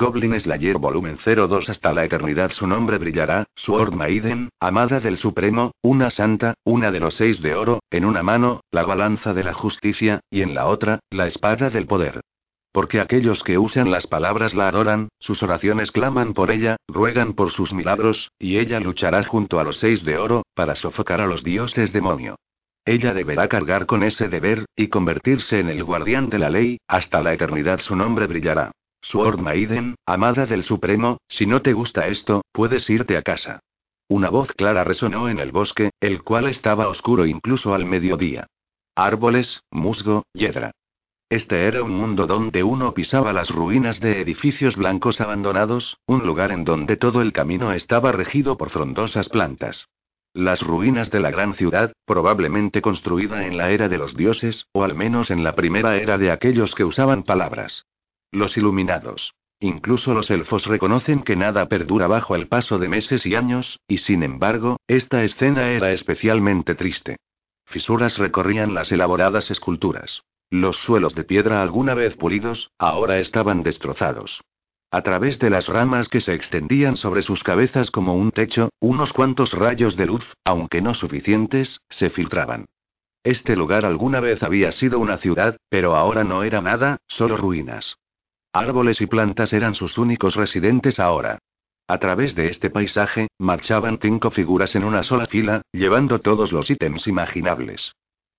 Goblin Slayer Volumen 02 Hasta la eternidad su nombre brillará, Sword Maiden, amada del Supremo, una santa, una de los seis de oro, en una mano, la balanza de la justicia, y en la otra, la espada del poder. Porque aquellos que usan las palabras la adoran, sus oraciones claman por ella, ruegan por sus milagros, y ella luchará junto a los seis de oro, para sofocar a los dioses demonio. Ella deberá cargar con ese deber, y convertirse en el guardián de la ley, hasta la eternidad su nombre brillará. Sword Maiden, amada del Supremo, si no te gusta esto, puedes irte a casa. Una voz clara resonó en el bosque, el cual estaba oscuro incluso al mediodía. Árboles, musgo, hiedra. Este era un mundo donde uno pisaba las ruinas de edificios blancos abandonados, un lugar en donde todo el camino estaba regido por frondosas plantas. Las ruinas de la gran ciudad, probablemente construida en la era de los dioses, o al menos en la primera era de aquellos que usaban palabras. Los iluminados. Incluso los elfos reconocen que nada perdura bajo el paso de meses y años, y sin embargo, esta escena era especialmente triste. Fisuras recorrían las elaboradas esculturas. Los suelos de piedra alguna vez pulidos, ahora estaban destrozados. A través de las ramas que se extendían sobre sus cabezas como un techo, unos cuantos rayos de luz, aunque no suficientes, se filtraban. Este lugar alguna vez había sido una ciudad, pero ahora no era nada, solo ruinas. Árboles y plantas eran sus únicos residentes ahora. A través de este paisaje, marchaban cinco figuras en una sola fila, llevando todos los ítems imaginables.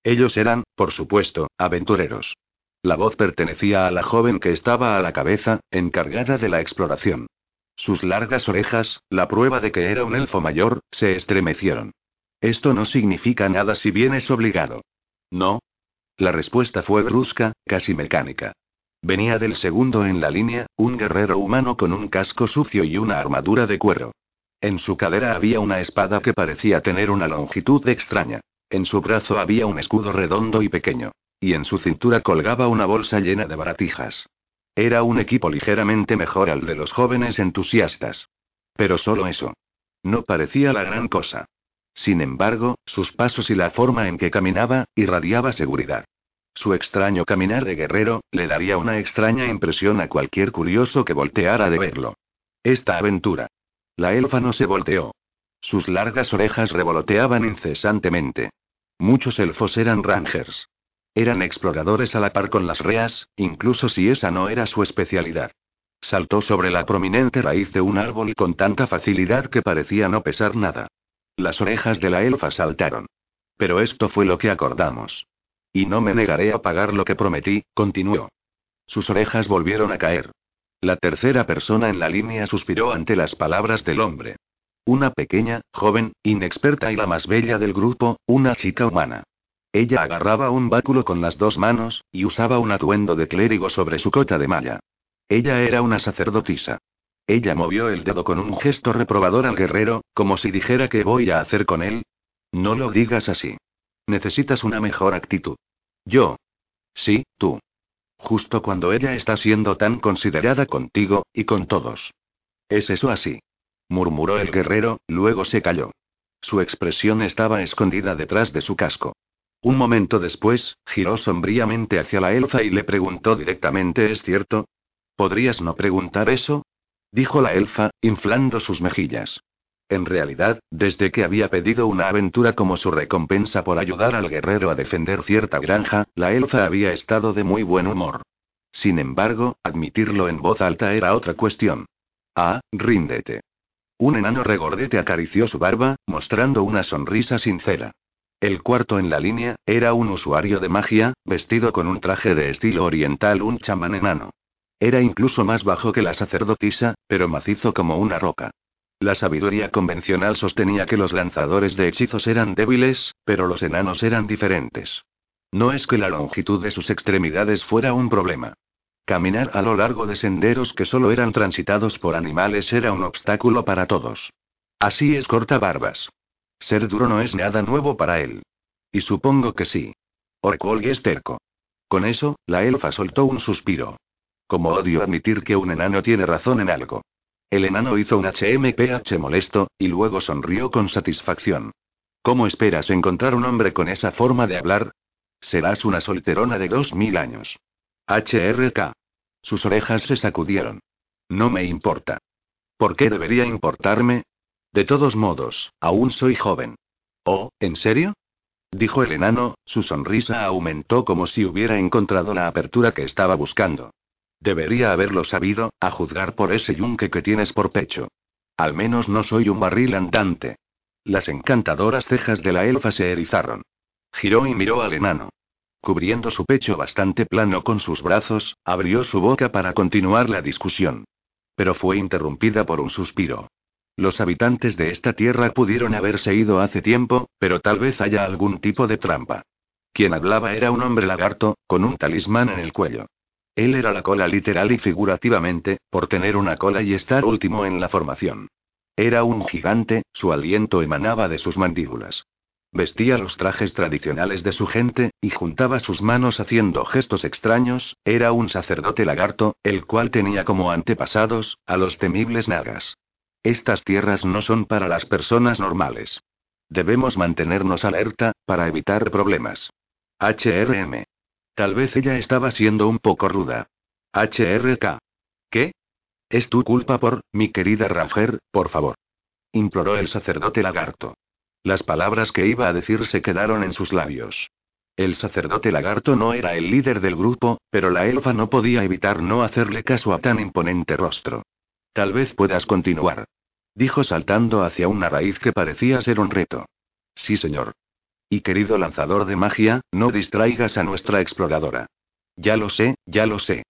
Ellos eran, por supuesto, aventureros. La voz pertenecía a la joven que estaba a la cabeza, encargada de la exploración. Sus largas orejas, la prueba de que era un elfo mayor, se estremecieron. Esto no significa nada si vienes obligado. No. La respuesta fue brusca, casi mecánica. Venía del segundo en la línea, un guerrero humano con un casco sucio y una armadura de cuero. En su cadera había una espada que parecía tener una longitud extraña. En su brazo había un escudo redondo y pequeño. Y en su cintura colgaba una bolsa llena de baratijas. Era un equipo ligeramente mejor al de los jóvenes entusiastas. Pero solo eso. No parecía la gran cosa. Sin embargo, sus pasos y la forma en que caminaba, irradiaba seguridad. Su extraño caminar de guerrero, le daría una extraña impresión a cualquier curioso que volteara de verlo. Esta aventura. La elfa no se volteó. Sus largas orejas revoloteaban incesantemente. Muchos elfos eran rangers. Eran exploradores a la par con las reas, incluso si esa no era su especialidad. Saltó sobre la prominente raíz de un árbol con tanta facilidad que parecía no pesar nada. Las orejas de la elfa saltaron. Pero esto fue lo que acordamos. Y no me negaré a pagar lo que prometí, continuó. Sus orejas volvieron a caer. La tercera persona en la línea suspiró ante las palabras del hombre. Una pequeña, joven, inexperta y la más bella del grupo, una chica humana. Ella agarraba un báculo con las dos manos, y usaba un atuendo de clérigo sobre su cota de malla. Ella era una sacerdotisa. Ella movió el dedo con un gesto reprobador al guerrero, como si dijera que voy a hacer con él. No lo digas así. Necesitas una mejor actitud. Yo. Sí, tú. Justo cuando ella está siendo tan considerada contigo, y con todos. ¿Es eso así? murmuró el guerrero, luego se calló. Su expresión estaba escondida detrás de su casco. Un momento después, giró sombríamente hacia la elfa y le preguntó directamente ¿Es cierto? ¿Podrías no preguntar eso? dijo la elfa, inflando sus mejillas. En realidad, desde que había pedido una aventura como su recompensa por ayudar al guerrero a defender cierta granja, la elfa había estado de muy buen humor. Sin embargo, admitirlo en voz alta era otra cuestión. Ah, ríndete. Un enano regordete acarició su barba, mostrando una sonrisa sincera. El cuarto en la línea, era un usuario de magia, vestido con un traje de estilo oriental, un chamán enano. Era incluso más bajo que la sacerdotisa, pero macizo como una roca. La sabiduría convencional sostenía que los lanzadores de hechizos eran débiles, pero los enanos eran diferentes. No es que la longitud de sus extremidades fuera un problema. Caminar a lo largo de senderos que solo eran transitados por animales era un obstáculo para todos. Así es corta barbas. Ser duro no es nada nuevo para él. Y supongo que sí. Orcol es terco. Con eso, la elfa soltó un suspiro. Como odio admitir que un enano tiene razón en algo. El enano hizo un HMPH molesto, y luego sonrió con satisfacción. ¿Cómo esperas encontrar un hombre con esa forma de hablar? Serás una solterona de dos mil años. HRK. Sus orejas se sacudieron. No me importa. ¿Por qué debería importarme? De todos modos, aún soy joven. Oh, ¿en serio? Dijo el enano, su sonrisa aumentó como si hubiera encontrado la apertura que estaba buscando. Debería haberlo sabido, a juzgar por ese yunque que tienes por pecho. Al menos no soy un barril andante. Las encantadoras cejas de la elfa se erizaron. Giró y miró al enano. Cubriendo su pecho bastante plano con sus brazos, abrió su boca para continuar la discusión. Pero fue interrumpida por un suspiro. Los habitantes de esta tierra pudieron haberse ido hace tiempo, pero tal vez haya algún tipo de trampa. Quien hablaba era un hombre lagarto, con un talismán en el cuello. Él era la cola literal y figurativamente, por tener una cola y estar último en la formación. Era un gigante, su aliento emanaba de sus mandíbulas. Vestía los trajes tradicionales de su gente, y juntaba sus manos haciendo gestos extraños, era un sacerdote lagarto, el cual tenía como antepasados, a los temibles nagas. Estas tierras no son para las personas normales. Debemos mantenernos alerta, para evitar problemas. HRM. Tal vez ella estaba siendo un poco ruda. HRK. ¿Qué? Es tu culpa por, mi querida Ranger, por favor. Imploró el sacerdote lagarto. Las palabras que iba a decir se quedaron en sus labios. El sacerdote lagarto no era el líder del grupo, pero la elfa no podía evitar no hacerle caso a tan imponente rostro. Tal vez puedas continuar. Dijo saltando hacia una raíz que parecía ser un reto. Sí, señor. Y querido lanzador de magia, no distraigas a nuestra exploradora. Ya lo sé, ya lo sé.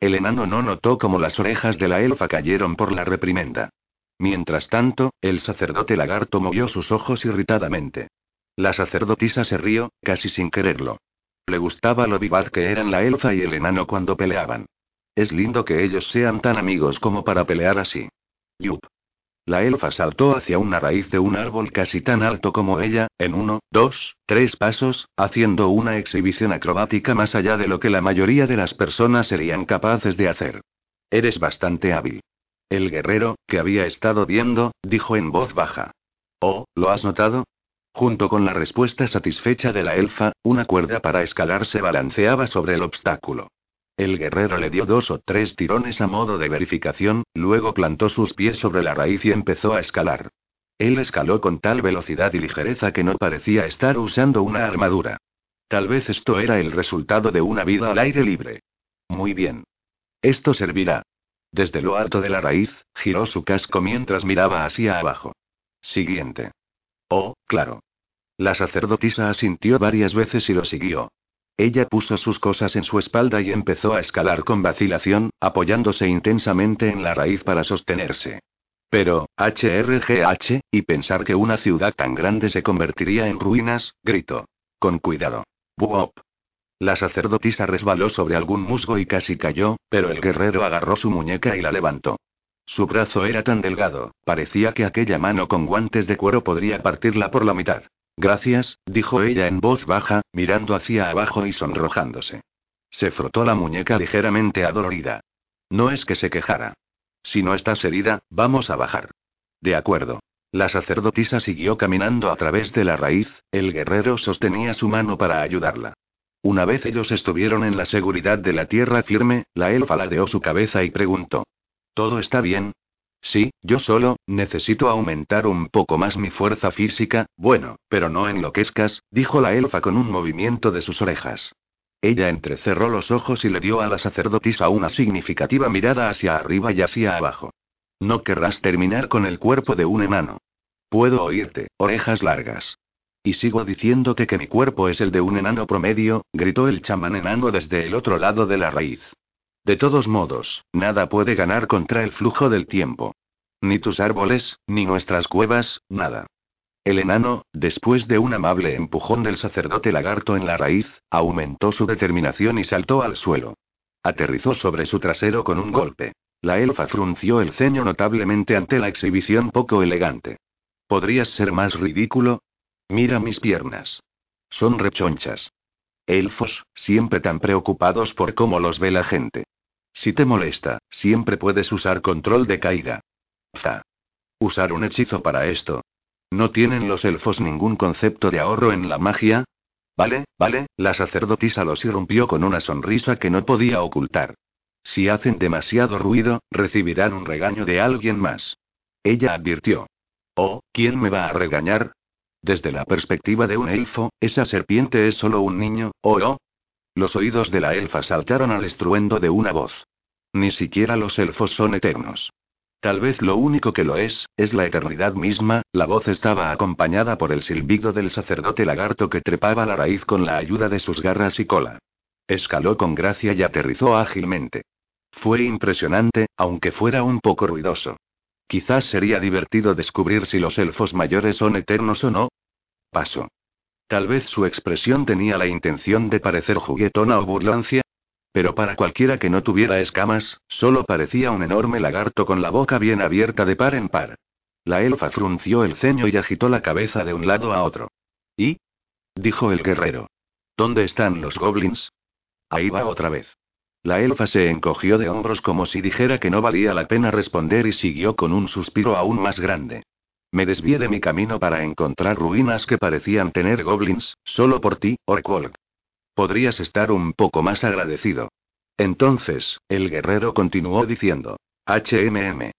El enano no notó cómo las orejas de la elfa cayeron por la reprimenda. Mientras tanto, el sacerdote lagarto movió sus ojos irritadamente. La sacerdotisa se rió, casi sin quererlo. Le gustaba lo vivaz que eran la elfa y el enano cuando peleaban. Es lindo que ellos sean tan amigos como para pelear así. Yup. La elfa saltó hacia una raíz de un árbol casi tan alto como ella, en uno, dos, tres pasos, haciendo una exhibición acrobática más allá de lo que la mayoría de las personas serían capaces de hacer. Eres bastante hábil. El guerrero, que había estado viendo, dijo en voz baja. Oh, ¿lo has notado? Junto con la respuesta satisfecha de la elfa, una cuerda para escalar se balanceaba sobre el obstáculo. El guerrero le dio dos o tres tirones a modo de verificación, luego plantó sus pies sobre la raíz y empezó a escalar. Él escaló con tal velocidad y ligereza que no parecía estar usando una armadura. Tal vez esto era el resultado de una vida al aire libre. Muy bien. Esto servirá. Desde lo alto de la raíz, giró su casco mientras miraba hacia abajo. Siguiente. Oh, claro. La sacerdotisa asintió varias veces y lo siguió. Ella puso sus cosas en su espalda y empezó a escalar con vacilación, apoyándose intensamente en la raíz para sostenerse. Pero, HRGH, y pensar que una ciudad tan grande se convertiría en ruinas, gritó. Con cuidado. Buop. La sacerdotisa resbaló sobre algún musgo y casi cayó, pero el guerrero agarró su muñeca y la levantó. Su brazo era tan delgado, parecía que aquella mano con guantes de cuero podría partirla por la mitad. Gracias, dijo ella en voz baja, mirando hacia abajo y sonrojándose. Se frotó la muñeca ligeramente adolorida. No es que se quejara. Si no estás herida, vamos a bajar. De acuerdo. La sacerdotisa siguió caminando a través de la raíz, el guerrero sostenía su mano para ayudarla. Una vez ellos estuvieron en la seguridad de la tierra firme, la elfa ladeó su cabeza y preguntó. ¿Todo está bien? Sí, yo solo, necesito aumentar un poco más mi fuerza física, bueno, pero no enloquezcas, dijo la elfa con un movimiento de sus orejas. Ella entrecerró los ojos y le dio a la sacerdotisa una significativa mirada hacia arriba y hacia abajo. No querrás terminar con el cuerpo de un enano. Puedo oírte, orejas largas. Y sigo diciéndote que mi cuerpo es el de un enano promedio, gritó el chamán enano desde el otro lado de la raíz. De todos modos, nada puede ganar contra el flujo del tiempo. Ni tus árboles, ni nuestras cuevas, nada. El enano, después de un amable empujón del sacerdote lagarto en la raíz, aumentó su determinación y saltó al suelo. Aterrizó sobre su trasero con un golpe. La elfa frunció el ceño notablemente ante la exhibición poco elegante. ¿Podrías ser más ridículo? Mira mis piernas. Son rechonchas. Elfos, siempre tan preocupados por cómo los ve la gente. Si te molesta, siempre puedes usar control de caída. Fa. Usar un hechizo para esto. ¿No tienen los elfos ningún concepto de ahorro en la magia? Vale, vale, la sacerdotisa los irrumpió con una sonrisa que no podía ocultar. Si hacen demasiado ruido, recibirán un regaño de alguien más. Ella advirtió. Oh, ¿quién me va a regañar? Desde la perspectiva de un elfo, esa serpiente es solo un niño, ¿o oh, Los oídos de la elfa saltaron al estruendo de una voz. Ni siquiera los elfos son eternos. Tal vez lo único que lo es, es la eternidad misma, la voz estaba acompañada por el silbido del sacerdote lagarto que trepaba la raíz con la ayuda de sus garras y cola. Escaló con gracia y aterrizó ágilmente. Fue impresionante, aunque fuera un poco ruidoso. Quizás sería divertido descubrir si los elfos mayores son eternos o no. Paso. Tal vez su expresión tenía la intención de parecer juguetona o burlancia. Pero para cualquiera que no tuviera escamas, solo parecía un enorme lagarto con la boca bien abierta de par en par. La elfa frunció el ceño y agitó la cabeza de un lado a otro. ¿Y? dijo el guerrero. ¿Dónde están los goblins? Ahí va otra vez. La elfa se encogió de hombros como si dijera que no valía la pena responder y siguió con un suspiro aún más grande. Me desvié de mi camino para encontrar ruinas que parecían tener goblins, solo por ti, Orkwolk. Podrías estar un poco más agradecido. Entonces, el guerrero continuó diciendo. HMM.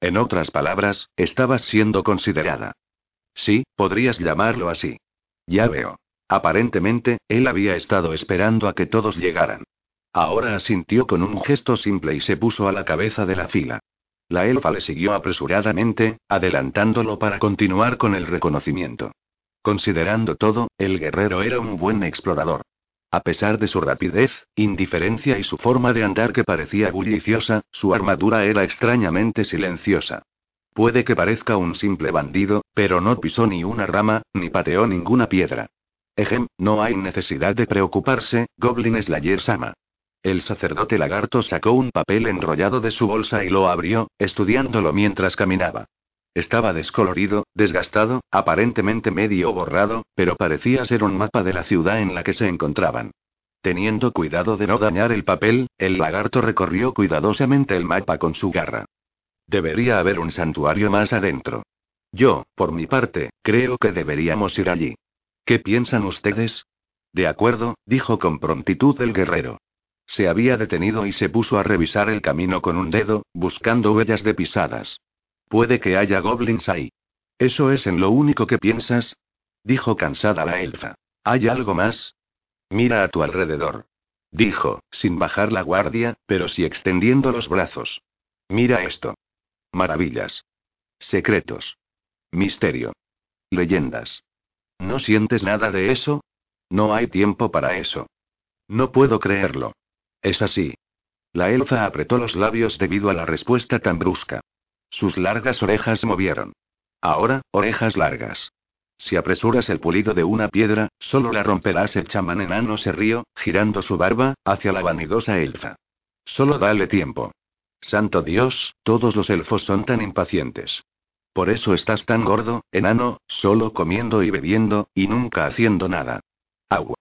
En otras palabras, estabas siendo considerada. Sí, podrías llamarlo así. Ya veo. Aparentemente, él había estado esperando a que todos llegaran. Ahora asintió con un gesto simple y se puso a la cabeza de la fila. La elfa le siguió apresuradamente, adelantándolo para continuar con el reconocimiento. Considerando todo, el guerrero era un buen explorador. A pesar de su rapidez, indiferencia y su forma de andar que parecía bulliciosa, su armadura era extrañamente silenciosa. Puede que parezca un simple bandido, pero no pisó ni una rama, ni pateó ninguna piedra. Ejem, no hay necesidad de preocuparse, Goblin Slayer Sama. El sacerdote lagarto sacó un papel enrollado de su bolsa y lo abrió, estudiándolo mientras caminaba. Estaba descolorido, desgastado, aparentemente medio borrado, pero parecía ser un mapa de la ciudad en la que se encontraban. Teniendo cuidado de no dañar el papel, el lagarto recorrió cuidadosamente el mapa con su garra. Debería haber un santuario más adentro. Yo, por mi parte, creo que deberíamos ir allí. ¿Qué piensan ustedes? De acuerdo, dijo con prontitud el guerrero. Se había detenido y se puso a revisar el camino con un dedo, buscando huellas de pisadas. Puede que haya goblins ahí. ¿Eso es en lo único que piensas? Dijo cansada la elfa. ¿Hay algo más? Mira a tu alrededor. Dijo, sin bajar la guardia, pero sí extendiendo los brazos. Mira esto. Maravillas. Secretos. Misterio. Leyendas. ¿No sientes nada de eso? No hay tiempo para eso. No puedo creerlo. Es así. La elfa apretó los labios debido a la respuesta tan brusca. Sus largas orejas se movieron. Ahora, orejas largas. Si apresuras el pulido de una piedra, solo la romperás. El chamán enano se rió, girando su barba, hacia la vanidosa elfa. Solo dale tiempo. Santo Dios, todos los elfos son tan impacientes. Por eso estás tan gordo, enano, solo comiendo y bebiendo, y nunca haciendo nada. Agua.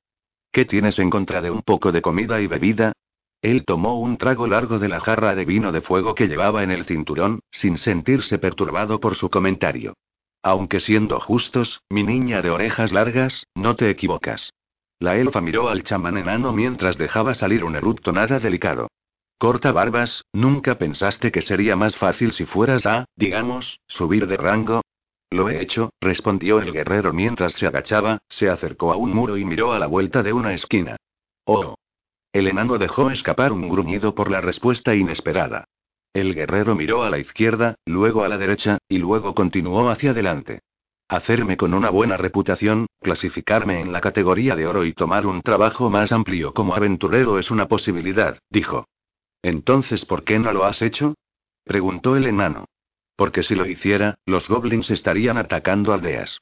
¿Qué tienes en contra de un poco de comida y bebida? Él tomó un trago largo de la jarra de vino de fuego que llevaba en el cinturón, sin sentirse perturbado por su comentario. Aunque siendo justos, mi niña de orejas largas, no te equivocas. La elfa miró al chamán enano mientras dejaba salir un eructo nada delicado. Corta barbas, ¿nunca pensaste que sería más fácil si fueras a, digamos, subir de rango? Lo he hecho, respondió el guerrero mientras se agachaba, se acercó a un muro y miró a la vuelta de una esquina. Oh. El enano dejó escapar un gruñido por la respuesta inesperada. El guerrero miró a la izquierda, luego a la derecha, y luego continuó hacia adelante. Hacerme con una buena reputación, clasificarme en la categoría de oro y tomar un trabajo más amplio como aventurero es una posibilidad, dijo. Entonces, ¿por qué no lo has hecho? preguntó el enano. Porque si lo hiciera, los goblins estarían atacando aldeas.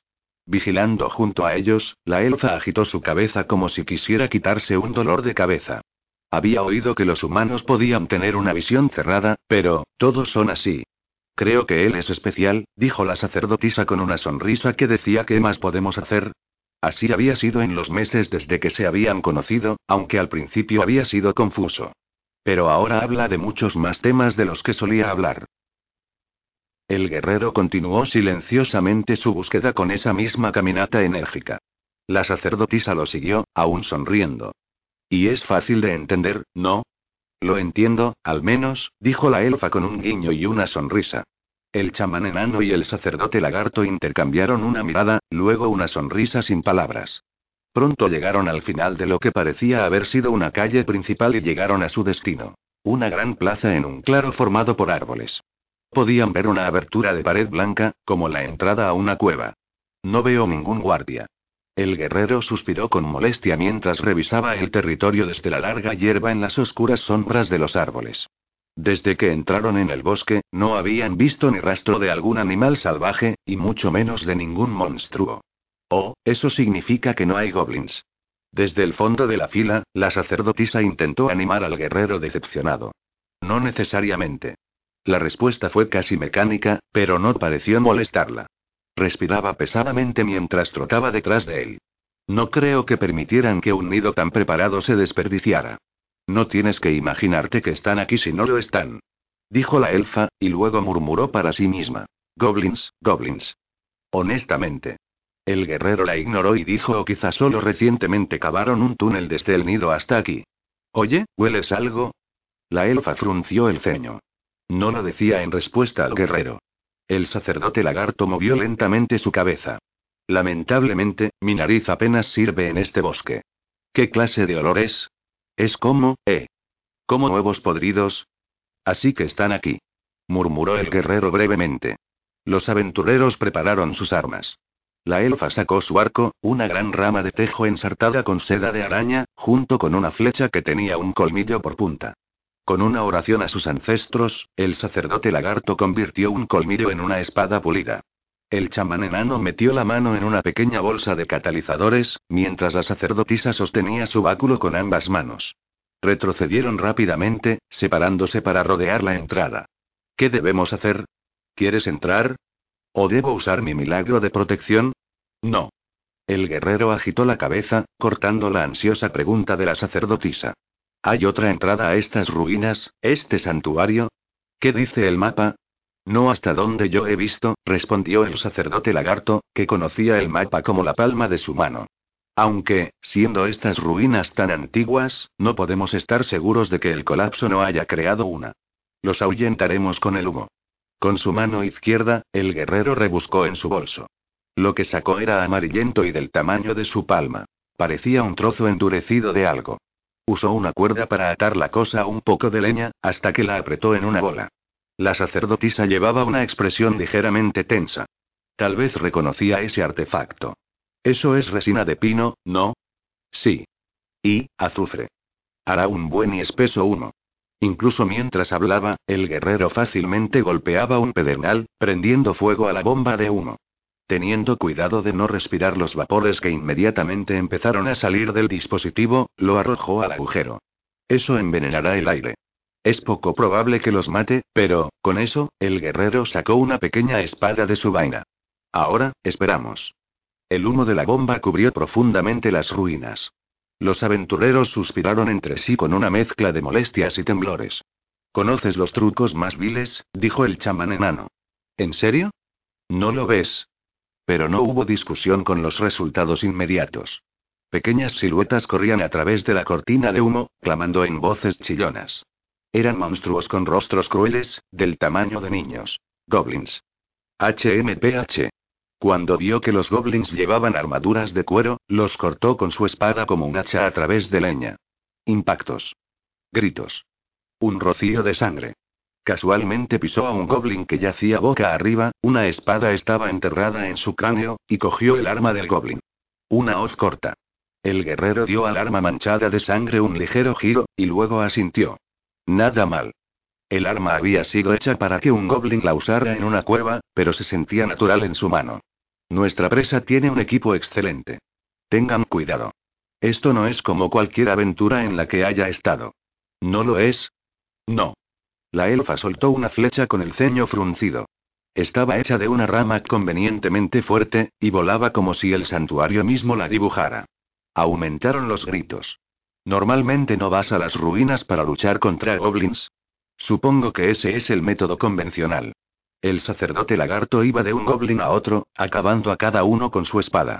Vigilando junto a ellos, la elfa agitó su cabeza como si quisiera quitarse un dolor de cabeza. Había oído que los humanos podían tener una visión cerrada, pero, todos son así. Creo que él es especial, dijo la sacerdotisa con una sonrisa que decía ¿qué más podemos hacer? Así había sido en los meses desde que se habían conocido, aunque al principio había sido confuso. Pero ahora habla de muchos más temas de los que solía hablar. El guerrero continuó silenciosamente su búsqueda con esa misma caminata enérgica. La sacerdotisa lo siguió, aún sonriendo. Y es fácil de entender, ¿no? Lo entiendo, al menos, dijo la elfa con un guiño y una sonrisa. El chamán enano y el sacerdote lagarto intercambiaron una mirada, luego una sonrisa sin palabras. Pronto llegaron al final de lo que parecía haber sido una calle principal y llegaron a su destino. Una gran plaza en un claro formado por árboles. Podían ver una abertura de pared blanca, como la entrada a una cueva. No veo ningún guardia. El guerrero suspiró con molestia mientras revisaba el territorio desde la larga hierba en las oscuras sombras de los árboles. Desde que entraron en el bosque, no habían visto ni rastro de algún animal salvaje, y mucho menos de ningún monstruo. Oh, eso significa que no hay goblins. Desde el fondo de la fila, la sacerdotisa intentó animar al guerrero decepcionado. No necesariamente. La respuesta fue casi mecánica, pero no pareció molestarla. Respiraba pesadamente mientras trotaba detrás de él. No creo que permitieran que un nido tan preparado se desperdiciara. No tienes que imaginarte que están aquí si no lo están. Dijo la elfa, y luego murmuró para sí misma. Goblins, goblins. Honestamente. El guerrero la ignoró y dijo o quizá solo recientemente cavaron un túnel desde el nido hasta aquí. Oye, ¿hueles algo? La elfa frunció el ceño. No lo decía en respuesta al guerrero. El sacerdote lagarto movió lentamente su cabeza. Lamentablemente, mi nariz apenas sirve en este bosque. ¿Qué clase de olor es? Es como, eh. Como huevos podridos. Así que están aquí. Murmuró el guerrero brevemente. Los aventureros prepararon sus armas. La elfa sacó su arco, una gran rama de tejo ensartada con seda de araña, junto con una flecha que tenía un colmillo por punta. Con una oración a sus ancestros, el sacerdote lagarto convirtió un colmillo en una espada pulida. El chamán enano metió la mano en una pequeña bolsa de catalizadores, mientras la sacerdotisa sostenía su báculo con ambas manos. Retrocedieron rápidamente, separándose para rodear la entrada. ¿Qué debemos hacer? ¿Quieres entrar? ¿O debo usar mi milagro de protección? No. El guerrero agitó la cabeza, cortando la ansiosa pregunta de la sacerdotisa. ¿Hay otra entrada a estas ruinas, este santuario? ¿Qué dice el mapa? No hasta donde yo he visto, respondió el sacerdote lagarto, que conocía el mapa como la palma de su mano. Aunque, siendo estas ruinas tan antiguas, no podemos estar seguros de que el colapso no haya creado una. Los ahuyentaremos con el humo. Con su mano izquierda, el guerrero rebuscó en su bolso. Lo que sacó era amarillento y del tamaño de su palma. Parecía un trozo endurecido de algo. Usó una cuerda para atar la cosa a un poco de leña, hasta que la apretó en una bola. La sacerdotisa llevaba una expresión ligeramente tensa. Tal vez reconocía ese artefacto. Eso es resina de pino, ¿no? Sí. Y, azufre. Hará un buen y espeso humo. Incluso mientras hablaba, el guerrero fácilmente golpeaba un pedernal, prendiendo fuego a la bomba de humo. Teniendo cuidado de no respirar los vapores que inmediatamente empezaron a salir del dispositivo, lo arrojó al agujero. Eso envenenará el aire. Es poco probable que los mate, pero, con eso, el guerrero sacó una pequeña espada de su vaina. Ahora, esperamos. El humo de la bomba cubrió profundamente las ruinas. Los aventureros suspiraron entre sí con una mezcla de molestias y temblores. ¿Conoces los trucos más viles? dijo el chamán enano. ¿En serio? ¿No lo ves? Pero no hubo discusión con los resultados inmediatos. Pequeñas siluetas corrían a través de la cortina de humo, clamando en voces chillonas. Eran monstruos con rostros crueles, del tamaño de niños. Goblins. HMPH. Cuando vio que los goblins llevaban armaduras de cuero, los cortó con su espada como un hacha a través de leña. Impactos. Gritos. Un rocío de sangre. Casualmente pisó a un goblin que yacía boca arriba, una espada estaba enterrada en su cráneo, y cogió el arma del goblin. Una hoz corta. El guerrero dio al arma manchada de sangre un ligero giro, y luego asintió. Nada mal. El arma había sido hecha para que un goblin la usara en una cueva, pero se sentía natural en su mano. Nuestra presa tiene un equipo excelente. Tengan cuidado. Esto no es como cualquier aventura en la que haya estado. ¿No lo es? No. La elfa soltó una flecha con el ceño fruncido. Estaba hecha de una rama convenientemente fuerte, y volaba como si el santuario mismo la dibujara. Aumentaron los gritos. Normalmente no vas a las ruinas para luchar contra goblins. Supongo que ese es el método convencional. El sacerdote lagarto iba de un goblin a otro, acabando a cada uno con su espada.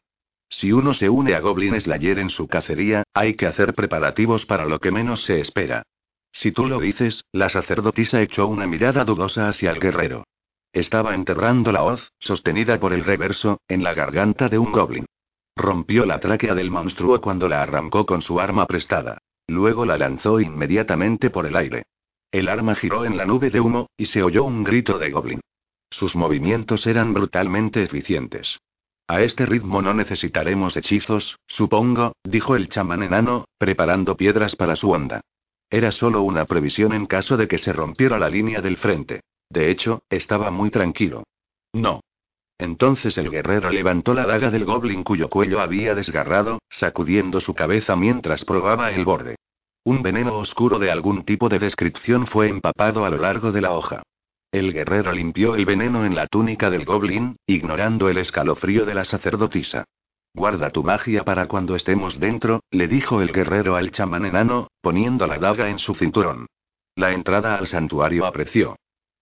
Si uno se une a Goblin Slayer en su cacería, hay que hacer preparativos para lo que menos se espera. Si tú lo dices, la sacerdotisa echó una mirada dudosa hacia el guerrero. Estaba enterrando la hoz, sostenida por el reverso, en la garganta de un goblin. Rompió la tráquea del monstruo cuando la arrancó con su arma prestada. Luego la lanzó inmediatamente por el aire. El arma giró en la nube de humo, y se oyó un grito de goblin. Sus movimientos eran brutalmente eficientes. A este ritmo no necesitaremos hechizos, supongo, dijo el chamán enano, preparando piedras para su onda. Era solo una previsión en caso de que se rompiera la línea del frente. De hecho, estaba muy tranquilo. No. Entonces el guerrero levantó la daga del goblin cuyo cuello había desgarrado, sacudiendo su cabeza mientras probaba el borde. Un veneno oscuro de algún tipo de descripción fue empapado a lo largo de la hoja. El guerrero limpió el veneno en la túnica del goblin, ignorando el escalofrío de la sacerdotisa. Guarda tu magia para cuando estemos dentro, le dijo el guerrero al chamán enano, poniendo la daga en su cinturón. La entrada al santuario apreció.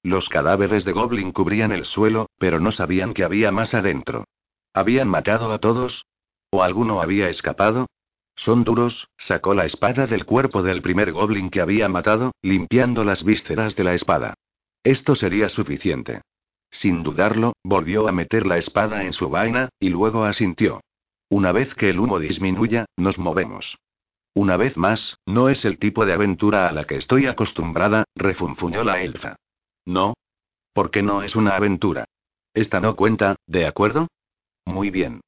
Los cadáveres de Goblin cubrían el suelo, pero no sabían que había más adentro. ¿Habían matado a todos? ¿O alguno había escapado? Son duros, sacó la espada del cuerpo del primer Goblin que había matado, limpiando las vísceras de la espada. Esto sería suficiente. Sin dudarlo, volvió a meter la espada en su vaina, y luego asintió. Una vez que el humo disminuya, nos movemos. Una vez más, no es el tipo de aventura a la que estoy acostumbrada, refunfuñó la elfa. No. ¿Por qué no es una aventura? Esta no cuenta, ¿de acuerdo? Muy bien.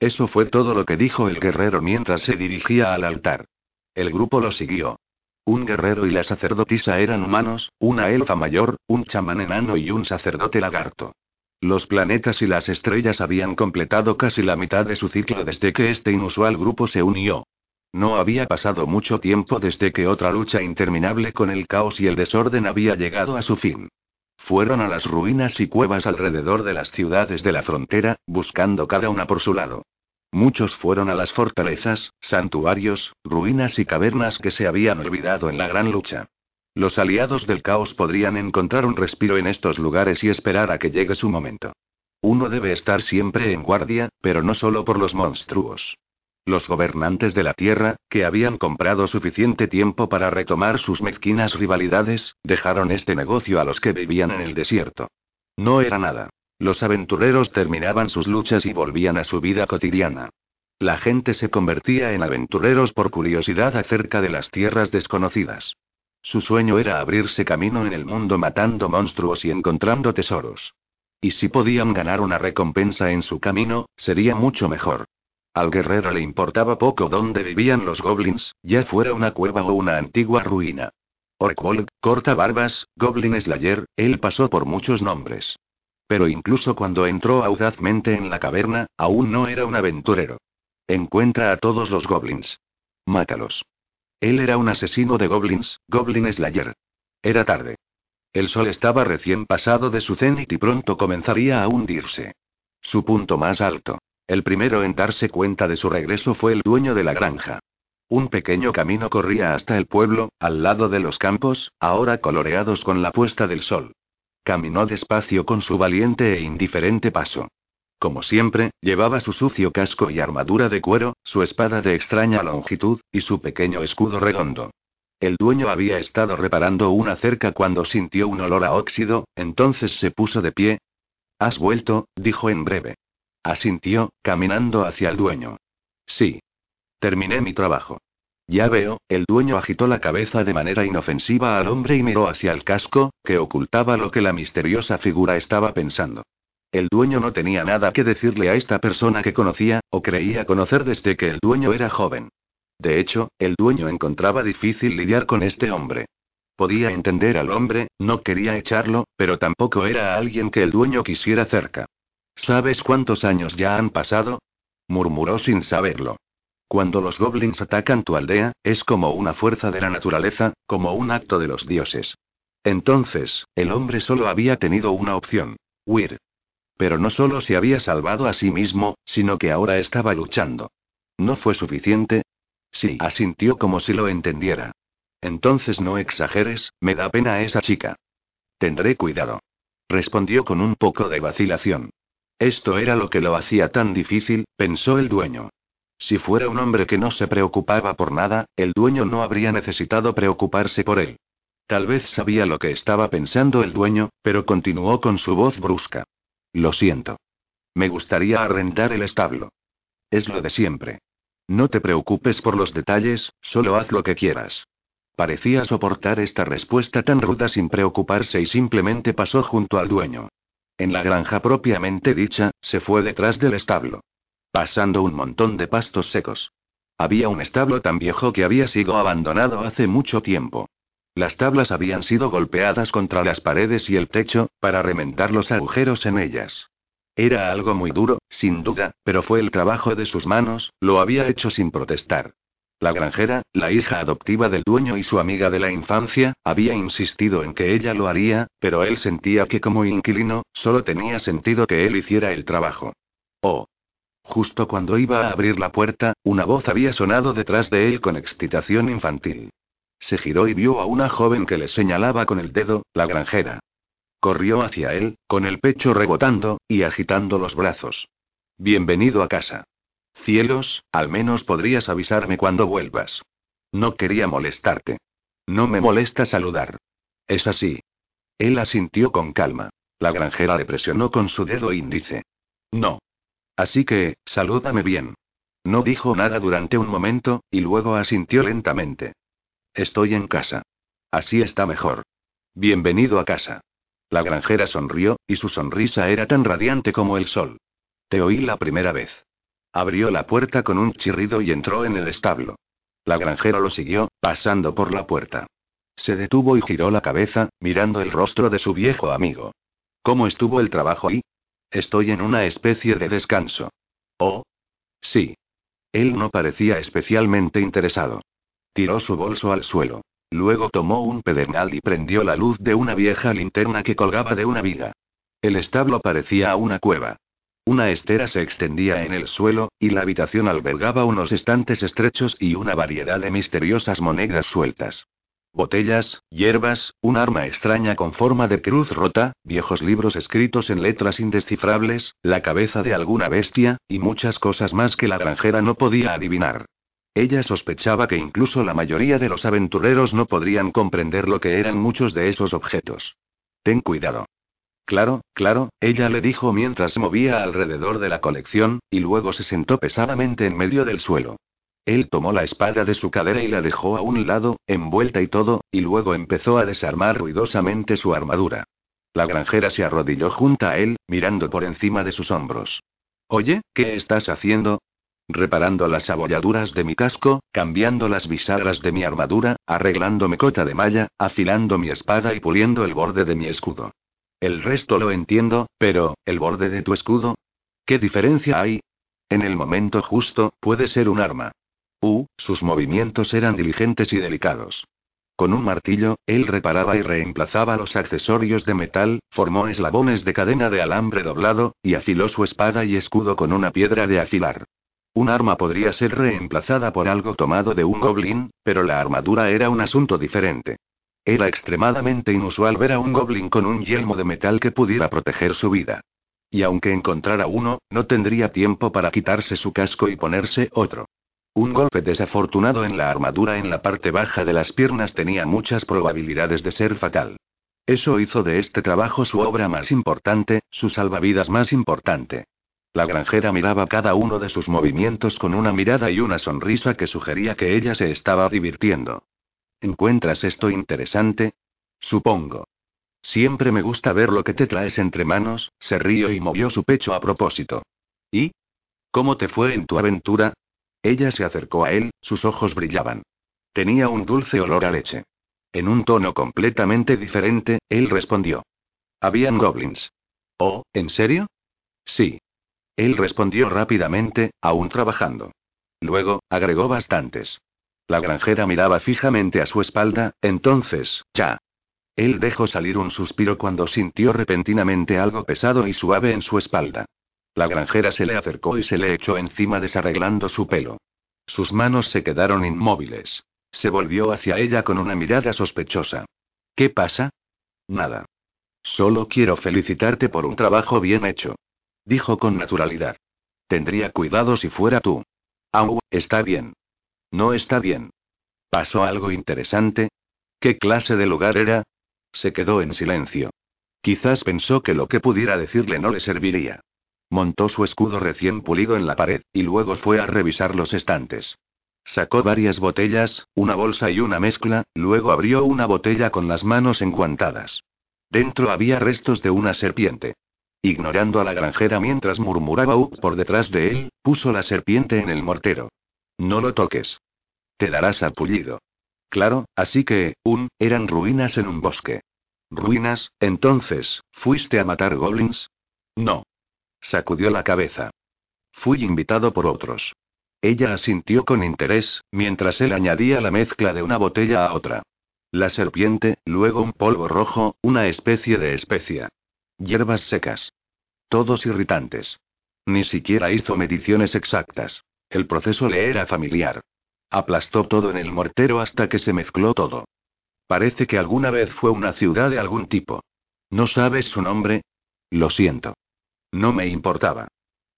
Eso fue todo lo que dijo el guerrero mientras se dirigía al altar. El grupo lo siguió. Un guerrero y la sacerdotisa eran humanos, una elfa mayor, un chamán enano y un sacerdote lagarto. Los planetas y las estrellas habían completado casi la mitad de su ciclo desde que este inusual grupo se unió. No había pasado mucho tiempo desde que otra lucha interminable con el caos y el desorden había llegado a su fin. Fueron a las ruinas y cuevas alrededor de las ciudades de la frontera, buscando cada una por su lado. Muchos fueron a las fortalezas, santuarios, ruinas y cavernas que se habían olvidado en la gran lucha. Los aliados del caos podrían encontrar un respiro en estos lugares y esperar a que llegue su momento. Uno debe estar siempre en guardia, pero no solo por los monstruos. Los gobernantes de la Tierra, que habían comprado suficiente tiempo para retomar sus mezquinas rivalidades, dejaron este negocio a los que vivían en el desierto. No era nada. Los aventureros terminaban sus luchas y volvían a su vida cotidiana. La gente se convertía en aventureros por curiosidad acerca de las tierras desconocidas. Su sueño era abrirse camino en el mundo matando monstruos y encontrando tesoros. Y si podían ganar una recompensa en su camino, sería mucho mejor. Al guerrero le importaba poco dónde vivían los goblins, ya fuera una cueva o una antigua ruina. Orkwold, corta barbas, Goblin Slayer, él pasó por muchos nombres. Pero incluso cuando entró audazmente en la caverna, aún no era un aventurero. Encuentra a todos los goblins. Mátalos. Él era un asesino de goblins, Goblin Slayer. Era tarde. El sol estaba recién pasado de su cenit y pronto comenzaría a hundirse. Su punto más alto. El primero en darse cuenta de su regreso fue el dueño de la granja. Un pequeño camino corría hasta el pueblo, al lado de los campos, ahora coloreados con la puesta del sol. Caminó despacio con su valiente e indiferente paso. Como siempre, llevaba su sucio casco y armadura de cuero, su espada de extraña longitud, y su pequeño escudo redondo. El dueño había estado reparando una cerca cuando sintió un olor a óxido, entonces se puso de pie. Has vuelto, dijo en breve. Asintió, caminando hacia el dueño. Sí. Terminé mi trabajo. Ya veo, el dueño agitó la cabeza de manera inofensiva al hombre y miró hacia el casco, que ocultaba lo que la misteriosa figura estaba pensando. El dueño no tenía nada que decirle a esta persona que conocía, o creía conocer desde que el dueño era joven. De hecho, el dueño encontraba difícil lidiar con este hombre. Podía entender al hombre, no quería echarlo, pero tampoco era alguien que el dueño quisiera cerca. ¿Sabes cuántos años ya han pasado? murmuró sin saberlo. Cuando los goblins atacan tu aldea, es como una fuerza de la naturaleza, como un acto de los dioses. Entonces, el hombre solo había tenido una opción, huir. Pero no solo se había salvado a sí mismo, sino que ahora estaba luchando. ¿No fue suficiente? Sí, asintió como si lo entendiera. Entonces no exageres, me da pena esa chica. Tendré cuidado. Respondió con un poco de vacilación. Esto era lo que lo hacía tan difícil, pensó el dueño. Si fuera un hombre que no se preocupaba por nada, el dueño no habría necesitado preocuparse por él. Tal vez sabía lo que estaba pensando el dueño, pero continuó con su voz brusca. Lo siento. Me gustaría arrendar el establo. Es lo de siempre. No te preocupes por los detalles, solo haz lo que quieras. Parecía soportar esta respuesta tan ruda sin preocuparse y simplemente pasó junto al dueño. En la granja propiamente dicha, se fue detrás del establo. Pasando un montón de pastos secos. Había un establo tan viejo que había sido abandonado hace mucho tiempo. Las tablas habían sido golpeadas contra las paredes y el techo, para remendar los agujeros en ellas. Era algo muy duro, sin duda, pero fue el trabajo de sus manos, lo había hecho sin protestar. La granjera, la hija adoptiva del dueño y su amiga de la infancia, había insistido en que ella lo haría, pero él sentía que como inquilino, solo tenía sentido que él hiciera el trabajo. Oh. Justo cuando iba a abrir la puerta, una voz había sonado detrás de él con excitación infantil. Se giró y vio a una joven que le señalaba con el dedo, la granjera. Corrió hacia él, con el pecho rebotando, y agitando los brazos. Bienvenido a casa. Cielos, al menos podrías avisarme cuando vuelvas. No quería molestarte. No me molesta saludar. Es así. Él asintió con calma. La granjera le presionó con su dedo índice. No. Así que, salúdame bien. No dijo nada durante un momento, y luego asintió lentamente. Estoy en casa. Así está mejor. Bienvenido a casa. La granjera sonrió, y su sonrisa era tan radiante como el sol. Te oí la primera vez. Abrió la puerta con un chirrido y entró en el establo. La granjera lo siguió, pasando por la puerta. Se detuvo y giró la cabeza, mirando el rostro de su viejo amigo. ¿Cómo estuvo el trabajo ahí? Estoy en una especie de descanso. Oh. Sí. Él no parecía especialmente interesado. Tiró su bolso al suelo. Luego tomó un pedernal y prendió la luz de una vieja linterna que colgaba de una viga. El establo parecía una cueva. Una estera se extendía en el suelo, y la habitación albergaba unos estantes estrechos y una variedad de misteriosas monedas sueltas. Botellas, hierbas, un arma extraña con forma de cruz rota, viejos libros escritos en letras indescifrables, la cabeza de alguna bestia, y muchas cosas más que la granjera no podía adivinar. Ella sospechaba que incluso la mayoría de los aventureros no podrían comprender lo que eran muchos de esos objetos. Ten cuidado. Claro, claro, ella le dijo mientras movía alrededor de la colección, y luego se sentó pesadamente en medio del suelo. Él tomó la espada de su cadera y la dejó a un lado, envuelta y todo, y luego empezó a desarmar ruidosamente su armadura. La granjera se arrodilló junto a él, mirando por encima de sus hombros. Oye, ¿qué estás haciendo? Reparando las abolladuras de mi casco, cambiando las bisagras de mi armadura, arreglando mi cota de malla, afilando mi espada y puliendo el borde de mi escudo. El resto lo entiendo, pero, ¿el borde de tu escudo? ¿Qué diferencia hay? En el momento justo, puede ser un arma. Uh, sus movimientos eran diligentes y delicados. Con un martillo, él reparaba y reemplazaba los accesorios de metal, formó eslabones de cadena de alambre doblado, y afiló su espada y escudo con una piedra de afilar. Un arma podría ser reemplazada por algo tomado de un goblin, pero la armadura era un asunto diferente. Era extremadamente inusual ver a un goblin con un yelmo de metal que pudiera proteger su vida. Y aunque encontrara uno, no tendría tiempo para quitarse su casco y ponerse otro. Un golpe desafortunado en la armadura en la parte baja de las piernas tenía muchas probabilidades de ser fatal. Eso hizo de este trabajo su obra más importante, su salvavidas más importante. La granjera miraba cada uno de sus movimientos con una mirada y una sonrisa que sugería que ella se estaba divirtiendo. ¿Encuentras esto interesante? Supongo. Siempre me gusta ver lo que te traes entre manos, se rió y movió su pecho a propósito. ¿Y? ¿Cómo te fue en tu aventura? Ella se acercó a él, sus ojos brillaban. Tenía un dulce olor a leche. En un tono completamente diferente, él respondió. Habían goblins. Oh, ¿en serio? Sí. Él respondió rápidamente, aún trabajando. Luego, agregó bastantes. La granjera miraba fijamente a su espalda, entonces, ya. Él dejó salir un suspiro cuando sintió repentinamente algo pesado y suave en su espalda. La granjera se le acercó y se le echó encima desarreglando su pelo. Sus manos se quedaron inmóviles. Se volvió hacia ella con una mirada sospechosa. ¿Qué pasa? Nada. Solo quiero felicitarte por un trabajo bien hecho. Dijo con naturalidad. Tendría cuidado si fuera tú. Au, está bien. No está bien. ¿Pasó algo interesante? ¿Qué clase de lugar era? Se quedó en silencio. Quizás pensó que lo que pudiera decirle no le serviría. Montó su escudo recién pulido en la pared, y luego fue a revisar los estantes. Sacó varias botellas, una bolsa y una mezcla, luego abrió una botella con las manos enguantadas. Dentro había restos de una serpiente. Ignorando a la granjera mientras murmuraba Up por detrás de él, puso la serpiente en el mortero. No lo toques. Te darás apullido. Claro, así que, un, eran ruinas en un bosque. ¿Ruinas? Entonces, ¿fuiste a matar goblins? No. Sacudió la cabeza. Fui invitado por otros. Ella asintió con interés, mientras él añadía la mezcla de una botella a otra. La serpiente, luego un polvo rojo, una especie de especia. Hierbas secas. Todos irritantes. Ni siquiera hizo mediciones exactas. El proceso le era familiar. Aplastó todo en el mortero hasta que se mezcló todo. Parece que alguna vez fue una ciudad de algún tipo. ¿No sabes su nombre? Lo siento. No me importaba.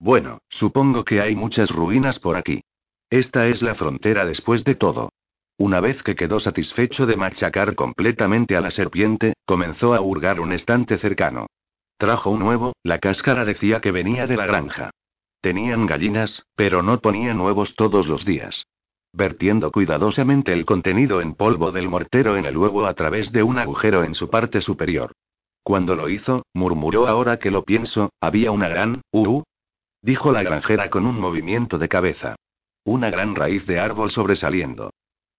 Bueno, supongo que hay muchas ruinas por aquí. Esta es la frontera después de todo. Una vez que quedó satisfecho de machacar completamente a la serpiente, comenzó a hurgar un estante cercano. Trajo un huevo, la cáscara decía que venía de la granja. Tenían gallinas, pero no ponían huevos todos los días. Vertiendo cuidadosamente el contenido en polvo del mortero en el huevo a través de un agujero en su parte superior. Cuando lo hizo, murmuró ahora que lo pienso, había una gran, uh, dijo la granjera con un movimiento de cabeza. Una gran raíz de árbol sobresaliendo.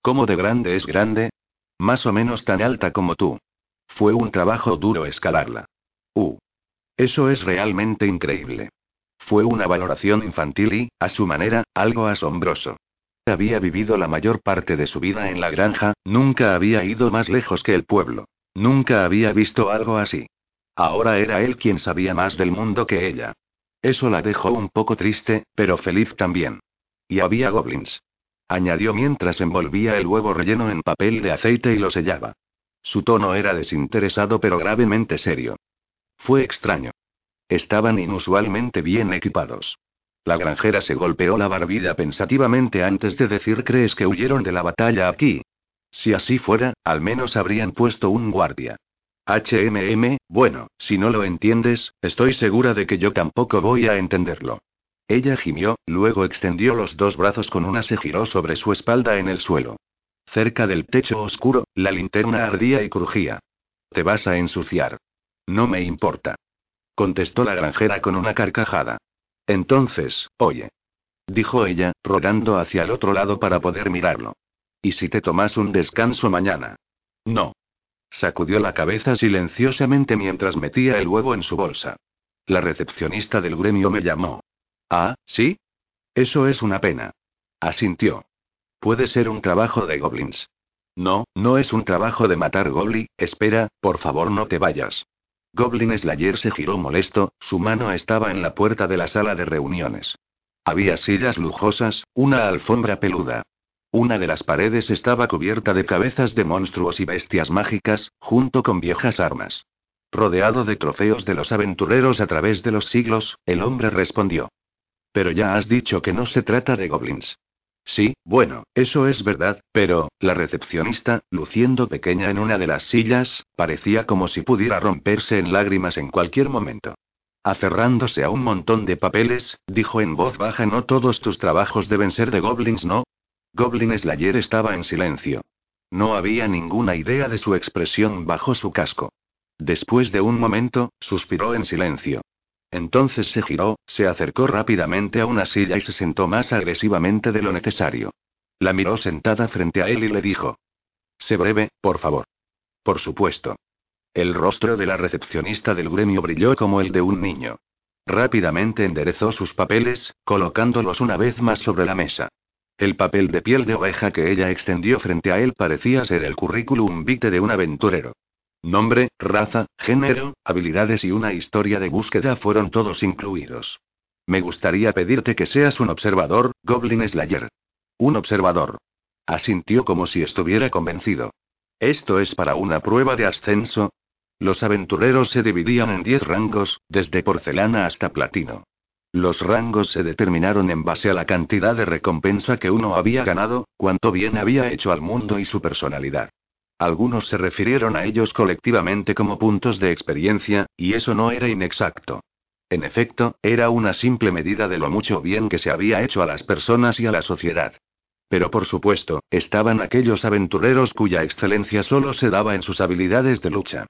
¿Cómo de grande es grande? Más o menos tan alta como tú. Fue un trabajo duro escalarla. Uh. Eso es realmente increíble. Fue una valoración infantil y, a su manera, algo asombroso. Había vivido la mayor parte de su vida en la granja, nunca había ido más lejos que el pueblo. Nunca había visto algo así. Ahora era él quien sabía más del mundo que ella. Eso la dejó un poco triste, pero feliz también. Y había goblins. Añadió mientras envolvía el huevo relleno en papel de aceite y lo sellaba. Su tono era desinteresado pero gravemente serio. Fue extraño. Estaban inusualmente bien equipados. La granjera se golpeó la barbilla pensativamente antes de decir ¿crees que huyeron de la batalla aquí? Si así fuera, al menos habrían puesto un guardia. HMM, bueno, si no lo entiendes, estoy segura de que yo tampoco voy a entenderlo. Ella gimió, luego extendió los dos brazos con una se giró sobre su espalda en el suelo. Cerca del techo oscuro, la linterna ardía y crujía. Te vas a ensuciar. No me importa. Contestó la granjera con una carcajada. Entonces, oye. Dijo ella, rodando hacia el otro lado para poder mirarlo. ¿Y si te tomas un descanso mañana? No. Sacudió la cabeza silenciosamente mientras metía el huevo en su bolsa. La recepcionista del gremio me llamó. Ah, ¿sí? Eso es una pena. Asintió. Puede ser un trabajo de goblins. No, no es un trabajo de matar goblin. Espera, por favor no te vayas. Goblin Slayer se giró molesto, su mano estaba en la puerta de la sala de reuniones. Había sillas lujosas, una alfombra peluda, una de las paredes estaba cubierta de cabezas de monstruos y bestias mágicas, junto con viejas armas. Rodeado de trofeos de los aventureros a través de los siglos, el hombre respondió. Pero ya has dicho que no se trata de goblins. Sí, bueno, eso es verdad, pero, la recepcionista, luciendo pequeña en una de las sillas, parecía como si pudiera romperse en lágrimas en cualquier momento. Aferrándose a un montón de papeles, dijo en voz baja: No todos tus trabajos deben ser de goblins, ¿no? Goblin Slayer estaba en silencio. No había ninguna idea de su expresión bajo su casco. Después de un momento, suspiró en silencio. Entonces se giró, se acercó rápidamente a una silla y se sentó más agresivamente de lo necesario. La miró sentada frente a él y le dijo. Sé breve, por favor. Por supuesto. El rostro de la recepcionista del gremio brilló como el de un niño. Rápidamente enderezó sus papeles, colocándolos una vez más sobre la mesa. El papel de piel de oveja que ella extendió frente a él parecía ser el currículum vitae de un aventurero. Nombre, raza, género, habilidades y una historia de búsqueda fueron todos incluidos. Me gustaría pedirte que seas un observador, Goblin Slayer. Un observador. Asintió como si estuviera convencido. Esto es para una prueba de ascenso. Los aventureros se dividían en diez rangos, desde porcelana hasta platino. Los rangos se determinaron en base a la cantidad de recompensa que uno había ganado, cuánto bien había hecho al mundo y su personalidad. Algunos se refirieron a ellos colectivamente como puntos de experiencia, y eso no era inexacto. En efecto, era una simple medida de lo mucho bien que se había hecho a las personas y a la sociedad. Pero por supuesto, estaban aquellos aventureros cuya excelencia solo se daba en sus habilidades de lucha.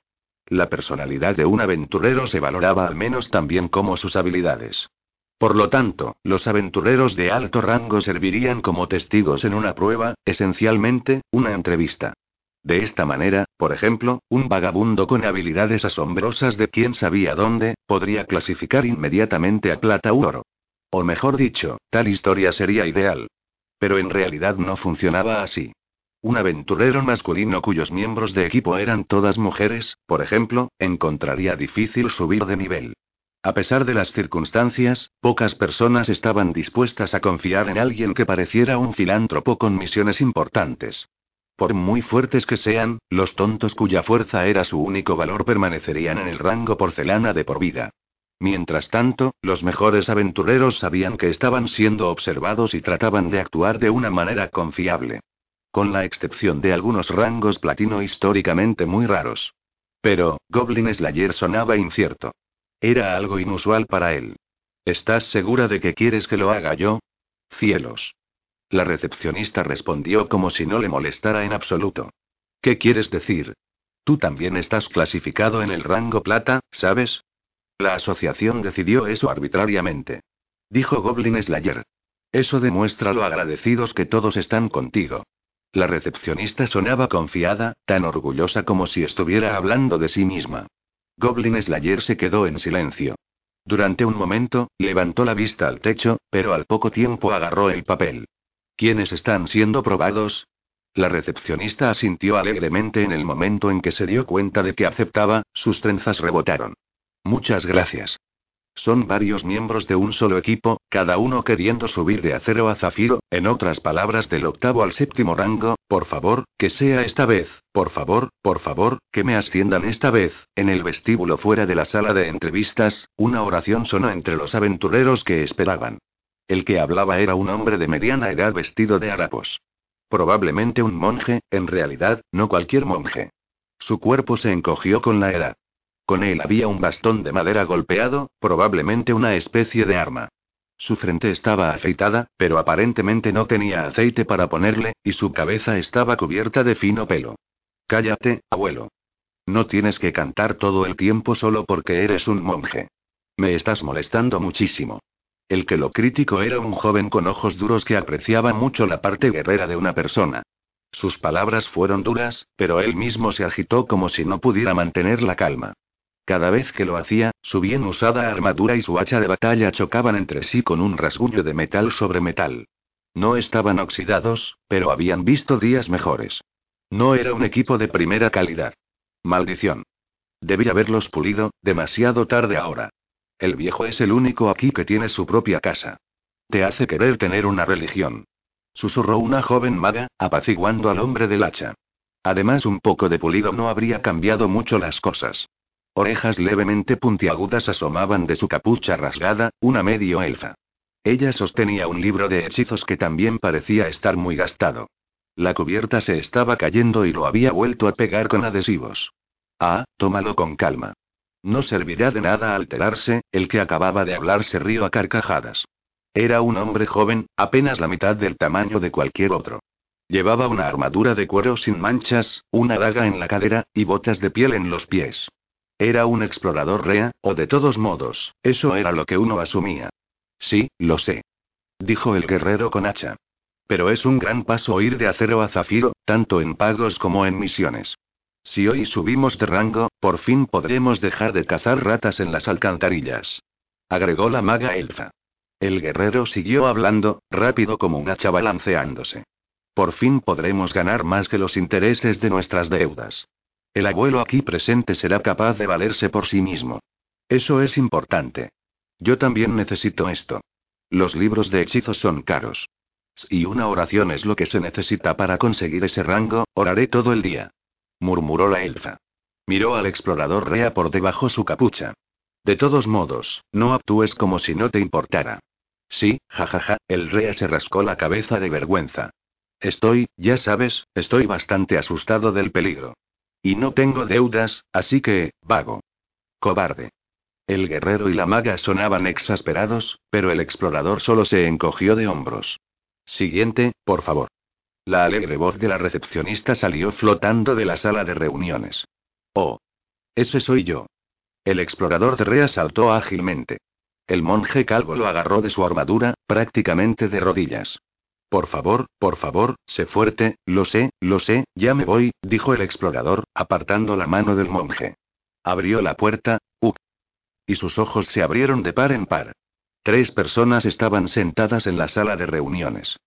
La personalidad de un aventurero se valoraba al menos tan bien como sus habilidades. Por lo tanto, los aventureros de alto rango servirían como testigos en una prueba, esencialmente, una entrevista. De esta manera, por ejemplo, un vagabundo con habilidades asombrosas de quién sabía dónde, podría clasificar inmediatamente a plata u oro. O mejor dicho, tal historia sería ideal. Pero en realidad no funcionaba así. Un aventurero masculino cuyos miembros de equipo eran todas mujeres, por ejemplo, encontraría difícil subir de nivel. A pesar de las circunstancias, pocas personas estaban dispuestas a confiar en alguien que pareciera un filántropo con misiones importantes. Por muy fuertes que sean, los tontos cuya fuerza era su único valor permanecerían en el rango porcelana de por vida. Mientras tanto, los mejores aventureros sabían que estaban siendo observados y trataban de actuar de una manera confiable. Con la excepción de algunos rangos platino históricamente muy raros. Pero, Goblin Slayer sonaba incierto. Era algo inusual para él. ¿Estás segura de que quieres que lo haga yo? Cielos. La recepcionista respondió como si no le molestara en absoluto. ¿Qué quieres decir? Tú también estás clasificado en el rango plata, ¿sabes? La asociación decidió eso arbitrariamente. Dijo Goblin Slayer. Eso demuestra lo agradecidos que todos están contigo. La recepcionista sonaba confiada, tan orgullosa como si estuviera hablando de sí misma. Goblin Slayer se quedó en silencio. Durante un momento, levantó la vista al techo, pero al poco tiempo agarró el papel. ¿Quiénes están siendo probados? La recepcionista asintió alegremente en el momento en que se dio cuenta de que aceptaba, sus trenzas rebotaron. Muchas gracias. Son varios miembros de un solo equipo, cada uno queriendo subir de acero a zafiro, en otras palabras del octavo al séptimo rango, por favor, que sea esta vez, por favor, por favor, que me asciendan esta vez. En el vestíbulo fuera de la sala de entrevistas, una oración sonó entre los aventureros que esperaban. El que hablaba era un hombre de mediana edad vestido de harapos. Probablemente un monje, en realidad, no cualquier monje. Su cuerpo se encogió con la edad. Con él había un bastón de madera golpeado, probablemente una especie de arma. Su frente estaba afeitada, pero aparentemente no tenía aceite para ponerle, y su cabeza estaba cubierta de fino pelo. Cállate, abuelo. No tienes que cantar todo el tiempo solo porque eres un monje. Me estás molestando muchísimo. El que lo crítico era un joven con ojos duros que apreciaba mucho la parte guerrera de una persona. Sus palabras fueron duras, pero él mismo se agitó como si no pudiera mantener la calma. Cada vez que lo hacía, su bien usada armadura y su hacha de batalla chocaban entre sí con un rasguño de metal sobre metal. No estaban oxidados, pero habían visto días mejores. No era un equipo de primera calidad. Maldición. Debí haberlos pulido, demasiado tarde ahora. El viejo es el único aquí que tiene su propia casa. Te hace querer tener una religión. Susurró una joven maga, apaciguando al hombre del hacha. Además, un poco de pulido no habría cambiado mucho las cosas. Orejas levemente puntiagudas asomaban de su capucha rasgada, una medio elfa. Ella sostenía un libro de hechizos que también parecía estar muy gastado. La cubierta se estaba cayendo y lo había vuelto a pegar con adhesivos. Ah, tómalo con calma. No servirá de nada alterarse, el que acababa de hablar se rió a carcajadas. Era un hombre joven, apenas la mitad del tamaño de cualquier otro. Llevaba una armadura de cuero sin manchas, una daga en la cadera, y botas de piel en los pies. Era un explorador rea, o de todos modos, eso era lo que uno asumía. Sí, lo sé. Dijo el guerrero con hacha. Pero es un gran paso ir de acero a zafiro, tanto en pagos como en misiones. Si hoy subimos de rango, por fin podremos dejar de cazar ratas en las alcantarillas. Agregó la maga elfa. El guerrero siguió hablando, rápido como un hacha balanceándose. Por fin podremos ganar más que los intereses de nuestras deudas. El abuelo aquí presente será capaz de valerse por sí mismo. Eso es importante. Yo también necesito esto. Los libros de hechizos son caros. Si una oración es lo que se necesita para conseguir ese rango, oraré todo el día. Murmuró la elfa. Miró al explorador Rea por debajo su capucha. De todos modos, no actúes como si no te importara. Sí, jajaja, el Rea se rascó la cabeza de vergüenza. Estoy, ya sabes, estoy bastante asustado del peligro. Y no tengo deudas, así que, vago. Cobarde. El guerrero y la maga sonaban exasperados, pero el explorador solo se encogió de hombros. Siguiente, por favor. La alegre voz de la recepcionista salió flotando de la sala de reuniones. Oh. Ese soy yo. El explorador de Rea saltó ágilmente. El monje calvo lo agarró de su armadura, prácticamente de rodillas. Por favor, por favor, sé fuerte, lo sé, lo sé, ya me voy, dijo el explorador, apartando la mano del monje. Abrió la puerta, ¡up! Y sus ojos se abrieron de par en par. Tres personas estaban sentadas en la sala de reuniones.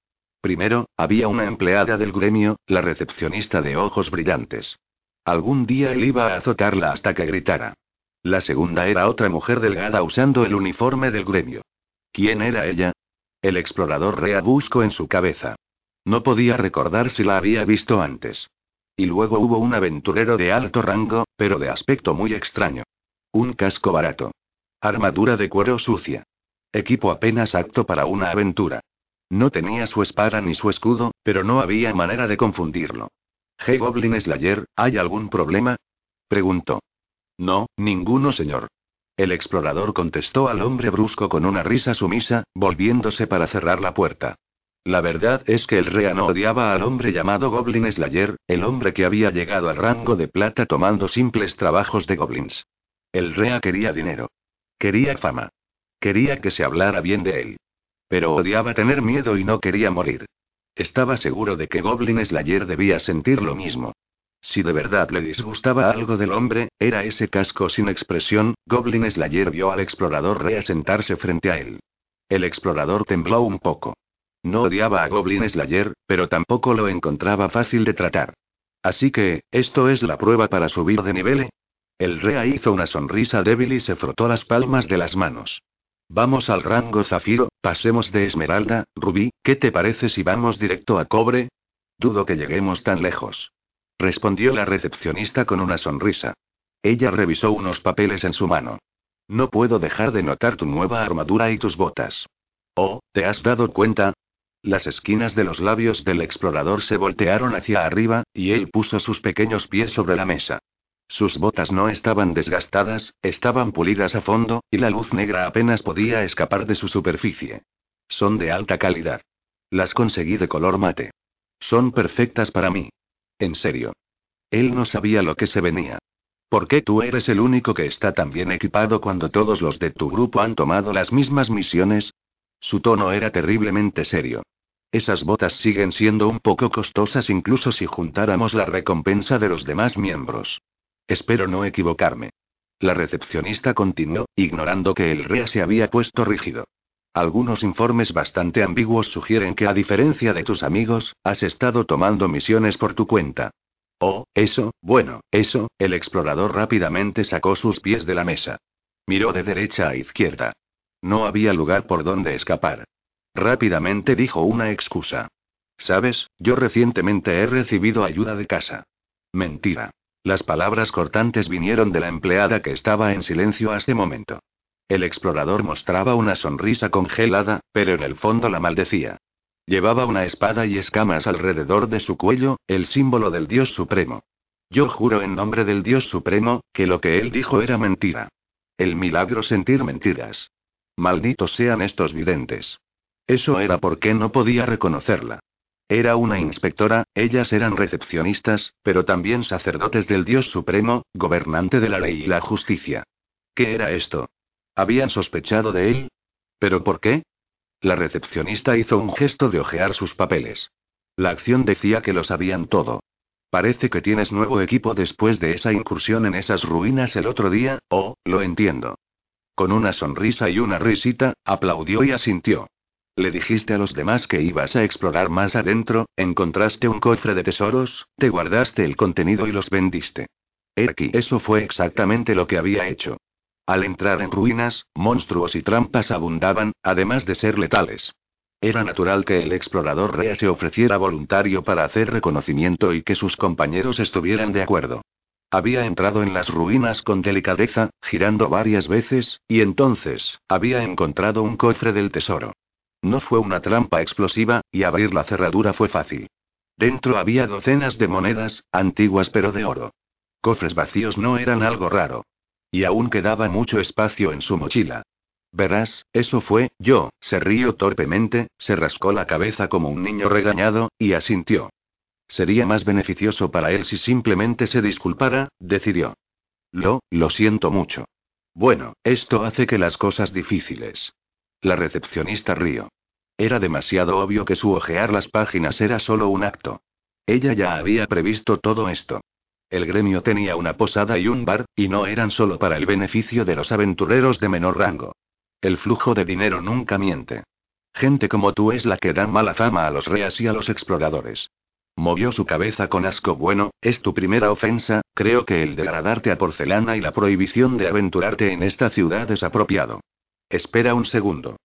Primero, había una empleada del gremio, la recepcionista de ojos brillantes. Algún día él iba a azotarla hasta que gritara. La segunda era otra mujer delgada usando el uniforme del gremio. ¿Quién era ella? El explorador Rea buscó en su cabeza. No podía recordar si la había visto antes. Y luego hubo un aventurero de alto rango, pero de aspecto muy extraño. Un casco barato. Armadura de cuero sucia. Equipo apenas apto para una aventura. No tenía su espada ni su escudo, pero no había manera de confundirlo. G. Goblin Slayer, ¿hay algún problema? preguntó. No, ninguno, señor. El explorador contestó al hombre brusco con una risa sumisa, volviéndose para cerrar la puerta. La verdad es que el Rea no odiaba al hombre llamado Goblin Slayer, el hombre que había llegado al rango de plata tomando simples trabajos de goblins. El Rea quería dinero. Quería fama. Quería que se hablara bien de él. Pero odiaba tener miedo y no quería morir. Estaba seguro de que Goblin Slayer debía sentir lo mismo. Si de verdad le disgustaba algo del hombre, era ese casco sin expresión. Goblin Slayer vio al explorador Rea sentarse frente a él. El explorador tembló un poco. No odiaba a Goblin Slayer, pero tampoco lo encontraba fácil de tratar. Así que, ¿esto es la prueba para subir de nivel? El Rea hizo una sonrisa débil y se frotó las palmas de las manos. Vamos al rango zafiro, pasemos de esmeralda, rubí, ¿qué te parece si vamos directo a cobre? Dudo que lleguemos tan lejos respondió la recepcionista con una sonrisa. Ella revisó unos papeles en su mano. No puedo dejar de notar tu nueva armadura y tus botas. Oh, ¿te has dado cuenta? Las esquinas de los labios del explorador se voltearon hacia arriba, y él puso sus pequeños pies sobre la mesa. Sus botas no estaban desgastadas, estaban pulidas a fondo, y la luz negra apenas podía escapar de su superficie. Son de alta calidad. Las conseguí de color mate. Son perfectas para mí. En serio. Él no sabía lo que se venía. ¿Por qué tú eres el único que está tan bien equipado cuando todos los de tu grupo han tomado las mismas misiones? Su tono era terriblemente serio. Esas botas siguen siendo un poco costosas incluso si juntáramos la recompensa de los demás miembros. Espero no equivocarme. La recepcionista continuó, ignorando que el REA se había puesto rígido. Algunos informes bastante ambiguos sugieren que a diferencia de tus amigos, has estado tomando misiones por tu cuenta. Oh, eso, bueno, eso, el explorador rápidamente sacó sus pies de la mesa. Miró de derecha a izquierda. No había lugar por donde escapar. Rápidamente dijo una excusa. Sabes, yo recientemente he recibido ayuda de casa. Mentira. Las palabras cortantes vinieron de la empleada que estaba en silencio hasta ese momento. El explorador mostraba una sonrisa congelada, pero en el fondo la maldecía. Llevaba una espada y escamas alrededor de su cuello, el símbolo del Dios Supremo. Yo juro en nombre del Dios Supremo, que lo que él dijo era mentira. El milagro sentir mentiras. Malditos sean estos videntes. Eso era porque no podía reconocerla. Era una inspectora, ellas eran recepcionistas, pero también sacerdotes del Dios Supremo, gobernante de la ley y la justicia. ¿Qué era esto? ¿Habían sospechado de él? ¿Pero por qué? La recepcionista hizo un gesto de ojear sus papeles. La acción decía que lo sabían todo. Parece que tienes nuevo equipo después de esa incursión en esas ruinas el otro día, oh, lo entiendo. Con una sonrisa y una risita, aplaudió y asintió. Le dijiste a los demás que ibas a explorar más adentro, encontraste un cofre de tesoros, te guardaste el contenido y los vendiste. aquí. Eso fue exactamente lo que había hecho. Al entrar en ruinas, monstruos y trampas abundaban, además de ser letales. Era natural que el explorador Rea se ofreciera voluntario para hacer reconocimiento y que sus compañeros estuvieran de acuerdo. había entrado en las ruinas con delicadeza, girando varias veces, y entonces, había encontrado un cofre del tesoro. No fue una trampa explosiva, y abrir la cerradura fue fácil. Dentro había docenas de monedas, antiguas pero de oro. Cofres vacíos no eran algo raro. Y aún quedaba mucho espacio en su mochila. Verás, eso fue, yo, se rió torpemente, se rascó la cabeza como un niño regañado, y asintió. Sería más beneficioso para él si simplemente se disculpara, decidió. Lo, lo siento mucho. Bueno, esto hace que las cosas difíciles. La recepcionista rió. Era demasiado obvio que su ojear las páginas era solo un acto. Ella ya había previsto todo esto. El gremio tenía una posada y un bar, y no eran solo para el beneficio de los aventureros de menor rango. El flujo de dinero nunca miente. Gente como tú es la que da mala fama a los reas y a los exploradores. Movió su cabeza con asco. Bueno, es tu primera ofensa, creo que el degradarte a porcelana y la prohibición de aventurarte en esta ciudad es apropiado. Espera un segundo.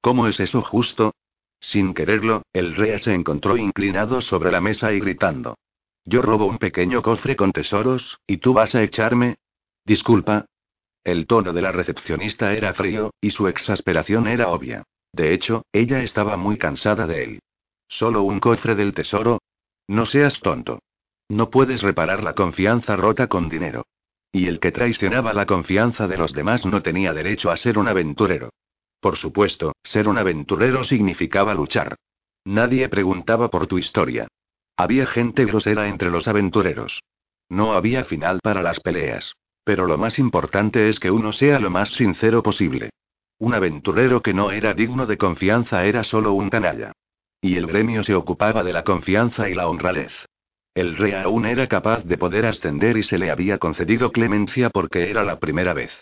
¿Cómo es eso justo? Sin quererlo, el rea se encontró inclinado sobre la mesa y gritando. Yo robo un pequeño cofre con tesoros, ¿y tú vas a echarme? Disculpa. El tono de la recepcionista era frío, y su exasperación era obvia. De hecho, ella estaba muy cansada de él. ¿Solo un cofre del tesoro? No seas tonto. No puedes reparar la confianza rota con dinero. Y el que traicionaba la confianza de los demás no tenía derecho a ser un aventurero. Por supuesto, ser un aventurero significaba luchar. Nadie preguntaba por tu historia. Había gente grosera entre los aventureros. No había final para las peleas. Pero lo más importante es que uno sea lo más sincero posible. Un aventurero que no era digno de confianza era solo un canalla. Y el gremio se ocupaba de la confianza y la honradez. El rey aún era capaz de poder ascender y se le había concedido clemencia porque era la primera vez.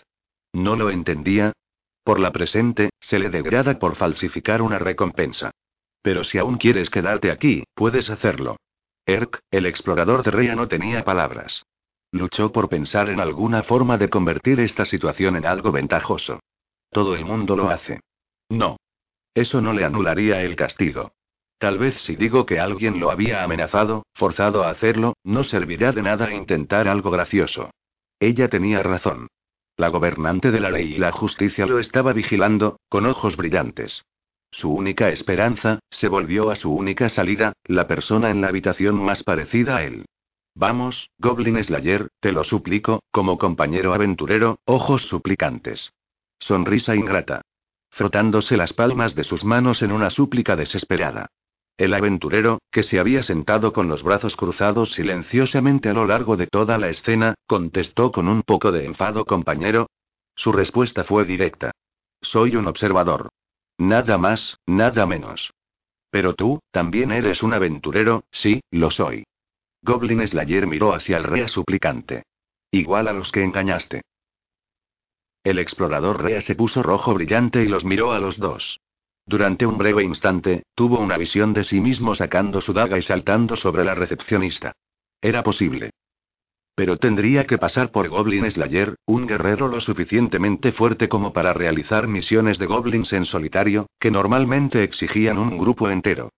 No lo entendía. Por la presente, se le degrada por falsificar una recompensa. Pero si aún quieres quedarte aquí, puedes hacerlo. Erk, el explorador de Rea no tenía palabras. Luchó por pensar en alguna forma de convertir esta situación en algo ventajoso. Todo el mundo lo hace. No. Eso no le anularía el castigo. Tal vez si digo que alguien lo había amenazado, forzado a hacerlo, no servirá de nada intentar algo gracioso. Ella tenía razón. La gobernante de la ley y la justicia lo estaba vigilando, con ojos brillantes. Su única esperanza, se volvió a su única salida, la persona en la habitación más parecida a él. Vamos, Goblin Slayer, te lo suplico, como compañero aventurero, ojos suplicantes. Sonrisa ingrata. Frotándose las palmas de sus manos en una súplica desesperada. El aventurero, que se había sentado con los brazos cruzados silenciosamente a lo largo de toda la escena, contestó con un poco de enfado compañero. Su respuesta fue directa. Soy un observador. Nada más, nada menos. Pero tú, también eres un aventurero, sí, lo soy. Goblin Slayer miró hacia el Rea suplicante. Igual a los que engañaste. El explorador Rea se puso rojo brillante y los miró a los dos. Durante un breve instante, tuvo una visión de sí mismo sacando su daga y saltando sobre la recepcionista. Era posible. Pero tendría que pasar por Goblin Slayer, un guerrero lo suficientemente fuerte como para realizar misiones de goblins en solitario, que normalmente exigían un grupo entero.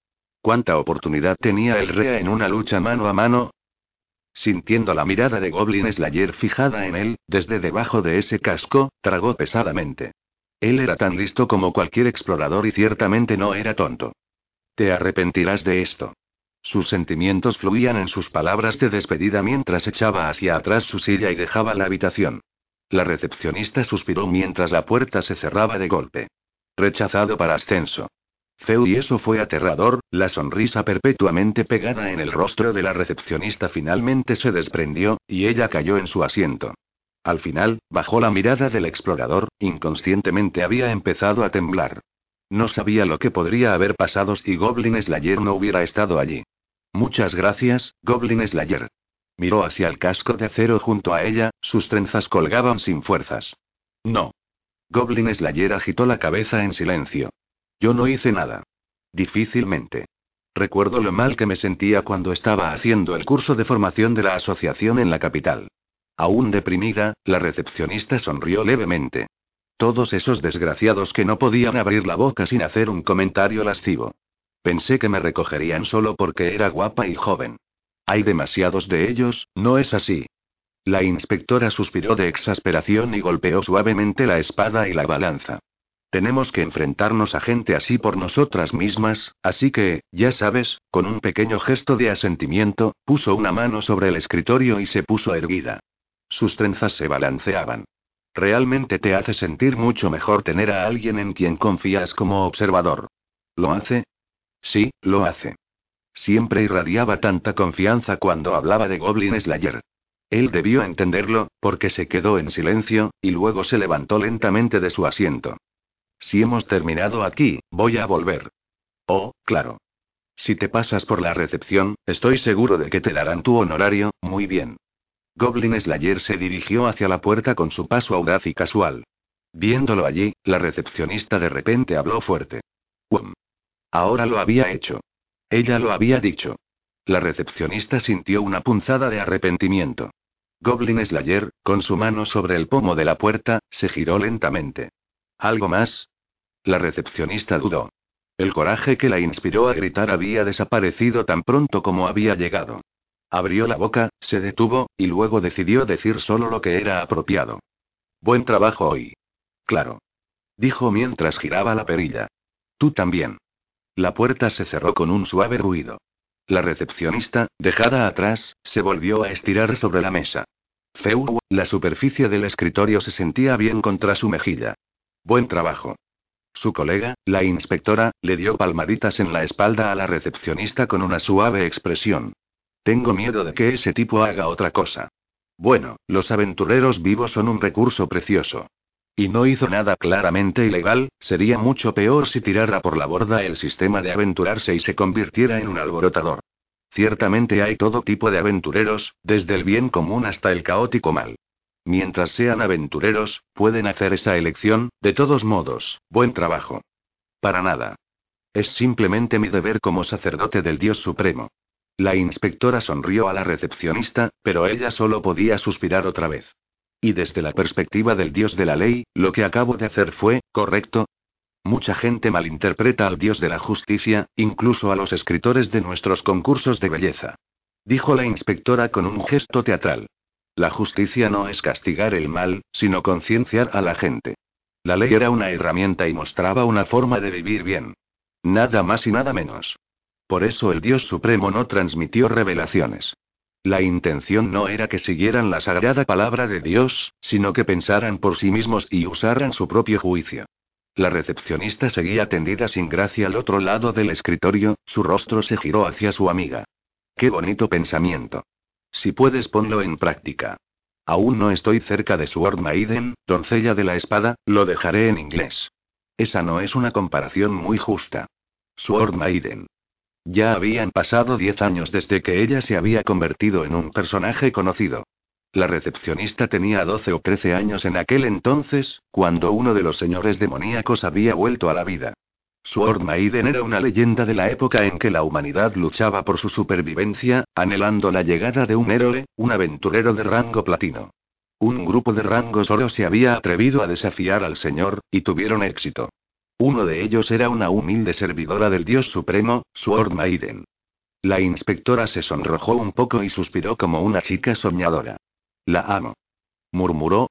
¿Cuánta oportunidad tenía el Rea en una lucha mano a mano? Sintiendo la mirada de Goblin Slayer fijada en él, desde debajo de ese casco, tragó pesadamente. Él era tan listo como cualquier explorador y ciertamente no era tonto. Te arrepentirás de esto. Sus sentimientos fluían en sus palabras de despedida mientras echaba hacia atrás su silla y dejaba la habitación. La recepcionista suspiró mientras la puerta se cerraba de golpe. Rechazado para ascenso. Feu y eso fue aterrador, la sonrisa perpetuamente pegada en el rostro de la recepcionista finalmente se desprendió, y ella cayó en su asiento. Al final, bajó la mirada del explorador, inconscientemente había empezado a temblar. No sabía lo que podría haber pasado si Goblin Slayer no hubiera estado allí. Muchas gracias, Goblin Slayer. Miró hacia el casco de acero junto a ella, sus trenzas colgaban sin fuerzas. No. Goblin Slayer agitó la cabeza en silencio. Yo no hice nada. Difícilmente. Recuerdo lo mal que me sentía cuando estaba haciendo el curso de formación de la asociación en la capital. Aún deprimida, la recepcionista sonrió levemente. Todos esos desgraciados que no podían abrir la boca sin hacer un comentario lascivo. Pensé que me recogerían solo porque era guapa y joven. Hay demasiados de ellos, ¿no es así? La inspectora suspiró de exasperación y golpeó suavemente la espada y la balanza. Tenemos que enfrentarnos a gente así por nosotras mismas, así que, ya sabes, con un pequeño gesto de asentimiento, puso una mano sobre el escritorio y se puso erguida. Sus trenzas se balanceaban. Realmente te hace sentir mucho mejor tener a alguien en quien confías como observador. ¿Lo hace? Sí, lo hace. Siempre irradiaba tanta confianza cuando hablaba de Goblin Slayer. Él debió entenderlo, porque se quedó en silencio, y luego se levantó lentamente de su asiento. Si hemos terminado aquí, voy a volver. Oh, claro. Si te pasas por la recepción, estoy seguro de que te darán tu honorario, muy bien. Goblin Slayer se dirigió hacia la puerta con su paso audaz y casual. Viéndolo allí, la recepcionista de repente habló fuerte. Um. Ahora lo había hecho. Ella lo había dicho. La recepcionista sintió una punzada de arrepentimiento. Goblin Slayer, con su mano sobre el pomo de la puerta, se giró lentamente. ¿Algo más? La recepcionista dudó. El coraje que la inspiró a gritar había desaparecido tan pronto como había llegado. Abrió la boca, se detuvo, y luego decidió decir solo lo que era apropiado. Buen trabajo hoy. Claro. Dijo mientras giraba la perilla. Tú también. La puerta se cerró con un suave ruido. La recepcionista, dejada atrás, se volvió a estirar sobre la mesa. Feu, la superficie del escritorio se sentía bien contra su mejilla. Buen trabajo. Su colega, la inspectora, le dio palmaditas en la espalda a la recepcionista con una suave expresión. Tengo miedo de que ese tipo haga otra cosa. Bueno, los aventureros vivos son un recurso precioso. Y no hizo nada claramente ilegal, sería mucho peor si tirara por la borda el sistema de aventurarse y se convirtiera en un alborotador. Ciertamente hay todo tipo de aventureros, desde el bien común hasta el caótico mal. Mientras sean aventureros, pueden hacer esa elección, de todos modos, buen trabajo. Para nada. Es simplemente mi deber como sacerdote del Dios Supremo. La inspectora sonrió a la recepcionista, pero ella solo podía suspirar otra vez. Y desde la perspectiva del Dios de la ley, lo que acabo de hacer fue, correcto. Mucha gente malinterpreta al Dios de la justicia, incluso a los escritores de nuestros concursos de belleza. Dijo la inspectora con un gesto teatral. La justicia no es castigar el mal, sino concienciar a la gente. La ley era una herramienta y mostraba una forma de vivir bien. Nada más y nada menos. Por eso el Dios Supremo no transmitió revelaciones. La intención no era que siguieran la sagrada palabra de Dios, sino que pensaran por sí mismos y usaran su propio juicio. La recepcionista seguía tendida sin gracia al otro lado del escritorio, su rostro se giró hacia su amiga. Qué bonito pensamiento. Si puedes ponlo en práctica. Aún no estoy cerca de Sword Maiden, doncella de la espada, lo dejaré en inglés. Esa no es una comparación muy justa. Sword Maiden. Ya habían pasado diez años desde que ella se había convertido en un personaje conocido. La recepcionista tenía 12 o 13 años en aquel entonces, cuando uno de los señores demoníacos había vuelto a la vida. Sword Maiden era una leyenda de la época en que la humanidad luchaba por su supervivencia, anhelando la llegada de un héroe, un aventurero de rango platino. Un grupo de rango oro se había atrevido a desafiar al Señor, y tuvieron éxito. Uno de ellos era una humilde servidora del Dios Supremo, Sword Maiden. La inspectora se sonrojó un poco y suspiró como una chica soñadora. La amo. Murmuró.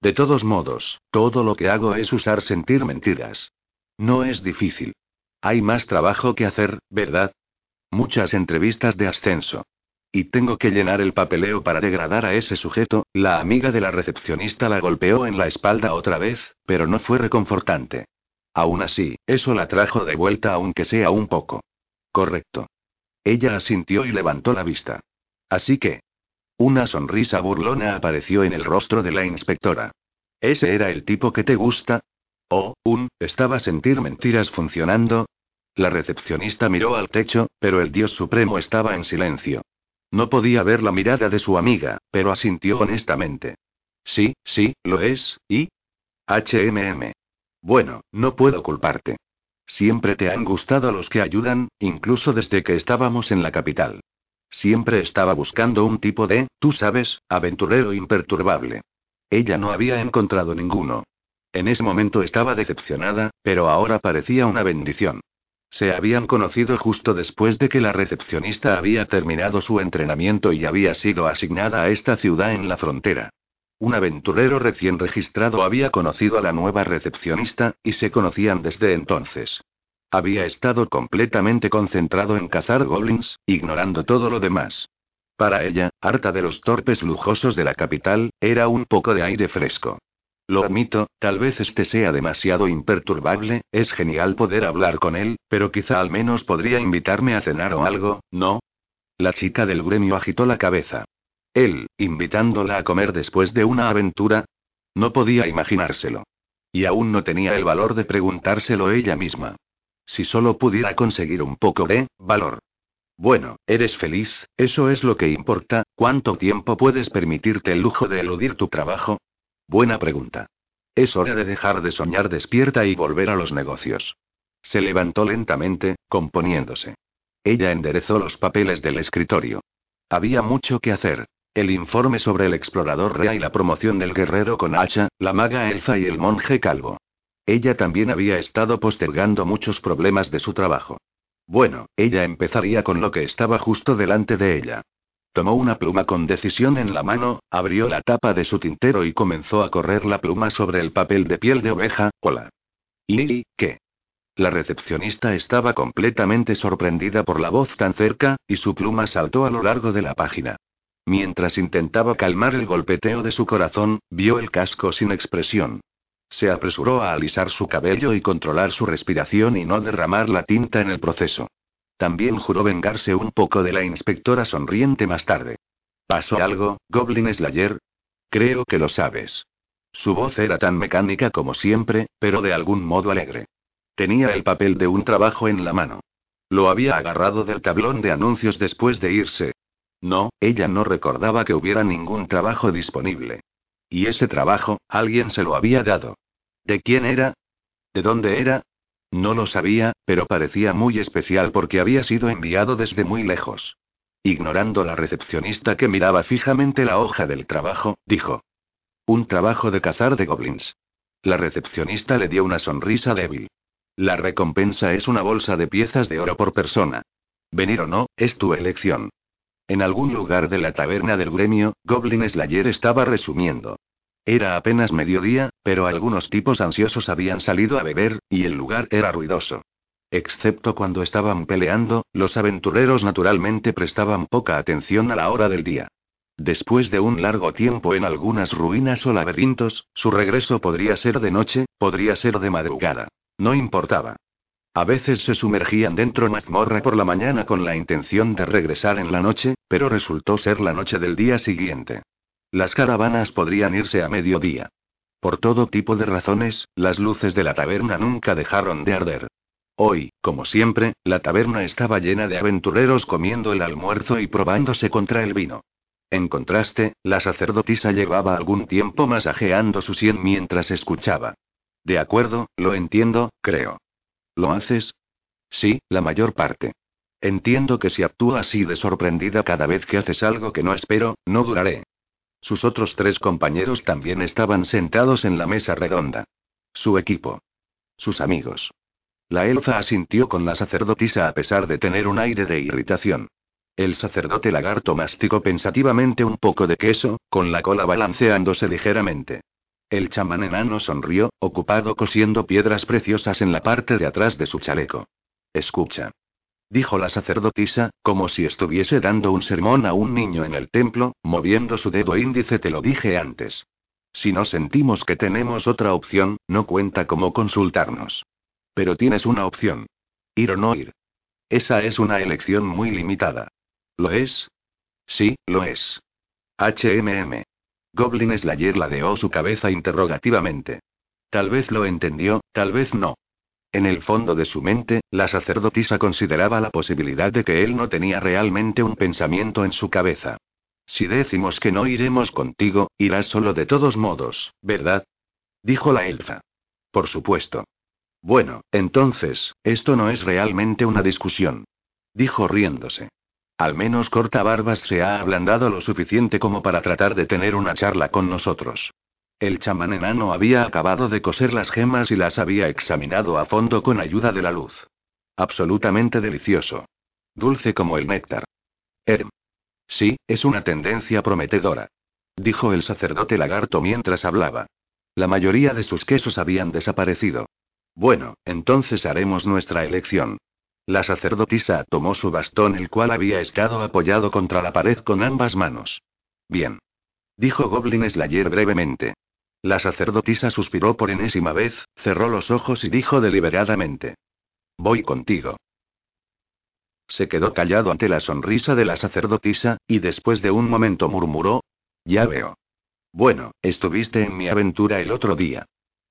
De todos modos, todo lo que hago es usar sentir mentiras. No es difícil. Hay más trabajo que hacer, ¿verdad? Muchas entrevistas de ascenso. Y tengo que llenar el papeleo para degradar a ese sujeto. La amiga de la recepcionista la golpeó en la espalda otra vez, pero no fue reconfortante. Aún así, eso la trajo de vuelta aunque sea un poco. Correcto. Ella asintió y levantó la vista. Así que. Una sonrisa burlona apareció en el rostro de la inspectora. ¿Ese era el tipo que te gusta? Oh, un, ¿estaba sentir mentiras funcionando? La recepcionista miró al techo, pero el Dios Supremo estaba en silencio. No podía ver la mirada de su amiga, pero asintió honestamente. Sí, sí, lo es, y... HMM. Bueno, no puedo culparte. Siempre te han gustado los que ayudan, incluso desde que estábamos en la capital. Siempre estaba buscando un tipo de, tú sabes, aventurero imperturbable. Ella no había encontrado ninguno. En ese momento estaba decepcionada, pero ahora parecía una bendición. Se habían conocido justo después de que la recepcionista había terminado su entrenamiento y había sido asignada a esta ciudad en la frontera. Un aventurero recién registrado había conocido a la nueva recepcionista, y se conocían desde entonces. Había estado completamente concentrado en cazar goblins, ignorando todo lo demás. Para ella, harta de los torpes lujosos de la capital, era un poco de aire fresco. Lo admito, tal vez este sea demasiado imperturbable, es genial poder hablar con él, pero quizá al menos podría invitarme a cenar o algo, ¿no? La chica del gremio agitó la cabeza. Él, invitándola a comer después de una aventura. No podía imaginárselo. Y aún no tenía el valor de preguntárselo ella misma. Si solo pudiera conseguir un poco de valor. Bueno, eres feliz, eso es lo que importa, ¿cuánto tiempo puedes permitirte el lujo de eludir tu trabajo? Buena pregunta. Es hora de dejar de soñar despierta y volver a los negocios. Se levantó lentamente, componiéndose. Ella enderezó los papeles del escritorio. Había mucho que hacer. El informe sobre el explorador Rea y la promoción del guerrero con hacha, la maga elfa y el monje calvo. Ella también había estado postergando muchos problemas de su trabajo. Bueno, ella empezaría con lo que estaba justo delante de ella. Tomó una pluma con decisión en la mano, abrió la tapa de su tintero y comenzó a correr la pluma sobre el papel de piel de oveja. Hola. ¿Y qué? La recepcionista estaba completamente sorprendida por la voz tan cerca, y su pluma saltó a lo largo de la página. Mientras intentaba calmar el golpeteo de su corazón, vio el casco sin expresión. Se apresuró a alisar su cabello y controlar su respiración y no derramar la tinta en el proceso. También juró vengarse un poco de la inspectora sonriente más tarde. ¿Pasó algo, Goblin Slayer? Creo que lo sabes. Su voz era tan mecánica como siempre, pero de algún modo alegre. Tenía el papel de un trabajo en la mano. Lo había agarrado del tablón de anuncios después de irse. No, ella no recordaba que hubiera ningún trabajo disponible. Y ese trabajo, alguien se lo había dado. ¿De quién era? ¿De dónde era? No lo sabía, pero parecía muy especial porque había sido enviado desde muy lejos. Ignorando la recepcionista que miraba fijamente la hoja del trabajo, dijo. Un trabajo de cazar de goblins. La recepcionista le dio una sonrisa débil. La recompensa es una bolsa de piezas de oro por persona. Venir o no, es tu elección. En algún lugar de la taberna del gremio, Goblin Slayer estaba resumiendo. Era apenas mediodía, pero algunos tipos ansiosos habían salido a beber, y el lugar era ruidoso. Excepto cuando estaban peleando, los aventureros naturalmente prestaban poca atención a la hora del día. Después de un largo tiempo en algunas ruinas o laberintos, su regreso podría ser de noche, podría ser de madrugada. No importaba. A veces se sumergían dentro mazmorra por la mañana con la intención de regresar en la noche, pero resultó ser la noche del día siguiente. Las caravanas podrían irse a mediodía. Por todo tipo de razones, las luces de la taberna nunca dejaron de arder. Hoy, como siempre, la taberna estaba llena de aventureros comiendo el almuerzo y probándose contra el vino. En contraste, la sacerdotisa llevaba algún tiempo masajeando su sien mientras escuchaba. De acuerdo, lo entiendo, creo. ¿Lo haces? Sí, la mayor parte. Entiendo que si actúo así de sorprendida cada vez que haces algo que no espero, no duraré. Sus otros tres compañeros también estaban sentados en la mesa redonda. Su equipo. Sus amigos. La elfa asintió con la sacerdotisa a pesar de tener un aire de irritación. El sacerdote lagarto masticó pensativamente un poco de queso, con la cola balanceándose ligeramente. El chamán enano sonrió, ocupado cosiendo piedras preciosas en la parte de atrás de su chaleco. Escucha dijo la sacerdotisa, como si estuviese dando un sermón a un niño en el templo, moviendo su dedo índice. Te lo dije antes. Si no sentimos que tenemos otra opción, no cuenta como consultarnos. Pero tienes una opción. Ir o no ir. Esa es una elección muy limitada. ¿Lo es? Sí, lo es. HMM. Goblin Slayer ladeó su cabeza interrogativamente. Tal vez lo entendió, tal vez no. En el fondo de su mente, la sacerdotisa consideraba la posibilidad de que él no tenía realmente un pensamiento en su cabeza. Si decimos que no iremos contigo, irás solo de todos modos, ¿verdad? Dijo la elfa. Por supuesto. Bueno, entonces, esto no es realmente una discusión. Dijo riéndose. Al menos Corta Barbas se ha ablandado lo suficiente como para tratar de tener una charla con nosotros. El chamán enano había acabado de coser las gemas y las había examinado a fondo con ayuda de la luz. Absolutamente delicioso. Dulce como el néctar. Erm. Sí, es una tendencia prometedora. Dijo el sacerdote lagarto mientras hablaba. La mayoría de sus quesos habían desaparecido. Bueno, entonces haremos nuestra elección. La sacerdotisa tomó su bastón, el cual había estado apoyado contra la pared con ambas manos. Bien. Dijo Goblin Slayer brevemente. La sacerdotisa suspiró por enésima vez, cerró los ojos y dijo deliberadamente. Voy contigo. Se quedó callado ante la sonrisa de la sacerdotisa, y después de un momento murmuró. Ya veo. Bueno, estuviste en mi aventura el otro día.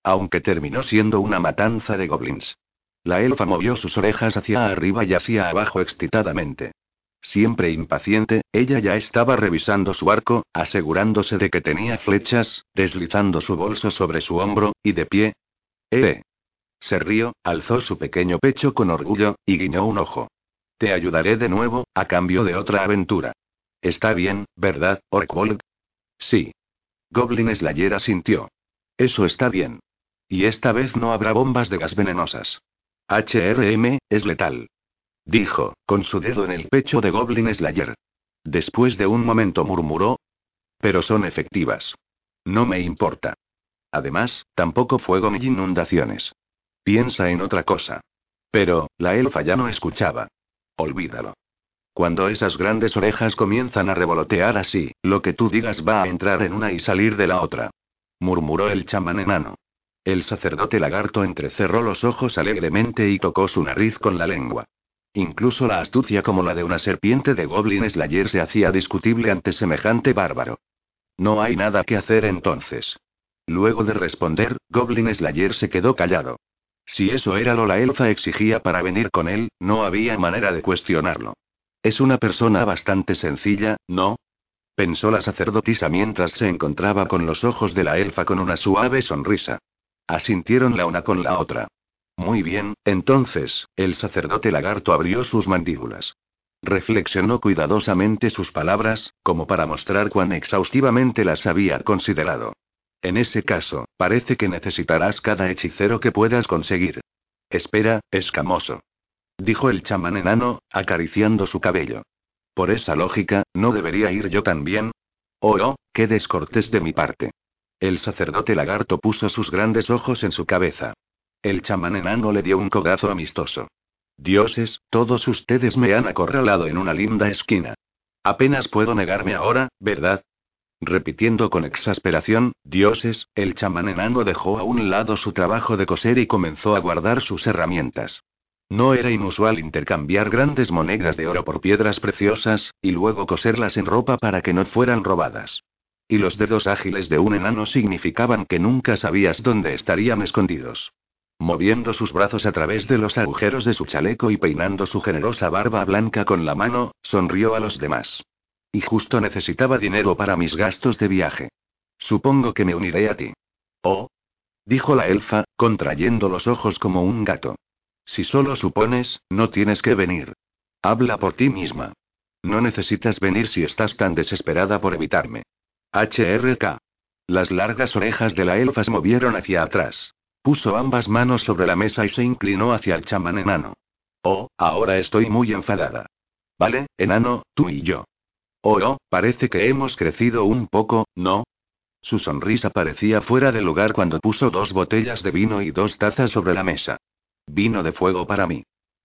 Aunque terminó siendo una matanza de goblins. La elfa movió sus orejas hacia arriba y hacia abajo excitadamente. Siempre impaciente, ella ya estaba revisando su arco, asegurándose de que tenía flechas, deslizando su bolso sobre su hombro, y de pie. ¡Eh! Se rió, alzó su pequeño pecho con orgullo, y guiñó un ojo. Te ayudaré de nuevo, a cambio de otra aventura. Está bien, ¿verdad, Orkwold? Sí. Goblin Slayer sintió. Eso está bien. Y esta vez no habrá bombas de gas venenosas. HRM, es letal. Dijo, con su dedo en el pecho de Goblin Slayer. Después de un momento murmuró. Pero son efectivas. No me importa. Además, tampoco fuego ni inundaciones. Piensa en otra cosa. Pero, la elfa ya no escuchaba. Olvídalo. Cuando esas grandes orejas comienzan a revolotear así, lo que tú digas va a entrar en una y salir de la otra. Murmuró el chamán enano. El sacerdote lagarto entrecerró los ojos alegremente y tocó su nariz con la lengua. Incluso la astucia como la de una serpiente de Goblin Slayer se hacía discutible ante semejante bárbaro. No hay nada que hacer entonces. Luego de responder, Goblin Slayer se quedó callado. Si eso era lo la elfa exigía para venir con él, no había manera de cuestionarlo. Es una persona bastante sencilla, ¿no? Pensó la sacerdotisa mientras se encontraba con los ojos de la elfa con una suave sonrisa. Asintieron la una con la otra. Muy bien, entonces, el sacerdote lagarto abrió sus mandíbulas. Reflexionó cuidadosamente sus palabras, como para mostrar cuán exhaustivamente las había considerado. En ese caso, parece que necesitarás cada hechicero que puedas conseguir. Espera, escamoso. Dijo el chamán enano, acariciando su cabello. Por esa lógica, ¿no debería ir yo también? Oh, oh, qué descortés de mi parte. El sacerdote lagarto puso sus grandes ojos en su cabeza. El chamán enano le dio un cogazo amistoso. Dioses, todos ustedes me han acorralado en una linda esquina. Apenas puedo negarme ahora, ¿verdad? Repitiendo con exasperación, dioses, el chamán enano dejó a un lado su trabajo de coser y comenzó a guardar sus herramientas. No era inusual intercambiar grandes monedas de oro por piedras preciosas, y luego coserlas en ropa para que no fueran robadas. Y los dedos ágiles de un enano significaban que nunca sabías dónde estarían escondidos. Moviendo sus brazos a través de los agujeros de su chaleco y peinando su generosa barba blanca con la mano, sonrió a los demás. Y justo necesitaba dinero para mis gastos de viaje. Supongo que me uniré a ti. Oh. Dijo la elfa, contrayendo los ojos como un gato. Si solo supones, no tienes que venir. Habla por ti misma. No necesitas venir si estás tan desesperada por evitarme. HRK. Las largas orejas de la elfa se movieron hacia atrás. Puso ambas manos sobre la mesa y se inclinó hacia el chamán enano. Oh, ahora estoy muy enfadada. Vale, enano, tú y yo. Oh, oh, parece que hemos crecido un poco, ¿no? Su sonrisa parecía fuera de lugar cuando puso dos botellas de vino y dos tazas sobre la mesa. Vino de fuego para mí.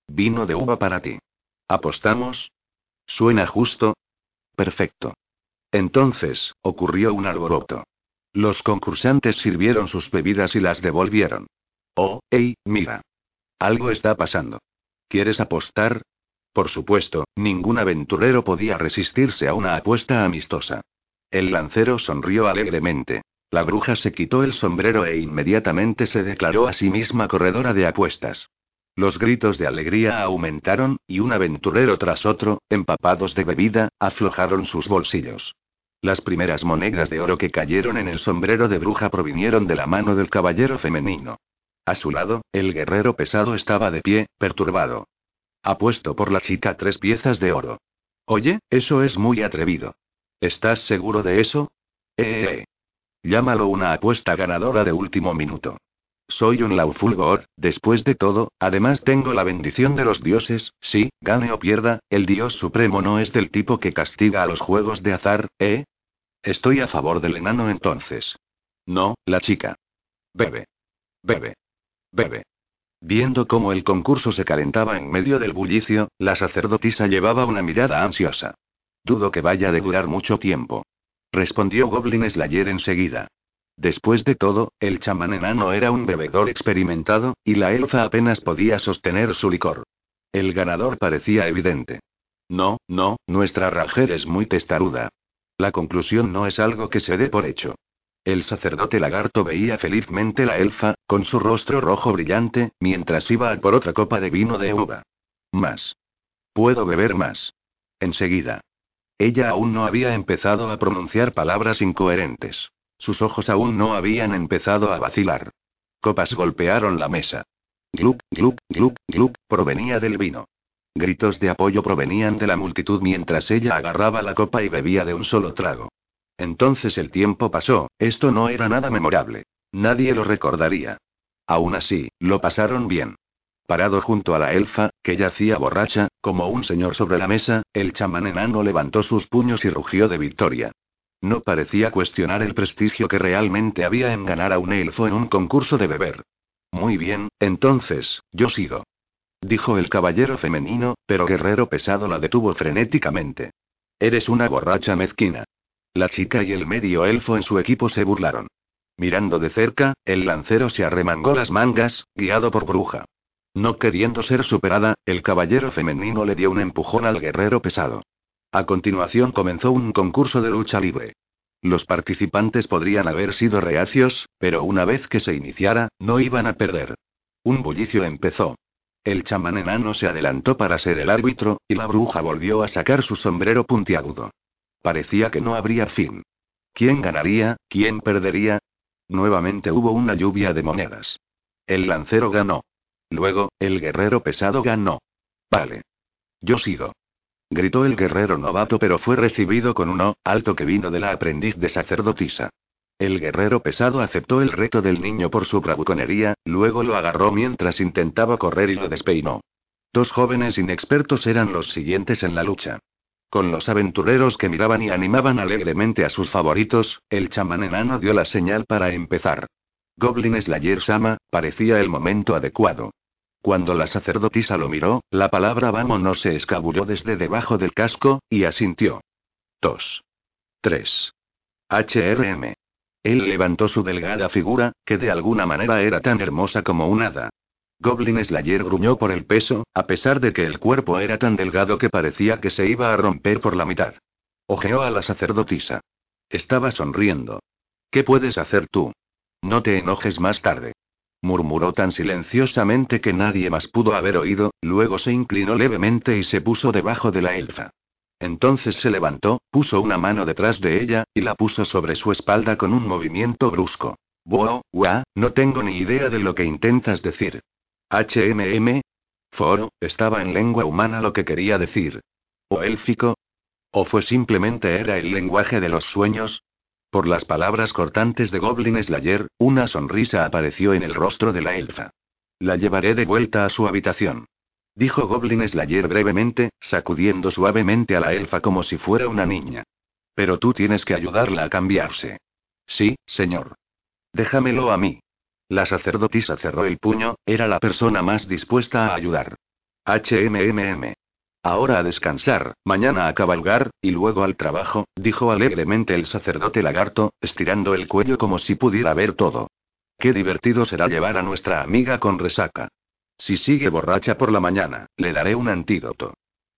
Vino de uva para ti. ¿Apostamos? ¿Suena justo? Perfecto. Entonces, ocurrió un alboroto. Los concursantes sirvieron sus bebidas y las devolvieron. Oh, hey, mira. Algo está pasando. ¿Quieres apostar? Por supuesto, ningún aventurero podía resistirse a una apuesta amistosa. El lancero sonrió alegremente. La bruja se quitó el sombrero e inmediatamente se declaró a sí misma corredora de apuestas. Los gritos de alegría aumentaron, y un aventurero tras otro, empapados de bebida, aflojaron sus bolsillos. Las primeras monedas de oro que cayeron en el sombrero de bruja provinieron de la mano del caballero femenino. A su lado, el guerrero pesado estaba de pie, perturbado. Apuesto por la chica tres piezas de oro. Oye, eso es muy atrevido. ¿Estás seguro de eso? Eh, eh, eh. Llámalo una apuesta ganadora de último minuto. Soy un Laufulgor, después de todo, además tengo la bendición de los dioses, sí, gane o pierda, el dios supremo no es del tipo que castiga a los juegos de azar, ¿eh? Estoy a favor del enano entonces. No, la chica. Bebe. Bebe. Bebe. Viendo cómo el concurso se calentaba en medio del bullicio, la sacerdotisa llevaba una mirada ansiosa. Dudo que vaya a durar mucho tiempo. Respondió Goblin Slayer enseguida. Después de todo, el chamán enano era un bebedor experimentado, y la elfa apenas podía sostener su licor. El ganador parecía evidente. No, no, nuestra Rajer es muy testaruda. La conclusión no es algo que se dé por hecho. El sacerdote lagarto veía felizmente la elfa, con su rostro rojo brillante, mientras iba a por otra copa de vino de uva. Más. Puedo beber más. Enseguida. Ella aún no había empezado a pronunciar palabras incoherentes. Sus ojos aún no habían empezado a vacilar. Copas golpearon la mesa. Gluck, gluck, gluck, gluck, provenía del vino. Gritos de apoyo provenían de la multitud mientras ella agarraba la copa y bebía de un solo trago. Entonces el tiempo pasó, esto no era nada memorable. Nadie lo recordaría. Aún así, lo pasaron bien. Parado junto a la elfa, que yacía borracha, como un señor sobre la mesa, el chamán enano levantó sus puños y rugió de victoria. No parecía cuestionar el prestigio que realmente había en ganar a un elfo en un concurso de beber. Muy bien, entonces, yo sigo. Dijo el caballero femenino, pero Guerrero Pesado la detuvo frenéticamente. Eres una borracha mezquina. La chica y el medio elfo en su equipo se burlaron. Mirando de cerca, el lancero se arremangó las mangas, guiado por bruja. No queriendo ser superada, el caballero femenino le dio un empujón al guerrero pesado. A continuación comenzó un concurso de lucha libre. Los participantes podrían haber sido reacios, pero una vez que se iniciara, no iban a perder. Un bullicio empezó. El chamán enano se adelantó para ser el árbitro, y la bruja volvió a sacar su sombrero puntiagudo. Parecía que no habría fin. ¿Quién ganaría? ¿Quién perdería? Nuevamente hubo una lluvia de monedas. El lancero ganó. Luego, el guerrero pesado ganó. Vale. Yo sigo. Gritó el guerrero novato, pero fue recibido con un alto que vino de la aprendiz de sacerdotisa. El guerrero pesado aceptó el reto del niño por su bravuconería, luego lo agarró mientras intentaba correr y lo despeinó. Dos jóvenes inexpertos eran los siguientes en la lucha. Con los aventureros que miraban y animaban alegremente a sus favoritos, el chamán enano dio la señal para empezar. Goblin Slayer Sama, parecía el momento adecuado. Cuando la sacerdotisa lo miró, la palabra vamos no se escabulló desde debajo del casco, y asintió. 2. 3. HRM. Él levantó su delgada figura, que de alguna manera era tan hermosa como un hada. Goblin Slayer gruñó por el peso, a pesar de que el cuerpo era tan delgado que parecía que se iba a romper por la mitad. Ojeó a la sacerdotisa. Estaba sonriendo. ¿Qué puedes hacer tú? No te enojes más tarde murmuró tan silenciosamente que nadie más pudo haber oído, luego se inclinó levemente y se puso debajo de la elfa. Entonces se levantó, puso una mano detrás de ella, y la puso sobre su espalda con un movimiento brusco. Wow, wow, no tengo ni idea de lo que intentas decir. HMM. Foro, estaba en lengua humana lo que quería decir. ¿O élfico? ¿O fue simplemente era el lenguaje de los sueños? Por las palabras cortantes de Goblin Slayer, una sonrisa apareció en el rostro de la elfa. La llevaré de vuelta a su habitación. Dijo Goblin Slayer brevemente, sacudiendo suavemente a la elfa como si fuera una niña. Pero tú tienes que ayudarla a cambiarse. Sí, señor. Déjamelo a mí. La sacerdotisa cerró el puño, era la persona más dispuesta a ayudar. HMMM. Ahora a descansar, mañana a cabalgar, y luego al trabajo, dijo alegremente el sacerdote lagarto, estirando el cuello como si pudiera ver todo. Qué divertido será llevar a nuestra amiga con resaca. Si sigue borracha por la mañana, le daré un antídoto.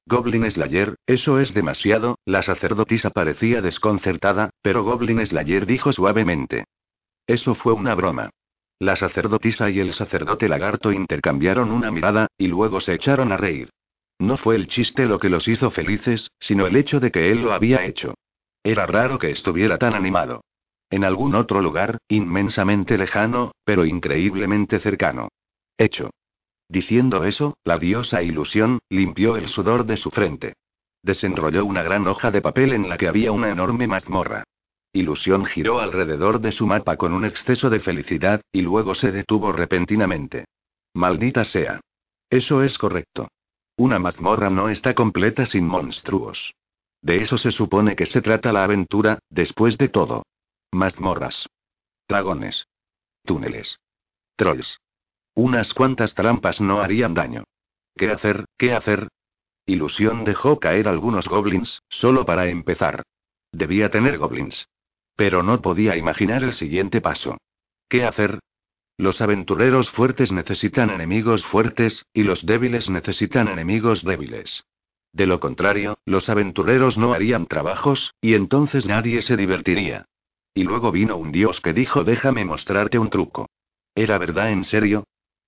Goblin Slayer, eso es demasiado, la sacerdotisa parecía desconcertada, pero Goblin Slayer dijo suavemente. Eso fue una broma. La sacerdotisa y el sacerdote lagarto intercambiaron una mirada, y luego se echaron a reír. No fue el chiste lo que los hizo felices, sino el hecho de que él lo había hecho. Era raro que estuviera tan animado. En algún otro lugar, inmensamente lejano, pero increíblemente cercano. Hecho. Diciendo eso, la diosa ilusión, limpió el sudor de su frente. Desenrolló una gran hoja de papel en la que había una enorme mazmorra. Ilusión giró alrededor de su mapa con un exceso de felicidad, y luego se detuvo repentinamente. Maldita sea. Eso es correcto. Una mazmorra no está completa sin monstruos. De eso se supone que se trata la aventura, después de todo. Mazmorras. Dragones. Túneles. Trolls. Unas cuantas trampas no harían daño. ¿Qué hacer? ¿Qué hacer? Ilusión dejó caer algunos goblins, solo para empezar. Debía tener goblins. Pero no podía imaginar el siguiente paso. ¿Qué hacer? Los aventureros fuertes necesitan enemigos fuertes, y los débiles necesitan enemigos débiles. De lo contrario, los aventureros no harían trabajos, y entonces nadie se divertiría. Y luego vino un dios que dijo déjame mostrarte un truco. ¿Era verdad en serio?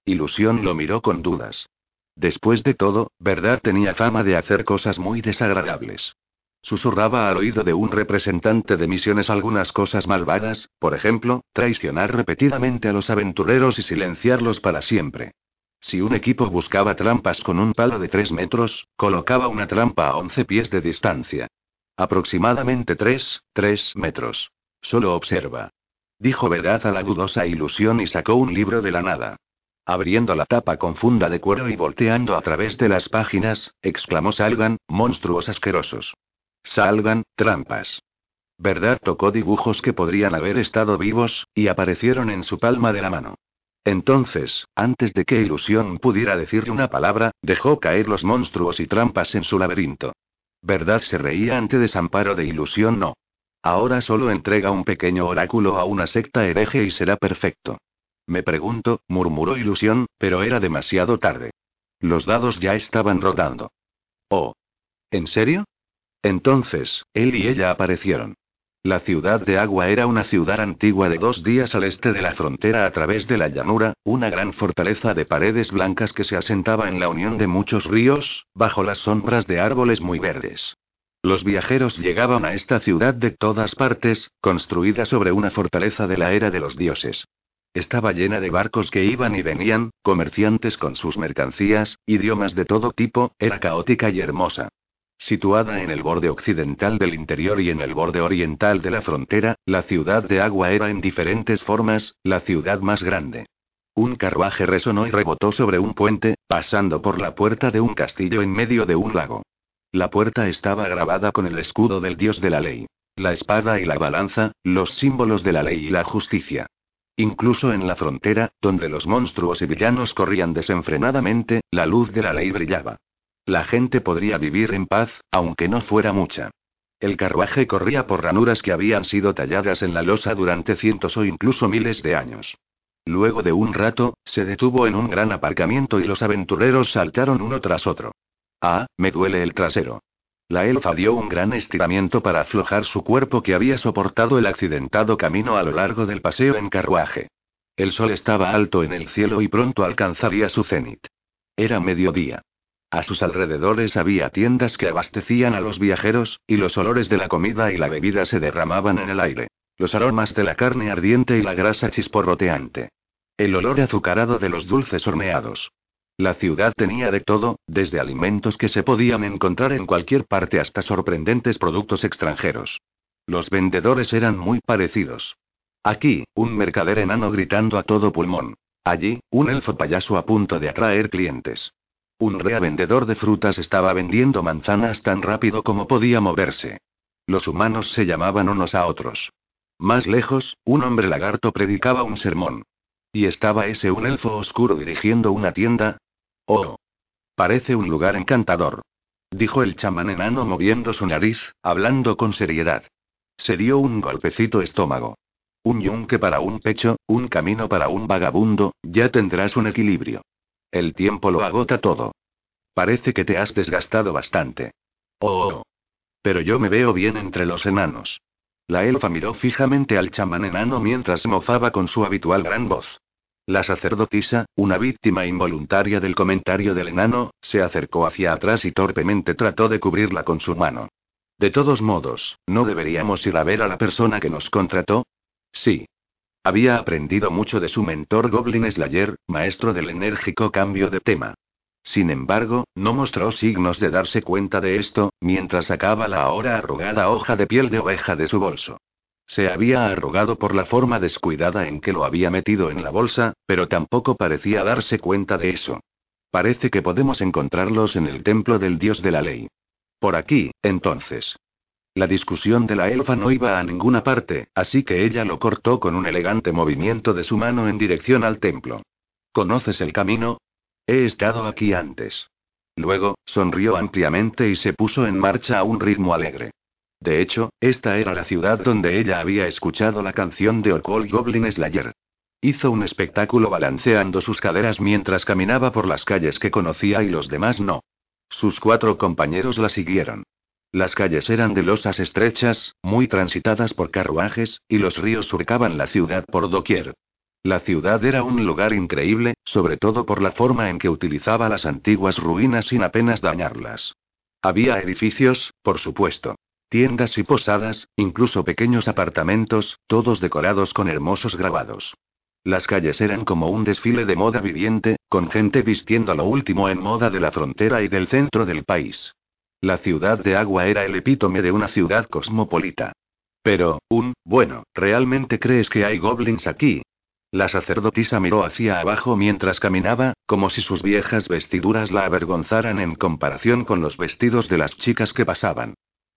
Ilusión lo miró con dudas. Después de todo, verdad tenía fama de hacer cosas muy desagradables. Susurraba al oído de un representante de misiones algunas cosas malvadas, por ejemplo, traicionar repetidamente a los aventureros y silenciarlos para siempre. Si un equipo buscaba trampas con un palo de 3 metros, colocaba una trampa a 11 pies de distancia. Aproximadamente 3, 3 metros. Solo observa. Dijo verdad a la dudosa ilusión y sacó un libro de la nada. Abriendo la tapa con funda de cuero y volteando a través de las páginas, exclamó Salgan, monstruos asquerosos. Salgan, trampas. Verdad tocó dibujos que podrían haber estado vivos, y aparecieron en su palma de la mano. Entonces, antes de que Ilusión pudiera decirle una palabra, dejó caer los monstruos y trampas en su laberinto. Verdad se reía ante desamparo de Ilusión no. Ahora solo entrega un pequeño oráculo a una secta hereje y será perfecto. Me pregunto, murmuró Ilusión, pero era demasiado tarde. Los dados ya estaban rodando. Oh. ¿En serio? Entonces, él y ella aparecieron. La ciudad de Agua era una ciudad antigua de dos días al este de la frontera a través de la llanura, una gran fortaleza de paredes blancas que se asentaba en la unión de muchos ríos, bajo las sombras de árboles muy verdes. Los viajeros llegaban a esta ciudad de todas partes, construida sobre una fortaleza de la era de los dioses. Estaba llena de barcos que iban y venían, comerciantes con sus mercancías, idiomas de todo tipo, era caótica y hermosa. Situada en el borde occidental del interior y en el borde oriental de la frontera, la ciudad de Agua era en diferentes formas, la ciudad más grande. Un carruaje resonó y rebotó sobre un puente, pasando por la puerta de un castillo en medio de un lago. La puerta estaba grabada con el escudo del dios de la ley. La espada y la balanza, los símbolos de la ley y la justicia. Incluso en la frontera, donde los monstruos y villanos corrían desenfrenadamente, la luz de la ley brillaba. La gente podría vivir en paz, aunque no fuera mucha. El carruaje corría por ranuras que habían sido talladas en la losa durante cientos o incluso miles de años. Luego de un rato, se detuvo en un gran aparcamiento y los aventureros saltaron uno tras otro. Ah, me duele el trasero. La elfa dio un gran estiramiento para aflojar su cuerpo que había soportado el accidentado camino a lo largo del paseo en carruaje. El sol estaba alto en el cielo y pronto alcanzaría su cenit. Era mediodía. A sus alrededores había tiendas que abastecían a los viajeros, y los olores de la comida y la bebida se derramaban en el aire. Los aromas de la carne ardiente y la grasa chisporroteante. El olor azucarado de los dulces horneados. La ciudad tenía de todo, desde alimentos que se podían encontrar en cualquier parte hasta sorprendentes productos extranjeros. Los vendedores eran muy parecidos. Aquí, un mercader enano gritando a todo pulmón. Allí, un elfo payaso a punto de atraer clientes. Un rea vendedor de frutas estaba vendiendo manzanas tan rápido como podía moverse. Los humanos se llamaban unos a otros. Más lejos, un hombre lagarto predicaba un sermón. ¿Y estaba ese un elfo oscuro dirigiendo una tienda? Oh. Parece un lugar encantador. Dijo el chamán enano moviendo su nariz, hablando con seriedad. Se dio un golpecito estómago. Un yunque para un pecho, un camino para un vagabundo, ya tendrás un equilibrio. El tiempo lo agota todo. Parece que te has desgastado bastante. Oh. Pero yo me veo bien entre los enanos. La elfa miró fijamente al chamán enano mientras mofaba con su habitual gran voz. La sacerdotisa, una víctima involuntaria del comentario del enano, se acercó hacia atrás y torpemente trató de cubrirla con su mano. De todos modos, ¿no deberíamos ir a ver a la persona que nos contrató? Sí. Había aprendido mucho de su mentor Goblin Slayer, maestro del enérgico cambio de tema. Sin embargo, no mostró signos de darse cuenta de esto, mientras sacaba la ahora arrugada hoja de piel de oveja de su bolso. Se había arrugado por la forma descuidada en que lo había metido en la bolsa, pero tampoco parecía darse cuenta de eso. Parece que podemos encontrarlos en el templo del dios de la ley. Por aquí, entonces. La discusión de la elfa no iba a ninguna parte, así que ella lo cortó con un elegante movimiento de su mano en dirección al templo. ¿Conoces el camino? He estado aquí antes. Luego, sonrió ampliamente y se puso en marcha a un ritmo alegre. De hecho, esta era la ciudad donde ella había escuchado la canción de Orkol Goblin Slayer. Hizo un espectáculo balanceando sus caderas mientras caminaba por las calles que conocía y los demás no. Sus cuatro compañeros la siguieron. Las calles eran de losas estrechas, muy transitadas por carruajes, y los ríos surcaban la ciudad por doquier. La ciudad era un lugar increíble, sobre todo por la forma en que utilizaba las antiguas ruinas sin apenas dañarlas. Había edificios, por supuesto. Tiendas y posadas, incluso pequeños apartamentos, todos decorados con hermosos grabados. Las calles eran como un desfile de moda viviente, con gente vistiendo lo último en moda de la frontera y del centro del país. La ciudad de agua era el epítome de una ciudad cosmopolita. Pero, un, bueno, ¿realmente crees que hay goblins aquí? La sacerdotisa miró hacia abajo mientras caminaba, como si sus viejas vestiduras la avergonzaran en comparación con los vestidos de las chicas que pasaban.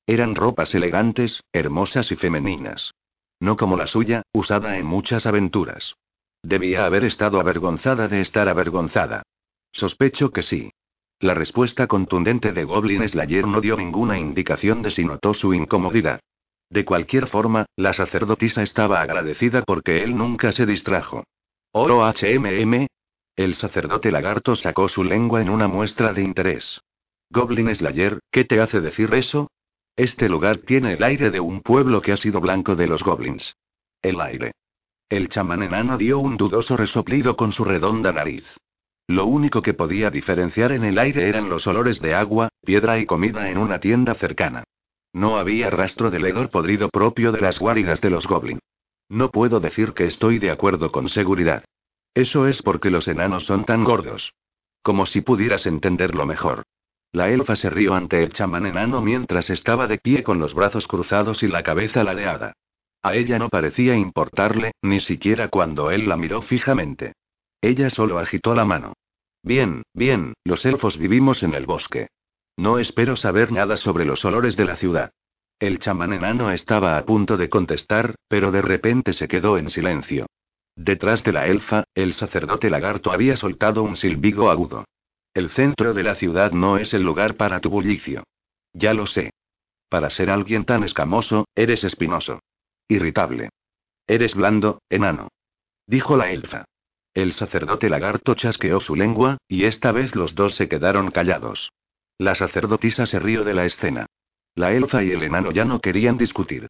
Eran ropas elegantes, hermosas y femeninas. No como la suya, usada en muchas aventuras. Debía haber estado avergonzada de estar avergonzada. Sospecho que sí. La respuesta contundente de Goblin Slayer no dio ninguna indicación de si notó su incomodidad. De cualquier forma, la sacerdotisa estaba agradecida porque él nunca se distrajo. ¿Oro HMM? El sacerdote lagarto sacó su lengua en una muestra de interés. Goblin Slayer, ¿qué te hace decir eso? Este lugar tiene el aire de un pueblo que ha sido blanco de los goblins. El aire. El chamán enano dio un dudoso resoplido con su redonda nariz. Lo único que podía diferenciar en el aire eran los olores de agua, piedra y comida en una tienda cercana. No había rastro del hedor podrido propio de las guaridas de los goblins. No puedo decir que estoy de acuerdo con seguridad. Eso es porque los enanos son tan gordos. Como si pudieras entenderlo mejor. La elfa se rió ante el chamán enano mientras estaba de pie con los brazos cruzados y la cabeza ladeada. A ella no parecía importarle, ni siquiera cuando él la miró fijamente. Ella solo agitó la mano. Bien, bien, los elfos vivimos en el bosque. No espero saber nada sobre los olores de la ciudad. El chamán enano estaba a punto de contestar, pero de repente se quedó en silencio. Detrás de la elfa, el sacerdote lagarto había soltado un silbido agudo. El centro de la ciudad no es el lugar para tu bullicio. Ya lo sé. Para ser alguien tan escamoso, eres espinoso. Irritable. Eres blando, enano. Dijo la elfa. El sacerdote lagarto chasqueó su lengua, y esta vez los dos se quedaron callados. La sacerdotisa se rió de la escena. La elfa y el enano ya no querían discutir.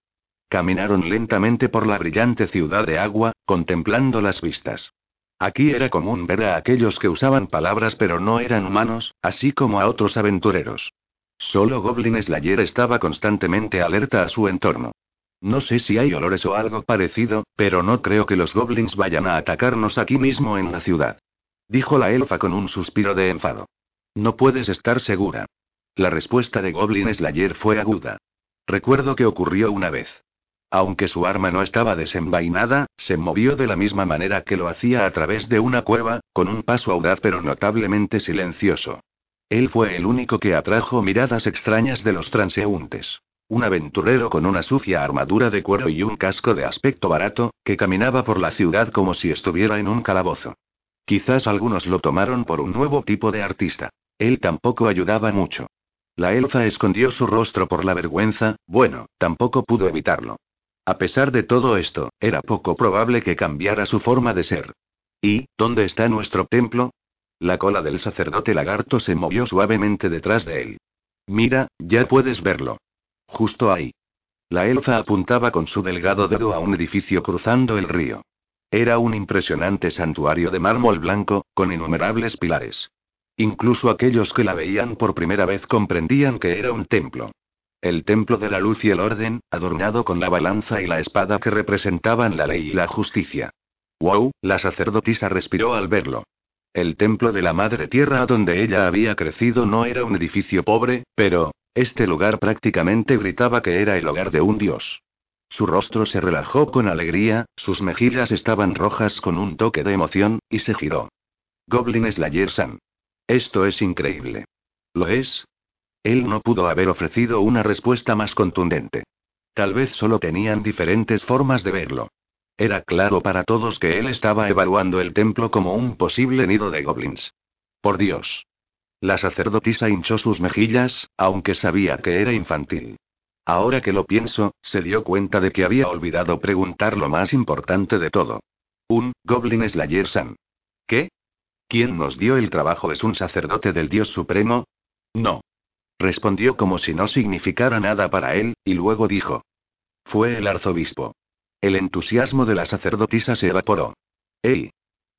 Caminaron lentamente por la brillante ciudad de agua, contemplando las vistas. Aquí era común ver a aquellos que usaban palabras pero no eran humanos, así como a otros aventureros. Solo Goblin Slayer estaba constantemente alerta a su entorno. No sé si hay olores o algo parecido, pero no creo que los goblins vayan a atacarnos aquí mismo en la ciudad. Dijo la elfa con un suspiro de enfado. No puedes estar segura. La respuesta de Goblin Slayer fue aguda. Recuerdo que ocurrió una vez. Aunque su arma no estaba desenvainada, se movió de la misma manera que lo hacía a través de una cueva, con un paso audaz pero notablemente silencioso. Él fue el único que atrajo miradas extrañas de los transeúntes. Un aventurero con una sucia armadura de cuero y un casco de aspecto barato, que caminaba por la ciudad como si estuviera en un calabozo. Quizás algunos lo tomaron por un nuevo tipo de artista. Él tampoco ayudaba mucho. La elfa escondió su rostro por la vergüenza, bueno, tampoco pudo evitarlo. A pesar de todo esto, era poco probable que cambiara su forma de ser. ¿Y, dónde está nuestro templo? La cola del sacerdote lagarto se movió suavemente detrás de él. Mira, ya puedes verlo. Justo ahí. La elfa apuntaba con su delgado dedo a un edificio cruzando el río. Era un impresionante santuario de mármol blanco, con innumerables pilares. Incluso aquellos que la veían por primera vez comprendían que era un templo. El templo de la luz y el orden, adornado con la balanza y la espada que representaban la ley y la justicia. ¡Wow! La sacerdotisa respiró al verlo. El templo de la Madre Tierra donde ella había crecido no era un edificio pobre, pero, este lugar prácticamente gritaba que era el hogar de un dios. Su rostro se relajó con alegría, sus mejillas estaban rojas con un toque de emoción, y se giró. Goblin Slayer-san. Esto es increíble. ¿Lo es? Él no pudo haber ofrecido una respuesta más contundente. Tal vez solo tenían diferentes formas de verlo. Era claro para todos que él estaba evaluando el templo como un posible nido de goblins. Por Dios. La sacerdotisa hinchó sus mejillas, aunque sabía que era infantil. Ahora que lo pienso, se dio cuenta de que había olvidado preguntar lo más importante de todo. Un, Goblin Slayer San. ¿Qué? ¿Quién nos dio el trabajo es un sacerdote del Dios Supremo? No. Respondió como si no significara nada para él, y luego dijo. Fue el arzobispo. El entusiasmo de la sacerdotisa se evaporó. ¡Ey!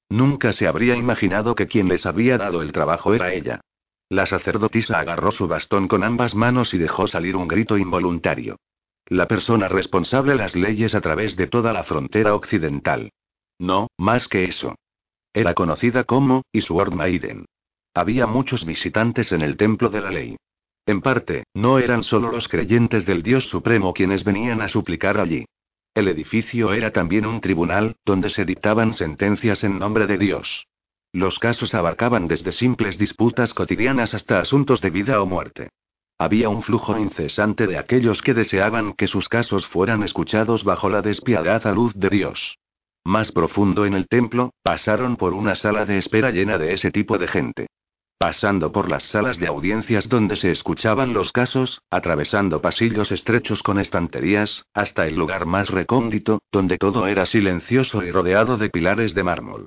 Nunca se habría imaginado que quien les había dado el trabajo era ella. La sacerdotisa agarró su bastón con ambas manos y dejó salir un grito involuntario. La persona responsable las leyes a través de toda la frontera occidental. No, más que eso. Era conocida como, Sword Maiden. Había muchos visitantes en el templo de la ley. En parte, no eran solo los creyentes del Dios Supremo quienes venían a suplicar allí. El edificio era también un tribunal, donde se dictaban sentencias en nombre de Dios. Los casos abarcaban desde simples disputas cotidianas hasta asuntos de vida o muerte. Había un flujo incesante de aquellos que deseaban que sus casos fueran escuchados bajo la despiadada luz de Dios. Más profundo en el templo, pasaron por una sala de espera llena de ese tipo de gente. Pasando por las salas de audiencias donde se escuchaban los casos, atravesando pasillos estrechos con estanterías, hasta el lugar más recóndito, donde todo era silencioso y rodeado de pilares de mármol.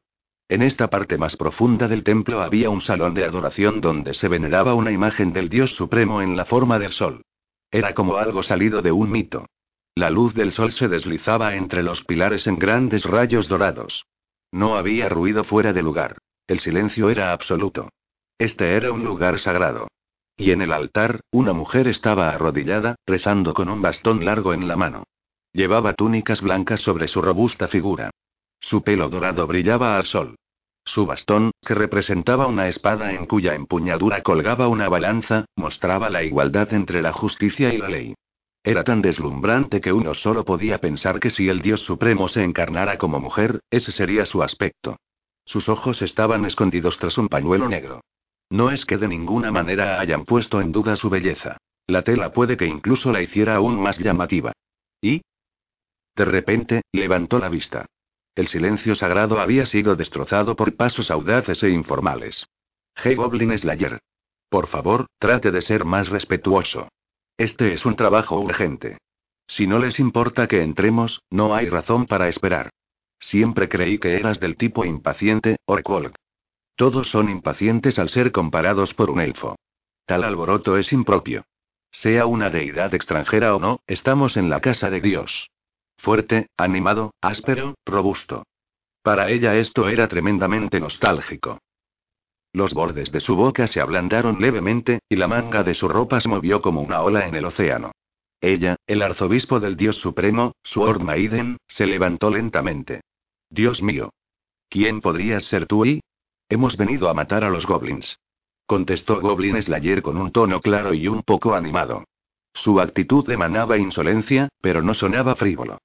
En esta parte más profunda del templo había un salón de adoración donde se veneraba una imagen del Dios Supremo en la forma del sol. Era como algo salido de un mito. La luz del sol se deslizaba entre los pilares en grandes rayos dorados. No había ruido fuera de lugar. El silencio era absoluto. Este era un lugar sagrado. Y en el altar, una mujer estaba arrodillada, rezando con un bastón largo en la mano. Llevaba túnicas blancas sobre su robusta figura. Su pelo dorado brillaba al sol. Su bastón, que representaba una espada en cuya empuñadura colgaba una balanza, mostraba la igualdad entre la justicia y la ley. Era tan deslumbrante que uno solo podía pensar que si el Dios Supremo se encarnara como mujer, ese sería su aspecto. Sus ojos estaban escondidos tras un pañuelo negro. No es que de ninguna manera hayan puesto en duda su belleza. La tela puede que incluso la hiciera aún más llamativa. ¿Y? De repente, levantó la vista. El silencio sagrado había sido destrozado por pasos audaces e informales. Hey Goblin Slayer. Por favor, trate de ser más respetuoso. Este es un trabajo urgente. Si no les importa que entremos, no hay razón para esperar. Siempre creí que eras del tipo impaciente, Orkwolk. Todos son impacientes al ser comparados por un elfo. Tal alboroto es impropio. Sea una deidad extranjera o no, estamos en la casa de Dios. Fuerte, animado, áspero, robusto. Para ella esto era tremendamente nostálgico. Los bordes de su boca se ablandaron levemente, y la manga de su ropa se movió como una ola en el océano. Ella, el arzobispo del Dios Supremo, Sword Maiden, se levantó lentamente. Dios mío. ¿Quién podrías ser tú y? Hemos venido a matar a los goblins. Contestó Goblin Slayer con un tono claro y un poco animado. Su actitud emanaba insolencia, pero no sonaba frívolo.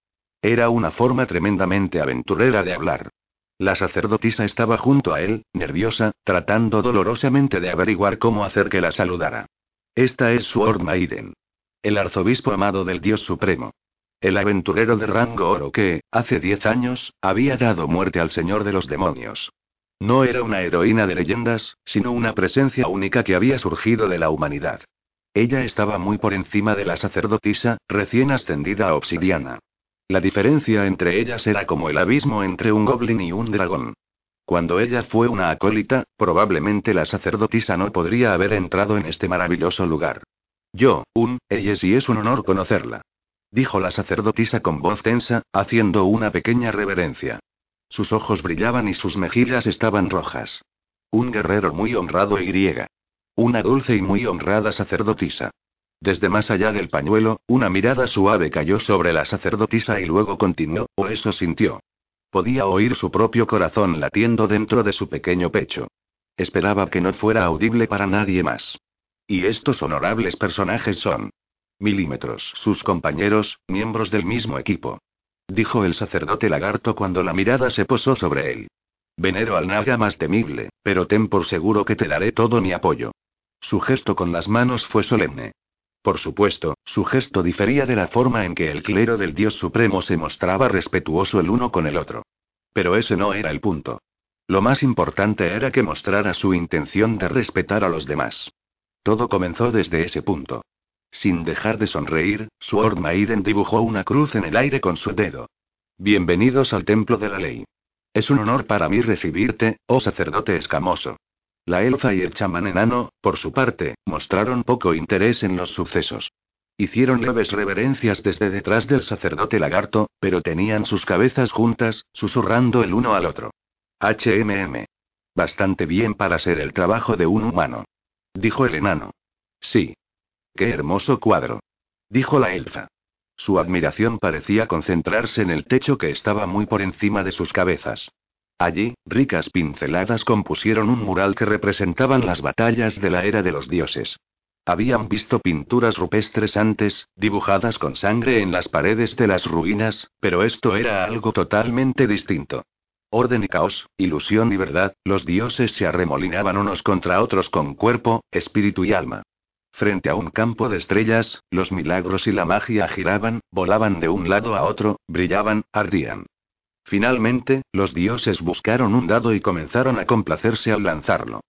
Era una forma tremendamente aventurera de hablar. La sacerdotisa estaba junto a él, nerviosa, tratando dolorosamente de averiguar cómo hacer que la saludara. Esta es Sword Maiden. El arzobispo amado del Dios Supremo. El aventurero de rango oro que, hace diez años, había dado muerte al Señor de los Demonios. No era una heroína de leyendas, sino una presencia única que había surgido de la humanidad. Ella estaba muy por encima de la sacerdotisa, recién ascendida a obsidiana. La diferencia entre ellas era como el abismo entre un goblin y un dragón. Cuando ella fue una acólita, probablemente la sacerdotisa no podría haber entrado en este maravilloso lugar. Yo, un, ella sí es un honor conocerla. Dijo la sacerdotisa con voz tensa, haciendo una pequeña reverencia. Sus ojos brillaban y sus mejillas estaban rojas. Un guerrero muy honrado y griega. Una dulce y muy honrada sacerdotisa. Desde más allá del pañuelo, una mirada suave cayó sobre la sacerdotisa y luego continuó, o eso sintió. Podía oír su propio corazón latiendo dentro de su pequeño pecho. Esperaba que no fuera audible para nadie más. Y estos honorables personajes son. Milímetros. Sus compañeros, miembros del mismo equipo. Dijo el sacerdote lagarto cuando la mirada se posó sobre él. Venero al naga más temible, pero ten por seguro que te daré todo mi apoyo. Su gesto con las manos fue solemne. Por supuesto, su gesto difería de la forma en que el clero del Dios Supremo se mostraba respetuoso el uno con el otro. Pero ese no era el punto. Lo más importante era que mostrara su intención de respetar a los demás. Todo comenzó desde ese punto. Sin dejar de sonreír, Sword Maiden dibujó una cruz en el aire con su dedo. Bienvenidos al templo de la ley. Es un honor para mí recibirte, oh sacerdote escamoso. La elfa y el chamán enano, por su parte, mostraron poco interés en los sucesos. Hicieron leves reverencias desde detrás del sacerdote lagarto, pero tenían sus cabezas juntas, susurrando el uno al otro. HMM. Bastante bien para ser el trabajo de un humano. Dijo el enano. Sí. Qué hermoso cuadro. Dijo la elfa. Su admiración parecía concentrarse en el techo que estaba muy por encima de sus cabezas. Allí, ricas pinceladas compusieron un mural que representaban las batallas de la era de los dioses. Habían visto pinturas rupestres antes, dibujadas con sangre en las paredes de las ruinas, pero esto era algo totalmente distinto. Orden y caos, ilusión y verdad, los dioses se arremolinaban unos contra otros con cuerpo, espíritu y alma. Frente a un campo de estrellas, los milagros y la magia giraban, volaban de un lado a otro, brillaban, ardían. Finalmente, los dioses buscaron un dado y comenzaron a complacerse al lanzarlo.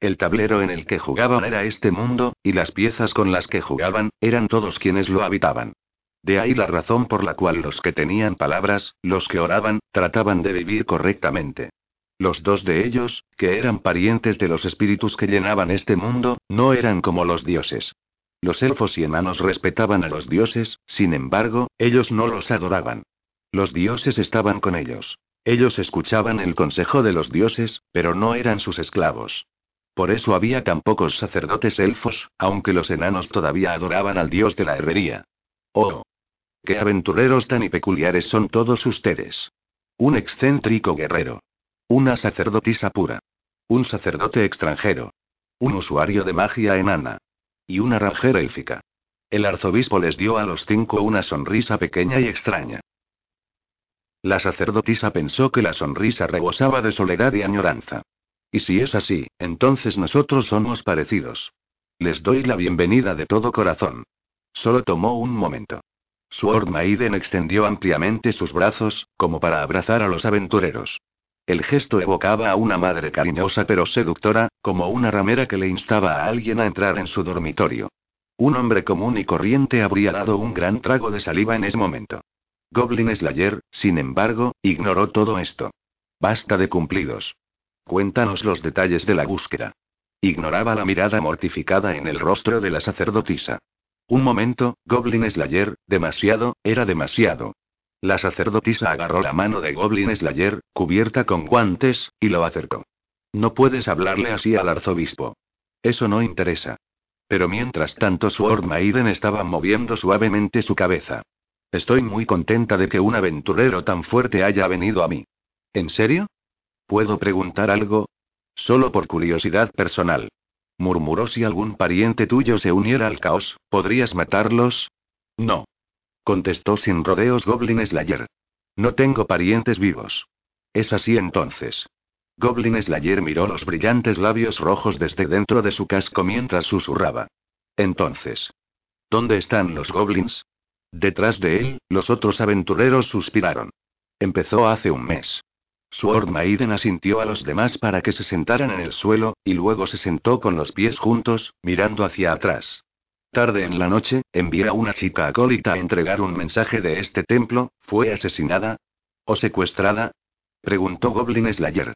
El tablero en el que jugaban era este mundo, y las piezas con las que jugaban, eran todos quienes lo habitaban. De ahí la razón por la cual los que tenían palabras, los que oraban, trataban de vivir correctamente. Los dos de ellos, que eran parientes de los espíritus que llenaban este mundo, no eran como los dioses. Los elfos y enanos respetaban a los dioses, sin embargo, ellos no los adoraban. Los dioses estaban con ellos. Ellos escuchaban el consejo de los dioses, pero no eran sus esclavos. Por eso había tan pocos sacerdotes elfos, aunque los enanos todavía adoraban al dios de la herrería. ¡Oh! ¡Qué aventureros tan y peculiares son todos ustedes! Un excéntrico guerrero. Una sacerdotisa pura. Un sacerdote extranjero. Un usuario de magia enana. Y una rajera élfica. El arzobispo les dio a los cinco una sonrisa pequeña y extraña. La sacerdotisa pensó que la sonrisa rebosaba de soledad y añoranza. Y si es así, entonces nosotros somos parecidos. Les doy la bienvenida de todo corazón. Solo tomó un momento. Sword Maiden extendió ampliamente sus brazos, como para abrazar a los aventureros. El gesto evocaba a una madre cariñosa pero seductora, como una ramera que le instaba a alguien a entrar en su dormitorio. Un hombre común y corriente habría dado un gran trago de saliva en ese momento. Goblin Slayer, sin embargo, ignoró todo esto. Basta de cumplidos. Cuéntanos los detalles de la búsqueda. Ignoraba la mirada mortificada en el rostro de la sacerdotisa. Un momento, Goblin Slayer, demasiado, era demasiado. La sacerdotisa agarró la mano de Goblin Slayer, cubierta con guantes, y lo acercó. No puedes hablarle así al arzobispo. Eso no interesa. Pero mientras tanto Sword Maiden estaba moviendo suavemente su cabeza. Estoy muy contenta de que un aventurero tan fuerte haya venido a mí. ¿En serio? ¿Puedo preguntar algo? Solo por curiosidad personal. Murmuró si algún pariente tuyo se uniera al caos, ¿podrías matarlos? No. Contestó sin rodeos Goblin Slayer. No tengo parientes vivos. Es así entonces. Goblin Slayer miró los brillantes labios rojos desde dentro de su casco mientras susurraba. Entonces. ¿Dónde están los goblins? Detrás de él, los otros aventureros suspiraron. Empezó hace un mes. Sword Maiden asintió a los demás para que se sentaran en el suelo, y luego se sentó con los pies juntos, mirando hacia atrás. Tarde en la noche, envié a una chica acólita a entregar un mensaje de este templo, ¿fue asesinada? ¿O secuestrada? Preguntó Goblin Slayer.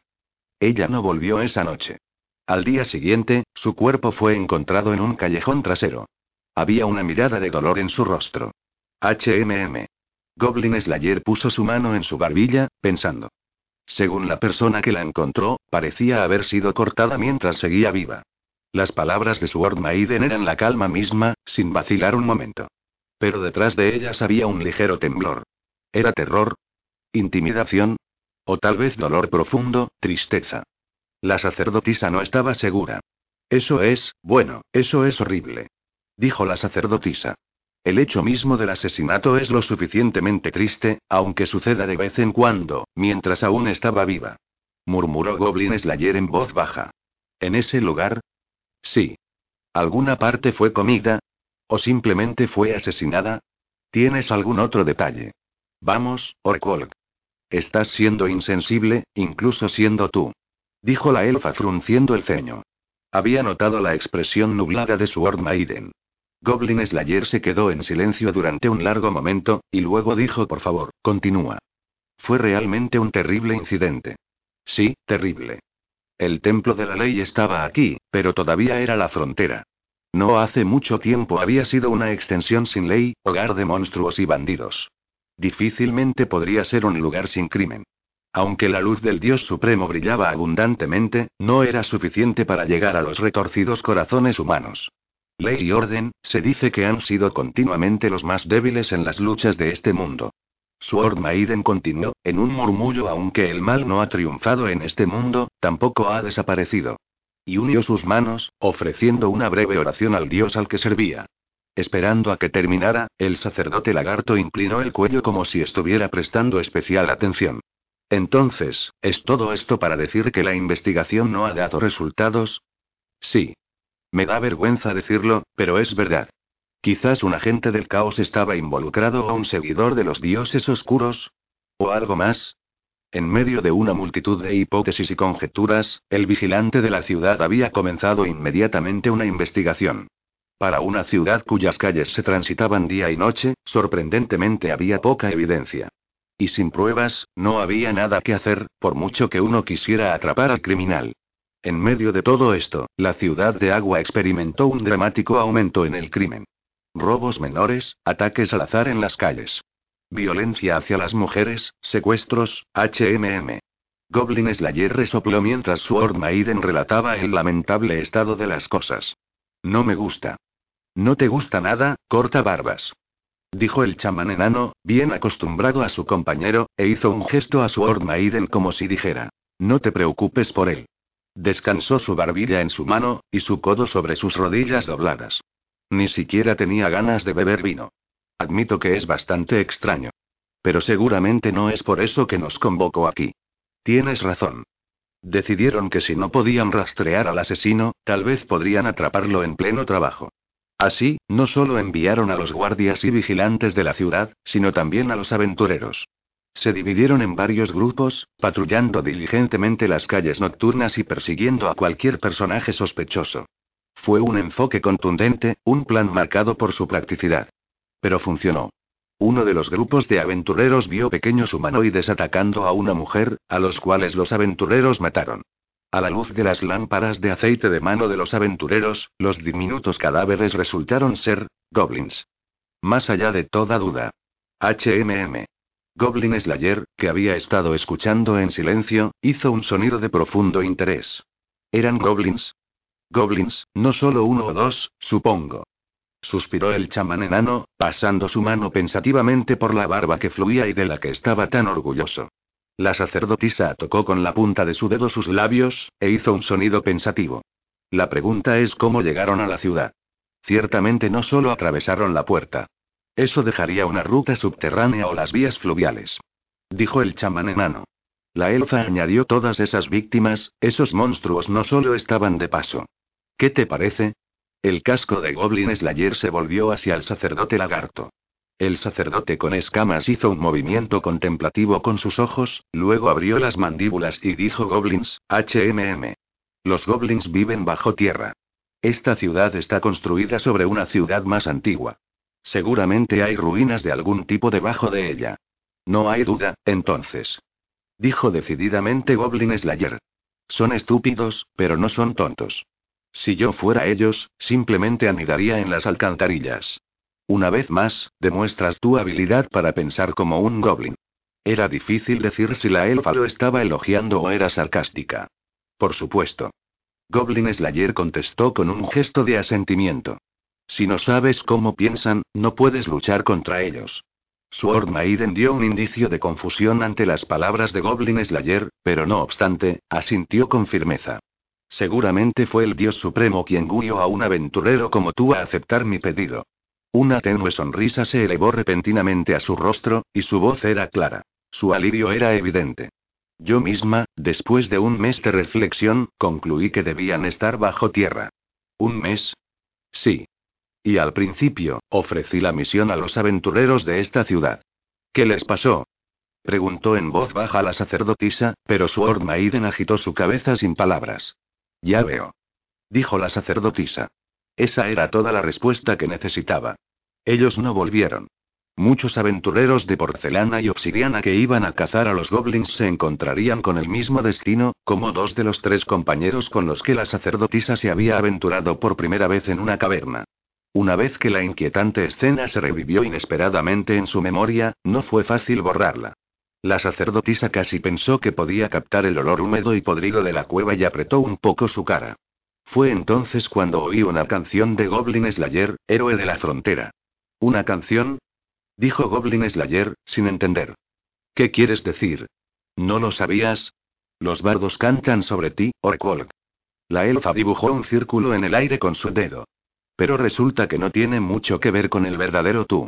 Ella no volvió esa noche. Al día siguiente, su cuerpo fue encontrado en un callejón trasero. Había una mirada de dolor en su rostro. HMM. Goblin Slayer puso su mano en su barbilla, pensando. Según la persona que la encontró, parecía haber sido cortada mientras seguía viva. Las palabras de Sword Maiden eran la calma misma, sin vacilar un momento. Pero detrás de ellas había un ligero temblor. ¿Era terror? ¿Intimidación? ¿O tal vez dolor profundo, tristeza? La sacerdotisa no estaba segura. Eso es, bueno, eso es horrible. Dijo la sacerdotisa. El hecho mismo del asesinato es lo suficientemente triste, aunque suceda de vez en cuando, mientras aún estaba viva. Murmuró Goblin Slayer en voz baja. ¿En ese lugar? Sí. ¿Alguna parte fue comida? ¿O simplemente fue asesinada? ¿Tienes algún otro detalle? Vamos, Orkwolk. Estás siendo insensible, incluso siendo tú. Dijo la elfa frunciendo el ceño. Había notado la expresión nublada de su Maiden. Goblin Slayer se quedó en silencio durante un largo momento, y luego dijo: Por favor, continúa. Fue realmente un terrible incidente. Sí, terrible. El templo de la ley estaba aquí, pero todavía era la frontera. No hace mucho tiempo había sido una extensión sin ley, hogar de monstruos y bandidos. Difícilmente podría ser un lugar sin crimen. Aunque la luz del Dios Supremo brillaba abundantemente, no era suficiente para llegar a los retorcidos corazones humanos. Ley y orden, se dice que han sido continuamente los más débiles en las luchas de este mundo. Sword Maiden continuó, en un murmullo aunque el mal no ha triunfado en este mundo, tampoco ha desaparecido. Y unió sus manos, ofreciendo una breve oración al dios al que servía. Esperando a que terminara, el sacerdote lagarto inclinó el cuello como si estuviera prestando especial atención. Entonces, ¿es todo esto para decir que la investigación no ha dado resultados? Sí. Me da vergüenza decirlo, pero es verdad. Quizás un agente del caos estaba involucrado o un seguidor de los dioses oscuros. ¿O algo más? En medio de una multitud de hipótesis y conjeturas, el vigilante de la ciudad había comenzado inmediatamente una investigación. Para una ciudad cuyas calles se transitaban día y noche, sorprendentemente había poca evidencia. Y sin pruebas, no había nada que hacer, por mucho que uno quisiera atrapar al criminal. En medio de todo esto, la ciudad de Agua experimentó un dramático aumento en el crimen. Robos menores, ataques al azar en las calles. Violencia hacia las mujeres, secuestros, HMM. Goblin Slayer resopló mientras Sword Maiden relataba el lamentable estado de las cosas. No me gusta. ¿No te gusta nada, corta barbas? Dijo el chamán enano, bien acostumbrado a su compañero, e hizo un gesto a Sword Maiden como si dijera: No te preocupes por él. Descansó su barbilla en su mano, y su codo sobre sus rodillas dobladas. Ni siquiera tenía ganas de beber vino. Admito que es bastante extraño. Pero seguramente no es por eso que nos convocó aquí. Tienes razón. Decidieron que si no podían rastrear al asesino, tal vez podrían atraparlo en pleno trabajo. Así, no solo enviaron a los guardias y vigilantes de la ciudad, sino también a los aventureros. Se dividieron en varios grupos, patrullando diligentemente las calles nocturnas y persiguiendo a cualquier personaje sospechoso. Fue un enfoque contundente, un plan marcado por su practicidad. Pero funcionó. Uno de los grupos de aventureros vio pequeños humanoides atacando a una mujer, a los cuales los aventureros mataron. A la luz de las lámparas de aceite de mano de los aventureros, los diminutos cadáveres resultaron ser, goblins. Más allá de toda duda. HMM. Goblin Slayer, que había estado escuchando en silencio, hizo un sonido de profundo interés. ¿Eran goblins? Goblins, no solo uno o dos, supongo. Suspiró el chamán enano, pasando su mano pensativamente por la barba que fluía y de la que estaba tan orgulloso. La sacerdotisa tocó con la punta de su dedo sus labios, e hizo un sonido pensativo. La pregunta es cómo llegaron a la ciudad. Ciertamente no solo atravesaron la puerta. Eso dejaría una ruta subterránea o las vías fluviales. Dijo el chamán enano. La elfa añadió todas esas víctimas, esos monstruos no solo estaban de paso. ¿Qué te parece? El casco de Goblin Slayer se volvió hacia el sacerdote lagarto. El sacerdote con escamas hizo un movimiento contemplativo con sus ojos, luego abrió las mandíbulas y dijo Goblins, HMM. Los goblins viven bajo tierra. Esta ciudad está construida sobre una ciudad más antigua. Seguramente hay ruinas de algún tipo debajo de ella. No hay duda, entonces. Dijo decididamente Goblin Slayer. Son estúpidos, pero no son tontos. Si yo fuera ellos, simplemente anidaría en las alcantarillas. Una vez más, demuestras tu habilidad para pensar como un goblin. Era difícil decir si la elfa lo estaba elogiando o era sarcástica. Por supuesto. Goblin Slayer contestó con un gesto de asentimiento. Si no sabes cómo piensan, no puedes luchar contra ellos. Sword Maiden dio un indicio de confusión ante las palabras de Goblin Slayer, pero no obstante, asintió con firmeza. Seguramente fue el Dios Supremo quien guió a un aventurero como tú a aceptar mi pedido. Una tenue sonrisa se elevó repentinamente a su rostro, y su voz era clara. Su alivio era evidente. Yo misma, después de un mes de reflexión, concluí que debían estar bajo tierra. ¿Un mes? Sí. Y al principio, ofrecí la misión a los aventureros de esta ciudad. ¿Qué les pasó? Preguntó en voz baja la sacerdotisa, pero Sword Maiden agitó su cabeza sin palabras. Ya veo. Dijo la sacerdotisa. Esa era toda la respuesta que necesitaba. Ellos no volvieron. Muchos aventureros de porcelana y obsidiana que iban a cazar a los goblins se encontrarían con el mismo destino, como dos de los tres compañeros con los que la sacerdotisa se había aventurado por primera vez en una caverna. Una vez que la inquietante escena se revivió inesperadamente en su memoria, no fue fácil borrarla. La sacerdotisa casi pensó que podía captar el olor húmedo y podrido de la cueva y apretó un poco su cara. Fue entonces cuando oí una canción de Goblin Slayer, héroe de la frontera. ¿Una canción? Dijo Goblin Slayer, sin entender. ¿Qué quieres decir? ¿No lo sabías? Los bardos cantan sobre ti, Orkwolk. La elfa dibujó un círculo en el aire con su dedo. Pero resulta que no tiene mucho que ver con el verdadero tú.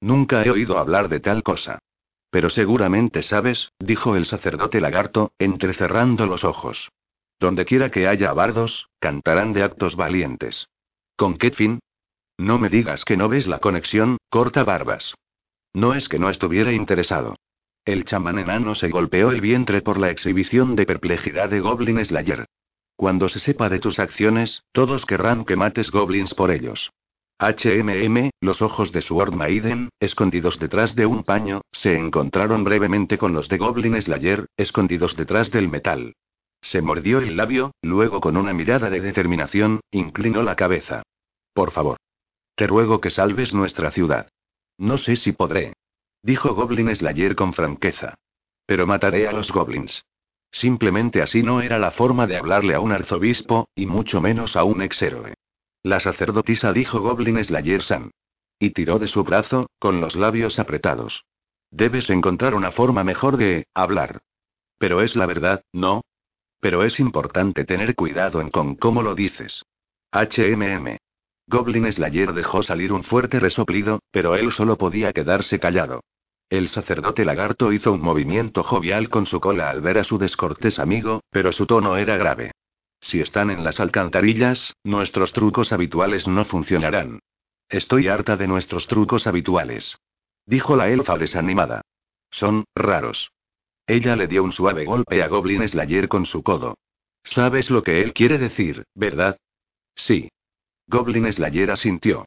Nunca he oído hablar de tal cosa. Pero seguramente sabes, dijo el sacerdote lagarto, entrecerrando los ojos. Donde quiera que haya bardos, cantarán de actos valientes. ¿Con qué fin? No me digas que no ves la conexión, corta barbas. No es que no estuviera interesado. El chamán enano se golpeó el vientre por la exhibición de perplejidad de Goblin Slayer. Cuando se sepa de tus acciones, todos querrán que mates goblins por ellos. HMM, los ojos de Sword Maiden, escondidos detrás de un paño, se encontraron brevemente con los de Goblin Slayer, escondidos detrás del metal. Se mordió el labio, luego con una mirada de determinación, inclinó la cabeza. Por favor. Te ruego que salves nuestra ciudad. No sé si podré. Dijo Goblin Slayer con franqueza. Pero mataré a los goblins. Simplemente así no era la forma de hablarle a un arzobispo, y mucho menos a un exhéroe. La sacerdotisa dijo Goblin Slayer San. Y tiró de su brazo, con los labios apretados. Debes encontrar una forma mejor de hablar. Pero es la verdad, ¿no? Pero es importante tener cuidado en con cómo lo dices. HMM. Goblin Slayer dejó salir un fuerte resoplido, pero él solo podía quedarse callado. El sacerdote lagarto hizo un movimiento jovial con su cola al ver a su descortés amigo, pero su tono era grave. Si están en las alcantarillas, nuestros trucos habituales no funcionarán. Estoy harta de nuestros trucos habituales. Dijo la elfa desanimada. Son raros. Ella le dio un suave golpe a Goblin Slayer con su codo. ¿Sabes lo que él quiere decir, verdad? Sí. Goblin Slayer asintió.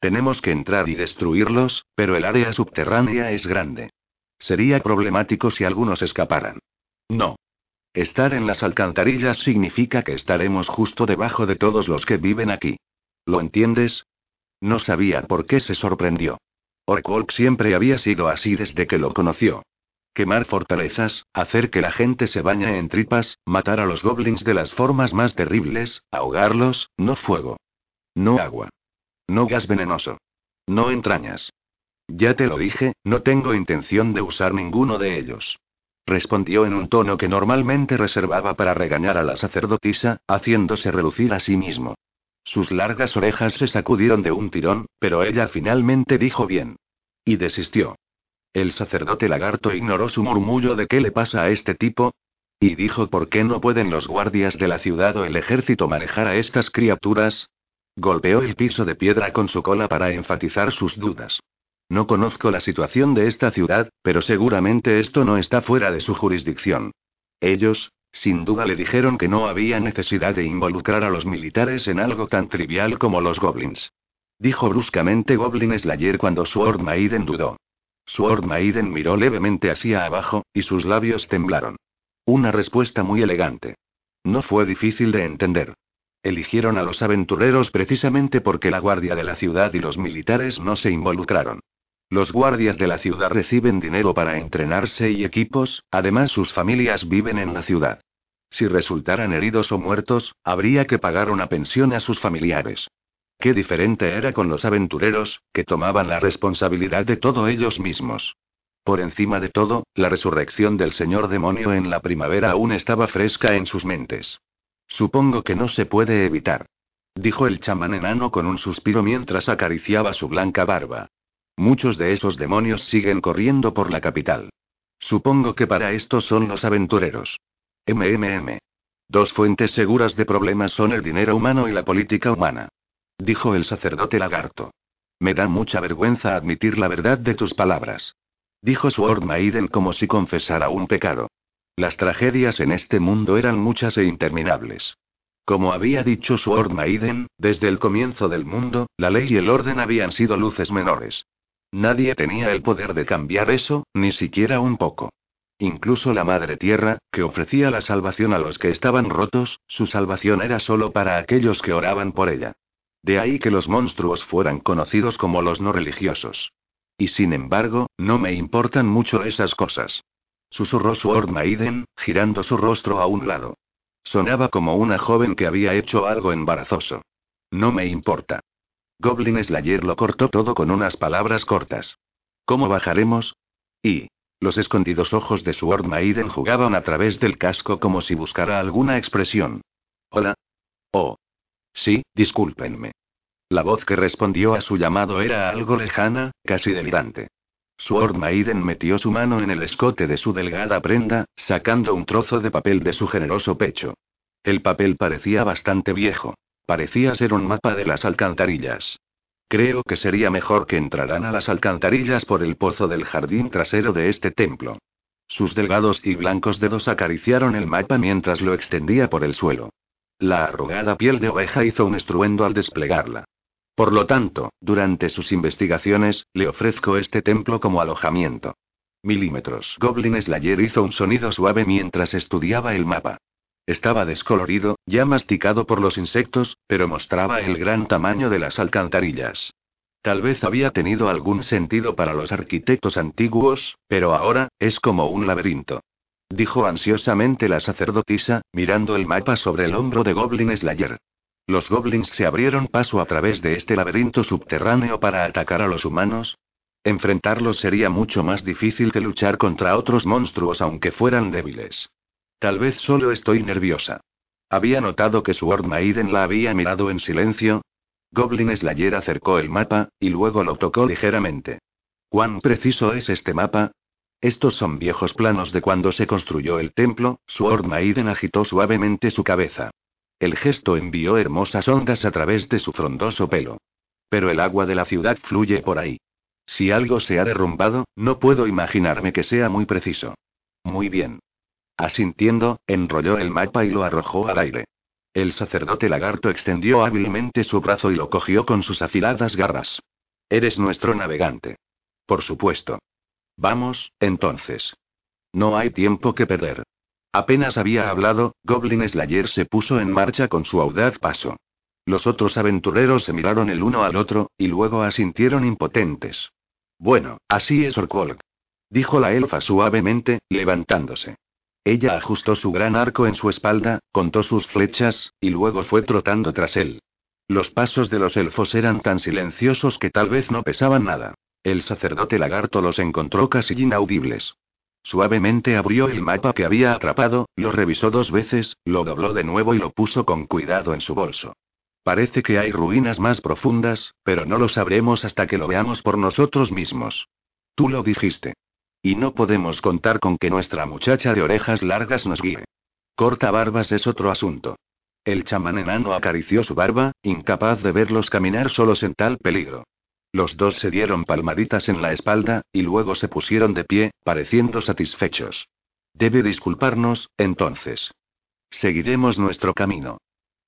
Tenemos que entrar y destruirlos, pero el área subterránea es grande. Sería problemático si algunos escaparan. No. Estar en las alcantarillas significa que estaremos justo debajo de todos los que viven aquí. ¿Lo entiendes? No sabía por qué se sorprendió. Orkwolk siempre había sido así desde que lo conoció. Quemar fortalezas, hacer que la gente se bañe en tripas, matar a los goblins de las formas más terribles, ahogarlos, no fuego. No agua. No gas venenoso. No entrañas. Ya te lo dije, no tengo intención de usar ninguno de ellos. Respondió en un tono que normalmente reservaba para regañar a la sacerdotisa, haciéndose relucir a sí mismo. Sus largas orejas se sacudieron de un tirón, pero ella finalmente dijo bien. Y desistió. El sacerdote lagarto ignoró su murmullo de qué le pasa a este tipo, y dijo por qué no pueden los guardias de la ciudad o el ejército manejar a estas criaturas, Golpeó el piso de piedra con su cola para enfatizar sus dudas. No conozco la situación de esta ciudad, pero seguramente esto no está fuera de su jurisdicción. Ellos, sin duda le dijeron que no había necesidad de involucrar a los militares en algo tan trivial como los goblins. Dijo bruscamente Goblin Slayer cuando Sword Maiden dudó. Sword Maiden miró levemente hacia abajo, y sus labios temblaron. Una respuesta muy elegante. No fue difícil de entender. Eligieron a los aventureros precisamente porque la guardia de la ciudad y los militares no se involucraron. Los guardias de la ciudad reciben dinero para entrenarse y equipos, además sus familias viven en la ciudad. Si resultaran heridos o muertos, habría que pagar una pensión a sus familiares. Qué diferente era con los aventureros, que tomaban la responsabilidad de todo ellos mismos. Por encima de todo, la resurrección del señor demonio en la primavera aún estaba fresca en sus mentes. Supongo que no se puede evitar. dijo el chamán enano con un suspiro mientras acariciaba su blanca barba. Muchos de esos demonios siguen corriendo por la capital. Supongo que para esto son los aventureros. MMM. Dos fuentes seguras de problemas son el dinero humano y la política humana. Dijo el sacerdote lagarto. Me da mucha vergüenza admitir la verdad de tus palabras. Dijo Sword Maiden como si confesara un pecado. Las tragedias en este mundo eran muchas e interminables. Como había dicho Sword Maiden, desde el comienzo del mundo, la ley y el orden habían sido luces menores. Nadie tenía el poder de cambiar eso, ni siquiera un poco. Incluso la Madre Tierra, que ofrecía la salvación a los que estaban rotos, su salvación era solo para aquellos que oraban por ella. De ahí que los monstruos fueran conocidos como los no religiosos. Y sin embargo, no me importan mucho esas cosas. Susurró Sword Maiden, girando su rostro a un lado. Sonaba como una joven que había hecho algo embarazoso. No me importa. Goblin Slayer lo cortó todo con unas palabras cortas. ¿Cómo bajaremos? Y. Los escondidos ojos de Sword Maiden jugaban a través del casco como si buscara alguna expresión. Hola. Oh. Sí, discúlpenme. La voz que respondió a su llamado era algo lejana, casi delirante. Sword Maiden metió su mano en el escote de su delgada prenda, sacando un trozo de papel de su generoso pecho. El papel parecía bastante viejo. Parecía ser un mapa de las alcantarillas. Creo que sería mejor que entraran a las alcantarillas por el pozo del jardín trasero de este templo. Sus delgados y blancos dedos acariciaron el mapa mientras lo extendía por el suelo. La arrugada piel de oveja hizo un estruendo al desplegarla. Por lo tanto, durante sus investigaciones, le ofrezco este templo como alojamiento. Milímetros. Goblin Slayer hizo un sonido suave mientras estudiaba el mapa. Estaba descolorido, ya masticado por los insectos, pero mostraba el gran tamaño de las alcantarillas. Tal vez había tenido algún sentido para los arquitectos antiguos, pero ahora, es como un laberinto. Dijo ansiosamente la sacerdotisa, mirando el mapa sobre el hombro de Goblin Slayer. Los goblins se abrieron paso a través de este laberinto subterráneo para atacar a los humanos. Enfrentarlos sería mucho más difícil que luchar contra otros monstruos aunque fueran débiles. Tal vez solo estoy nerviosa. Había notado que Sword Maiden la había mirado en silencio. Goblin Slayer acercó el mapa, y luego lo tocó ligeramente. ¿Cuán preciso es este mapa? Estos son viejos planos de cuando se construyó el templo, Sword Maiden agitó suavemente su cabeza. El gesto envió hermosas ondas a través de su frondoso pelo. Pero el agua de la ciudad fluye por ahí. Si algo se ha derrumbado, no puedo imaginarme que sea muy preciso. Muy bien. Asintiendo, enrolló el mapa y lo arrojó al aire. El sacerdote lagarto extendió hábilmente su brazo y lo cogió con sus afiladas garras. Eres nuestro navegante. Por supuesto. Vamos, entonces. No hay tiempo que perder. Apenas había hablado, Goblin Slayer se puso en marcha con su audaz paso. Los otros aventureros se miraron el uno al otro, y luego asintieron impotentes. Bueno, así es Orkwalk. Dijo la elfa suavemente, levantándose. Ella ajustó su gran arco en su espalda, contó sus flechas, y luego fue trotando tras él. Los pasos de los elfos eran tan silenciosos que tal vez no pesaban nada. El sacerdote lagarto los encontró casi inaudibles. Suavemente abrió el mapa que había atrapado, lo revisó dos veces, lo dobló de nuevo y lo puso con cuidado en su bolso. Parece que hay ruinas más profundas, pero no lo sabremos hasta que lo veamos por nosotros mismos. Tú lo dijiste. Y no podemos contar con que nuestra muchacha de orejas largas nos guíe. Corta barbas es otro asunto. El chamán enano acarició su barba, incapaz de verlos caminar solos en tal peligro. Los dos se dieron palmaditas en la espalda, y luego se pusieron de pie, pareciendo satisfechos. Debe disculparnos, entonces. Seguiremos nuestro camino.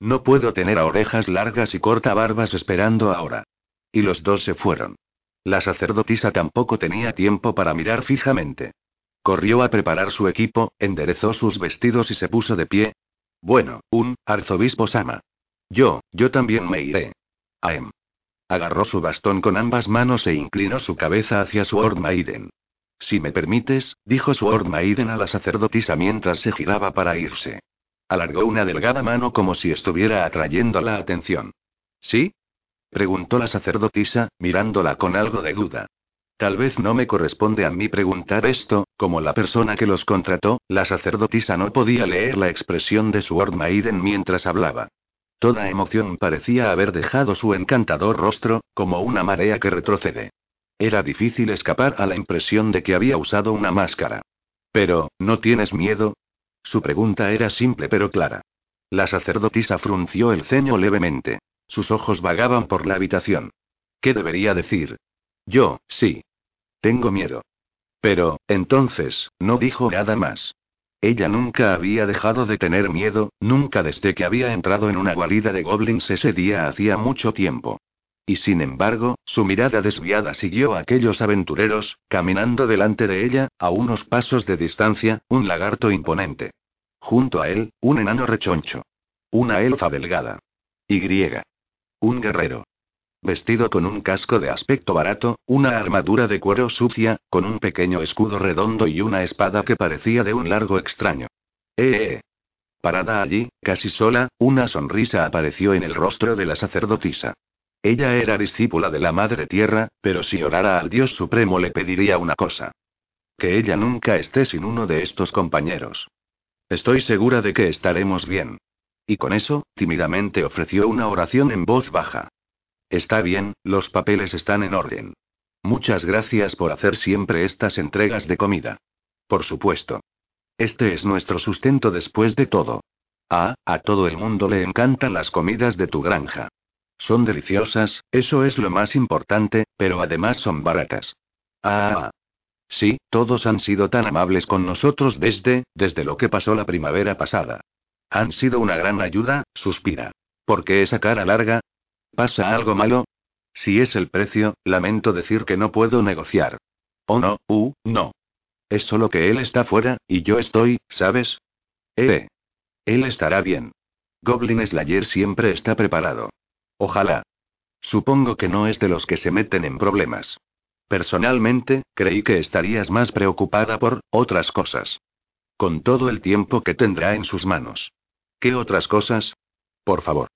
No puedo tener a orejas largas y corta barbas esperando ahora. Y los dos se fueron. La sacerdotisa tampoco tenía tiempo para mirar fijamente. Corrió a preparar su equipo, enderezó sus vestidos y se puso de pie. Bueno, un, arzobispo Sama. Yo, yo también me iré. Aem. Agarró su bastón con ambas manos e inclinó su cabeza hacia Sword Maiden. Si me permites, dijo Sword Maiden a la sacerdotisa mientras se giraba para irse. Alargó una delgada mano como si estuviera atrayendo la atención. ¿Sí? preguntó la sacerdotisa, mirándola con algo de duda. Tal vez no me corresponde a mí preguntar esto, como la persona que los contrató, la sacerdotisa no podía leer la expresión de Sword Maiden mientras hablaba. Toda emoción parecía haber dejado su encantador rostro, como una marea que retrocede. Era difícil escapar a la impresión de que había usado una máscara. Pero, ¿no tienes miedo? Su pregunta era simple pero clara. La sacerdotisa frunció el ceño levemente. Sus ojos vagaban por la habitación. ¿Qué debería decir? Yo, sí. Tengo miedo. Pero, entonces, no dijo nada más. Ella nunca había dejado de tener miedo, nunca desde que había entrado en una guarida de goblins ese día hacía mucho tiempo. Y sin embargo, su mirada desviada siguió a aquellos aventureros, caminando delante de ella, a unos pasos de distancia, un lagarto imponente. Junto a él, un enano rechoncho. Una elfa delgada. Y. Un guerrero. Vestido con un casco de aspecto barato, una armadura de cuero sucia, con un pequeño escudo redondo y una espada que parecía de un largo extraño. ¡Eh! eh, eh. Parada allí, casi sola, una sonrisa apareció en el rostro de la sacerdotisa. Ella era discípula de la Madre Tierra, pero si orara al Dios Supremo le pediría una cosa. Que ella nunca esté sin uno de estos compañeros. Estoy segura de que estaremos bien. Y con eso, tímidamente ofreció una oración en voz baja. Está bien, los papeles están en orden. Muchas gracias por hacer siempre estas entregas de comida. Por supuesto. Este es nuestro sustento después de todo. Ah, a todo el mundo le encantan las comidas de tu granja. Son deliciosas, eso es lo más importante, pero además son baratas. Ah. Sí, todos han sido tan amables con nosotros desde, desde lo que pasó la primavera pasada. Han sido una gran ayuda, suspira. ¿Por qué esa cara larga? ¿Pasa algo malo? Si es el precio, lamento decir que no puedo negociar. Oh no, uh, no. Es solo que él está fuera, y yo estoy, ¿sabes? Eh. Él estará bien. Goblin Slayer siempre está preparado. Ojalá. Supongo que no es de los que se meten en problemas. Personalmente, creí que estarías más preocupada por otras cosas. Con todo el tiempo que tendrá en sus manos. ¿Qué otras cosas? Por favor.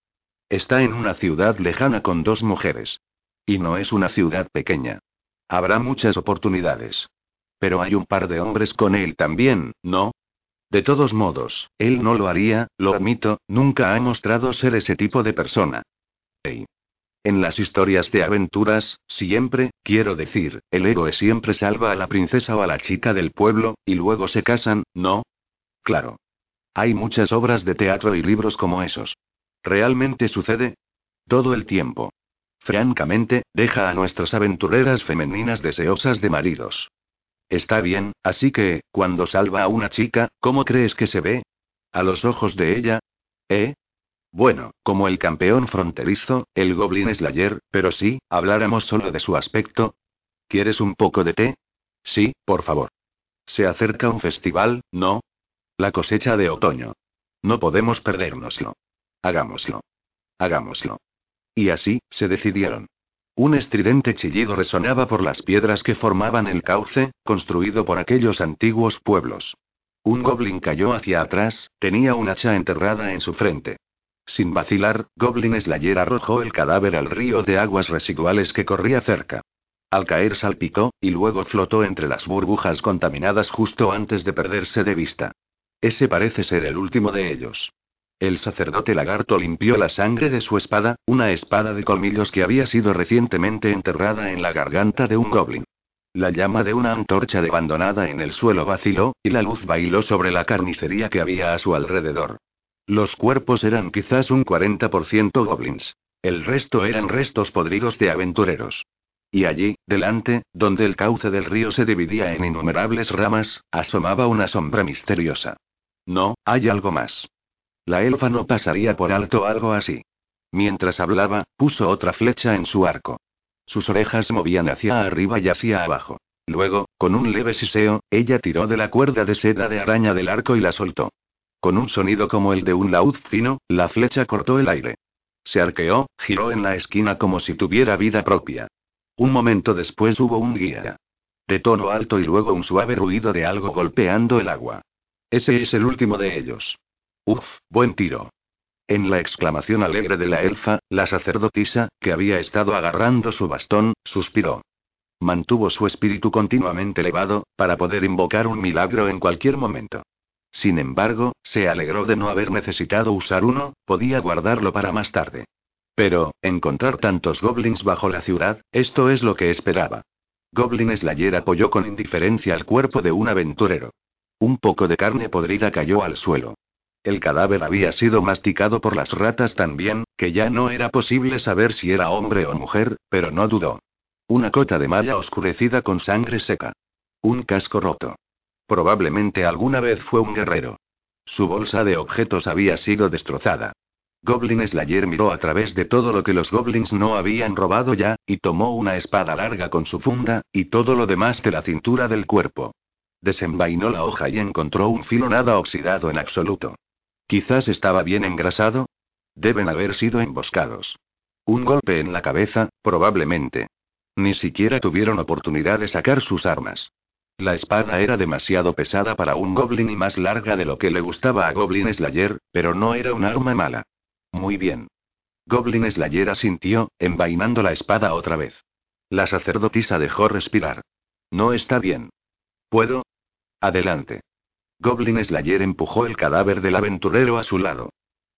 Está en una ciudad lejana con dos mujeres. Y no es una ciudad pequeña. Habrá muchas oportunidades. Pero hay un par de hombres con él también, ¿no? De todos modos, él no lo haría, lo admito, nunca ha mostrado ser ese tipo de persona. Hey. En las historias de aventuras, siempre, quiero decir, el héroe siempre salva a la princesa o a la chica del pueblo, y luego se casan, ¿no? Claro. Hay muchas obras de teatro y libros como esos. ¿Realmente sucede? Todo el tiempo. Francamente, deja a nuestras aventureras femeninas deseosas de maridos. Está bien, así que, cuando salva a una chica, ¿cómo crees que se ve? ¿A los ojos de ella? ¿Eh? Bueno, como el campeón fronterizo, el Goblin Slayer, pero sí, habláramos solo de su aspecto. ¿Quieres un poco de té? Sí, por favor. Se acerca un festival, ¿no? La cosecha de otoño. No podemos perdérnoslo. Hagámoslo. Hagámoslo. Y así, se decidieron. Un estridente chillido resonaba por las piedras que formaban el cauce, construido por aquellos antiguos pueblos. Un goblin cayó hacia atrás, tenía un hacha enterrada en su frente. Sin vacilar, Goblin Slayer arrojó el cadáver al río de aguas residuales que corría cerca. Al caer salpicó, y luego flotó entre las burbujas contaminadas justo antes de perderse de vista. Ese parece ser el último de ellos. El sacerdote lagarto limpió la sangre de su espada, una espada de colmillos que había sido recientemente enterrada en la garganta de un goblin. La llama de una antorcha abandonada en el suelo vaciló, y la luz bailó sobre la carnicería que había a su alrededor. Los cuerpos eran quizás un 40% goblins. El resto eran restos podridos de aventureros. Y allí, delante, donde el cauce del río se dividía en innumerables ramas, asomaba una sombra misteriosa. No, hay algo más. La elfa no pasaría por alto algo así. Mientras hablaba, puso otra flecha en su arco. Sus orejas movían hacia arriba y hacia abajo. Luego, con un leve siseo, ella tiró de la cuerda de seda de araña del arco y la soltó. Con un sonido como el de un laúd fino, la flecha cortó el aire. Se arqueó, giró en la esquina como si tuviera vida propia. Un momento después hubo un guía. De tono alto y luego un suave ruido de algo golpeando el agua. Ese es el último de ellos. Uf, buen tiro. En la exclamación alegre de la elfa, la sacerdotisa, que había estado agarrando su bastón, suspiró. Mantuvo su espíritu continuamente elevado, para poder invocar un milagro en cualquier momento. Sin embargo, se alegró de no haber necesitado usar uno, podía guardarlo para más tarde. Pero, encontrar tantos goblins bajo la ciudad, esto es lo que esperaba. Goblin Slayer apoyó con indiferencia el cuerpo de un aventurero. Un poco de carne podrida cayó al suelo. El cadáver había sido masticado por las ratas tan bien, que ya no era posible saber si era hombre o mujer, pero no dudó. Una cota de malla oscurecida con sangre seca. Un casco roto. Probablemente alguna vez fue un guerrero. Su bolsa de objetos había sido destrozada. Goblin Slayer miró a través de todo lo que los goblins no habían robado ya, y tomó una espada larga con su funda, y todo lo demás de la cintura del cuerpo. Desenvainó la hoja y encontró un filo nada oxidado en absoluto. Quizás estaba bien engrasado. Deben haber sido emboscados. Un golpe en la cabeza, probablemente. Ni siquiera tuvieron oportunidad de sacar sus armas. La espada era demasiado pesada para un goblin y más larga de lo que le gustaba a Goblin Slayer, pero no era un arma mala. Muy bien. Goblin Slayer asintió, envainando la espada otra vez. La sacerdotisa dejó respirar. No está bien. ¿Puedo? Adelante. Goblin Slayer empujó el cadáver del aventurero a su lado.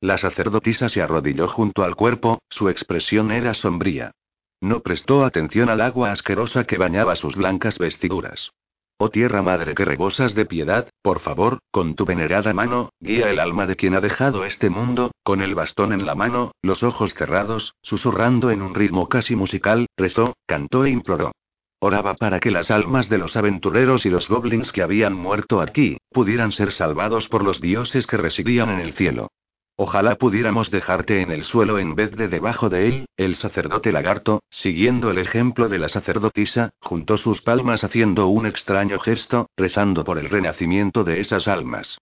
La sacerdotisa se arrodilló junto al cuerpo, su expresión era sombría. No prestó atención al agua asquerosa que bañaba sus blancas vestiduras. Oh tierra madre que rebosas de piedad, por favor, con tu venerada mano, guía el alma de quien ha dejado este mundo, con el bastón en la mano, los ojos cerrados, susurrando en un ritmo casi musical, rezó, cantó e imploró. Oraba para que las almas de los aventureros y los goblins que habían muerto aquí, pudieran ser salvados por los dioses que residían en el cielo. Ojalá pudiéramos dejarte en el suelo en vez de debajo de él, el sacerdote lagarto, siguiendo el ejemplo de la sacerdotisa, juntó sus palmas haciendo un extraño gesto, rezando por el renacimiento de esas almas.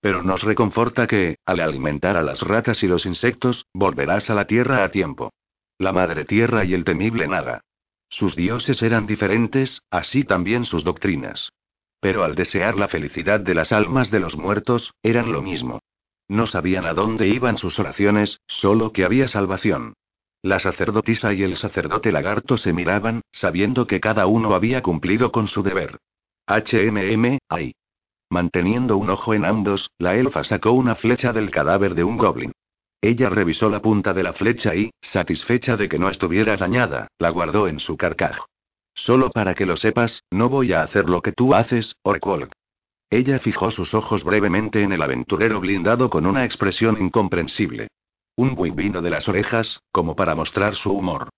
Pero nos reconforta que, al alimentar a las ratas y los insectos, volverás a la tierra a tiempo. La madre tierra y el temible nada. Sus dioses eran diferentes, así también sus doctrinas. Pero al desear la felicidad de las almas de los muertos, eran lo mismo. No sabían a dónde iban sus oraciones, solo que había salvación. La sacerdotisa y el sacerdote lagarto se miraban, sabiendo que cada uno había cumplido con su deber. HMM, ay. Manteniendo un ojo en ambos, la elfa sacó una flecha del cadáver de un goblin. Ella revisó la punta de la flecha y, satisfecha de que no estuviera dañada, la guardó en su carcaj. Solo para que lo sepas, no voy a hacer lo que tú haces, Orkwolk. Ella fijó sus ojos brevemente en el aventurero blindado con una expresión incomprensible. Un buen vino de las orejas, como para mostrar su humor.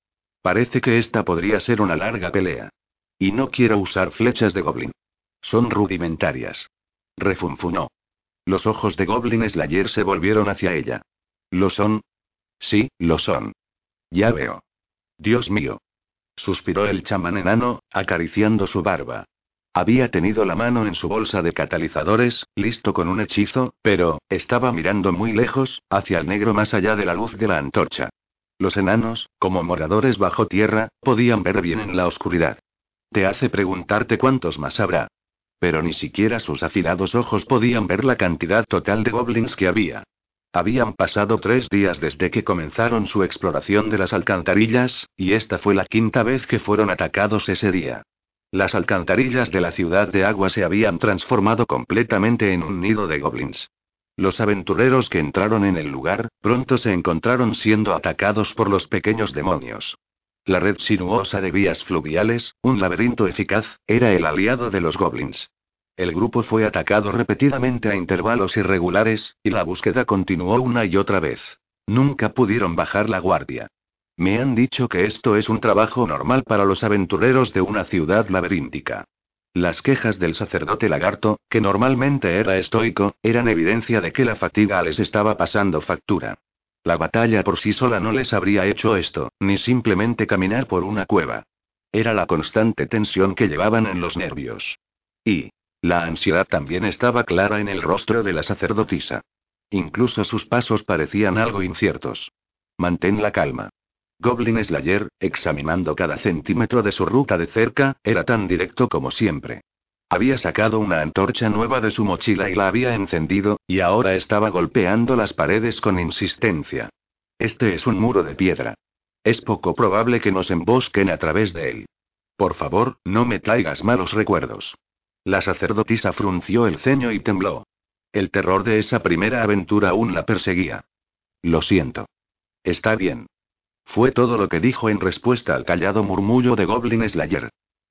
Parece que esta podría ser una larga pelea. Y no quiero usar flechas de goblin. Son rudimentarias. Refunfunó. Los ojos de Goblin Slayer se volvieron hacia ella. ¿Lo son? Sí, lo son. Ya veo. Dios mío. Suspiró el chamán enano, acariciando su barba. Había tenido la mano en su bolsa de catalizadores, listo con un hechizo, pero, estaba mirando muy lejos, hacia el negro más allá de la luz de la antorcha. Los enanos, como moradores bajo tierra, podían ver bien en la oscuridad. Te hace preguntarte cuántos más habrá. Pero ni siquiera sus afilados ojos podían ver la cantidad total de goblins que había. Habían pasado tres días desde que comenzaron su exploración de las alcantarillas, y esta fue la quinta vez que fueron atacados ese día. Las alcantarillas de la ciudad de agua se habían transformado completamente en un nido de goblins. Los aventureros que entraron en el lugar, pronto se encontraron siendo atacados por los pequeños demonios. La red sinuosa de vías fluviales, un laberinto eficaz, era el aliado de los goblins. El grupo fue atacado repetidamente a intervalos irregulares, y la búsqueda continuó una y otra vez. Nunca pudieron bajar la guardia. Me han dicho que esto es un trabajo normal para los aventureros de una ciudad laberíntica. Las quejas del sacerdote lagarto, que normalmente era estoico, eran evidencia de que la fatiga les estaba pasando factura. La batalla por sí sola no les habría hecho esto, ni simplemente caminar por una cueva. Era la constante tensión que llevaban en los nervios. Y, la ansiedad también estaba clara en el rostro de la sacerdotisa. Incluso sus pasos parecían algo inciertos. Mantén la calma. Goblin Slayer, examinando cada centímetro de su ruta de cerca, era tan directo como siempre. Había sacado una antorcha nueva de su mochila y la había encendido, y ahora estaba golpeando las paredes con insistencia. Este es un muro de piedra. Es poco probable que nos embosquen a través de él. Por favor, no me traigas malos recuerdos. La sacerdotisa frunció el ceño y tembló. El terror de esa primera aventura aún la perseguía. Lo siento. Está bien. Fue todo lo que dijo en respuesta al callado murmullo de Goblin Slayer.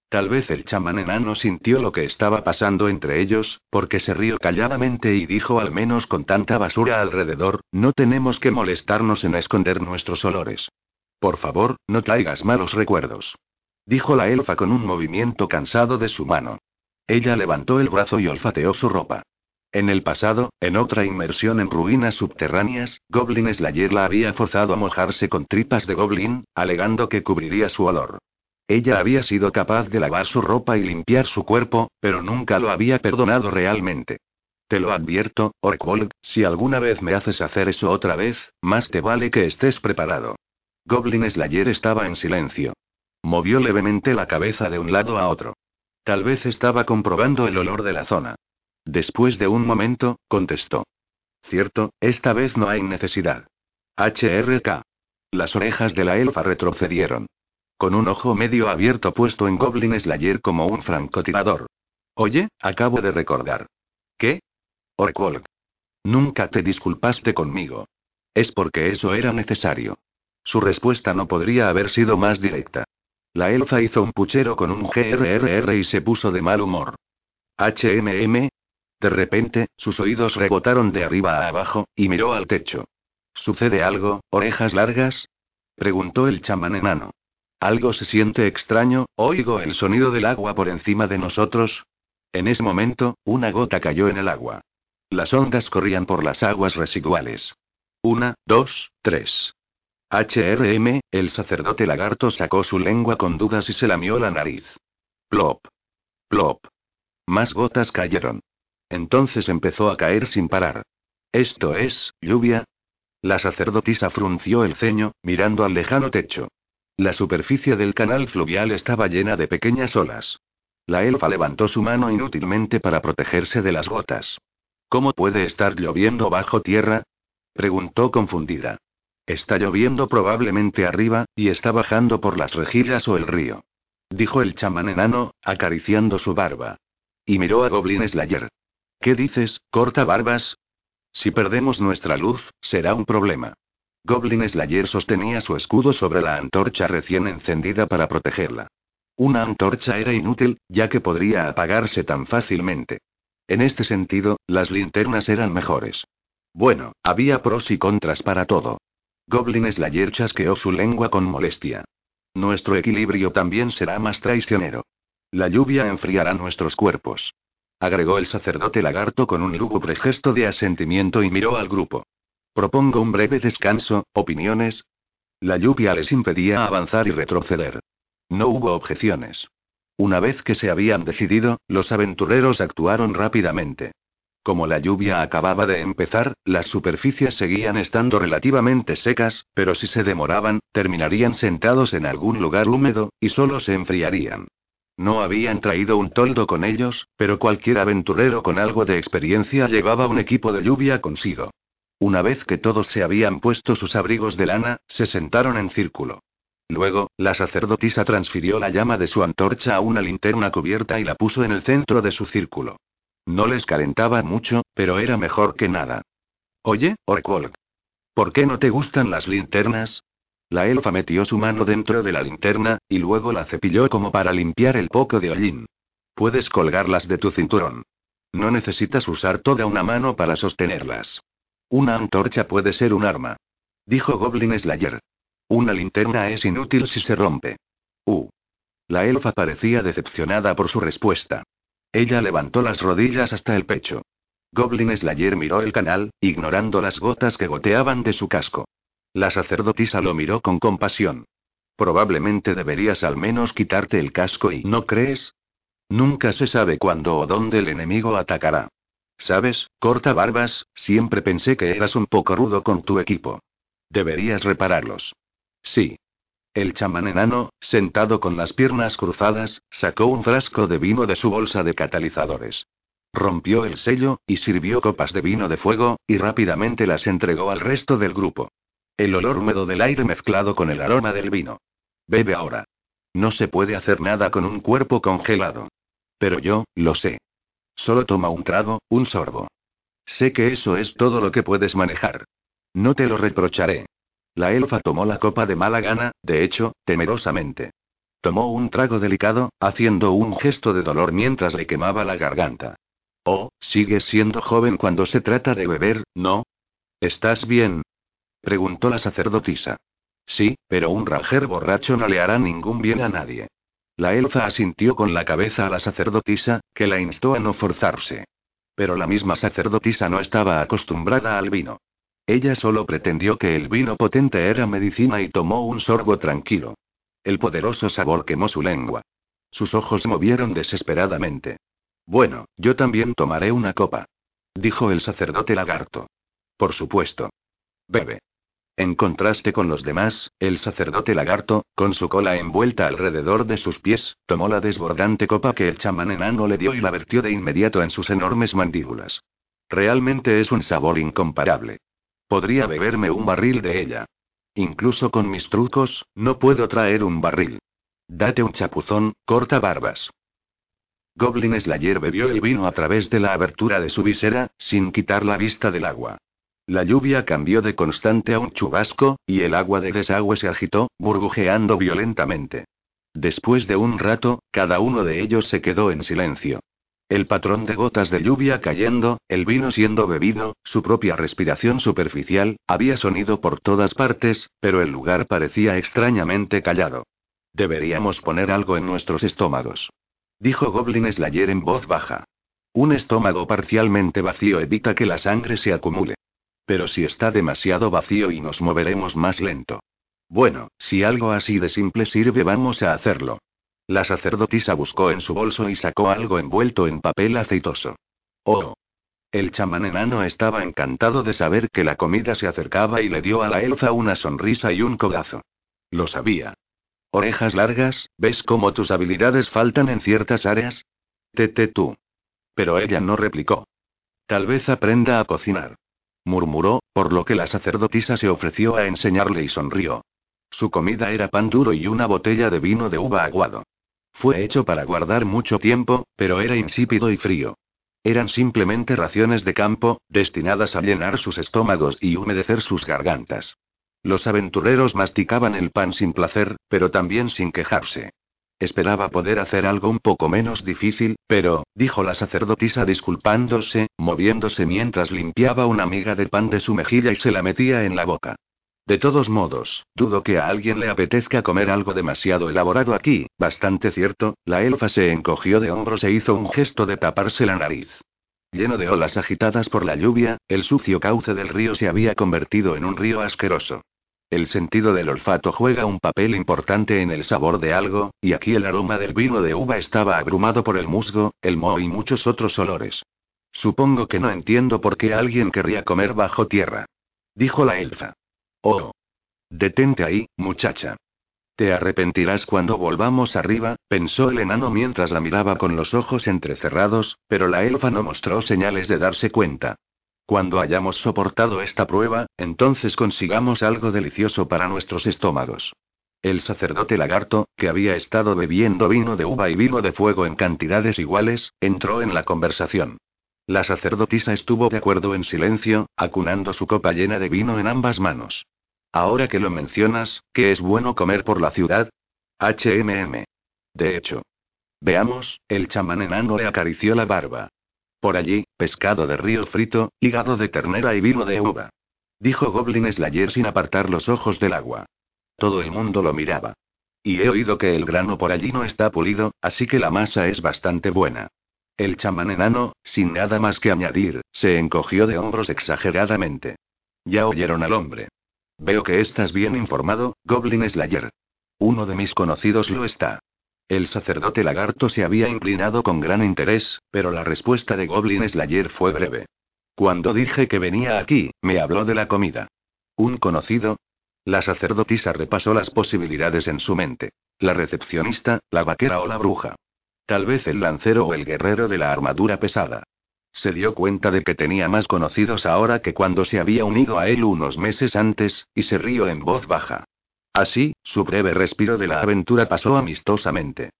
Tal vez el chamán enano sintió lo que estaba pasando entre ellos, porque se rió calladamente y dijo al menos con tanta basura alrededor, no tenemos que molestarnos en esconder nuestros olores. Por favor, no traigas malos recuerdos. Dijo la elfa con un movimiento cansado de su mano. Ella levantó el brazo y olfateó su ropa. En el pasado, en otra inmersión en ruinas subterráneas, Goblin Slayer la había forzado a mojarse con tripas de goblin, alegando que cubriría su olor. Ella había sido capaz de lavar su ropa y limpiar su cuerpo, pero nunca lo había perdonado realmente. Te lo advierto, Orkwold, si alguna vez me haces hacer eso otra vez, más te vale que estés preparado. Goblin Slayer estaba en silencio. Movió levemente la cabeza de un lado a otro. Tal vez estaba comprobando el olor de la zona. Después de un momento, contestó. Cierto, esta vez no hay necesidad. HRK. Las orejas de la elfa retrocedieron con un ojo medio abierto puesto en Goblin Slayer como un francotirador. Oye, acabo de recordar. ¿Qué? Orkwolk. Nunca te disculpaste conmigo. Es porque eso era necesario. Su respuesta no podría haber sido más directa. La elfa hizo un puchero con un GRRR y se puso de mal humor. HMM. De repente, sus oídos rebotaron de arriba a abajo, y miró al techo. ¿Sucede algo, orejas largas? preguntó el chamán enano. Algo se siente extraño, oigo el sonido del agua por encima de nosotros. En ese momento, una gota cayó en el agua. Las ondas corrían por las aguas residuales. Una, dos, tres. HRM, el sacerdote lagarto sacó su lengua con dudas y se lamió la nariz. Plop. Plop. Más gotas cayeron. Entonces empezó a caer sin parar. ¿Esto es, lluvia? La sacerdotisa frunció el ceño, mirando al lejano techo. La superficie del canal fluvial estaba llena de pequeñas olas. La elfa levantó su mano inútilmente para protegerse de las gotas. ¿Cómo puede estar lloviendo bajo tierra? preguntó confundida. Está lloviendo probablemente arriba, y está bajando por las rejillas o el río. Dijo el chamán enano, acariciando su barba. Y miró a Goblin Slayer. ¿Qué dices, corta barbas? Si perdemos nuestra luz, será un problema. Goblin Slayer sostenía su escudo sobre la antorcha recién encendida para protegerla. Una antorcha era inútil, ya que podría apagarse tan fácilmente. En este sentido, las linternas eran mejores. Bueno, había pros y contras para todo. Goblin Slayer chasqueó su lengua con molestia. Nuestro equilibrio también será más traicionero. La lluvia enfriará nuestros cuerpos. Agregó el sacerdote lagarto con un lúgubre gesto de asentimiento y miró al grupo. Propongo un breve descanso, opiniones. La lluvia les impedía avanzar y retroceder. No hubo objeciones. Una vez que se habían decidido, los aventureros actuaron rápidamente. Como la lluvia acababa de empezar, las superficies seguían estando relativamente secas, pero si se demoraban, terminarían sentados en algún lugar húmedo, y solo se enfriarían. No habían traído un toldo con ellos, pero cualquier aventurero con algo de experiencia llevaba un equipo de lluvia consigo. Una vez que todos se habían puesto sus abrigos de lana, se sentaron en círculo. Luego, la sacerdotisa transfirió la llama de su antorcha a una linterna cubierta y la puso en el centro de su círculo. No les calentaba mucho, pero era mejor que nada. Oye, Orkwolk. ¿Por qué no te gustan las linternas? La elfa metió su mano dentro de la linterna, y luego la cepilló como para limpiar el poco de hollín. Puedes colgarlas de tu cinturón. No necesitas usar toda una mano para sostenerlas. Una antorcha puede ser un arma. Dijo Goblin Slayer. Una linterna es inútil si se rompe. Uh. La elfa parecía decepcionada por su respuesta. Ella levantó las rodillas hasta el pecho. Goblin Slayer miró el canal, ignorando las gotas que goteaban de su casco. La sacerdotisa lo miró con compasión. Probablemente deberías al menos quitarte el casco y ¿no crees? Nunca se sabe cuándo o dónde el enemigo atacará. Sabes, corta barbas, siempre pensé que eras un poco rudo con tu equipo. Deberías repararlos. Sí. El chamán enano, sentado con las piernas cruzadas, sacó un frasco de vino de su bolsa de catalizadores. Rompió el sello, y sirvió copas de vino de fuego, y rápidamente las entregó al resto del grupo. El olor húmedo del aire mezclado con el aroma del vino. Bebe ahora. No se puede hacer nada con un cuerpo congelado. Pero yo, lo sé. Solo toma un trago, un sorbo. Sé que eso es todo lo que puedes manejar. No te lo reprocharé. La elfa tomó la copa de mala gana, de hecho, temerosamente. Tomó un trago delicado, haciendo un gesto de dolor mientras le quemaba la garganta. Oh, sigues siendo joven cuando se trata de beber, ¿no? ¿Estás bien? preguntó la sacerdotisa. Sí, pero un ranger borracho no le hará ningún bien a nadie. La elfa asintió con la cabeza a la sacerdotisa, que la instó a no forzarse. Pero la misma sacerdotisa no estaba acostumbrada al vino. Ella solo pretendió que el vino potente era medicina y tomó un sorbo tranquilo. El poderoso sabor quemó su lengua. Sus ojos movieron desesperadamente. Bueno, yo también tomaré una copa. Dijo el sacerdote lagarto. Por supuesto. Bebe. En contraste con los demás, el sacerdote lagarto, con su cola envuelta alrededor de sus pies, tomó la desbordante copa que el chamán enano le dio y la vertió de inmediato en sus enormes mandíbulas. Realmente es un sabor incomparable. Podría beberme un barril de ella. Incluso con mis trucos, no puedo traer un barril. Date un chapuzón, corta barbas. Goblin Slayer bebió el vino a través de la abertura de su visera, sin quitar la vista del agua. La lluvia cambió de constante a un chubasco, y el agua de desagüe se agitó, burbujeando violentamente. Después de un rato, cada uno de ellos se quedó en silencio. El patrón de gotas de lluvia cayendo, el vino siendo bebido, su propia respiración superficial, había sonido por todas partes, pero el lugar parecía extrañamente callado. Deberíamos poner algo en nuestros estómagos. Dijo Goblin Slayer en voz baja. Un estómago parcialmente vacío evita que la sangre se acumule. Pero si está demasiado vacío y nos moveremos más lento. Bueno, si algo así de simple sirve, vamos a hacerlo. La sacerdotisa buscó en su bolso y sacó algo envuelto en papel aceitoso. Oh. El chamán enano estaba encantado de saber que la comida se acercaba y le dio a la elfa una sonrisa y un codazo. Lo sabía. Orejas largas, ¿ves cómo tus habilidades faltan en ciertas áreas? Tete tú. Pero ella no replicó. Tal vez aprenda a cocinar. Murmuró, por lo que la sacerdotisa se ofreció a enseñarle y sonrió. Su comida era pan duro y una botella de vino de uva aguado. Fue hecho para guardar mucho tiempo, pero era insípido y frío. Eran simplemente raciones de campo, destinadas a llenar sus estómagos y humedecer sus gargantas. Los aventureros masticaban el pan sin placer, pero también sin quejarse. Esperaba poder hacer algo un poco menos difícil, pero, dijo la sacerdotisa disculpándose, moviéndose mientras limpiaba una miga de pan de su mejilla y se la metía en la boca. De todos modos, dudo que a alguien le apetezca comer algo demasiado elaborado aquí, bastante cierto, la elfa se encogió de hombros e hizo un gesto de taparse la nariz. Lleno de olas agitadas por la lluvia, el sucio cauce del río se había convertido en un río asqueroso. El sentido del olfato juega un papel importante en el sabor de algo, y aquí el aroma del vino de uva estaba abrumado por el musgo, el moho y muchos otros olores. Supongo que no entiendo por qué alguien querría comer bajo tierra. Dijo la elfa. Oh. Detente ahí, muchacha. Te arrepentirás cuando volvamos arriba, pensó el enano mientras la miraba con los ojos entrecerrados, pero la elfa no mostró señales de darse cuenta. Cuando hayamos soportado esta prueba, entonces consigamos algo delicioso para nuestros estómagos. El sacerdote lagarto, que había estado bebiendo vino de uva y vino de fuego en cantidades iguales, entró en la conversación. La sacerdotisa estuvo de acuerdo en silencio, acunando su copa llena de vino en ambas manos. Ahora que lo mencionas, ¿qué es bueno comer por la ciudad? HMM. De hecho. Veamos, el chamán enano le acarició la barba. Por allí, pescado de río frito, hígado de ternera y vino de uva. Dijo Goblin Slayer sin apartar los ojos del agua. Todo el mundo lo miraba. Y he oído que el grano por allí no está pulido, así que la masa es bastante buena. El chamán enano, sin nada más que añadir, se encogió de hombros exageradamente. Ya oyeron al hombre. Veo que estás bien informado, Goblin Slayer. Uno de mis conocidos lo está. El sacerdote lagarto se había inclinado con gran interés, pero la respuesta de Goblin Slayer fue breve. Cuando dije que venía aquí, me habló de la comida. ¿Un conocido? La sacerdotisa repasó las posibilidades en su mente. La recepcionista, la vaquera o la bruja. Tal vez el lancero o el guerrero de la armadura pesada. Se dio cuenta de que tenía más conocidos ahora que cuando se había unido a él unos meses antes, y se rió en voz baja. Así, su breve respiro de la aventura pasó amistosamente.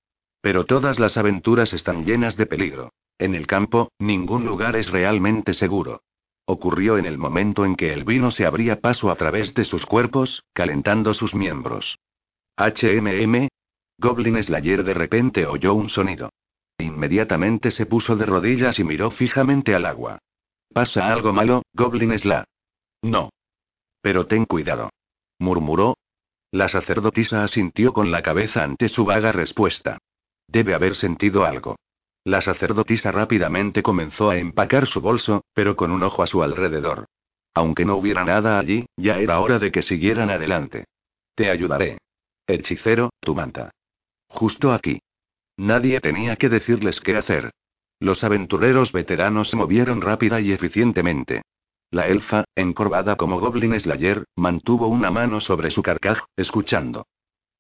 Pero todas las aventuras están llenas de peligro. En el campo, ningún lugar es realmente seguro. ocurrió en el momento en que el vino se abría paso a través de sus cuerpos, calentando sus miembros. HMM. Goblin Slayer de repente oyó un sonido. Inmediatamente se puso de rodillas y miró fijamente al agua. ¿Pasa algo malo, Goblin Sla? No. Pero ten cuidado. Murmuró. La sacerdotisa asintió con la cabeza ante su vaga respuesta. Debe haber sentido algo. La sacerdotisa rápidamente comenzó a empacar su bolso, pero con un ojo a su alrededor. Aunque no hubiera nada allí, ya era hora de que siguieran adelante. Te ayudaré. Hechicero, tu manta. Justo aquí. Nadie tenía que decirles qué hacer. Los aventureros veteranos se movieron rápida y eficientemente. La elfa, encorvada como Goblin Slayer, mantuvo una mano sobre su carcaj, escuchando.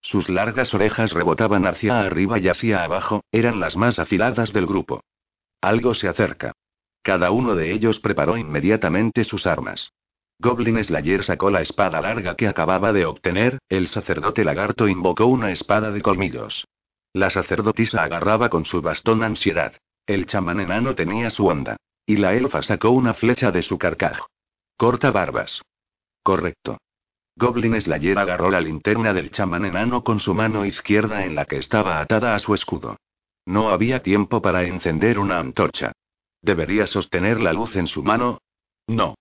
Sus largas orejas rebotaban hacia arriba y hacia abajo, eran las más afiladas del grupo. Algo se acerca. Cada uno de ellos preparó inmediatamente sus armas. Goblin Slayer sacó la espada larga que acababa de obtener, el sacerdote lagarto invocó una espada de colmillos. La sacerdotisa agarraba con su bastón ansiedad. El chamán enano tenía su onda. Y la elfa sacó una flecha de su carcaj. Corta barbas. Correcto. Goblin Slayer agarró la linterna del chamán enano con su mano izquierda en la que estaba atada a su escudo. No había tiempo para encender una antorcha. ¿Debería sostener la luz en su mano? No.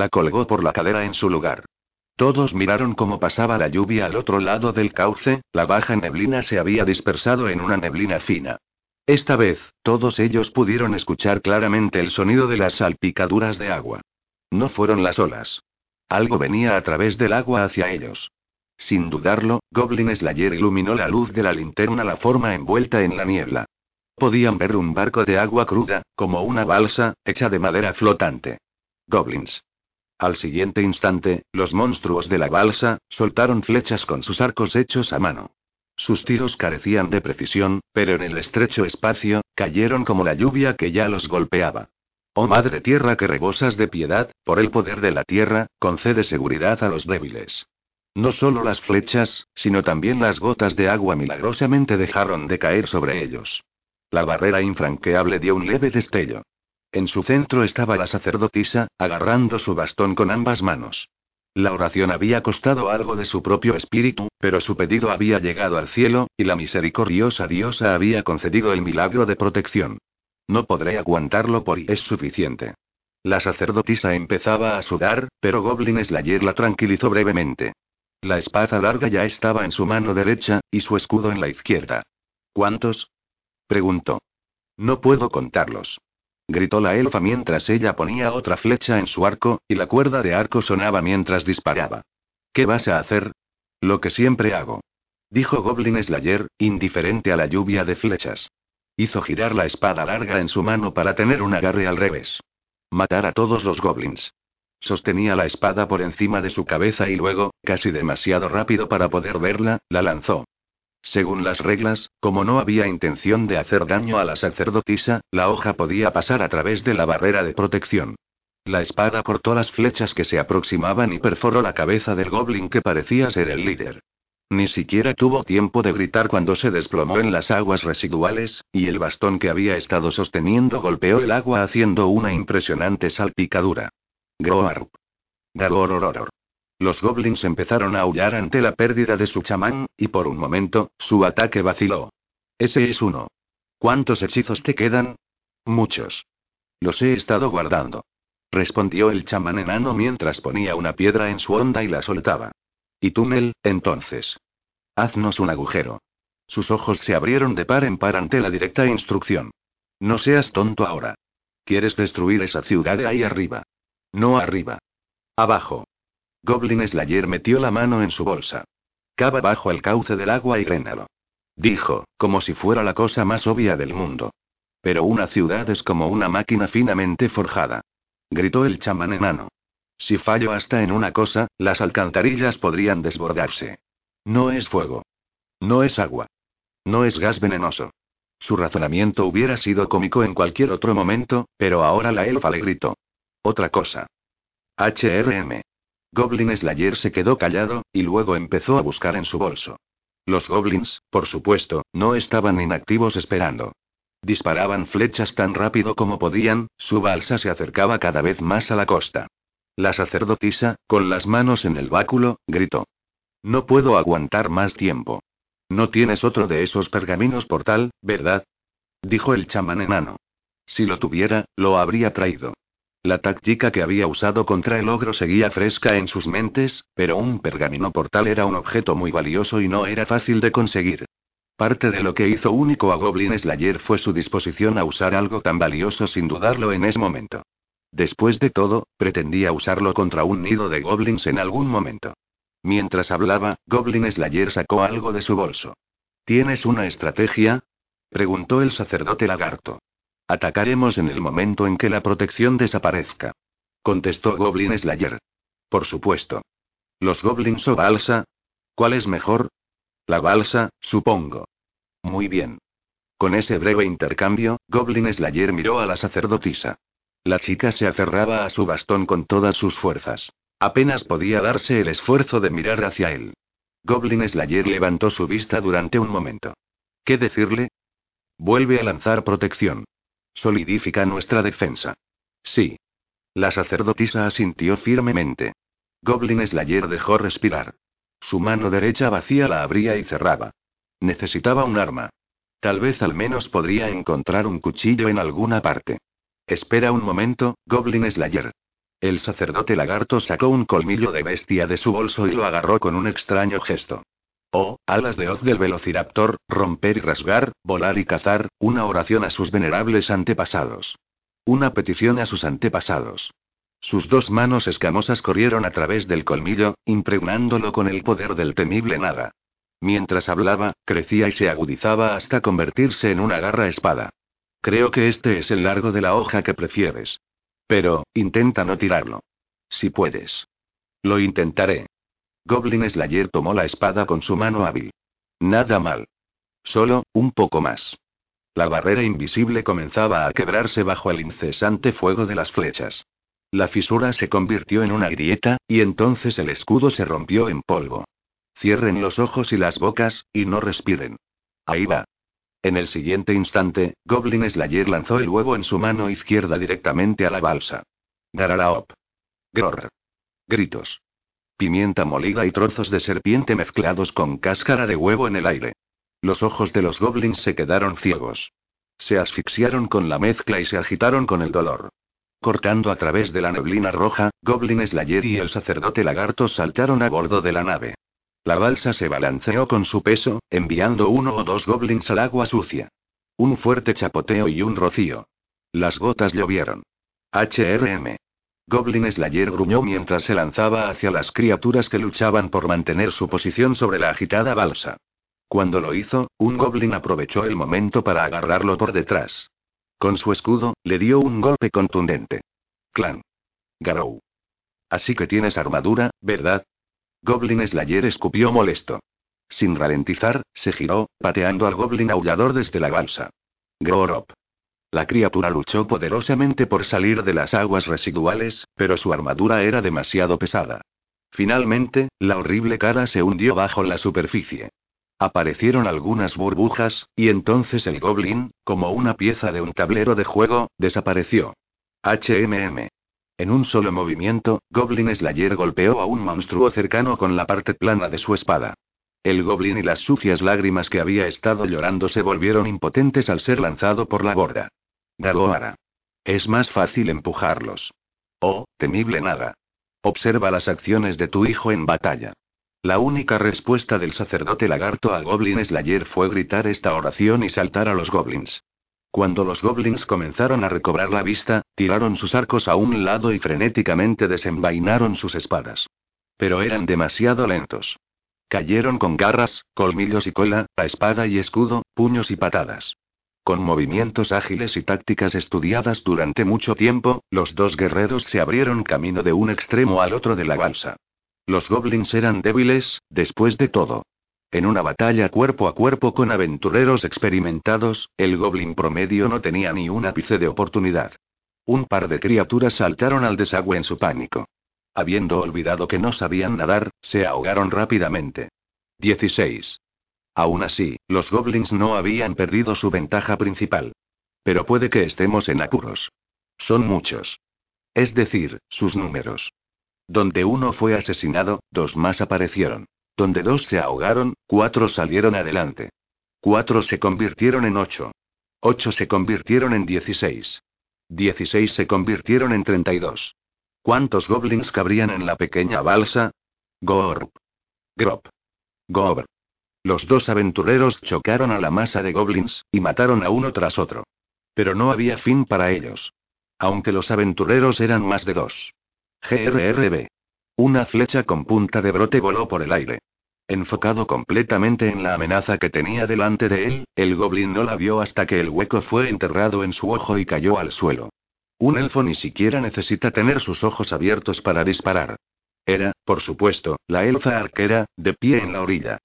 La colgó por la cadera en su lugar. Todos miraron cómo pasaba la lluvia al otro lado del cauce, la baja neblina se había dispersado en una neblina fina. Esta vez, todos ellos pudieron escuchar claramente el sonido de las salpicaduras de agua. No fueron las olas. Algo venía a través del agua hacia ellos. Sin dudarlo, Goblin Slayer iluminó la luz de la linterna la forma envuelta en la niebla. Podían ver un barco de agua cruda, como una balsa, hecha de madera flotante. Goblins. Al siguiente instante, los monstruos de la balsa, soltaron flechas con sus arcos hechos a mano. Sus tiros carecían de precisión, pero en el estrecho espacio, cayeron como la lluvia que ya los golpeaba. Oh Madre Tierra que rebosas de piedad, por el poder de la Tierra, concede seguridad a los débiles. No solo las flechas, sino también las gotas de agua milagrosamente dejaron de caer sobre ellos. La barrera infranqueable dio un leve destello. En su centro estaba la sacerdotisa, agarrando su bastón con ambas manos. La oración había costado algo de su propio espíritu, pero su pedido había llegado al cielo, y la misericordiosa diosa había concedido el milagro de protección. No podré aguantarlo por y es suficiente. La sacerdotisa empezaba a sudar, pero Goblin Slayer la tranquilizó brevemente. La espada larga ya estaba en su mano derecha, y su escudo en la izquierda. ¿Cuántos? preguntó. No puedo contarlos. Gritó la elfa mientras ella ponía otra flecha en su arco, y la cuerda de arco sonaba mientras disparaba. ¿Qué vas a hacer? Lo que siempre hago. Dijo Goblin Slayer, indiferente a la lluvia de flechas. Hizo girar la espada larga en su mano para tener un agarre al revés. Matar a todos los goblins. Sostenía la espada por encima de su cabeza y luego, casi demasiado rápido para poder verla, la lanzó. Según las reglas, como no había intención de hacer daño a la sacerdotisa, la hoja podía pasar a través de la barrera de protección. La espada cortó las flechas que se aproximaban y perforó la cabeza del goblin que parecía ser el líder. Ni siquiera tuvo tiempo de gritar cuando se desplomó en las aguas residuales, y el bastón que había estado sosteniendo golpeó el agua haciendo una impresionante salpicadura. Groarp. Garorororor. Los goblins empezaron a aullar ante la pérdida de su chamán, y por un momento, su ataque vaciló. Ese es uno. ¿Cuántos hechizos te quedan? Muchos. Los he estado guardando. Respondió el chamán enano mientras ponía una piedra en su onda y la soltaba. ¿Y túnel, entonces? Haznos un agujero. Sus ojos se abrieron de par en par ante la directa instrucción. No seas tonto ahora. ¿Quieres destruir esa ciudad de ahí arriba? No arriba. Abajo. Goblin Slayer metió la mano en su bolsa. Cava bajo el cauce del agua y grénalo. Dijo, como si fuera la cosa más obvia del mundo. Pero una ciudad es como una máquina finamente forjada. Gritó el chamán enano. Si fallo hasta en una cosa, las alcantarillas podrían desbordarse. No es fuego. No es agua. No es gas venenoso. Su razonamiento hubiera sido cómico en cualquier otro momento, pero ahora la elfa le gritó. Otra cosa. HRM. Goblin Slayer se quedó callado, y luego empezó a buscar en su bolso. Los goblins, por supuesto, no estaban inactivos esperando. Disparaban flechas tan rápido como podían, su balsa se acercaba cada vez más a la costa. La sacerdotisa, con las manos en el báculo, gritó. No puedo aguantar más tiempo. No tienes otro de esos pergaminos portal, ¿verdad? Dijo el chamán enano. Si lo tuviera, lo habría traído. La táctica que había usado contra el ogro seguía fresca en sus mentes, pero un pergamino portal era un objeto muy valioso y no era fácil de conseguir. Parte de lo que hizo único a Goblin Slayer fue su disposición a usar algo tan valioso sin dudarlo en ese momento. Después de todo, pretendía usarlo contra un nido de goblins en algún momento. Mientras hablaba, Goblin Slayer sacó algo de su bolso. ¿Tienes una estrategia? preguntó el sacerdote lagarto. Atacaremos en el momento en que la protección desaparezca. Contestó Goblin Slayer. Por supuesto. ¿Los goblins o balsa? ¿Cuál es mejor? La balsa, supongo. Muy bien. Con ese breve intercambio, Goblin Slayer miró a la sacerdotisa. La chica se aferraba a su bastón con todas sus fuerzas. Apenas podía darse el esfuerzo de mirar hacia él. Goblin Slayer levantó su vista durante un momento. ¿Qué decirle? Vuelve a lanzar protección. Solidifica nuestra defensa. Sí. La sacerdotisa asintió firmemente. Goblin Slayer dejó respirar. Su mano derecha vacía la abría y cerraba. Necesitaba un arma. Tal vez al menos podría encontrar un cuchillo en alguna parte. Espera un momento, Goblin Slayer. El sacerdote lagarto sacó un colmillo de bestia de su bolso y lo agarró con un extraño gesto. Oh, alas de hoz del velociraptor, romper y rasgar, volar y cazar, una oración a sus venerables antepasados. Una petición a sus antepasados. Sus dos manos escamosas corrieron a través del colmillo, impregnándolo con el poder del temible nada. Mientras hablaba, crecía y se agudizaba hasta convertirse en una garra espada. Creo que este es el largo de la hoja que prefieres. Pero, intenta no tirarlo. Si puedes. Lo intentaré. Goblin Slayer tomó la espada con su mano hábil. Nada mal. Solo, un poco más. La barrera invisible comenzaba a quebrarse bajo el incesante fuego de las flechas. La fisura se convirtió en una grieta, y entonces el escudo se rompió en polvo. Cierren los ojos y las bocas, y no respiren. Ahí va. En el siguiente instante, Goblin Slayer lanzó el huevo en su mano izquierda directamente a la balsa. Gararaop. Gror. Gritos. Pimienta molida y trozos de serpiente mezclados con cáscara de huevo en el aire. Los ojos de los goblins se quedaron ciegos. Se asfixiaron con la mezcla y se agitaron con el dolor. Cortando a través de la neblina roja, Goblin Slayer y el sacerdote lagarto saltaron a bordo de la nave. La balsa se balanceó con su peso, enviando uno o dos goblins al agua sucia. Un fuerte chapoteo y un rocío. Las gotas llovieron. HRM. Goblin Slayer gruñó mientras se lanzaba hacia las criaturas que luchaban por mantener su posición sobre la agitada balsa. Cuando lo hizo, un goblin aprovechó el momento para agarrarlo por detrás. Con su escudo, le dio un golpe contundente. Clan. Garou. Así que tienes armadura, ¿verdad? Goblin Slayer escupió molesto. Sin ralentizar, se giró, pateando al goblin aullador desde la balsa. Gorop. La criatura luchó poderosamente por salir de las aguas residuales, pero su armadura era demasiado pesada. Finalmente, la horrible cara se hundió bajo la superficie. Aparecieron algunas burbujas, y entonces el goblin, como una pieza de un tablero de juego, desapareció. HMM. En un solo movimiento, Goblin Slayer golpeó a un monstruo cercano con la parte plana de su espada. El goblin y las sucias lágrimas que había estado llorando se volvieron impotentes al ser lanzado por la borda. Gagoara. Es más fácil empujarlos. Oh, temible nada. Observa las acciones de tu hijo en batalla. La única respuesta del sacerdote lagarto a Goblin Slayer fue gritar esta oración y saltar a los goblins. Cuando los goblins comenzaron a recobrar la vista, tiraron sus arcos a un lado y frenéticamente desenvainaron sus espadas. Pero eran demasiado lentos. Cayeron con garras, colmillos y cola, a espada y escudo, puños y patadas. Con movimientos ágiles y tácticas estudiadas durante mucho tiempo, los dos guerreros se abrieron camino de un extremo al otro de la balsa. Los goblins eran débiles, después de todo. En una batalla cuerpo a cuerpo con aventureros experimentados, el goblin promedio no tenía ni un ápice de oportunidad. Un par de criaturas saltaron al desagüe en su pánico. Habiendo olvidado que no sabían nadar, se ahogaron rápidamente. 16. Aún así, los goblins no habían perdido su ventaja principal. pero puede que estemos en apuros. Son muchos. Es decir, sus números. Donde uno fue asesinado, dos más aparecieron. Donde dos se ahogaron, cuatro salieron adelante. Cuatro se convirtieron en ocho. Ocho se convirtieron en dieciséis. Dieciséis se convirtieron en treinta y dos. ¿Cuántos goblins cabrían en la pequeña balsa? Gorp. Grop. Gob. Los dos aventureros chocaron a la masa de goblins, y mataron a uno tras otro. Pero no había fin para ellos. Aunque los aventureros eran más de dos. GRRB. Una flecha con punta de brote voló por el aire. Enfocado completamente en la amenaza que tenía delante de él, el goblin no la vio hasta que el hueco fue enterrado en su ojo y cayó al suelo. Un elfo ni siquiera necesita tener sus ojos abiertos para disparar. Era, por supuesto, la elfa arquera, de pie en la orilla.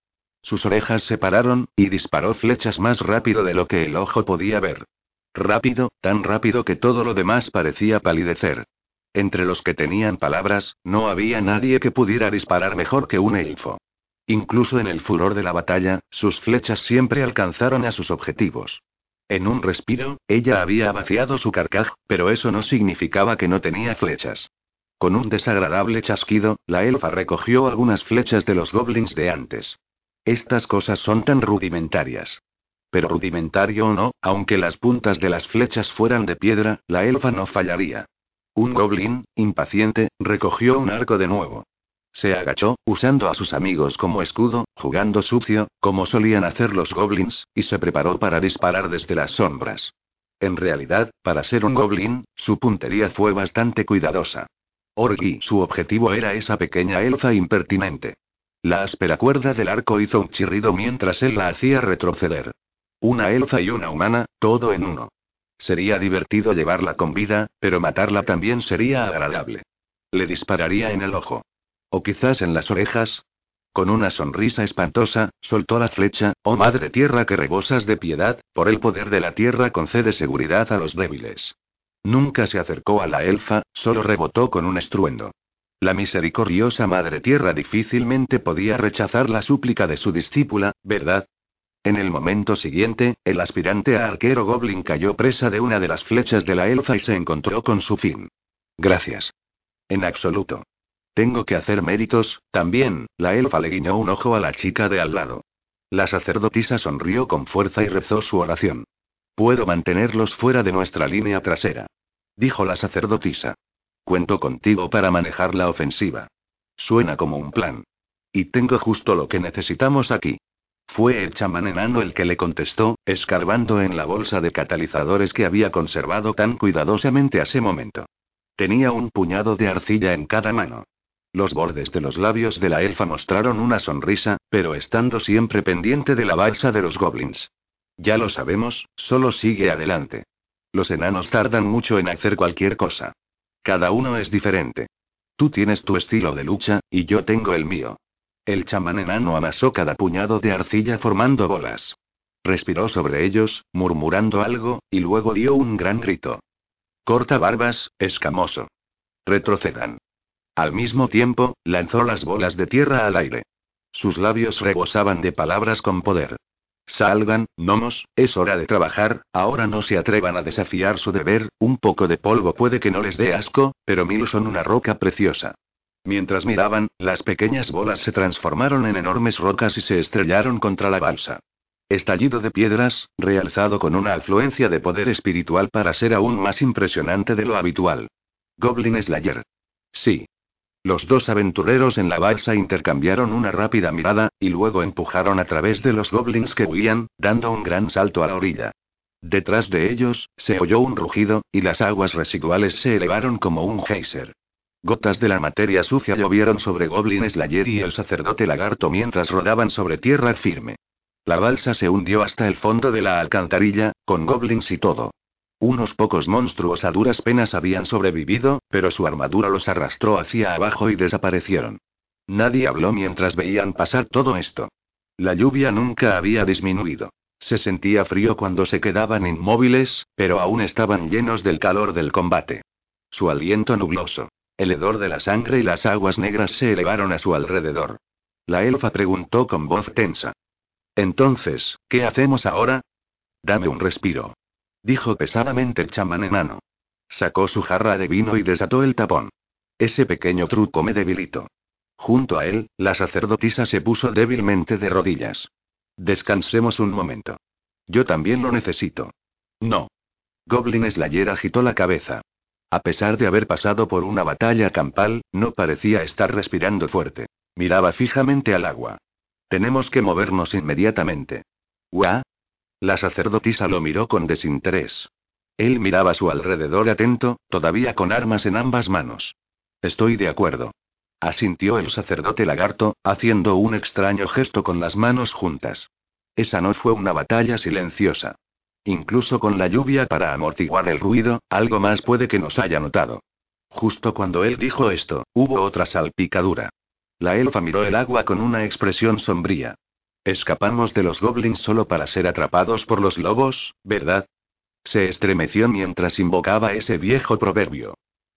Sus orejas se pararon, y disparó flechas más rápido de lo que el ojo podía ver. Rápido, tan rápido que todo lo demás parecía palidecer. Entre los que tenían palabras, no había nadie que pudiera disparar mejor que un elfo. Incluso en el furor de la batalla, sus flechas siempre alcanzaron a sus objetivos. En un respiro, ella había vaciado su carcaj, pero eso no significaba que no tenía flechas. Con un desagradable chasquido, la elfa recogió algunas flechas de los goblins de antes. Estas cosas son tan rudimentarias. Pero rudimentario o no, aunque las puntas de las flechas fueran de piedra, la elfa no fallaría. Un goblin, impaciente, recogió un arco de nuevo. Se agachó, usando a sus amigos como escudo, jugando sucio, como solían hacer los goblins, y se preparó para disparar desde las sombras. En realidad, para ser un goblin, su puntería fue bastante cuidadosa. Orgi, su objetivo era esa pequeña elfa impertinente. La áspera cuerda del arco hizo un chirrido mientras él la hacía retroceder. Una elfa y una humana, todo en uno. Sería divertido llevarla con vida, pero matarla también sería agradable. Le dispararía en el ojo. O quizás en las orejas. Con una sonrisa espantosa, soltó la flecha, oh madre tierra que rebosas de piedad, por el poder de la tierra concede seguridad a los débiles. Nunca se acercó a la elfa, solo rebotó con un estruendo. La misericordiosa madre tierra difícilmente podía rechazar la súplica de su discípula, ¿verdad? En el momento siguiente, el aspirante a arquero Goblin cayó presa de una de las flechas de la elfa y se encontró con su fin. Gracias. En absoluto. Tengo que hacer méritos, también, la elfa le guiñó un ojo a la chica de al lado. La sacerdotisa sonrió con fuerza y rezó su oración. Puedo mantenerlos fuera de nuestra línea trasera. Dijo la sacerdotisa. Cuento contigo para manejar la ofensiva. Suena como un plan. Y tengo justo lo que necesitamos aquí. Fue el chamán enano el que le contestó, escarbando en la bolsa de catalizadores que había conservado tan cuidadosamente a ese momento. Tenía un puñado de arcilla en cada mano. Los bordes de los labios de la elfa mostraron una sonrisa, pero estando siempre pendiente de la balsa de los goblins. Ya lo sabemos, solo sigue adelante. Los enanos tardan mucho en hacer cualquier cosa. Cada uno es diferente. Tú tienes tu estilo de lucha, y yo tengo el mío. El chamán enano amasó cada puñado de arcilla formando bolas. Respiró sobre ellos, murmurando algo, y luego dio un gran grito. Corta barbas, escamoso. Retrocedan. Al mismo tiempo, lanzó las bolas de tierra al aire. Sus labios rebosaban de palabras con poder. Salgan, gnomos, es hora de trabajar, ahora no se atrevan a desafiar su deber, un poco de polvo puede que no les dé asco, pero mil son una roca preciosa. Mientras miraban, las pequeñas bolas se transformaron en enormes rocas y se estrellaron contra la balsa. Estallido de piedras, realzado con una afluencia de poder espiritual para ser aún más impresionante de lo habitual. Goblin Slayer. Sí. Los dos aventureros en la balsa intercambiaron una rápida mirada, y luego empujaron a través de los goblins que huían, dando un gran salto a la orilla. Detrás de ellos, se oyó un rugido, y las aguas residuales se elevaron como un geyser. Gotas de la materia sucia llovieron sobre Goblin Slayer y el sacerdote lagarto mientras rodaban sobre tierra firme. La balsa se hundió hasta el fondo de la alcantarilla, con goblins y todo. Unos pocos monstruos a duras penas habían sobrevivido, pero su armadura los arrastró hacia abajo y desaparecieron. Nadie habló mientras veían pasar todo esto. La lluvia nunca había disminuido. Se sentía frío cuando se quedaban inmóviles, pero aún estaban llenos del calor del combate. Su aliento nubloso. El hedor de la sangre y las aguas negras se elevaron a su alrededor. La elfa preguntó con voz tensa. Entonces, ¿qué hacemos ahora? Dame un respiro. Dijo pesadamente el chamán enano. Sacó su jarra de vino y desató el tapón. Ese pequeño truco me debilitó. Junto a él, la sacerdotisa se puso débilmente de rodillas. Descansemos un momento. Yo también lo necesito. No. Goblin Slayer agitó la cabeza. A pesar de haber pasado por una batalla campal, no parecía estar respirando fuerte. Miraba fijamente al agua. Tenemos que movernos inmediatamente. ¿Gua? La sacerdotisa lo miró con desinterés. Él miraba a su alrededor atento, todavía con armas en ambas manos. Estoy de acuerdo. Asintió el sacerdote lagarto, haciendo un extraño gesto con las manos juntas. Esa no fue una batalla silenciosa. Incluso con la lluvia para amortiguar el ruido, algo más puede que nos haya notado. Justo cuando él dijo esto, hubo otra salpicadura. La elfa miró el agua con una expresión sombría. Escapamos de los goblins solo para ser atrapados por los lobos, ¿verdad? Se estremeció mientras invocaba ese viejo proverbio.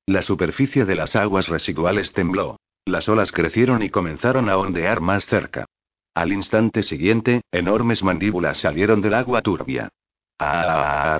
La superficie de las aguas residuales tembló. Las olas crecieron y comenzaron a ondear más cerca. Al instante siguiente, enormes mandíbulas salieron del agua turbia. ¡Ah!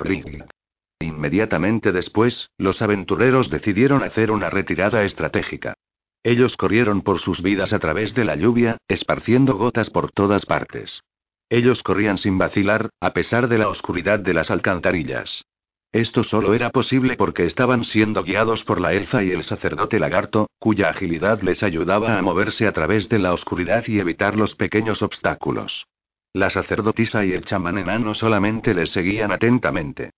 Inmediatamente después, los aventureros decidieron hacer una retirada estratégica. Ellos corrieron por sus vidas a través de la lluvia, esparciendo gotas por todas partes. Ellos corrían sin vacilar, a pesar de la oscuridad de las alcantarillas. Esto solo era posible porque estaban siendo guiados por la elfa y el sacerdote lagarto, cuya agilidad les ayudaba a moverse a través de la oscuridad y evitar los pequeños obstáculos. La sacerdotisa y el chamán enano solamente les seguían atentamente.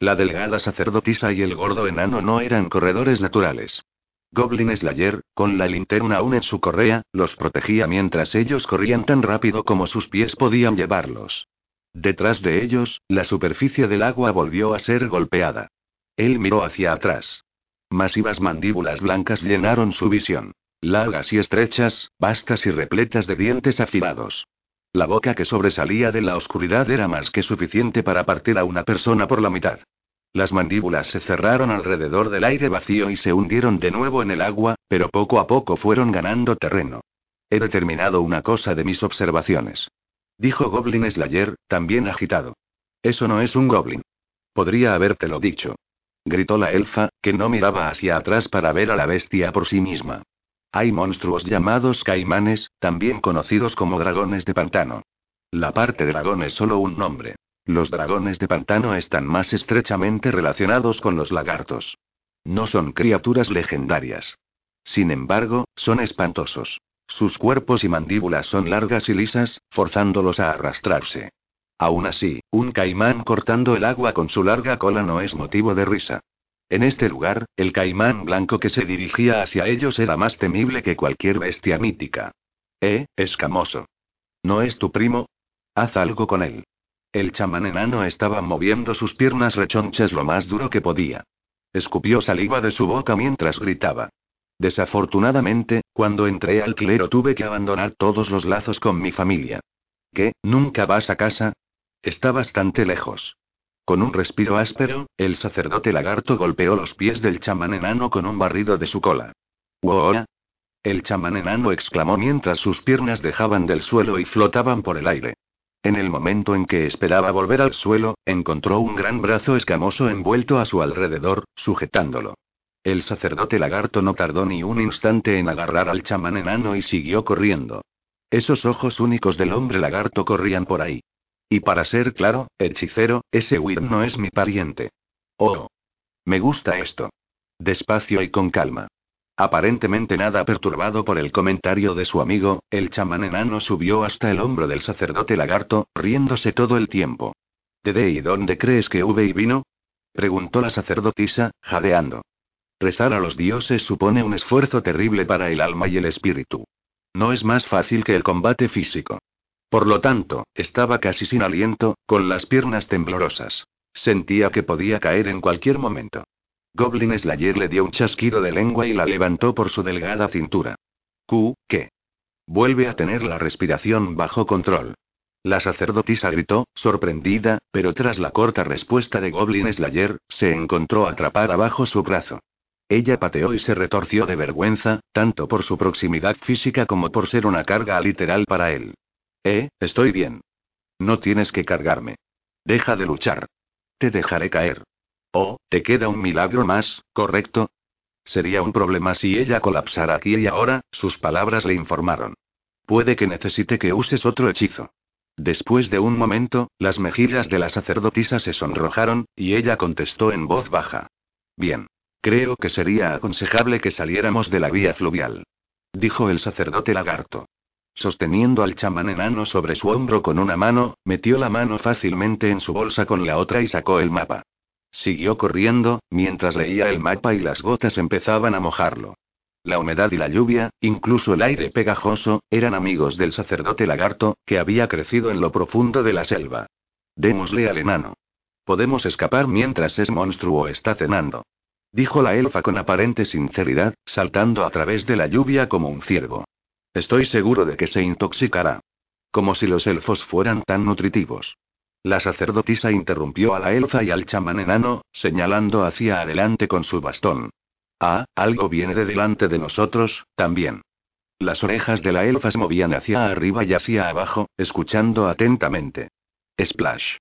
La delgada sacerdotisa y el gordo enano no eran corredores naturales. Goblin Slayer, con la linterna aún en su correa, los protegía mientras ellos corrían tan rápido como sus pies podían llevarlos. Detrás de ellos, la superficie del agua volvió a ser golpeada. Él miró hacia atrás. Masivas mandíbulas blancas llenaron su visión. Largas y estrechas, vastas y repletas de dientes afilados. La boca que sobresalía de la oscuridad era más que suficiente para partir a una persona por la mitad. Las mandíbulas se cerraron alrededor del aire vacío y se hundieron de nuevo en el agua, pero poco a poco fueron ganando terreno. He determinado una cosa de mis observaciones. Dijo Goblin Slayer, también agitado. Eso no es un goblin. Podría habértelo dicho. Gritó la elfa, que no miraba hacia atrás para ver a la bestia por sí misma. Hay monstruos llamados caimanes, también conocidos como dragones de pantano. La parte dragón es solo un nombre. Los dragones de pantano están más estrechamente relacionados con los lagartos. No son criaturas legendarias. Sin embargo, son espantosos. Sus cuerpos y mandíbulas son largas y lisas, forzándolos a arrastrarse. Aún así, un caimán cortando el agua con su larga cola no es motivo de risa. En este lugar, el caimán blanco que se dirigía hacia ellos era más temible que cualquier bestia mítica. Eh, escamoso. ¿No es tu primo? Haz algo con él. El chamán enano estaba moviendo sus piernas rechonchas lo más duro que podía. Escupió saliva de su boca mientras gritaba. Desafortunadamente, cuando entré al clero tuve que abandonar todos los lazos con mi familia. ¿Qué? ¿Nunca vas a casa? Está bastante lejos. Con un respiro áspero, el sacerdote lagarto golpeó los pies del chamán enano con un barrido de su cola. ¡Wow! El chamán enano exclamó mientras sus piernas dejaban del suelo y flotaban por el aire. En el momento en que esperaba volver al suelo, encontró un gran brazo escamoso envuelto a su alrededor, sujetándolo. El sacerdote lagarto no tardó ni un instante en agarrar al chamán enano y siguió corriendo. Esos ojos únicos del hombre lagarto corrían por ahí. Y para ser claro, hechicero, ese Wyrm no es mi pariente. Oh. Me gusta esto. Despacio y con calma. Aparentemente nada perturbado por el comentario de su amigo, el chamán enano subió hasta el hombro del sacerdote lagarto, riéndose todo el tiempo. ¿De y dónde crees que hube y vino? preguntó la sacerdotisa, jadeando. Rezar a los dioses supone un esfuerzo terrible para el alma y el espíritu. No es más fácil que el combate físico. Por lo tanto, estaba casi sin aliento, con las piernas temblorosas. Sentía que podía caer en cualquier momento. Goblin Slayer le dio un chasquido de lengua y la levantó por su delgada cintura. Q, ¿qué? Vuelve a tener la respiración bajo control. La sacerdotisa gritó, sorprendida, pero tras la corta respuesta de Goblin Slayer, se encontró atrapada bajo su brazo. Ella pateó y se retorció de vergüenza, tanto por su proximidad física como por ser una carga literal para él. Eh, estoy bien. No tienes que cargarme. Deja de luchar. te dejaré caer. Oh, te queda un milagro más, ¿correcto? Sería un problema si ella colapsara aquí y ahora, sus palabras le informaron. Puede que necesite que uses otro hechizo. Después de un momento, las mejillas de la sacerdotisa se sonrojaron, y ella contestó en voz baja. Bien. Creo que sería aconsejable que saliéramos de la vía fluvial. Dijo el sacerdote lagarto. Sosteniendo al chamán enano sobre su hombro con una mano, metió la mano fácilmente en su bolsa con la otra y sacó el mapa. Siguió corriendo, mientras leía el mapa y las gotas empezaban a mojarlo. La humedad y la lluvia, incluso el aire pegajoso, eran amigos del sacerdote lagarto, que había crecido en lo profundo de la selva. Démosle al enano. Podemos escapar mientras ese monstruo está cenando. Dijo la elfa con aparente sinceridad, saltando a través de la lluvia como un ciervo. Estoy seguro de que se intoxicará. Como si los elfos fueran tan nutritivos. La sacerdotisa interrumpió a la elfa y al chamán enano, señalando hacia adelante con su bastón. Ah, algo viene de delante de nosotros, también. Las orejas de la elfa se movían hacia arriba y hacia abajo, escuchando atentamente. Splash.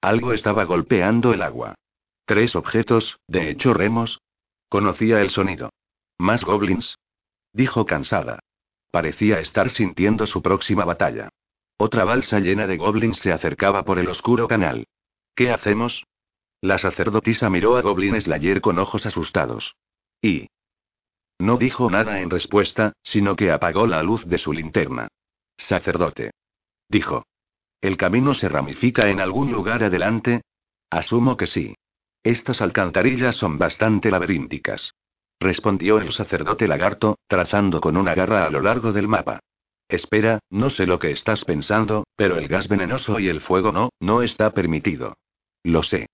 Algo estaba golpeando el agua. Tres objetos, de hecho remos. Conocía el sonido. ¿Más goblins? Dijo cansada. Parecía estar sintiendo su próxima batalla. Otra balsa llena de goblins se acercaba por el oscuro canal. ¿Qué hacemos? La sacerdotisa miró a Goblin Slayer con ojos asustados. Y... No dijo nada en respuesta, sino que apagó la luz de su linterna. Sacerdote. Dijo. ¿El camino se ramifica en algún lugar adelante? Asumo que sí. Estas alcantarillas son bastante laberínticas. Respondió el sacerdote lagarto, trazando con una garra a lo largo del mapa. Espera, no sé lo que estás pensando, pero el gas venenoso y el fuego no, no está permitido. Lo sé.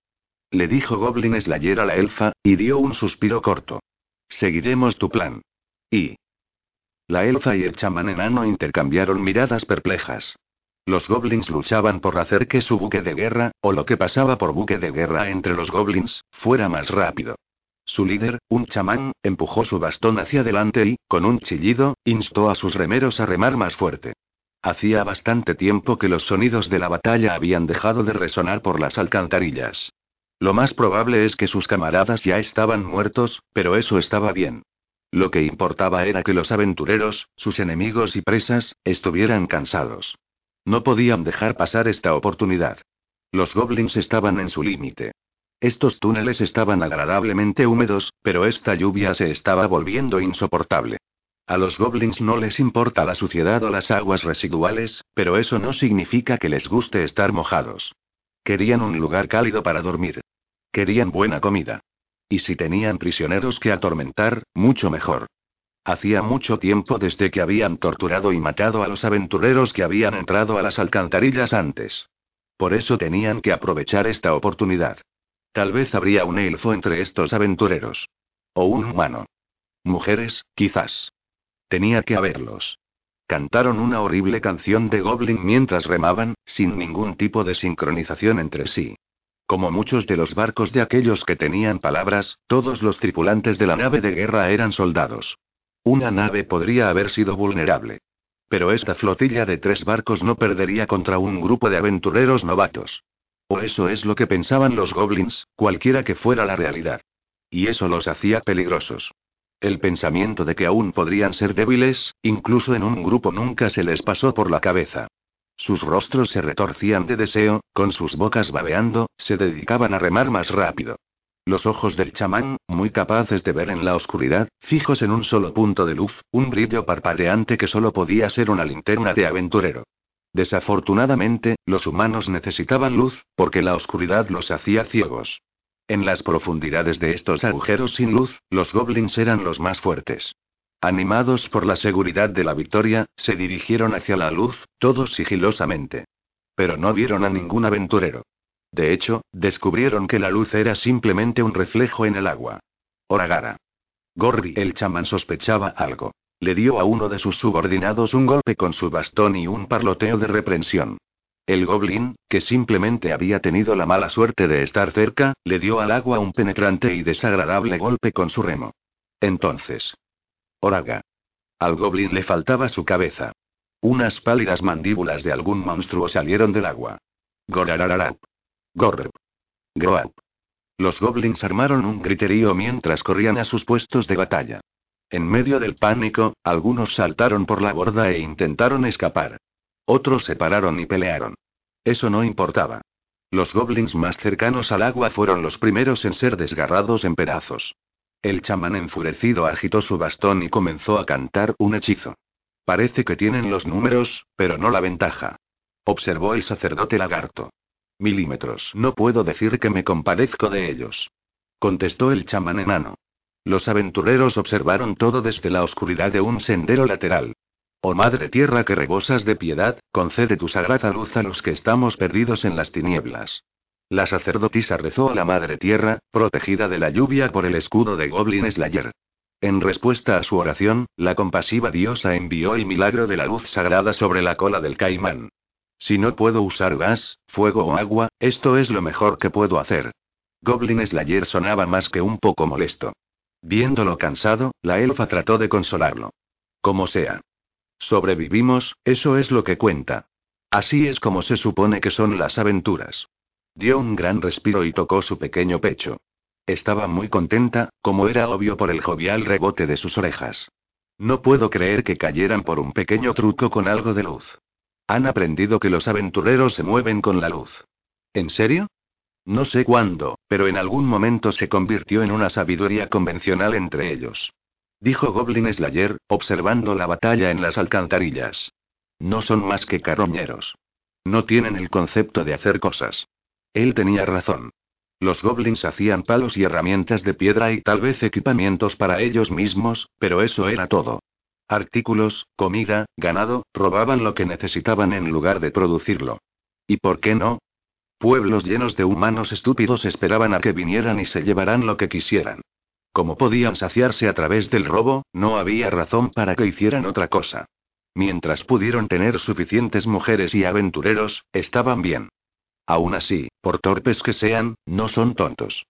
Le dijo Goblin Slayer a la elfa, y dio un suspiro corto. Seguiremos tu plan. Y. La elfa y el chamán enano intercambiaron miradas perplejas. Los goblins luchaban por hacer que su buque de guerra, o lo que pasaba por buque de guerra entre los goblins, fuera más rápido. Su líder, un chamán, empujó su bastón hacia adelante y, con un chillido, instó a sus remeros a remar más fuerte. Hacía bastante tiempo que los sonidos de la batalla habían dejado de resonar por las alcantarillas. Lo más probable es que sus camaradas ya estaban muertos, pero eso estaba bien. Lo que importaba era que los aventureros, sus enemigos y presas, estuvieran cansados. No podían dejar pasar esta oportunidad. Los goblins estaban en su límite. Estos túneles estaban agradablemente húmedos, pero esta lluvia se estaba volviendo insoportable. A los goblins no les importa la suciedad o las aguas residuales, pero eso no significa que les guste estar mojados. Querían un lugar cálido para dormir. Querían buena comida. Y si tenían prisioneros que atormentar, mucho mejor. Hacía mucho tiempo desde que habían torturado y matado a los aventureros que habían entrado a las alcantarillas antes. Por eso tenían que aprovechar esta oportunidad. Tal vez habría un elfo entre estos aventureros. O un humano. Mujeres, quizás. Tenía que haberlos. Cantaron una horrible canción de Goblin mientras remaban, sin ningún tipo de sincronización entre sí. Como muchos de los barcos de aquellos que tenían palabras, todos los tripulantes de la nave de guerra eran soldados. Una nave podría haber sido vulnerable. Pero esta flotilla de tres barcos no perdería contra un grupo de aventureros novatos. O eso es lo que pensaban los goblins, cualquiera que fuera la realidad. Y eso los hacía peligrosos. El pensamiento de que aún podrían ser débiles, incluso en un grupo nunca se les pasó por la cabeza. Sus rostros se retorcían de deseo, con sus bocas babeando, se dedicaban a remar más rápido. Los ojos del chamán, muy capaces de ver en la oscuridad, fijos en un solo punto de luz, un brillo parpadeante que solo podía ser una linterna de aventurero. Desafortunadamente, los humanos necesitaban luz, porque la oscuridad los hacía ciegos. En las profundidades de estos agujeros sin luz, los goblins eran los más fuertes. Animados por la seguridad de la victoria, se dirigieron hacia la luz, todos sigilosamente. Pero no vieron a ningún aventurero. De hecho, descubrieron que la luz era simplemente un reflejo en el agua. Oragara. Gorri el chamán sospechaba algo. Le dio a uno de sus subordinados un golpe con su bastón y un parloteo de reprensión. El goblin, que simplemente había tenido la mala suerte de estar cerca, le dio al agua un penetrante y desagradable golpe con su remo. Entonces, Oraga. Al goblin le faltaba su cabeza. Unas pálidas mandíbulas de algún monstruo salieron del agua. Gorarararap. Gorrep. Grow up. Los goblins armaron un griterío mientras corrían a sus puestos de batalla. En medio del pánico, algunos saltaron por la borda e intentaron escapar. Otros se pararon y pelearon. Eso no importaba. Los goblins más cercanos al agua fueron los primeros en ser desgarrados en pedazos. El chamán enfurecido agitó su bastón y comenzó a cantar un hechizo. Parece que tienen los números, pero no la ventaja. Observó el sacerdote lagarto. Milímetros. No puedo decir que me compadezco de ellos. Contestó el chamán enano. Los aventureros observaron todo desde la oscuridad de un sendero lateral. Oh Madre Tierra que rebosas de piedad, concede tu sagrada luz a los que estamos perdidos en las tinieblas. La sacerdotisa rezó a la Madre Tierra, protegida de la lluvia por el escudo de Goblin Slayer. En respuesta a su oración, la compasiva diosa envió el milagro de la luz sagrada sobre la cola del caimán. Si no puedo usar gas, fuego o agua, esto es lo mejor que puedo hacer. Goblin Slayer sonaba más que un poco molesto. Viéndolo cansado, la elfa trató de consolarlo. Como sea. Sobrevivimos, eso es lo que cuenta. Así es como se supone que son las aventuras. Dio un gran respiro y tocó su pequeño pecho. Estaba muy contenta, como era obvio por el jovial rebote de sus orejas. No puedo creer que cayeran por un pequeño truco con algo de luz. Han aprendido que los aventureros se mueven con la luz. ¿En serio? No sé cuándo, pero en algún momento se convirtió en una sabiduría convencional entre ellos. Dijo Goblin Slayer, observando la batalla en las alcantarillas. No son más que carroñeros. No tienen el concepto de hacer cosas. Él tenía razón. Los goblins hacían palos y herramientas de piedra y tal vez equipamientos para ellos mismos, pero eso era todo. Artículos, comida, ganado, robaban lo que necesitaban en lugar de producirlo. ¿Y por qué no? Pueblos llenos de humanos estúpidos esperaban a que vinieran y se llevaran lo que quisieran. Como podían saciarse a través del robo, no había razón para que hicieran otra cosa. Mientras pudieron tener suficientes mujeres y aventureros, estaban bien. Aún así, por torpes que sean, no son tontos.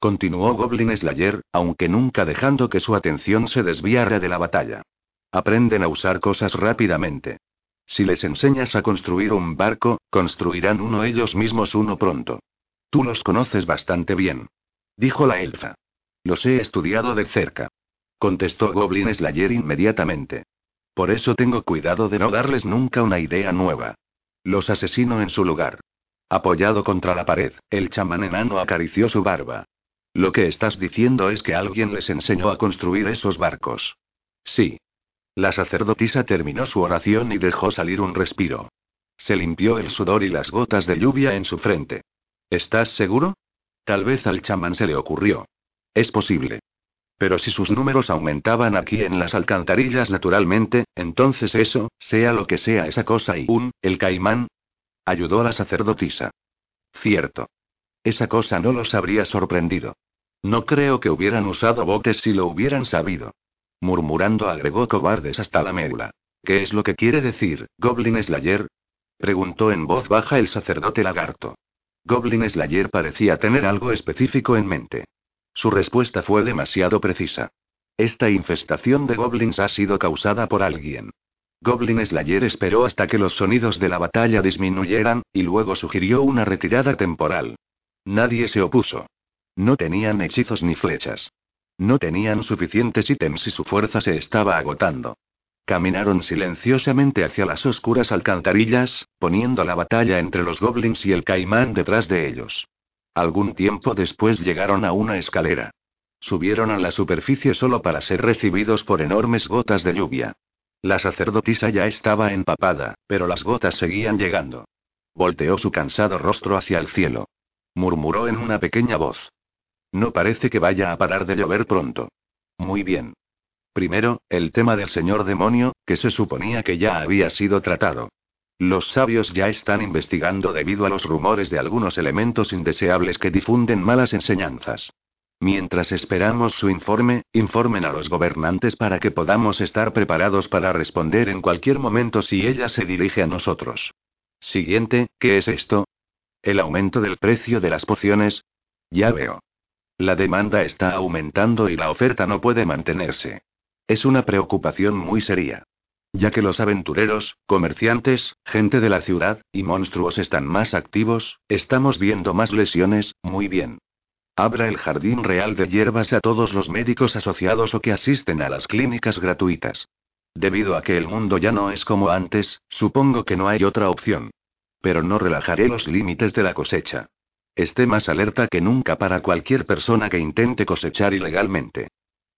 Continuó Goblin Slayer, aunque nunca dejando que su atención se desviara de la batalla. Aprenden a usar cosas rápidamente. Si les enseñas a construir un barco, construirán uno ellos mismos uno pronto. Tú los conoces bastante bien. Dijo la elfa. Los he estudiado de cerca. Contestó Goblin Slayer inmediatamente. Por eso tengo cuidado de no darles nunca una idea nueva. Los asesino en su lugar. Apoyado contra la pared, el chamán enano acarició su barba. Lo que estás diciendo es que alguien les enseñó a construir esos barcos. Sí. La sacerdotisa terminó su oración y dejó salir un respiro. Se limpió el sudor y las gotas de lluvia en su frente. ¿Estás seguro? Tal vez al chamán se le ocurrió. Es posible. Pero si sus números aumentaban aquí en las alcantarillas naturalmente, entonces eso, sea lo que sea esa cosa y un, el caimán. Ayudó a la sacerdotisa. Cierto. Esa cosa no los habría sorprendido. No creo que hubieran usado botes si lo hubieran sabido. Murmurando agregó cobardes hasta la médula. ¿Qué es lo que quiere decir, Goblin Slayer? Preguntó en voz baja el sacerdote lagarto. Goblin Slayer parecía tener algo específico en mente. Su respuesta fue demasiado precisa. Esta infestación de goblins ha sido causada por alguien. Goblin Slayer esperó hasta que los sonidos de la batalla disminuyeran, y luego sugirió una retirada temporal. Nadie se opuso. No tenían hechizos ni flechas. No tenían suficientes ítems y su fuerza se estaba agotando. Caminaron silenciosamente hacia las oscuras alcantarillas, poniendo la batalla entre los goblins y el caimán detrás de ellos. Algún tiempo después llegaron a una escalera. Subieron a la superficie solo para ser recibidos por enormes gotas de lluvia. La sacerdotisa ya estaba empapada, pero las gotas seguían llegando. Volteó su cansado rostro hacia el cielo. Murmuró en una pequeña voz. No parece que vaya a parar de llover pronto. Muy bien. Primero, el tema del señor demonio, que se suponía que ya había sido tratado. Los sabios ya están investigando debido a los rumores de algunos elementos indeseables que difunden malas enseñanzas. Mientras esperamos su informe, informen a los gobernantes para que podamos estar preparados para responder en cualquier momento si ella se dirige a nosotros. Siguiente, ¿qué es esto? ¿El aumento del precio de las pociones? Ya veo. La demanda está aumentando y la oferta no puede mantenerse. Es una preocupación muy seria. Ya que los aventureros, comerciantes, gente de la ciudad, y monstruos están más activos, estamos viendo más lesiones, muy bien. Abra el jardín real de hierbas a todos los médicos asociados o que asisten a las clínicas gratuitas. Debido a que el mundo ya no es como antes, supongo que no hay otra opción. Pero no relajaré los límites de la cosecha. Esté más alerta que nunca para cualquier persona que intente cosechar ilegalmente.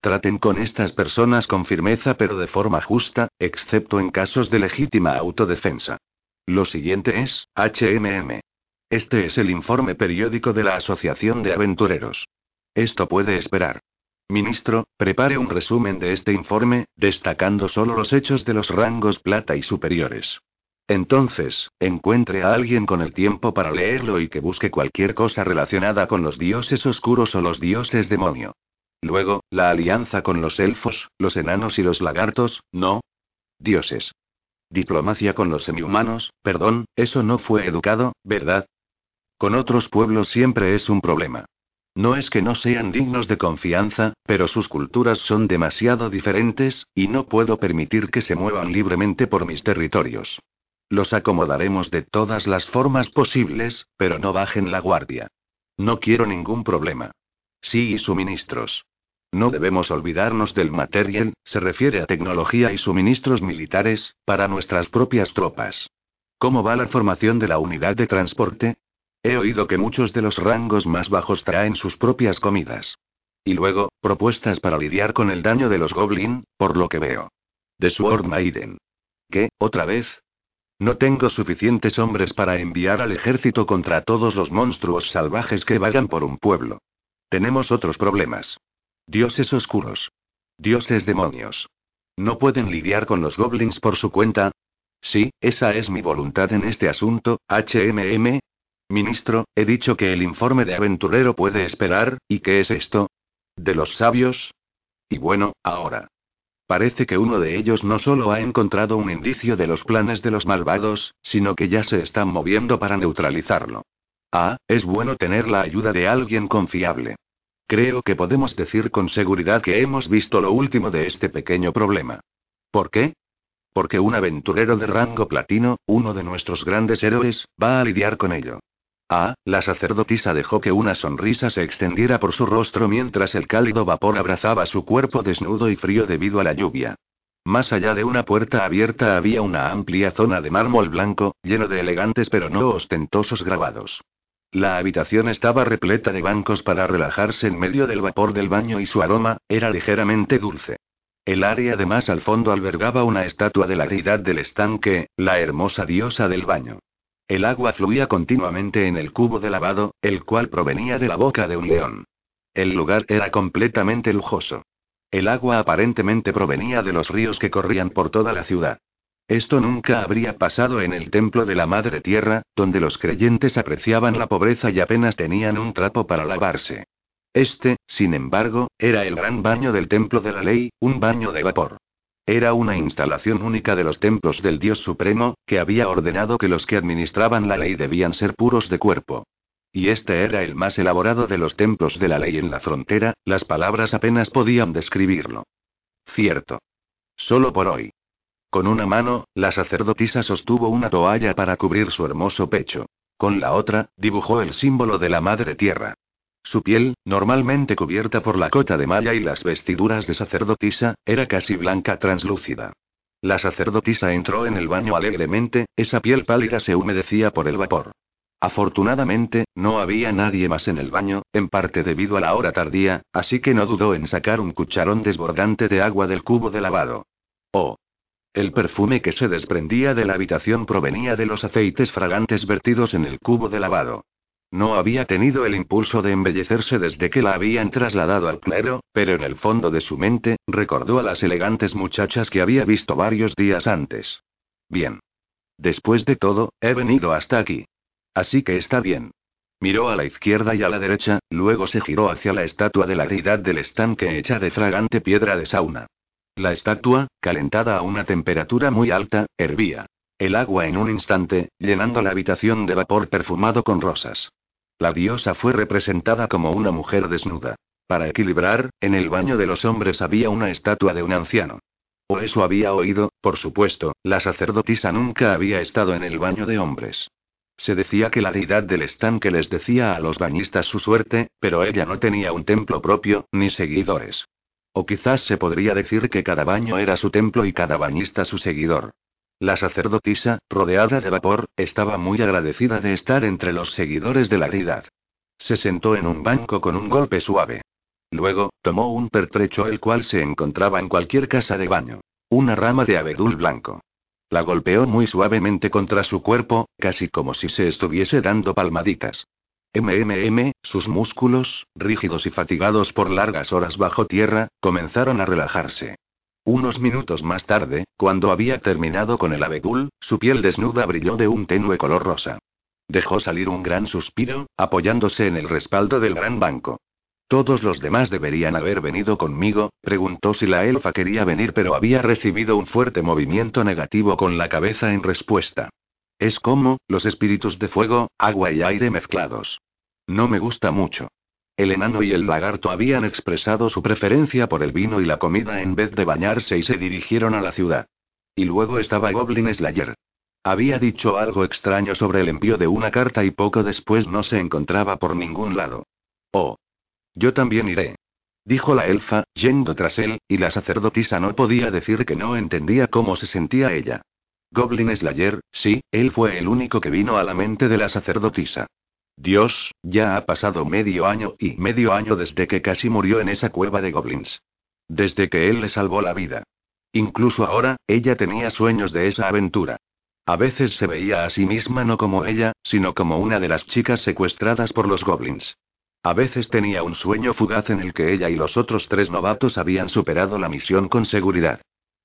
Traten con estas personas con firmeza pero de forma justa, excepto en casos de legítima autodefensa. Lo siguiente es, HMM. Este es el informe periódico de la Asociación de Aventureros. Esto puede esperar. Ministro, prepare un resumen de este informe, destacando solo los hechos de los rangos plata y superiores. Entonces, encuentre a alguien con el tiempo para leerlo y que busque cualquier cosa relacionada con los dioses oscuros o los dioses demonio. Luego, la alianza con los elfos, los enanos y los lagartos, no. Dioses. Diplomacia con los semihumanos, perdón, eso no fue educado, ¿verdad? Con otros pueblos siempre es un problema. No es que no sean dignos de confianza, pero sus culturas son demasiado diferentes, y no puedo permitir que se muevan libremente por mis territorios. Los acomodaremos de todas las formas posibles, pero no bajen la guardia. No quiero ningún problema. Sí y suministros. No debemos olvidarnos del material, se refiere a tecnología y suministros militares, para nuestras propias tropas. ¿Cómo va la formación de la unidad de transporte? He oído que muchos de los rangos más bajos traen sus propias comidas. Y luego, propuestas para lidiar con el daño de los Goblin, por lo que veo. De Sword Maiden. ¿Qué, otra vez? No tengo suficientes hombres para enviar al ejército contra todos los monstruos salvajes que vagan por un pueblo. Tenemos otros problemas. Dioses oscuros. Dioses demonios. ¿No pueden lidiar con los goblins por su cuenta? Sí, esa es mi voluntad en este asunto, HMM, Ministro, he dicho que el informe de aventurero puede esperar, ¿y qué es esto? ¿De los sabios? Y bueno, ahora. Parece que uno de ellos no solo ha encontrado un indicio de los planes de los malvados, sino que ya se están moviendo para neutralizarlo. Ah, es bueno tener la ayuda de alguien confiable. Creo que podemos decir con seguridad que hemos visto lo último de este pequeño problema. ¿Por qué? Porque un aventurero de rango platino, uno de nuestros grandes héroes, va a lidiar con ello. Ah, la sacerdotisa dejó que una sonrisa se extendiera por su rostro mientras el cálido vapor abrazaba su cuerpo desnudo y frío debido a la lluvia. Más allá de una puerta abierta había una amplia zona de mármol blanco, lleno de elegantes pero no ostentosos grabados. La habitación estaba repleta de bancos para relajarse en medio del vapor del baño y su aroma era ligeramente dulce. El área de más al fondo albergaba una estatua de la deidad del estanque, la hermosa diosa del baño. El agua fluía continuamente en el cubo de lavado, el cual provenía de la boca de un león. El lugar era completamente lujoso. El agua aparentemente provenía de los ríos que corrían por toda la ciudad. Esto nunca habría pasado en el templo de la Madre Tierra, donde los creyentes apreciaban la pobreza y apenas tenían un trapo para lavarse. Este, sin embargo, era el gran baño del templo de la ley, un baño de vapor. Era una instalación única de los templos del Dios Supremo, que había ordenado que los que administraban la ley debían ser puros de cuerpo. Y este era el más elaborado de los templos de la ley en la frontera, las palabras apenas podían describirlo. Cierto. Solo por hoy. Con una mano, la sacerdotisa sostuvo una toalla para cubrir su hermoso pecho. Con la otra, dibujó el símbolo de la Madre Tierra. Su piel, normalmente cubierta por la cota de malla y las vestiduras de sacerdotisa, era casi blanca translúcida. La sacerdotisa entró en el baño alegremente, esa piel pálida se humedecía por el vapor. Afortunadamente, no había nadie más en el baño, en parte debido a la hora tardía, así que no dudó en sacar un cucharón desbordante de agua del cubo de lavado. Oh. El perfume que se desprendía de la habitación provenía de los aceites fragantes vertidos en el cubo de lavado. No había tenido el impulso de embellecerse desde que la habían trasladado al clero, pero en el fondo de su mente, recordó a las elegantes muchachas que había visto varios días antes. Bien. Después de todo, he venido hasta aquí. Así que está bien. Miró a la izquierda y a la derecha, luego se giró hacia la estatua de la deidad del estanque hecha de fragante piedra de sauna. La estatua, calentada a una temperatura muy alta, hervía. El agua en un instante, llenando la habitación de vapor perfumado con rosas. La diosa fue representada como una mujer desnuda. Para equilibrar, en el baño de los hombres había una estatua de un anciano. O eso había oído, por supuesto, la sacerdotisa nunca había estado en el baño de hombres. Se decía que la deidad del estanque les decía a los bañistas su suerte, pero ella no tenía un templo propio, ni seguidores. O quizás se podría decir que cada baño era su templo y cada bañista su seguidor. La sacerdotisa, rodeada de vapor, estaba muy agradecida de estar entre los seguidores de la deidad. Se sentó en un banco con un golpe suave. Luego, tomó un pertrecho el cual se encontraba en cualquier casa de baño. Una rama de abedul blanco. La golpeó muy suavemente contra su cuerpo, casi como si se estuviese dando palmaditas. MMM, sus músculos, rígidos y fatigados por largas horas bajo tierra, comenzaron a relajarse. Unos minutos más tarde, cuando había terminado con el abedul, su piel desnuda brilló de un tenue color rosa. Dejó salir un gran suspiro, apoyándose en el respaldo del gran banco. ¿Todos los demás deberían haber venido conmigo? Preguntó si la elfa quería venir, pero había recibido un fuerte movimiento negativo con la cabeza en respuesta. Es como, los espíritus de fuego, agua y aire mezclados. No me gusta mucho. El enano y el lagarto habían expresado su preferencia por el vino y la comida en vez de bañarse y se dirigieron a la ciudad. Y luego estaba Goblin Slayer. Había dicho algo extraño sobre el envío de una carta y poco después no se encontraba por ningún lado. Oh, yo también iré. Dijo la elfa, yendo tras él, y la sacerdotisa no podía decir que no entendía cómo se sentía ella. Goblin Slayer, sí, él fue el único que vino a la mente de la sacerdotisa. Dios, ya ha pasado medio año y medio año desde que casi murió en esa cueva de goblins. Desde que él le salvó la vida. Incluso ahora, ella tenía sueños de esa aventura. A veces se veía a sí misma no como ella, sino como una de las chicas secuestradas por los goblins. A veces tenía un sueño fugaz en el que ella y los otros tres novatos habían superado la misión con seguridad.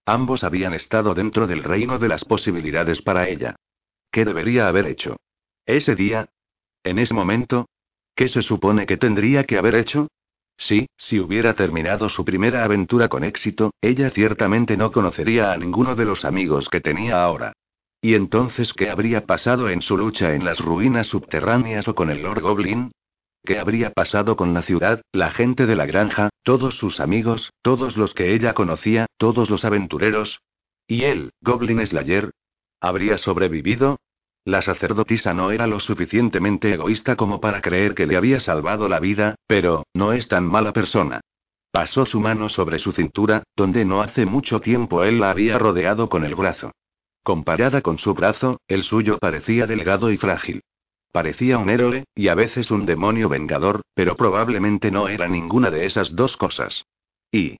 Ambos habían estado dentro del reino de las posibilidades para ella. ¿Qué debería haber hecho? ¿Ese día? ¿En ese momento? ¿Qué se supone que tendría que haber hecho? Sí, si hubiera terminado su primera aventura con éxito, ella ciertamente no conocería a ninguno de los amigos que tenía ahora. ¿Y entonces qué habría pasado en su lucha en las ruinas subterráneas o con el Lord Goblin? ¿Qué habría pasado con la ciudad, la gente de la granja, todos sus amigos, todos los que ella conocía, todos los aventureros? ¿Y él, Goblin Slayer? ¿Habría sobrevivido? La sacerdotisa no era lo suficientemente egoísta como para creer que le había salvado la vida, pero, no es tan mala persona. Pasó su mano sobre su cintura, donde no hace mucho tiempo él la había rodeado con el brazo. Comparada con su brazo, el suyo parecía delgado y frágil. Parecía un héroe, y a veces un demonio vengador, pero probablemente no era ninguna de esas dos cosas. Y...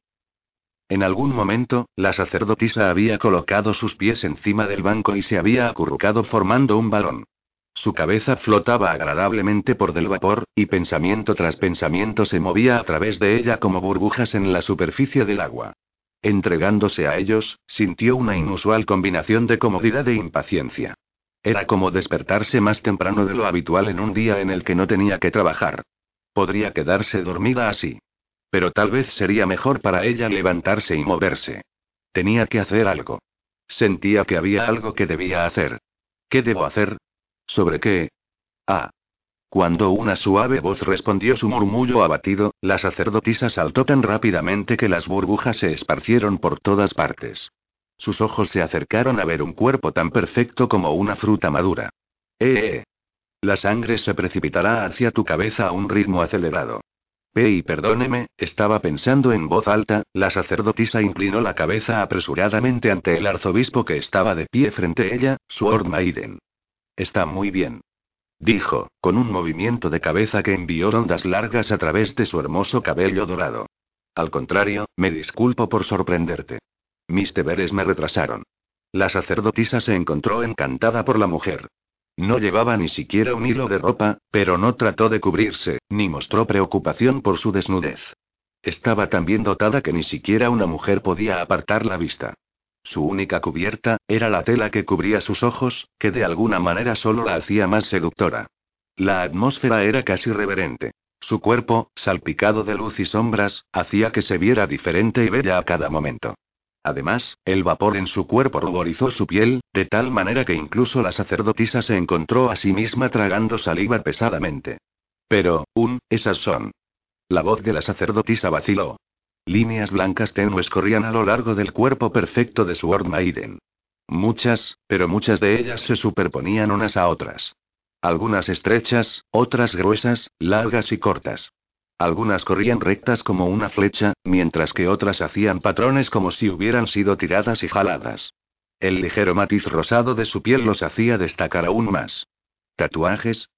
En algún momento, la sacerdotisa había colocado sus pies encima del banco y se había acurrucado formando un balón. Su cabeza flotaba agradablemente por del vapor, y pensamiento tras pensamiento se movía a través de ella como burbujas en la superficie del agua. Entregándose a ellos, sintió una inusual combinación de comodidad e impaciencia. Era como despertarse más temprano de lo habitual en un día en el que no tenía que trabajar. Podría quedarse dormida así. Pero tal vez sería mejor para ella levantarse y moverse. Tenía que hacer algo. Sentía que había algo que debía hacer. ¿Qué debo hacer? ¿Sobre qué? Ah. Cuando una suave voz respondió su murmullo abatido, la sacerdotisa saltó tan rápidamente que las burbujas se esparcieron por todas partes. Sus ojos se acercaron a ver un cuerpo tan perfecto como una fruta madura. ¡Eh! eh. La sangre se precipitará hacia tu cabeza a un ritmo acelerado. Y perdóneme, estaba pensando en voz alta, la sacerdotisa inclinó la cabeza apresuradamente ante el arzobispo que estaba de pie frente a ella, Sword Maiden. Está muy bien. Dijo, con un movimiento de cabeza que envió ondas largas a través de su hermoso cabello dorado. Al contrario, me disculpo por sorprenderte. Mis deberes me retrasaron. La sacerdotisa se encontró encantada por la mujer. No llevaba ni siquiera un hilo de ropa, pero no trató de cubrirse, ni mostró preocupación por su desnudez. Estaba tan bien dotada que ni siquiera una mujer podía apartar la vista. Su única cubierta, era la tela que cubría sus ojos, que de alguna manera solo la hacía más seductora. La atmósfera era casi reverente. Su cuerpo, salpicado de luz y sombras, hacía que se viera diferente y bella a cada momento. Además, el vapor en su cuerpo ruborizó su piel, de tal manera que incluso la sacerdotisa se encontró a sí misma tragando saliva pesadamente. Pero, un, esas son. La voz de la sacerdotisa vaciló. Líneas blancas tenues corrían a lo largo del cuerpo perfecto de Sword Maiden. Muchas, pero muchas de ellas se superponían unas a otras. Algunas estrechas, otras gruesas, largas y cortas. Algunas corrían rectas como una flecha, mientras que otras hacían patrones como si hubieran sido tiradas y jaladas. El ligero matiz rosado de su piel los hacía destacar aún más. ¿Tatuajes?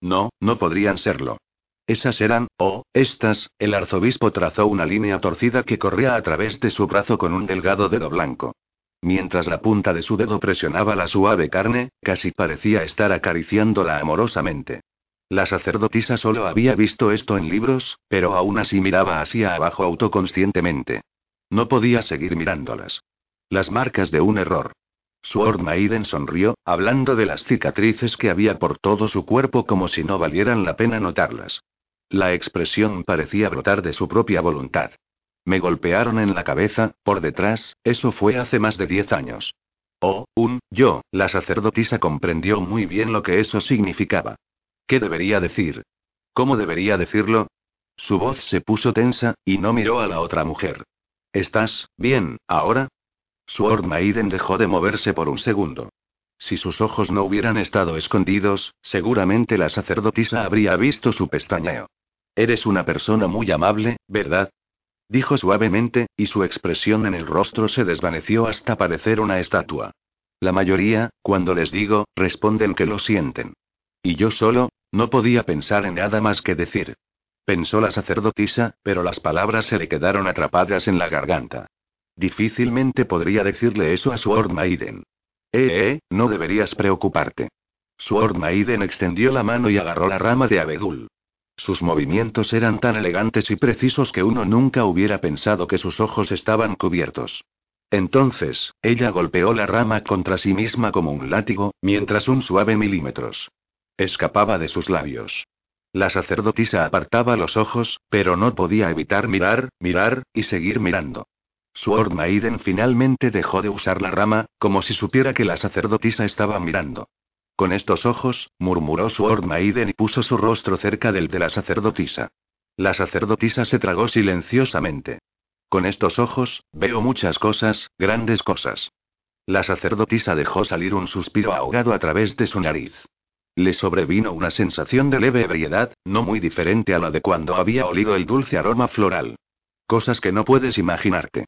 No, no podrían serlo. Esas eran, oh, estas, el arzobispo trazó una línea torcida que corría a través de su brazo con un delgado dedo blanco. Mientras la punta de su dedo presionaba la suave carne, casi parecía estar acariciándola amorosamente. La sacerdotisa solo había visto esto en libros, pero aún así miraba hacia abajo autoconscientemente. No podía seguir mirándolas. Las marcas de un error. Sword Maiden sonrió, hablando de las cicatrices que había por todo su cuerpo como si no valieran la pena notarlas. La expresión parecía brotar de su propia voluntad. Me golpearon en la cabeza, por detrás, eso fue hace más de diez años. Oh, un, yo, la sacerdotisa comprendió muy bien lo que eso significaba. ¿Qué debería decir? ¿Cómo debería decirlo? Su voz se puso tensa, y no miró a la otra mujer. ¿Estás bien, ahora? Sword Maiden dejó de moverse por un segundo. Si sus ojos no hubieran estado escondidos, seguramente la sacerdotisa habría visto su pestañeo. Eres una persona muy amable, ¿verdad? Dijo suavemente, y su expresión en el rostro se desvaneció hasta parecer una estatua. La mayoría, cuando les digo, responden que lo sienten. Y yo solo, no podía pensar en nada más que decir. Pensó la sacerdotisa, pero las palabras se le quedaron atrapadas en la garganta. Difícilmente podría decirle eso a Sword Maiden. Eh, eh, no deberías preocuparte. Sword Maiden extendió la mano y agarró la rama de abedul. Sus movimientos eran tan elegantes y precisos que uno nunca hubiera pensado que sus ojos estaban cubiertos. Entonces, ella golpeó la rama contra sí misma como un látigo, mientras un suave milímetros escapaba de sus labios. La sacerdotisa apartaba los ojos, pero no podía evitar mirar, mirar, y seguir mirando. Sword Maiden finalmente dejó de usar la rama, como si supiera que la sacerdotisa estaba mirando. Con estos ojos, murmuró Sword Maiden y puso su rostro cerca del de la sacerdotisa. La sacerdotisa se tragó silenciosamente. Con estos ojos, veo muchas cosas, grandes cosas. La sacerdotisa dejó salir un suspiro ahogado a través de su nariz. Le sobrevino una sensación de leve ebriedad, no muy diferente a la de cuando había olido el dulce aroma floral. Cosas que no puedes imaginarte.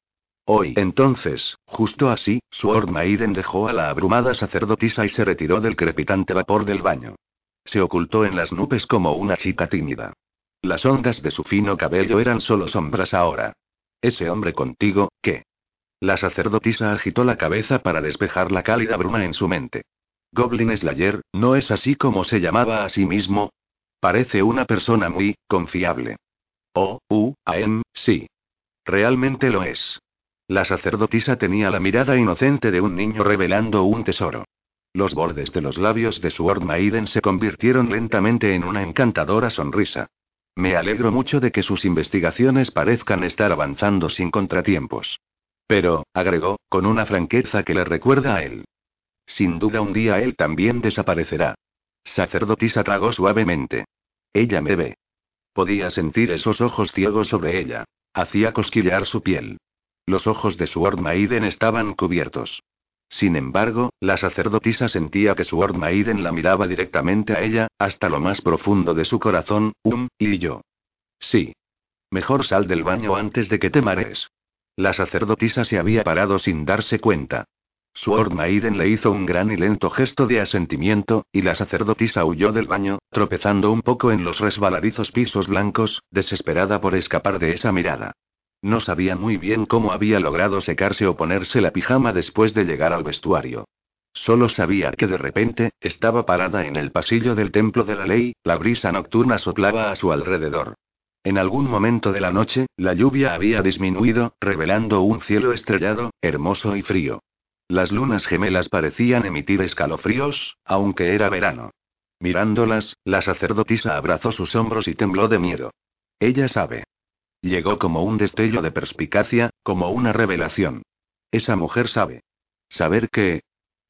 Hoy entonces, justo así, Sword Maiden dejó a la abrumada sacerdotisa y se retiró del crepitante vapor del baño. Se ocultó en las nubes como una chica tímida. Las ondas de su fino cabello eran solo sombras ahora. Ese hombre contigo, ¿qué? La sacerdotisa agitó la cabeza para despejar la cálida bruma en su mente. Goblin Slayer, ¿no es así como se llamaba a sí mismo? Parece una persona muy confiable. Oh, uh, am, sí. Realmente lo es. La sacerdotisa tenía la mirada inocente de un niño revelando un tesoro. Los bordes de los labios de Sword Maiden se convirtieron lentamente en una encantadora sonrisa. Me alegro mucho de que sus investigaciones parezcan estar avanzando sin contratiempos. Pero, agregó, con una franqueza que le recuerda a él. Sin duda un día él también desaparecerá. Sacerdotisa tragó suavemente. Ella me ve. Podía sentir esos ojos ciegos sobre ella. Hacía cosquillar su piel. Los ojos de Sword Maiden estaban cubiertos. Sin embargo, la sacerdotisa sentía que Sword Maiden la miraba directamente a ella, hasta lo más profundo de su corazón, um, y yo. Sí. Mejor sal del baño antes de que te marees. La sacerdotisa se había parado sin darse cuenta. Sword Maiden le hizo un gran y lento gesto de asentimiento, y la sacerdotisa huyó del baño, tropezando un poco en los resbaladizos pisos blancos, desesperada por escapar de esa mirada. No sabía muy bien cómo había logrado secarse o ponerse la pijama después de llegar al vestuario. Solo sabía que de repente, estaba parada en el pasillo del templo de la ley, la brisa nocturna soplaba a su alrededor. En algún momento de la noche, la lluvia había disminuido, revelando un cielo estrellado, hermoso y frío. Las lunas gemelas parecían emitir escalofríos, aunque era verano. Mirándolas, la sacerdotisa abrazó sus hombros y tembló de miedo. Ella sabe. Llegó como un destello de perspicacia, como una revelación. Esa mujer sabe. ¿Saber qué?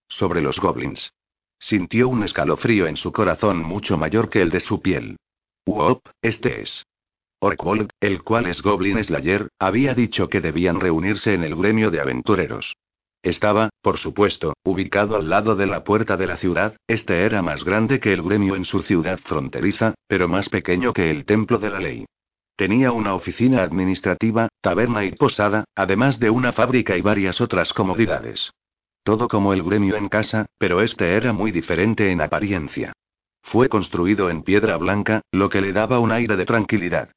Sobre los goblins. Sintió un escalofrío en su corazón mucho mayor que el de su piel. Uop, este es. Orkwold, el cual es Goblin Slayer, había dicho que debían reunirse en el gremio de aventureros. Estaba, por supuesto, ubicado al lado de la puerta de la ciudad, este era más grande que el gremio en su ciudad fronteriza, pero más pequeño que el templo de la ley. Tenía una oficina administrativa, taberna y posada, además de una fábrica y varias otras comodidades. Todo como el gremio en casa, pero este era muy diferente en apariencia. Fue construido en piedra blanca, lo que le daba un aire de tranquilidad.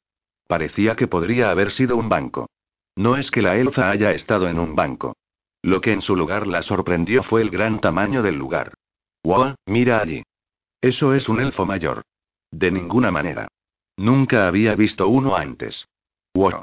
Parecía que podría haber sido un banco. No es que la elfa haya estado en un banco. Lo que en su lugar la sorprendió fue el gran tamaño del lugar. ¡Wow! Mira allí. Eso es un elfo mayor. De ninguna manera. Nunca había visto uno antes. ¡Wow!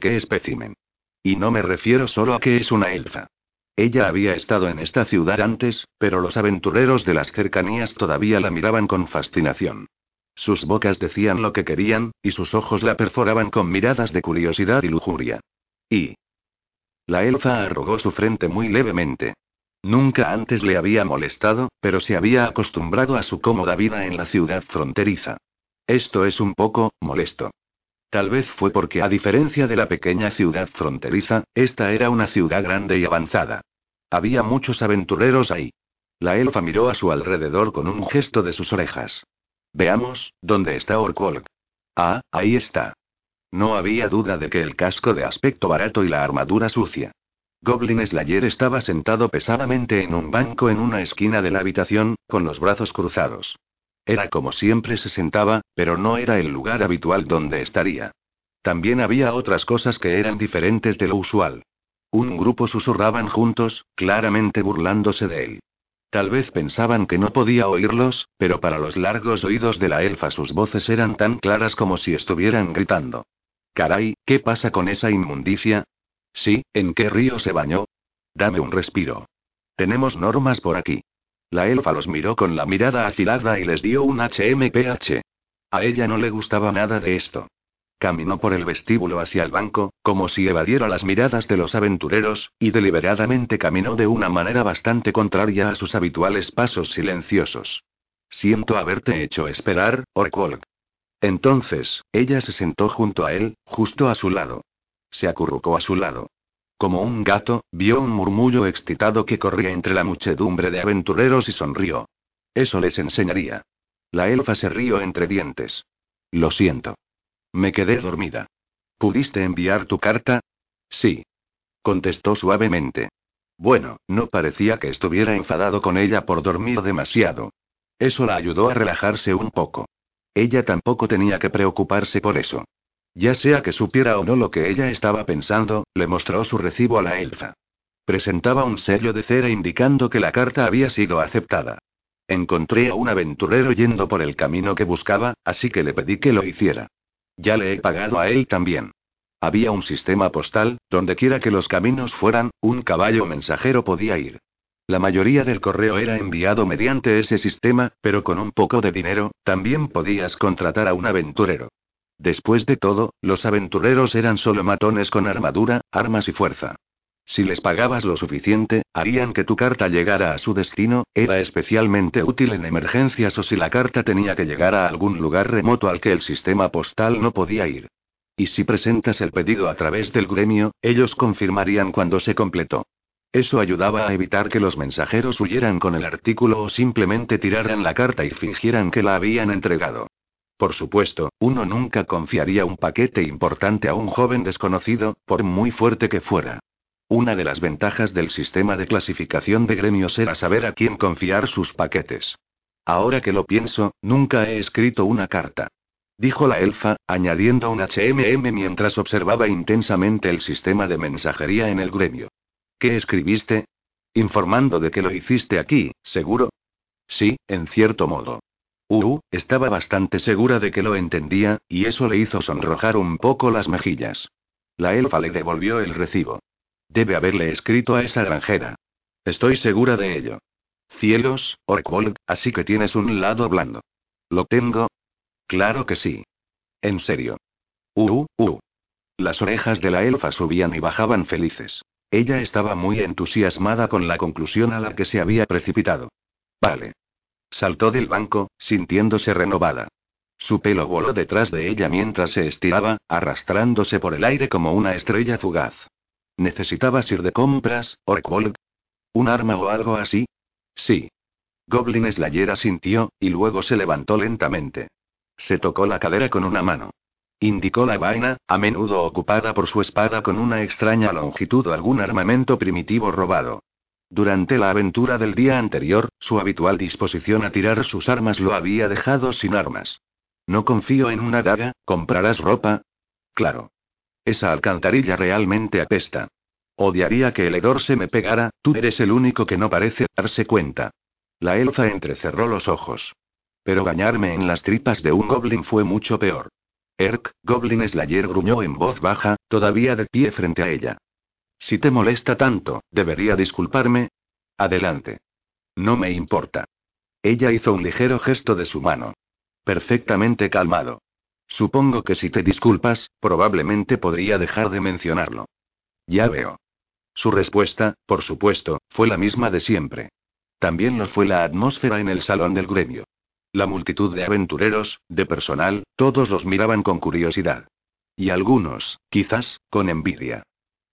¡Qué espécimen! Y no me refiero solo a que es una elfa. Ella había estado en esta ciudad antes, pero los aventureros de las cercanías todavía la miraban con fascinación. Sus bocas decían lo que querían, y sus ojos la perforaban con miradas de curiosidad y lujuria. Y, la elfa arrugó su frente muy levemente. Nunca antes le había molestado, pero se había acostumbrado a su cómoda vida en la ciudad fronteriza. Esto es un poco, molesto. Tal vez fue porque, a diferencia de la pequeña ciudad fronteriza, esta era una ciudad grande y avanzada. Había muchos aventureros ahí. La elfa miró a su alrededor con un gesto de sus orejas. Veamos, ¿dónde está Orkwolk? Ah, ahí está. No había duda de que el casco de aspecto barato y la armadura sucia. Goblin Slayer estaba sentado pesadamente en un banco en una esquina de la habitación, con los brazos cruzados. Era como siempre se sentaba, pero no era el lugar habitual donde estaría. También había otras cosas que eran diferentes de lo usual. Un grupo susurraban juntos, claramente burlándose de él. Tal vez pensaban que no podía oírlos, pero para los largos oídos de la elfa sus voces eran tan claras como si estuvieran gritando. Caray, ¿qué pasa con esa inmundicia? Sí, ¿en qué río se bañó? Dame un respiro. Tenemos normas por aquí. La elfa los miró con la mirada afilada y les dio un HMPH. A ella no le gustaba nada de esto. Caminó por el vestíbulo hacia el banco, como si evadiera las miradas de los aventureros, y deliberadamente caminó de una manera bastante contraria a sus habituales pasos silenciosos. Siento haberte hecho esperar, Orkwolk. Entonces, ella se sentó junto a él, justo a su lado. Se acurrucó a su lado. Como un gato, vio un murmullo excitado que corría entre la muchedumbre de aventureros y sonrió. Eso les enseñaría. La elfa se rió entre dientes. Lo siento. Me quedé dormida. ¿Pudiste enviar tu carta? Sí. Contestó suavemente. Bueno, no parecía que estuviera enfadado con ella por dormir demasiado. Eso la ayudó a relajarse un poco. Ella tampoco tenía que preocuparse por eso. Ya sea que supiera o no lo que ella estaba pensando, le mostró su recibo a la elfa. Presentaba un sello de cera indicando que la carta había sido aceptada. Encontré a un aventurero yendo por el camino que buscaba, así que le pedí que lo hiciera. Ya le he pagado a él también. Había un sistema postal, donde quiera que los caminos fueran, un caballo mensajero podía ir. La mayoría del correo era enviado mediante ese sistema, pero con un poco de dinero, también podías contratar a un aventurero. Después de todo, los aventureros eran solo matones con armadura, armas y fuerza. Si les pagabas lo suficiente, harían que tu carta llegara a su destino, era especialmente útil en emergencias o si la carta tenía que llegar a algún lugar remoto al que el sistema postal no podía ir. Y si presentas el pedido a través del gremio, ellos confirmarían cuando se completó. Eso ayudaba a evitar que los mensajeros huyeran con el artículo o simplemente tiraran la carta y fingieran que la habían entregado. Por supuesto, uno nunca confiaría un paquete importante a un joven desconocido, por muy fuerte que fuera. Una de las ventajas del sistema de clasificación de gremios era saber a quién confiar sus paquetes. Ahora que lo pienso, nunca he escrito una carta. Dijo la elfa, añadiendo un HMM mientras observaba intensamente el sistema de mensajería en el gremio. ¿Qué escribiste? Informando de que lo hiciste aquí, ¿seguro? Sí, en cierto modo. Uh, estaba bastante segura de que lo entendía, y eso le hizo sonrojar un poco las mejillas. La elfa le devolvió el recibo. Debe haberle escrito a esa granjera. Estoy segura de ello. Cielos, Orkwold, así que tienes un lado blando. ¿Lo tengo? Claro que sí. En serio. Uh, uh. Las orejas de la elfa subían y bajaban felices. Ella estaba muy entusiasmada con la conclusión a la que se había precipitado. Vale. Saltó del banco, sintiéndose renovada. Su pelo voló detrás de ella mientras se estiraba, arrastrándose por el aire como una estrella fugaz. ¿Necesitabas ir de compras, Orkwold? ¿Un arma o algo así? Sí. Goblin Slayer asintió, y luego se levantó lentamente. Se tocó la cadera con una mano. Indicó la vaina, a menudo ocupada por su espada con una extraña longitud o algún armamento primitivo robado. Durante la aventura del día anterior, su habitual disposición a tirar sus armas lo había dejado sin armas. No confío en una daga, ¿comprarás ropa? Claro. Esa alcantarilla realmente apesta. Odiaría que el hedor se me pegara, tú eres el único que no parece darse cuenta. La elfa entrecerró los ojos. Pero bañarme en las tripas de un goblin fue mucho peor. Erk, Goblin Slayer gruñó en voz baja, todavía de pie frente a ella. Si te molesta tanto, ¿debería disculparme? Adelante. No me importa. Ella hizo un ligero gesto de su mano. Perfectamente calmado. Supongo que si te disculpas, probablemente podría dejar de mencionarlo. Ya veo. Su respuesta, por supuesto, fue la misma de siempre. También lo fue la atmósfera en el salón del gremio. La multitud de aventureros, de personal, todos los miraban con curiosidad. Y algunos, quizás, con envidia.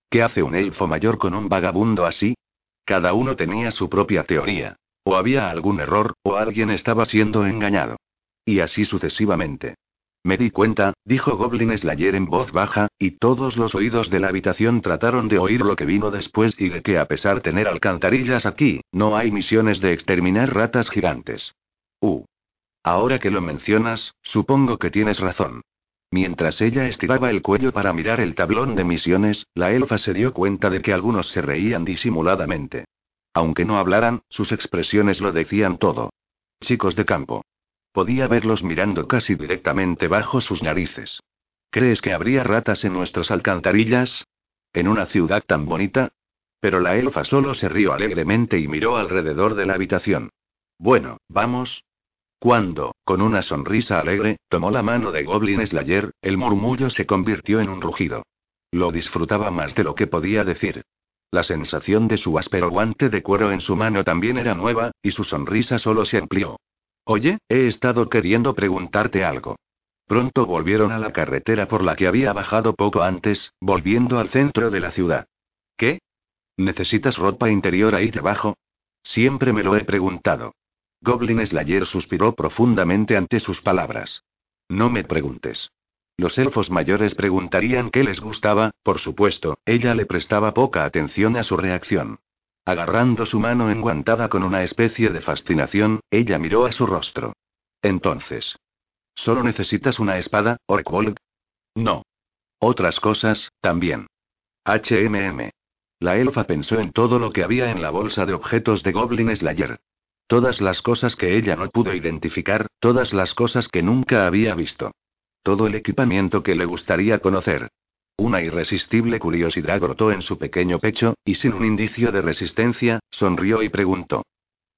¿Qué hace un elfo mayor con un vagabundo así? Cada uno tenía su propia teoría. O había algún error, o alguien estaba siendo engañado. Y así sucesivamente. Me di cuenta, dijo Goblin Slayer en voz baja, y todos los oídos de la habitación trataron de oír lo que vino después y de que a pesar tener alcantarillas aquí, no hay misiones de exterminar ratas gigantes. Uh. Ahora que lo mencionas, supongo que tienes razón. Mientras ella estiraba el cuello para mirar el tablón de misiones, la elfa se dio cuenta de que algunos se reían disimuladamente. Aunque no hablaran, sus expresiones lo decían todo. Chicos de campo. Podía verlos mirando casi directamente bajo sus narices. ¿Crees que habría ratas en nuestras alcantarillas? ¿En una ciudad tan bonita? Pero la elfa solo se rió alegremente y miró alrededor de la habitación. Bueno, vamos, cuando, con una sonrisa alegre, tomó la mano de Goblin Slayer, el murmullo se convirtió en un rugido. Lo disfrutaba más de lo que podía decir. La sensación de su áspero guante de cuero en su mano también era nueva, y su sonrisa solo se amplió. Oye, he estado queriendo preguntarte algo. Pronto volvieron a la carretera por la que había bajado poco antes, volviendo al centro de la ciudad. ¿Qué? ¿Necesitas ropa interior ahí debajo? Siempre me lo he preguntado. Goblin Slayer suspiró profundamente ante sus palabras. No me preguntes. Los elfos mayores preguntarían qué les gustaba, por supuesto, ella le prestaba poca atención a su reacción. Agarrando su mano enguantada con una especie de fascinación, ella miró a su rostro. Entonces. ¿Solo necesitas una espada, Orkwold? No. Otras cosas, también. HMM. La elfa pensó en todo lo que había en la bolsa de objetos de Goblin Slayer. Todas las cosas que ella no pudo identificar, todas las cosas que nunca había visto. Todo el equipamiento que le gustaría conocer. Una irresistible curiosidad brotó en su pequeño pecho, y sin un indicio de resistencia, sonrió y preguntó.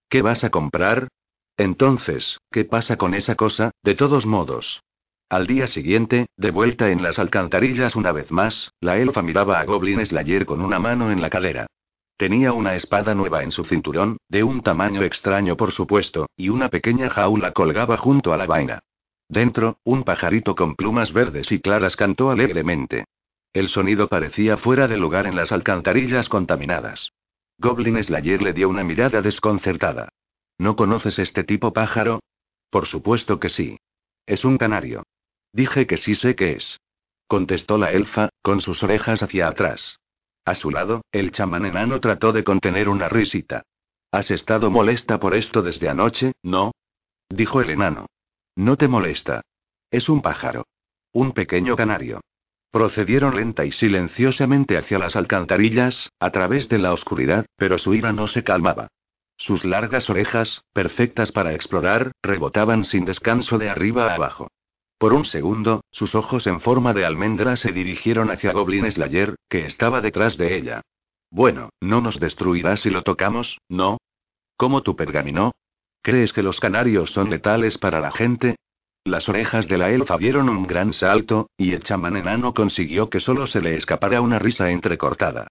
¿Qué vas a comprar? Entonces, ¿qué pasa con esa cosa, de todos modos? Al día siguiente, de vuelta en las alcantarillas una vez más, la elfa miraba a Goblin Slayer con una mano en la cadera. Tenía una espada nueva en su cinturón, de un tamaño extraño por supuesto, y una pequeña jaula colgaba junto a la vaina. Dentro, un pajarito con plumas verdes y claras cantó alegremente. El sonido parecía fuera de lugar en las alcantarillas contaminadas. Goblin Slayer le dio una mirada desconcertada. ¿No conoces este tipo pájaro? Por supuesto que sí. Es un canario. Dije que sí sé qué es. Contestó la elfa, con sus orejas hacia atrás. A su lado, el chamán enano trató de contener una risita. ¿Has estado molesta por esto desde anoche, no? Dijo el enano. No te molesta. Es un pájaro. Un pequeño canario. Procedieron lenta y silenciosamente hacia las alcantarillas, a través de la oscuridad, pero su ira no se calmaba. Sus largas orejas, perfectas para explorar, rebotaban sin descanso de arriba a abajo. Por un segundo, sus ojos en forma de almendra se dirigieron hacia Goblin Slayer, que estaba detrás de ella. Bueno, no nos destruirá si lo tocamos, ¿no? ¿Cómo tu pergamino? ¿Crees que los canarios son letales para la gente? Las orejas de la elfa dieron un gran salto, y el chamán enano consiguió que solo se le escapara una risa entrecortada.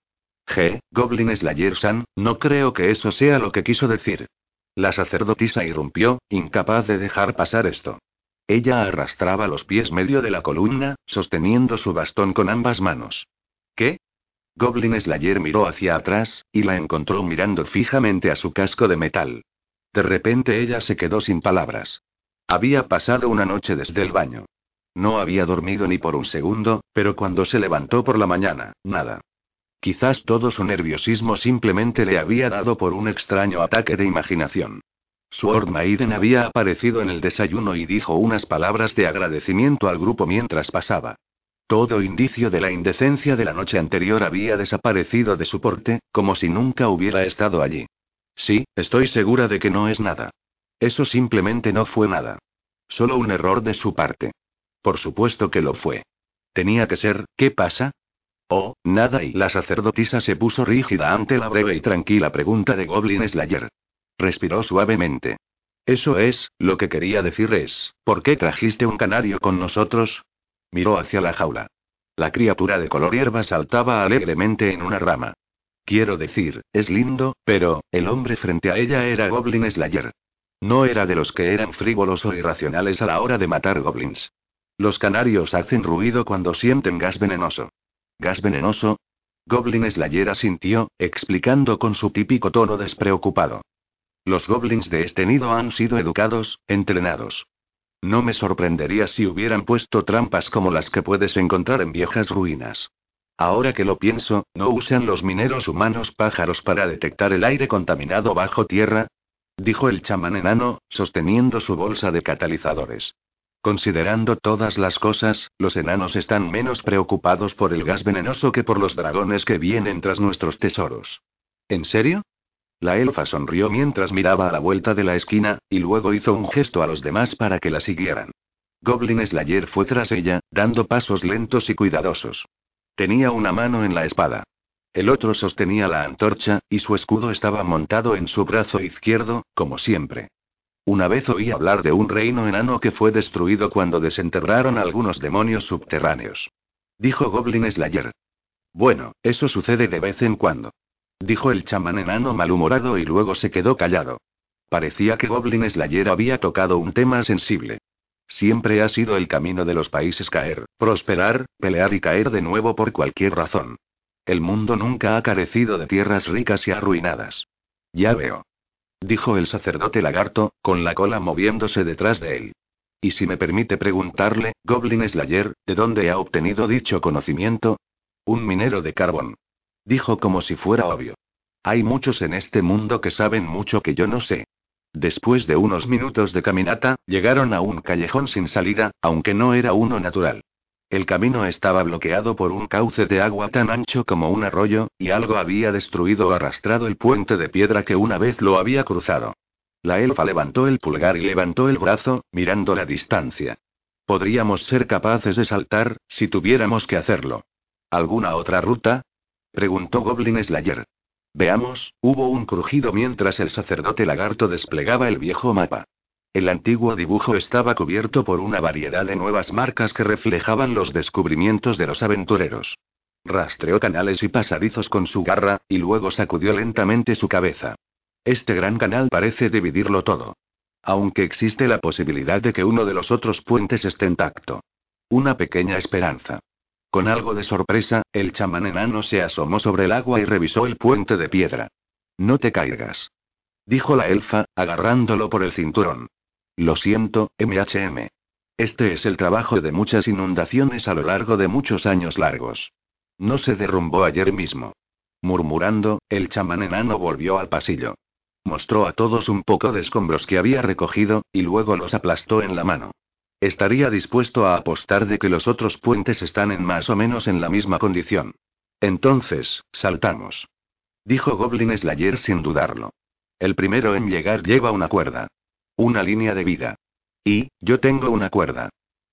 G, Goblin Slayer-san, no creo que eso sea lo que quiso decir. La sacerdotisa irrumpió, incapaz de dejar pasar esto. Ella arrastraba los pies medio de la columna, sosteniendo su bastón con ambas manos. ¿Qué? Goblin Slayer miró hacia atrás, y la encontró mirando fijamente a su casco de metal. De repente ella se quedó sin palabras. Había pasado una noche desde el baño. No había dormido ni por un segundo, pero cuando se levantó por la mañana, nada. Quizás todo su nerviosismo simplemente le había dado por un extraño ataque de imaginación. Sword Maiden había aparecido en el desayuno y dijo unas palabras de agradecimiento al grupo mientras pasaba. Todo indicio de la indecencia de la noche anterior había desaparecido de su porte, como si nunca hubiera estado allí. Sí, estoy segura de que no es nada. Eso simplemente no fue nada. Solo un error de su parte. Por supuesto que lo fue. Tenía que ser, ¿qué pasa? Oh, nada y la sacerdotisa se puso rígida ante la breve y tranquila pregunta de Goblin Slayer. Respiró suavemente. Eso es, lo que quería decir es, ¿por qué trajiste un canario con nosotros? Miró hacia la jaula. La criatura de color hierba saltaba alegremente en una rama. Quiero decir, es lindo, pero, el hombre frente a ella era Goblin Slayer. No era de los que eran frívolos o irracionales a la hora de matar goblins. Los canarios hacen ruido cuando sienten gas venenoso. ¿Gas venenoso? Goblin Slayer asintió, explicando con su típico tono despreocupado. Los goblins de este nido han sido educados, entrenados. No me sorprendería si hubieran puesto trampas como las que puedes encontrar en viejas ruinas. Ahora que lo pienso, ¿no usan los mineros humanos pájaros para detectar el aire contaminado bajo tierra? Dijo el chamán enano, sosteniendo su bolsa de catalizadores. Considerando todas las cosas, los enanos están menos preocupados por el gas venenoso que por los dragones que vienen tras nuestros tesoros. ¿En serio? La elfa sonrió mientras miraba a la vuelta de la esquina, y luego hizo un gesto a los demás para que la siguieran. Goblin Slayer fue tras ella, dando pasos lentos y cuidadosos. Tenía una mano en la espada. El otro sostenía la antorcha, y su escudo estaba montado en su brazo izquierdo, como siempre. Una vez oí hablar de un reino enano que fue destruido cuando desenterraron algunos demonios subterráneos. Dijo Goblin Slayer. Bueno, eso sucede de vez en cuando. Dijo el chamán enano malhumorado y luego se quedó callado. Parecía que Goblin Slayer había tocado un tema sensible. Siempre ha sido el camino de los países caer, prosperar, pelear y caer de nuevo por cualquier razón. El mundo nunca ha carecido de tierras ricas y arruinadas. Ya veo. Dijo el sacerdote lagarto, con la cola moviéndose detrás de él. Y si me permite preguntarle, Goblin Slayer, ¿de dónde ha obtenido dicho conocimiento? Un minero de carbón. Dijo como si fuera obvio. Hay muchos en este mundo que saben mucho que yo no sé. Después de unos minutos de caminata, llegaron a un callejón sin salida, aunque no era uno natural. El camino estaba bloqueado por un cauce de agua tan ancho como un arroyo, y algo había destruido o arrastrado el puente de piedra que una vez lo había cruzado. La elfa levantó el pulgar y levantó el brazo, mirando la distancia. Podríamos ser capaces de saltar, si tuviéramos que hacerlo. ¿Alguna otra ruta? Preguntó Goblin Slayer. Veamos, hubo un crujido mientras el sacerdote lagarto desplegaba el viejo mapa. El antiguo dibujo estaba cubierto por una variedad de nuevas marcas que reflejaban los descubrimientos de los aventureros. Rastreó canales y pasadizos con su garra, y luego sacudió lentamente su cabeza. Este gran canal parece dividirlo todo. Aunque existe la posibilidad de que uno de los otros puentes esté intacto. Una pequeña esperanza. Con algo de sorpresa, el chamán enano se asomó sobre el agua y revisó el puente de piedra. No te caigas. Dijo la elfa, agarrándolo por el cinturón. Lo siento, MHM. Este es el trabajo de muchas inundaciones a lo largo de muchos años largos. No se derrumbó ayer mismo. Murmurando, el chamán enano volvió al pasillo. Mostró a todos un poco de escombros que había recogido, y luego los aplastó en la mano. Estaría dispuesto a apostar de que los otros puentes están en más o menos en la misma condición. Entonces, saltamos. Dijo Goblin Slayer sin dudarlo. El primero en llegar lleva una cuerda. Una línea de vida. Y, yo tengo una cuerda.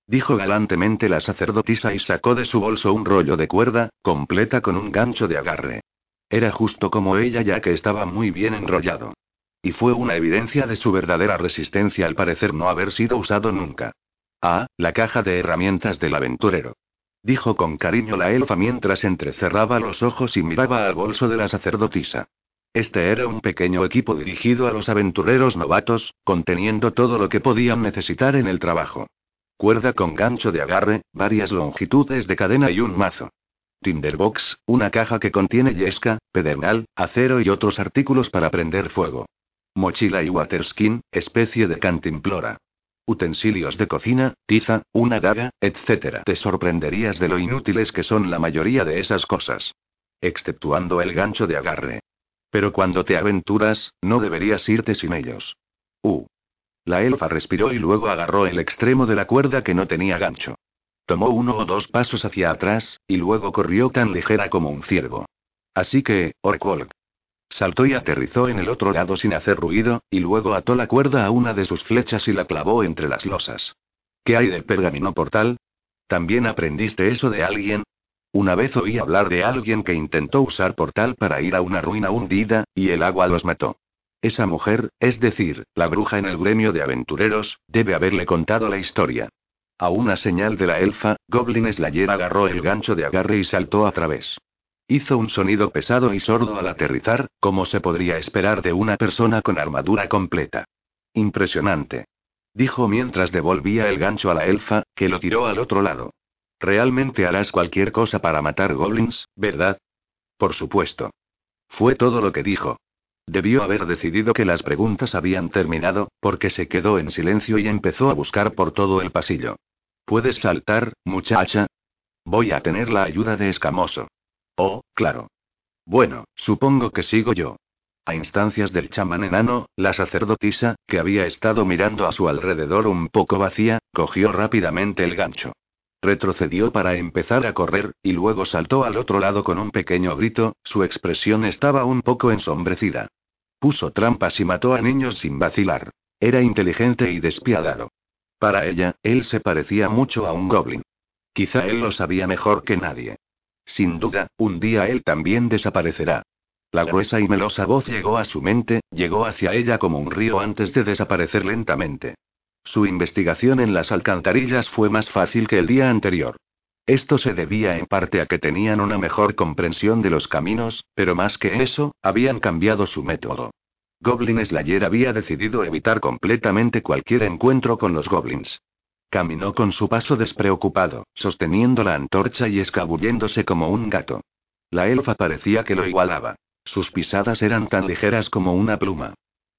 Dijo galantemente la sacerdotisa y sacó de su bolso un rollo de cuerda, completa con un gancho de agarre. Era justo como ella ya que estaba muy bien enrollado. Y fue una evidencia de su verdadera resistencia al parecer no haber sido usado nunca. Ah, la caja de herramientas del aventurero. Dijo con cariño la elfa mientras entrecerraba los ojos y miraba al bolso de la sacerdotisa. Este era un pequeño equipo dirigido a los aventureros novatos, conteniendo todo lo que podían necesitar en el trabajo. cuerda con gancho de agarre, varias longitudes de cadena y un mazo. Tinderbox, una caja que contiene yesca, pedernal, acero y otros artículos para prender fuego. Mochila y waterskin, especie de cantimplora. Utensilios de cocina, tiza, una daga, etc. Te sorprenderías de lo inútiles que son la mayoría de esas cosas. Exceptuando el gancho de agarre. Pero cuando te aventuras, no deberías irte sin ellos. Uh. La elfa respiró y luego agarró el extremo de la cuerda que no tenía gancho. Tomó uno o dos pasos hacia atrás, y luego corrió tan ligera como un ciervo. Así que, Orkwolk. Saltó y aterrizó en el otro lado sin hacer ruido, y luego ató la cuerda a una de sus flechas y la clavó entre las losas. ¿Qué hay de pergamino portal? ¿También aprendiste eso de alguien? Una vez oí hablar de alguien que intentó usar portal para ir a una ruina hundida, y el agua los mató. Esa mujer, es decir, la bruja en el gremio de aventureros, debe haberle contado la historia. A una señal de la elfa, Goblin Slayer agarró el gancho de agarre y saltó a través. Hizo un sonido pesado y sordo al aterrizar, como se podría esperar de una persona con armadura completa. Impresionante. Dijo mientras devolvía el gancho a la elfa, que lo tiró al otro lado. Realmente harás cualquier cosa para matar goblins, ¿verdad? Por supuesto. Fue todo lo que dijo. Debió haber decidido que las preguntas habían terminado, porque se quedó en silencio y empezó a buscar por todo el pasillo. ¿Puedes saltar, muchacha? Voy a tener la ayuda de Escamoso. Oh, claro. Bueno, supongo que sigo yo. A instancias del chamán enano, la sacerdotisa, que había estado mirando a su alrededor un poco vacía, cogió rápidamente el gancho. Retrocedió para empezar a correr, y luego saltó al otro lado con un pequeño grito, su expresión estaba un poco ensombrecida. Puso trampas y mató a niños sin vacilar. Era inteligente y despiadado. Para ella, él se parecía mucho a un goblin. Quizá él lo sabía mejor que nadie. Sin duda, un día él también desaparecerá. La gruesa y melosa voz llegó a su mente, llegó hacia ella como un río antes de desaparecer lentamente. Su investigación en las alcantarillas fue más fácil que el día anterior. Esto se debía en parte a que tenían una mejor comprensión de los caminos, pero más que eso, habían cambiado su método. Goblin Slayer había decidido evitar completamente cualquier encuentro con los goblins. Caminó con su paso despreocupado, sosteniendo la antorcha y escabulléndose como un gato. La elfa parecía que lo igualaba. Sus pisadas eran tan ligeras como una pluma.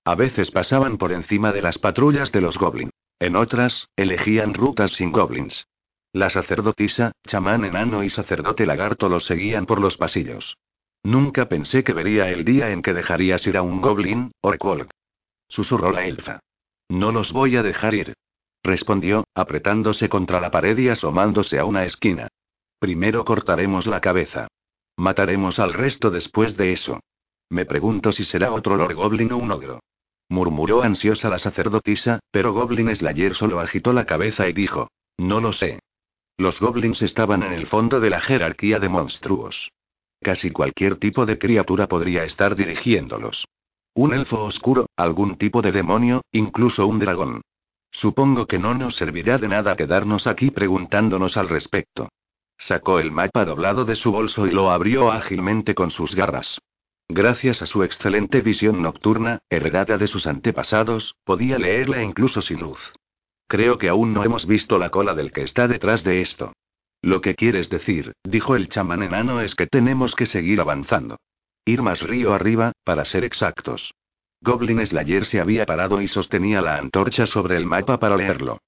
A veces pasaban por encima de las patrullas de los goblins. En otras, elegían rutas sin goblins. La sacerdotisa, chamán enano y sacerdote lagarto los seguían por los pasillos. Nunca pensé que vería el día en que dejarías ir a un goblin, Orkwolk. Susurró la elfa. No los voy a dejar ir. Respondió, apretándose contra la pared y asomándose a una esquina. Primero cortaremos la cabeza. Mataremos al resto después de eso. Me pregunto si será otro Lord Goblin o un ogro. Murmuró ansiosa la sacerdotisa, pero Goblin Slayer solo agitó la cabeza y dijo: No lo sé. Los goblins estaban en el fondo de la jerarquía de monstruos. Casi cualquier tipo de criatura podría estar dirigiéndolos. Un elfo oscuro, algún tipo de demonio, incluso un dragón. Supongo que no nos servirá de nada quedarnos aquí preguntándonos al respecto. Sacó el mapa doblado de su bolso y lo abrió ágilmente con sus garras. Gracias a su excelente visión nocturna, heredada de sus antepasados, podía leerla incluso sin luz. Creo que aún no hemos visto la cola del que está detrás de esto. Lo que quieres decir, dijo el chamán enano, es que tenemos que seguir avanzando. Ir más río arriba, para ser exactos. Goblin Slayer se había parado y sostenía la antorcha sobre el mapa para leerlo.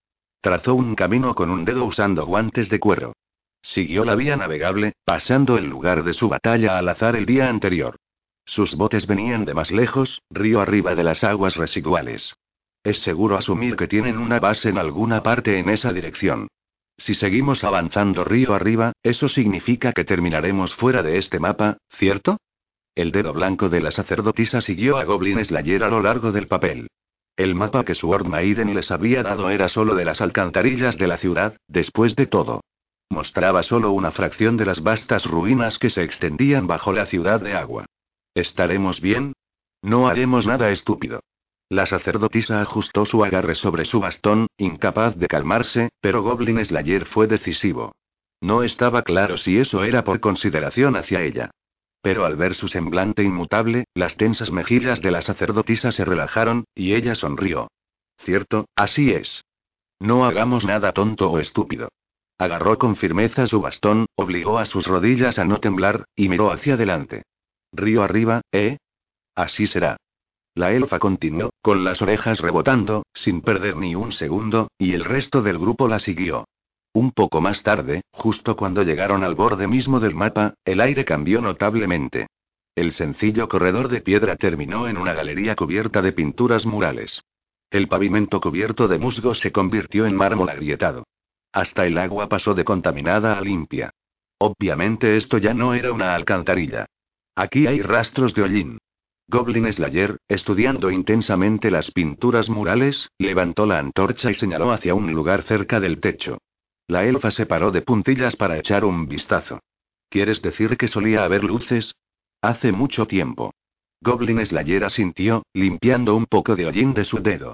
Trazó un camino con un dedo usando guantes de cuero. Siguió la vía navegable, pasando el lugar de su batalla al azar el día anterior. Sus botes venían de más lejos, río arriba de las aguas residuales. Es seguro asumir que tienen una base en alguna parte en esa dirección. Si seguimos avanzando río arriba, eso significa que terminaremos fuera de este mapa, ¿cierto? El dedo blanco de la sacerdotisa siguió a Goblin Slayer a lo largo del papel. El mapa que Sword Maiden les había dado era solo de las alcantarillas de la ciudad, después de todo. Mostraba solo una fracción de las vastas ruinas que se extendían bajo la ciudad de agua. ¿Estaremos bien? No haremos nada estúpido. La sacerdotisa ajustó su agarre sobre su bastón, incapaz de calmarse, pero Goblin Slayer fue decisivo. No estaba claro si eso era por consideración hacia ella. Pero al ver su semblante inmutable, las tensas mejillas de la sacerdotisa se relajaron, y ella sonrió. Cierto, así es. No hagamos nada tonto o estúpido. Agarró con firmeza su bastón, obligó a sus rodillas a no temblar, y miró hacia adelante. Río arriba, ¿eh? Así será. La elfa continuó, con las orejas rebotando, sin perder ni un segundo, y el resto del grupo la siguió. Un poco más tarde, justo cuando llegaron al borde mismo del mapa, el aire cambió notablemente. El sencillo corredor de piedra terminó en una galería cubierta de pinturas murales. El pavimento cubierto de musgo se convirtió en mármol agrietado. Hasta el agua pasó de contaminada a limpia. Obviamente esto ya no era una alcantarilla. Aquí hay rastros de hollín. Goblin Slayer, estudiando intensamente las pinturas murales, levantó la antorcha y señaló hacia un lugar cerca del techo. La elfa se paró de puntillas para echar un vistazo. ¿Quieres decir que solía haber luces? Hace mucho tiempo. Goblin Slayer asintió, limpiando un poco de hollín de su dedo.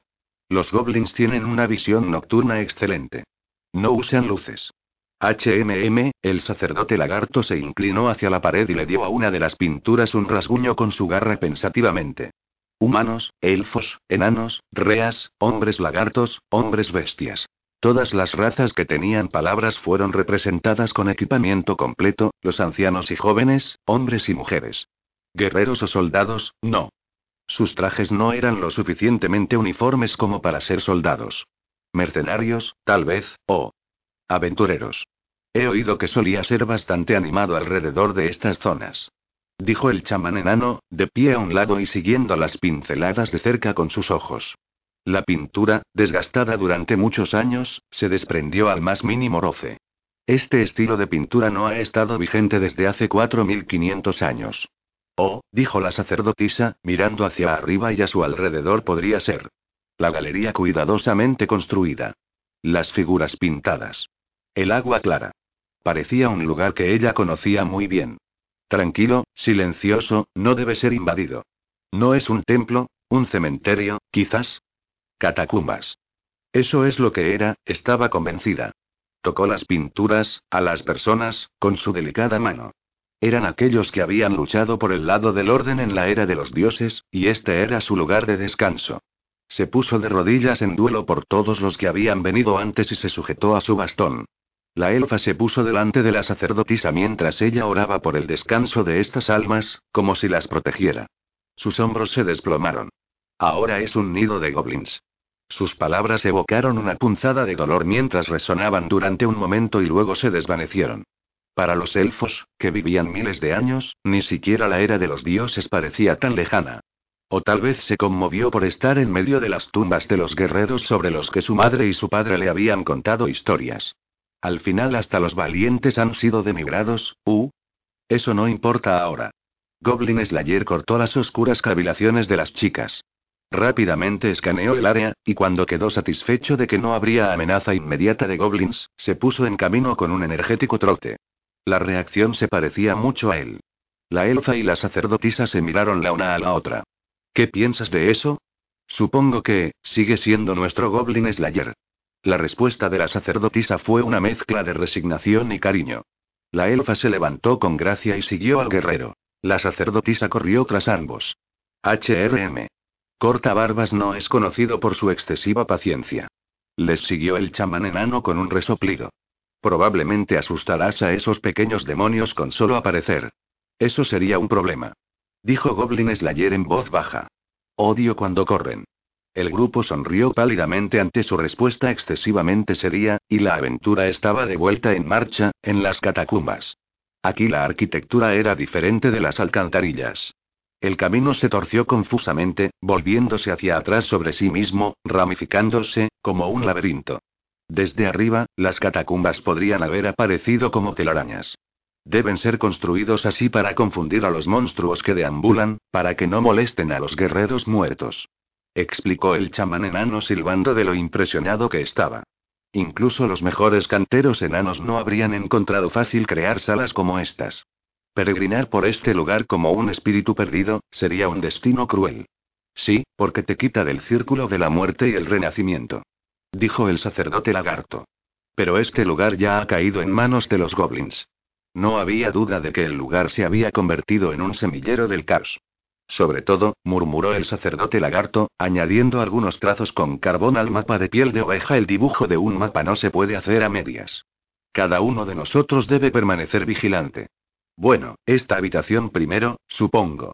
Los goblins tienen una visión nocturna excelente. No usan luces. HMM, el sacerdote lagarto se inclinó hacia la pared y le dio a una de las pinturas un rasguño con su garra pensativamente. Humanos, elfos, enanos, reas, hombres lagartos, hombres bestias. Todas las razas que tenían palabras fueron representadas con equipamiento completo, los ancianos y jóvenes, hombres y mujeres. Guerreros o soldados, no. Sus trajes no eran lo suficientemente uniformes como para ser soldados. Mercenarios, tal vez, o Aventureros. He oído que solía ser bastante animado alrededor de estas zonas. Dijo el chamán enano, de pie a un lado y siguiendo las pinceladas de cerca con sus ojos. La pintura, desgastada durante muchos años, se desprendió al más mínimo roce. Este estilo de pintura no ha estado vigente desde hace 4500 años. Oh, dijo la sacerdotisa, mirando hacia arriba y a su alrededor podría ser. La galería cuidadosamente construida. Las figuras pintadas. El agua clara. Parecía un lugar que ella conocía muy bien. Tranquilo, silencioso, no debe ser invadido. No es un templo, un cementerio, quizás. Catacumbas. Eso es lo que era, estaba convencida. Tocó las pinturas, a las personas, con su delicada mano. Eran aquellos que habían luchado por el lado del orden en la era de los dioses, y este era su lugar de descanso. Se puso de rodillas en duelo por todos los que habían venido antes y se sujetó a su bastón. La elfa se puso delante de la sacerdotisa mientras ella oraba por el descanso de estas almas, como si las protegiera. Sus hombros se desplomaron. Ahora es un nido de goblins. Sus palabras evocaron una punzada de dolor mientras resonaban durante un momento y luego se desvanecieron. Para los elfos, que vivían miles de años, ni siquiera la era de los dioses parecía tan lejana. O tal vez se conmovió por estar en medio de las tumbas de los guerreros sobre los que su madre y su padre le habían contado historias. Al final hasta los valientes han sido demigrados, ¿uh? Eso no importa ahora. Goblin Slayer cortó las oscuras cavilaciones de las chicas. Rápidamente escaneó el área, y cuando quedó satisfecho de que no habría amenaza inmediata de goblins, se puso en camino con un energético trote. La reacción se parecía mucho a él. La elfa y la sacerdotisa se miraron la una a la otra. ¿Qué piensas de eso? Supongo que, sigue siendo nuestro Goblin Slayer. La respuesta de la sacerdotisa fue una mezcla de resignación y cariño. La elfa se levantó con gracia y siguió al guerrero. La sacerdotisa corrió tras ambos. HRM. Corta Barbas no es conocido por su excesiva paciencia. Les siguió el chamán enano con un resoplido. Probablemente asustarás a esos pequeños demonios con solo aparecer. Eso sería un problema. Dijo Goblin Slayer en voz baja. Odio cuando corren. El grupo sonrió pálidamente ante su respuesta excesivamente seria, y la aventura estaba de vuelta en marcha, en las catacumbas. Aquí la arquitectura era diferente de las alcantarillas. El camino se torció confusamente, volviéndose hacia atrás sobre sí mismo, ramificándose, como un laberinto. Desde arriba, las catacumbas podrían haber aparecido como telarañas. Deben ser construidos así para confundir a los monstruos que deambulan, para que no molesten a los guerreros muertos explicó el chamán enano silbando de lo impresionado que estaba. Incluso los mejores canteros enanos no habrían encontrado fácil crear salas como estas. Peregrinar por este lugar como un espíritu perdido, sería un destino cruel. Sí, porque te quita del círculo de la muerte y el renacimiento. Dijo el sacerdote lagarto. Pero este lugar ya ha caído en manos de los goblins. No había duda de que el lugar se había convertido en un semillero del caos. Sobre todo, murmuró el sacerdote lagarto, añadiendo algunos trazos con carbón al mapa de piel de oveja. El dibujo de un mapa no se puede hacer a medias. Cada uno de nosotros debe permanecer vigilante. Bueno, esta habitación primero, supongo.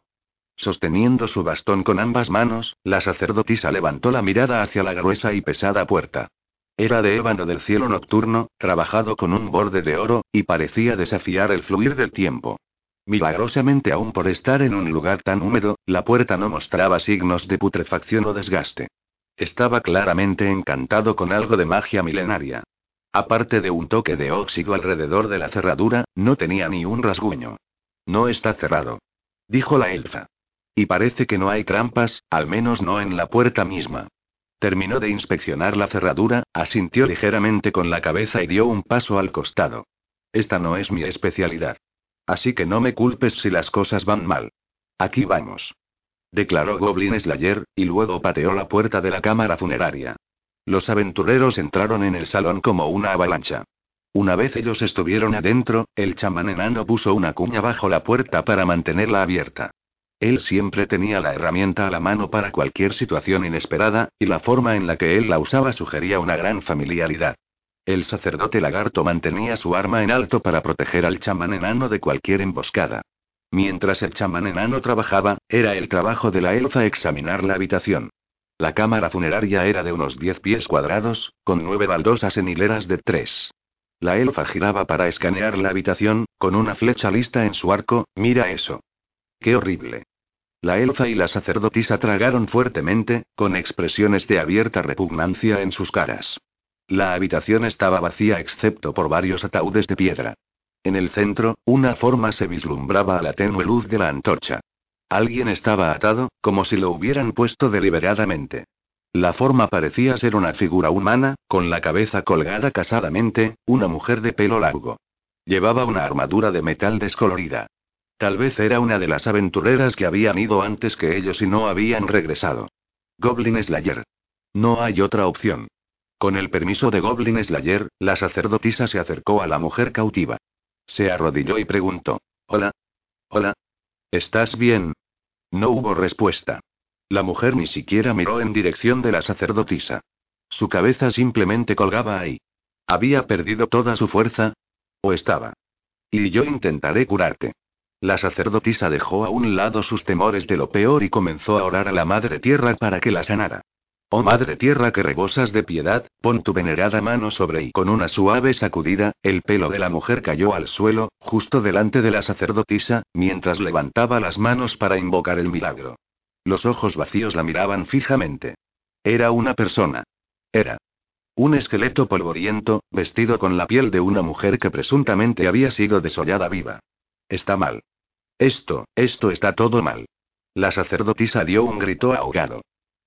Sosteniendo su bastón con ambas manos, la sacerdotisa levantó la mirada hacia la gruesa y pesada puerta. Era de ébano del cielo nocturno, trabajado con un borde de oro, y parecía desafiar el fluir del tiempo. Milagrosamente aún por estar en un lugar tan húmedo, la puerta no mostraba signos de putrefacción o desgaste. Estaba claramente encantado con algo de magia milenaria. Aparte de un toque de óxido alrededor de la cerradura, no tenía ni un rasguño. No está cerrado. Dijo la elfa. Y parece que no hay trampas, al menos no en la puerta misma. Terminó de inspeccionar la cerradura, asintió ligeramente con la cabeza y dio un paso al costado. Esta no es mi especialidad. Así que no me culpes si las cosas van mal. Aquí vamos. Declaró Goblin Slayer, y luego pateó la puerta de la cámara funeraria. Los aventureros entraron en el salón como una avalancha. Una vez ellos estuvieron adentro, el chamán enano puso una cuña bajo la puerta para mantenerla abierta. Él siempre tenía la herramienta a la mano para cualquier situación inesperada, y la forma en la que él la usaba sugería una gran familiaridad. El sacerdote lagarto mantenía su arma en alto para proteger al chamán enano de cualquier emboscada. Mientras el chamán enano trabajaba, era el trabajo de la elfa examinar la habitación. La cámara funeraria era de unos 10 pies cuadrados, con nueve baldosas en hileras de tres. La elfa giraba para escanear la habitación, con una flecha lista en su arco, mira eso. ¡Qué horrible! La elfa y la sacerdotisa tragaron fuertemente, con expresiones de abierta repugnancia en sus caras. La habitación estaba vacía excepto por varios ataúdes de piedra. En el centro, una forma se vislumbraba a la tenue luz de la antorcha. Alguien estaba atado, como si lo hubieran puesto deliberadamente. La forma parecía ser una figura humana, con la cabeza colgada casadamente, una mujer de pelo largo. Llevaba una armadura de metal descolorida. Tal vez era una de las aventureras que habían ido antes que ellos y no habían regresado. Goblin Slayer. No hay otra opción. Con el permiso de Goblin Slayer, la sacerdotisa se acercó a la mujer cautiva. Se arrodilló y preguntó. Hola. Hola. ¿Estás bien? No hubo respuesta. La mujer ni siquiera miró en dirección de la sacerdotisa. Su cabeza simplemente colgaba ahí. ¿Había perdido toda su fuerza? ¿O estaba? Y yo intentaré curarte. La sacerdotisa dejó a un lado sus temores de lo peor y comenzó a orar a la Madre Tierra para que la sanara. Oh Madre Tierra que rebosas de piedad, pon tu venerada mano sobre y con una suave sacudida, el pelo de la mujer cayó al suelo, justo delante de la sacerdotisa, mientras levantaba las manos para invocar el milagro. Los ojos vacíos la miraban fijamente. Era una persona. Era. Un esqueleto polvoriento, vestido con la piel de una mujer que presuntamente había sido desollada viva. Está mal. Esto, esto está todo mal. La sacerdotisa dio un grito ahogado.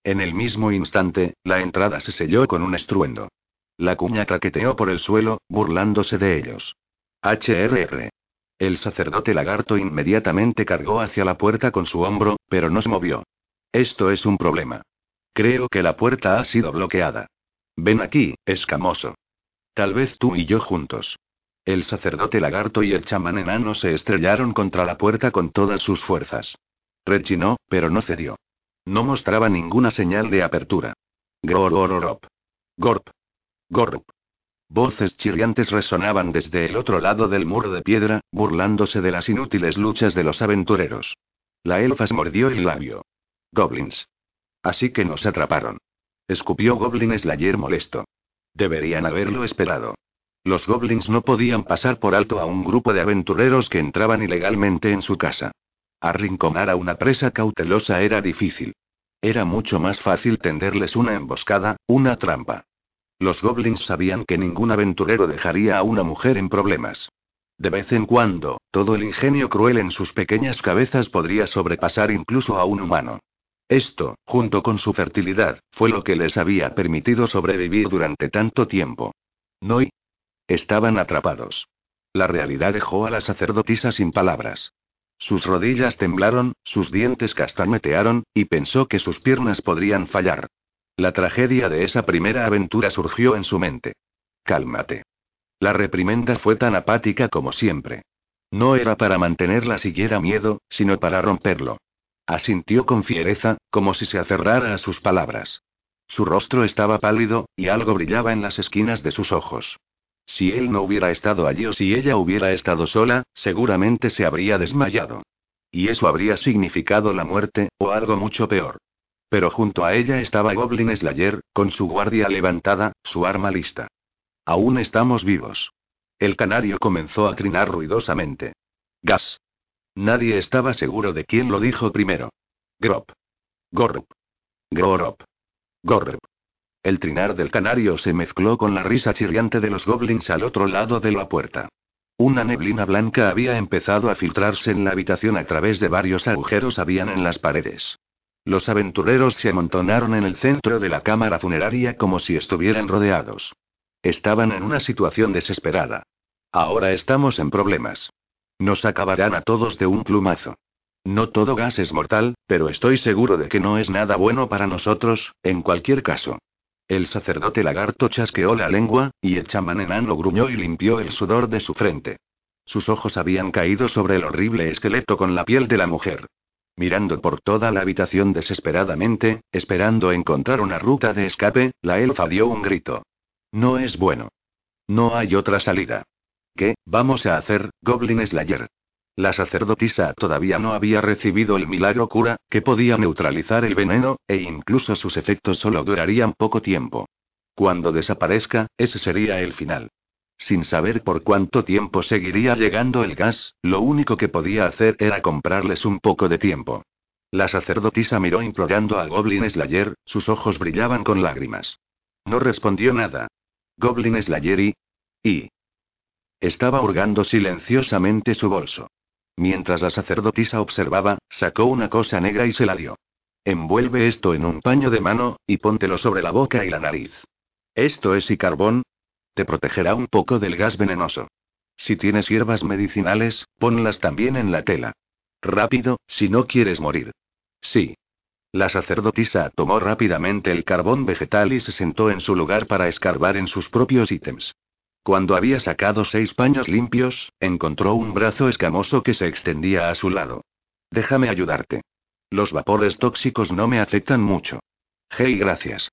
En el mismo instante, la entrada se selló con un estruendo. La cuña traqueteó por el suelo, burlándose de ellos. HRR. El sacerdote lagarto inmediatamente cargó hacia la puerta con su hombro, pero no se movió. Esto es un problema. Creo que la puerta ha sido bloqueada. Ven aquí, escamoso. Tal vez tú y yo juntos. El sacerdote lagarto y el chamán enano se estrellaron contra la puerta con todas sus fuerzas. Rechinó, pero no cedió. No mostraba ninguna señal de apertura. Gorororop. Gorp. Gorp. Voces chirriantes resonaban desde el otro lado del muro de piedra, burlándose de las inútiles luchas de los aventureros. La elfa mordió el labio. Goblins. Así que nos atraparon. Escupió Goblin Slayer molesto. Deberían haberlo esperado. Los goblins no podían pasar por alto a un grupo de aventureros que entraban ilegalmente en su casa. Arrinconar a una presa cautelosa era difícil. Era mucho más fácil tenderles una emboscada, una trampa. Los goblins sabían que ningún aventurero dejaría a una mujer en problemas. De vez en cuando, todo el ingenio cruel en sus pequeñas cabezas podría sobrepasar incluso a un humano. Esto, junto con su fertilidad, fue lo que les había permitido sobrevivir durante tanto tiempo. No Estaban atrapados. La realidad dejó a la sacerdotisa sin palabras. Sus rodillas temblaron, sus dientes castañetearon, y pensó que sus piernas podrían fallar. La tragedia de esa primera aventura surgió en su mente. Cálmate. La reprimenda fue tan apática como siempre. No era para mantenerla siguiera miedo, sino para romperlo. Asintió con fiereza, como si se aferrara a sus palabras. Su rostro estaba pálido, y algo brillaba en las esquinas de sus ojos. Si él no hubiera estado allí o si ella hubiera estado sola, seguramente se habría desmayado. Y eso habría significado la muerte, o algo mucho peor. Pero junto a ella estaba Goblin Slayer, con su guardia levantada, su arma lista. Aún estamos vivos. El canario comenzó a trinar ruidosamente. Gas. Nadie estaba seguro de quién lo dijo primero. Grop. Gorrup. Gorop. Gorrup. El trinar del canario se mezcló con la risa chirriante de los goblins al otro lado de la puerta. Una neblina blanca había empezado a filtrarse en la habitación a través de varios agujeros habían en las paredes. Los aventureros se amontonaron en el centro de la cámara funeraria como si estuvieran rodeados. Estaban en una situación desesperada. Ahora estamos en problemas. Nos acabarán a todos de un plumazo. No todo gas es mortal, pero estoy seguro de que no es nada bueno para nosotros, en cualquier caso. El sacerdote lagarto chasqueó la lengua, y el chamán enano gruñó y limpió el sudor de su frente. Sus ojos habían caído sobre el horrible esqueleto con la piel de la mujer. Mirando por toda la habitación desesperadamente, esperando encontrar una ruta de escape, la elfa dio un grito. No es bueno. No hay otra salida. ¿Qué vamos a hacer, Goblin Slayer? La sacerdotisa todavía no había recibido el milagro cura, que podía neutralizar el veneno, e incluso sus efectos solo durarían poco tiempo. Cuando desaparezca, ese sería el final. Sin saber por cuánto tiempo seguiría llegando el gas, lo único que podía hacer era comprarles un poco de tiempo. La sacerdotisa miró implorando a Goblin Slayer, sus ojos brillaban con lágrimas. No respondió nada. Goblin Slayer y... y... Estaba hurgando silenciosamente su bolso. Mientras la sacerdotisa observaba, sacó una cosa negra y se la dio. Envuelve esto en un paño de mano, y póntelo sobre la boca y la nariz. Esto es carbón, te protegerá un poco del gas venenoso. Si tienes hierbas medicinales, ponlas también en la tela. Rápido, si no quieres morir. Sí. La sacerdotisa tomó rápidamente el carbón vegetal y se sentó en su lugar para escarbar en sus propios ítems. Cuando había sacado seis paños limpios, encontró un brazo escamoso que se extendía a su lado. Déjame ayudarte. Los vapores tóxicos no me afectan mucho. Hey, gracias.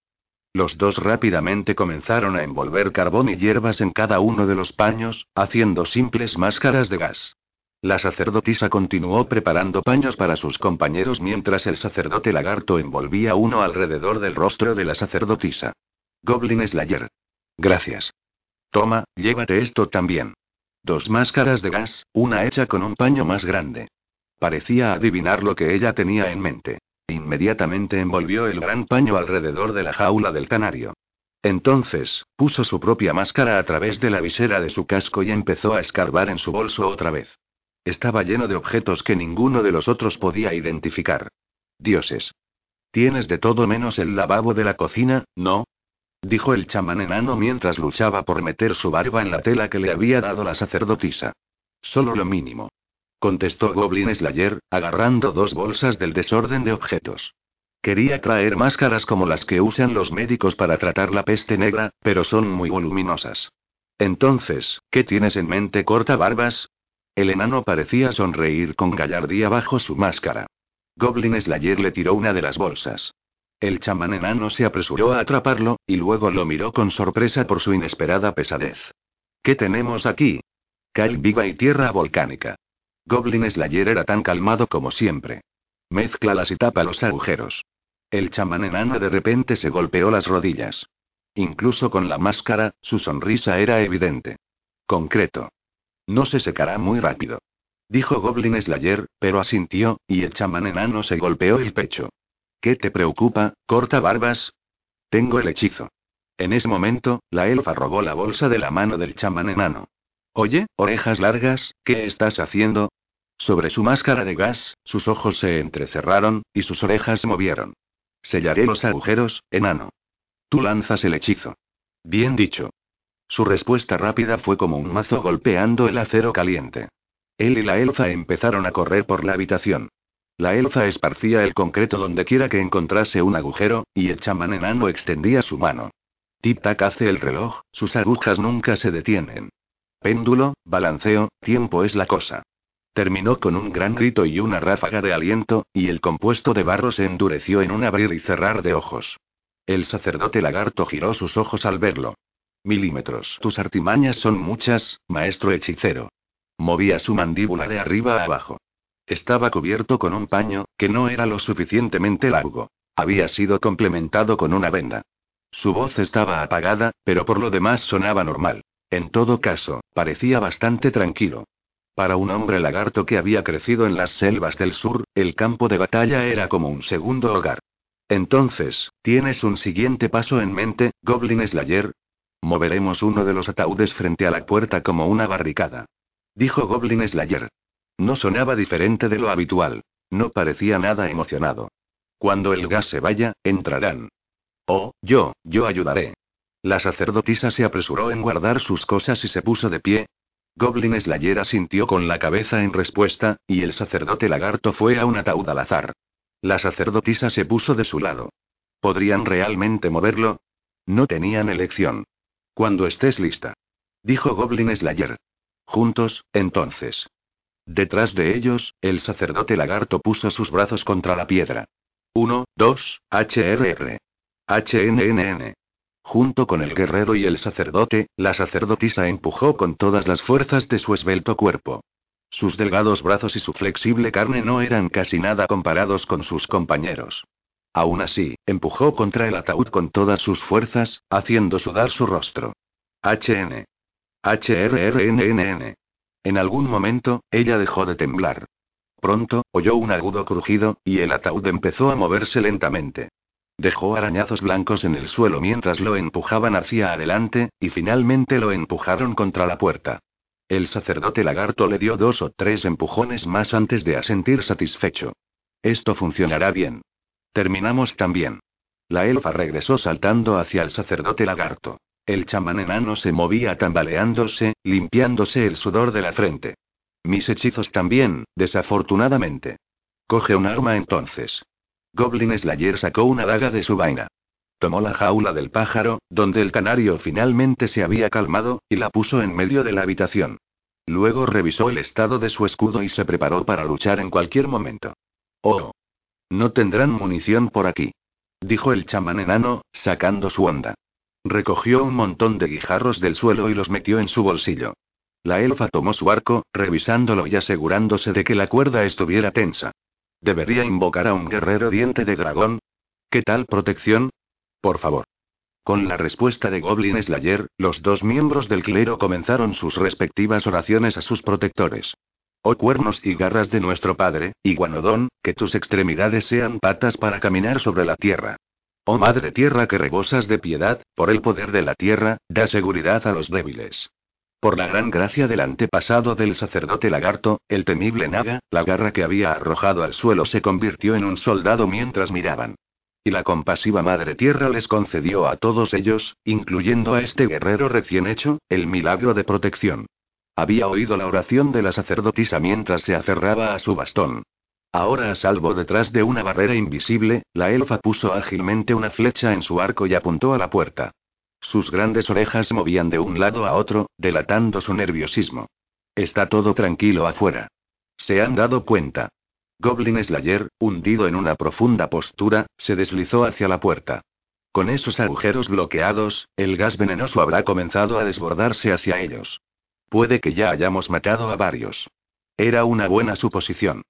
Los dos rápidamente comenzaron a envolver carbón y hierbas en cada uno de los paños, haciendo simples máscaras de gas. La sacerdotisa continuó preparando paños para sus compañeros mientras el sacerdote lagarto envolvía uno alrededor del rostro de la sacerdotisa. Goblin Slayer. Gracias. Toma, llévate esto también. Dos máscaras de gas, una hecha con un paño más grande. Parecía adivinar lo que ella tenía en mente. Inmediatamente envolvió el gran paño alrededor de la jaula del canario. Entonces, puso su propia máscara a través de la visera de su casco y empezó a escarbar en su bolso otra vez. Estaba lleno de objetos que ninguno de los otros podía identificar. Dioses. Tienes de todo menos el lavabo de la cocina, ¿no? Dijo el chamán enano mientras luchaba por meter su barba en la tela que le había dado la sacerdotisa. Solo lo mínimo contestó Goblin Slayer, agarrando dos bolsas del desorden de objetos. Quería traer máscaras como las que usan los médicos para tratar la peste negra, pero son muy voluminosas. Entonces, ¿qué tienes en mente, corta barbas? El enano parecía sonreír con gallardía bajo su máscara. Goblin Slayer le tiró una de las bolsas. El chamán enano se apresuró a atraparlo, y luego lo miró con sorpresa por su inesperada pesadez. ¿Qué tenemos aquí? Cal viva y tierra volcánica. Goblin Slayer era tan calmado como siempre. Mézclalas y tapa los agujeros. El chamán enano de repente se golpeó las rodillas. Incluso con la máscara, su sonrisa era evidente. Concreto. No se secará muy rápido. Dijo Goblin Slayer, pero asintió, y el chamán enano se golpeó el pecho. ¿Qué te preocupa, corta barbas? Tengo el hechizo. En ese momento, la elfa robó la bolsa de la mano del chamán enano. Oye, orejas largas, ¿qué estás haciendo? Sobre su máscara de gas, sus ojos se entrecerraron, y sus orejas se movieron. Sellaré los agujeros, enano. Tú lanzas el hechizo. Bien dicho. Su respuesta rápida fue como un mazo golpeando el acero caliente. Él y la elfa empezaron a correr por la habitación. La elfa esparcía el concreto donde quiera que encontrase un agujero, y el chamán enano extendía su mano. Tic-tac hace el reloj, sus agujas nunca se detienen. Péndulo, balanceo, tiempo es la cosa. Terminó con un gran grito y una ráfaga de aliento, y el compuesto de barro se endureció en un abrir y cerrar de ojos. El sacerdote lagarto giró sus ojos al verlo. Milímetros. Tus artimañas son muchas, maestro hechicero. Movía su mandíbula de arriba a abajo. Estaba cubierto con un paño, que no era lo suficientemente largo. Había sido complementado con una venda. Su voz estaba apagada, pero por lo demás sonaba normal. En todo caso, parecía bastante tranquilo. Para un hombre lagarto que había crecido en las selvas del sur, el campo de batalla era como un segundo hogar. Entonces, ¿tienes un siguiente paso en mente, Goblin Slayer? Moveremos uno de los ataúdes frente a la puerta como una barricada. Dijo Goblin Slayer. No sonaba diferente de lo habitual. No parecía nada emocionado. Cuando el gas se vaya, entrarán. Oh, yo, yo ayudaré. La sacerdotisa se apresuró en guardar sus cosas y se puso de pie. Goblin Slayer asintió con la cabeza en respuesta, y el sacerdote lagarto fue a un ataúd al azar. La sacerdotisa se puso de su lado. ¿Podrían realmente moverlo? No tenían elección. Cuando estés lista. Dijo Goblin Slayer. Juntos, entonces. Detrás de ellos, el sacerdote lagarto puso sus brazos contra la piedra. 1, 2, HRR. HNNN. Junto con el guerrero y el sacerdote, la sacerdotisa empujó con todas las fuerzas de su esbelto cuerpo. Sus delgados brazos y su flexible carne no eran casi nada comparados con sus compañeros. Aún así, empujó contra el ataúd con todas sus fuerzas, haciendo sudar su rostro. HN. HRRNNN. En algún momento, ella dejó de temblar. Pronto, oyó un agudo crujido, y el ataúd empezó a moverse lentamente. Dejó arañazos blancos en el suelo mientras lo empujaban hacia adelante, y finalmente lo empujaron contra la puerta. El sacerdote lagarto le dio dos o tres empujones más antes de asentir satisfecho. Esto funcionará bien. Terminamos también. La elfa regresó saltando hacia el sacerdote lagarto. El chamán enano se movía tambaleándose, limpiándose el sudor de la frente. Mis hechizos también, desafortunadamente. Coge un arma entonces. Goblin Slayer sacó una daga de su vaina. Tomó la jaula del pájaro, donde el canario finalmente se había calmado, y la puso en medio de la habitación. Luego revisó el estado de su escudo y se preparó para luchar en cualquier momento. Oh. No tendrán munición por aquí. Dijo el chamán enano, sacando su onda. Recogió un montón de guijarros del suelo y los metió en su bolsillo. La elfa tomó su arco, revisándolo y asegurándose de que la cuerda estuviera tensa. ¿Debería invocar a un guerrero diente de dragón? ¿Qué tal protección? Por favor. Con la respuesta de Goblin Slayer, los dos miembros del clero comenzaron sus respectivas oraciones a sus protectores. Oh cuernos y garras de nuestro Padre, Iguanodón, que tus extremidades sean patas para caminar sobre la tierra. Oh Madre Tierra que rebosas de piedad, por el poder de la tierra, da seguridad a los débiles. Por la gran gracia del antepasado del sacerdote lagarto, el temible Naga, la garra que había arrojado al suelo se convirtió en un soldado mientras miraban. Y la compasiva Madre Tierra les concedió a todos ellos, incluyendo a este guerrero recién hecho, el milagro de protección. Había oído la oración de la sacerdotisa mientras se aferraba a su bastón. Ahora a salvo detrás de una barrera invisible, la elfa puso ágilmente una flecha en su arco y apuntó a la puerta. Sus grandes orejas movían de un lado a otro, delatando su nerviosismo. Está todo tranquilo afuera. Se han dado cuenta. Goblin Slayer, hundido en una profunda postura, se deslizó hacia la puerta. Con esos agujeros bloqueados, el gas venenoso habrá comenzado a desbordarse hacia ellos. Puede que ya hayamos matado a varios. Era una buena suposición.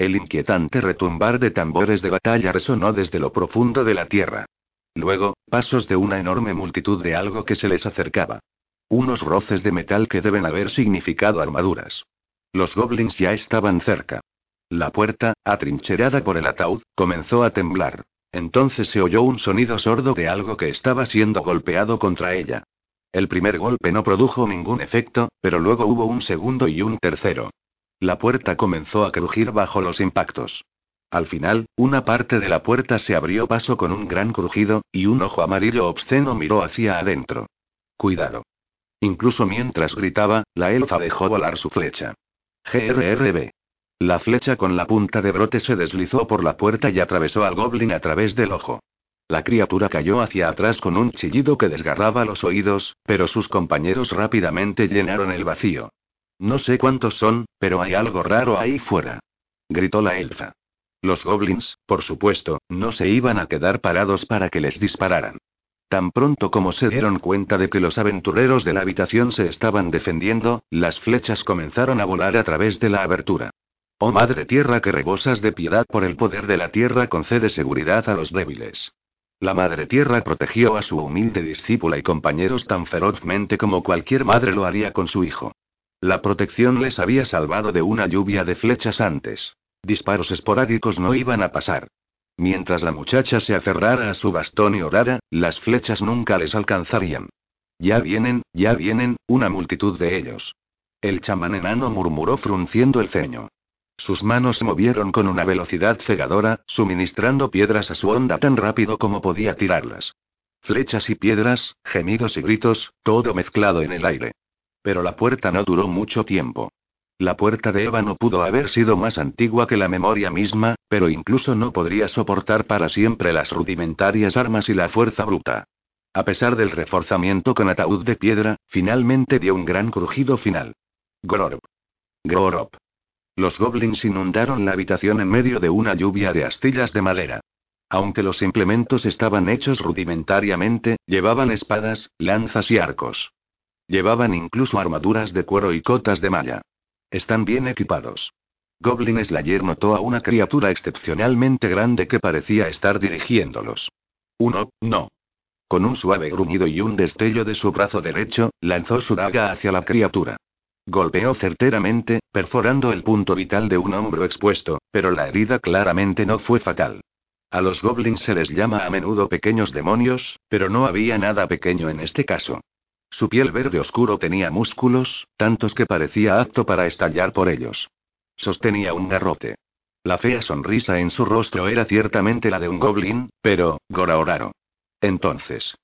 El inquietante retumbar de tambores de batalla resonó desde lo profundo de la tierra. Luego, pasos de una enorme multitud de algo que se les acercaba. Unos roces de metal que deben haber significado armaduras. Los goblins ya estaban cerca. La puerta, atrincherada por el ataúd, comenzó a temblar. Entonces se oyó un sonido sordo de algo que estaba siendo golpeado contra ella. El primer golpe no produjo ningún efecto, pero luego hubo un segundo y un tercero. La puerta comenzó a crujir bajo los impactos. Al final, una parte de la puerta se abrió paso con un gran crujido, y un ojo amarillo obsceno miró hacia adentro. Cuidado. Incluso mientras gritaba, la elfa dejó volar su flecha. GRRB. La flecha con la punta de brote se deslizó por la puerta y atravesó al goblin a través del ojo. La criatura cayó hacia atrás con un chillido que desgarraba los oídos, pero sus compañeros rápidamente llenaron el vacío. No sé cuántos son, pero hay algo raro ahí fuera. Gritó la elfa. Los goblins, por supuesto, no se iban a quedar parados para que les dispararan. Tan pronto como se dieron cuenta de que los aventureros de la habitación se estaban defendiendo, las flechas comenzaron a volar a través de la abertura. Oh Madre Tierra que rebosas de piedad por el poder de la Tierra concede seguridad a los débiles. La Madre Tierra protegió a su humilde discípula y compañeros tan ferozmente como cualquier madre lo haría con su hijo. La protección les había salvado de una lluvia de flechas antes. Disparos esporádicos no iban a pasar. Mientras la muchacha se aferrara a su bastón y orara, las flechas nunca les alcanzarían. Ya vienen, ya vienen, una multitud de ellos. El chamán enano murmuró frunciendo el ceño. Sus manos se movieron con una velocidad cegadora, suministrando piedras a su onda tan rápido como podía tirarlas. Flechas y piedras, gemidos y gritos, todo mezclado en el aire. Pero la puerta no duró mucho tiempo. La puerta de Eva no pudo haber sido más antigua que la memoria misma, pero incluso no podría soportar para siempre las rudimentarias armas y la fuerza bruta. A pesar del reforzamiento con ataúd de piedra, finalmente dio un gran crujido final. Grorop. Grorop. Los goblins inundaron la habitación en medio de una lluvia de astillas de madera. Aunque los implementos estaban hechos rudimentariamente, llevaban espadas, lanzas y arcos. Llevaban incluso armaduras de cuero y cotas de malla. Están bien equipados. Goblin Slayer notó a una criatura excepcionalmente grande que parecía estar dirigiéndolos. Uno, no. Con un suave gruñido y un destello de su brazo derecho, lanzó su daga hacia la criatura. Golpeó certeramente, perforando el punto vital de un hombro expuesto, pero la herida claramente no fue fatal. A los goblins se les llama a menudo pequeños demonios, pero no había nada pequeño en este caso. Su piel verde oscuro tenía músculos, tantos que parecía apto para estallar por ellos. Sostenía un garrote. La fea sonrisa en su rostro era ciertamente la de un goblin, pero, Goraoraro. Entonces.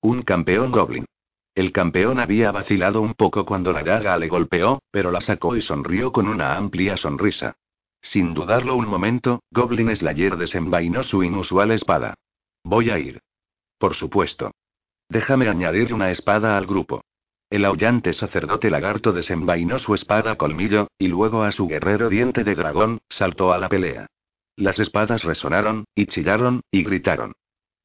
Un campeón goblin. El campeón había vacilado un poco cuando la daga le golpeó, pero la sacó y sonrió con una amplia sonrisa. Sin dudarlo un momento, Goblin Slayer desenvainó su inusual espada. Voy a ir. Por supuesto. Déjame añadir una espada al grupo. El aullante sacerdote lagarto desenvainó su espada colmillo, y luego a su guerrero diente de dragón, saltó a la pelea. Las espadas resonaron, y chillaron, y gritaron.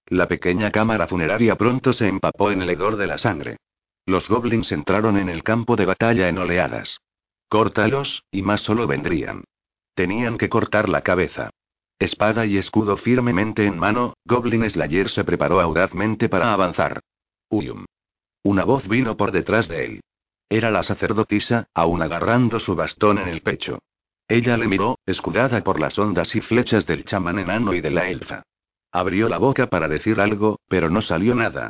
La pequeña cámara funeraria pronto se empapó en el hedor de la sangre. Los goblins entraron en el campo de batalla en oleadas. Córtalos, y más solo vendrían. Tenían que cortar la cabeza. Espada y escudo firmemente en mano, Goblin Slayer se preparó audazmente para avanzar. Una voz vino por detrás de él. Era la sacerdotisa, aún agarrando su bastón en el pecho. Ella le miró, escudada por las ondas y flechas del chamán enano y de la elfa. Abrió la boca para decir algo, pero no salió nada.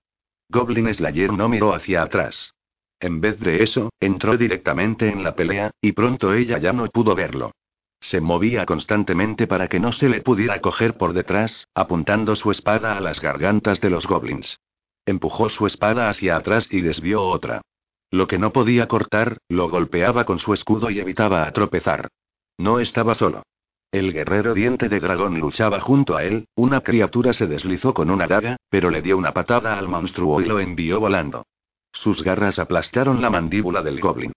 Goblin Slayer no miró hacia atrás. En vez de eso, entró directamente en la pelea, y pronto ella ya no pudo verlo. Se movía constantemente para que no se le pudiera coger por detrás, apuntando su espada a las gargantas de los goblins. Empujó su espada hacia atrás y desvió otra. Lo que no podía cortar, lo golpeaba con su escudo y evitaba tropezar. No estaba solo. El guerrero diente de dragón luchaba junto a él, una criatura se deslizó con una daga, pero le dio una patada al monstruo y lo envió volando. Sus garras aplastaron la mandíbula del goblin.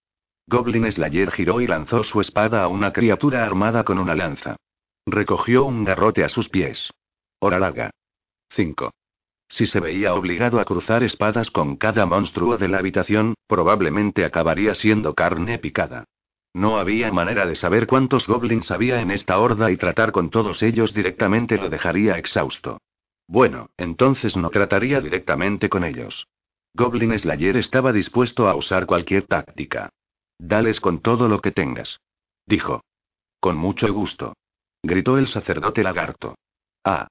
Goblin Slayer giró y lanzó su espada a una criatura armada con una lanza. Recogió un garrote a sus pies. Hora larga. 5. Si se veía obligado a cruzar espadas con cada monstruo de la habitación, probablemente acabaría siendo carne picada. No había manera de saber cuántos goblins había en esta horda y tratar con todos ellos directamente lo dejaría exhausto. Bueno, entonces no trataría directamente con ellos. Goblin Slayer estaba dispuesto a usar cualquier táctica. Dales con todo lo que tengas. Dijo. Con mucho gusto. Gritó el sacerdote lagarto. Ah.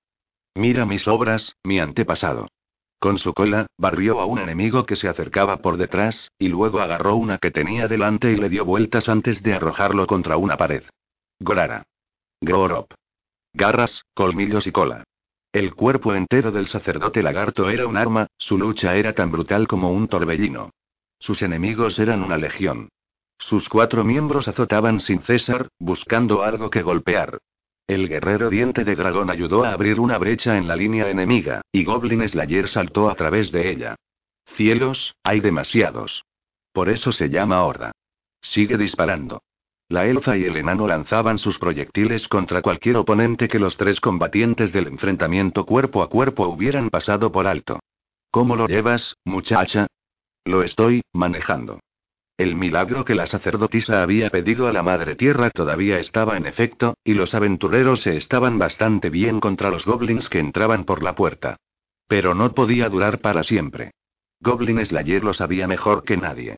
Mira mis obras, mi antepasado. Con su cola, barrió a un enemigo que se acercaba por detrás, y luego agarró una que tenía delante y le dio vueltas antes de arrojarlo contra una pared. Gorara. Gorop. Garras, colmillos y cola. El cuerpo entero del sacerdote lagarto era un arma, su lucha era tan brutal como un torbellino. Sus enemigos eran una legión. Sus cuatro miembros azotaban sin cesar, buscando algo que golpear. El guerrero diente de dragón ayudó a abrir una brecha en la línea enemiga, y Goblin Slayer saltó a través de ella. Cielos, hay demasiados. Por eso se llama horda. sigue disparando. La elfa y el enano lanzaban sus proyectiles contra cualquier oponente que los tres combatientes del enfrentamiento cuerpo a cuerpo hubieran pasado por alto. ¿Cómo lo llevas, muchacha? Lo estoy, manejando. El milagro que la sacerdotisa había pedido a la Madre Tierra todavía estaba en efecto, y los aventureros se estaban bastante bien contra los goblins que entraban por la puerta. Pero no podía durar para siempre. Goblin Slayer lo sabía mejor que nadie.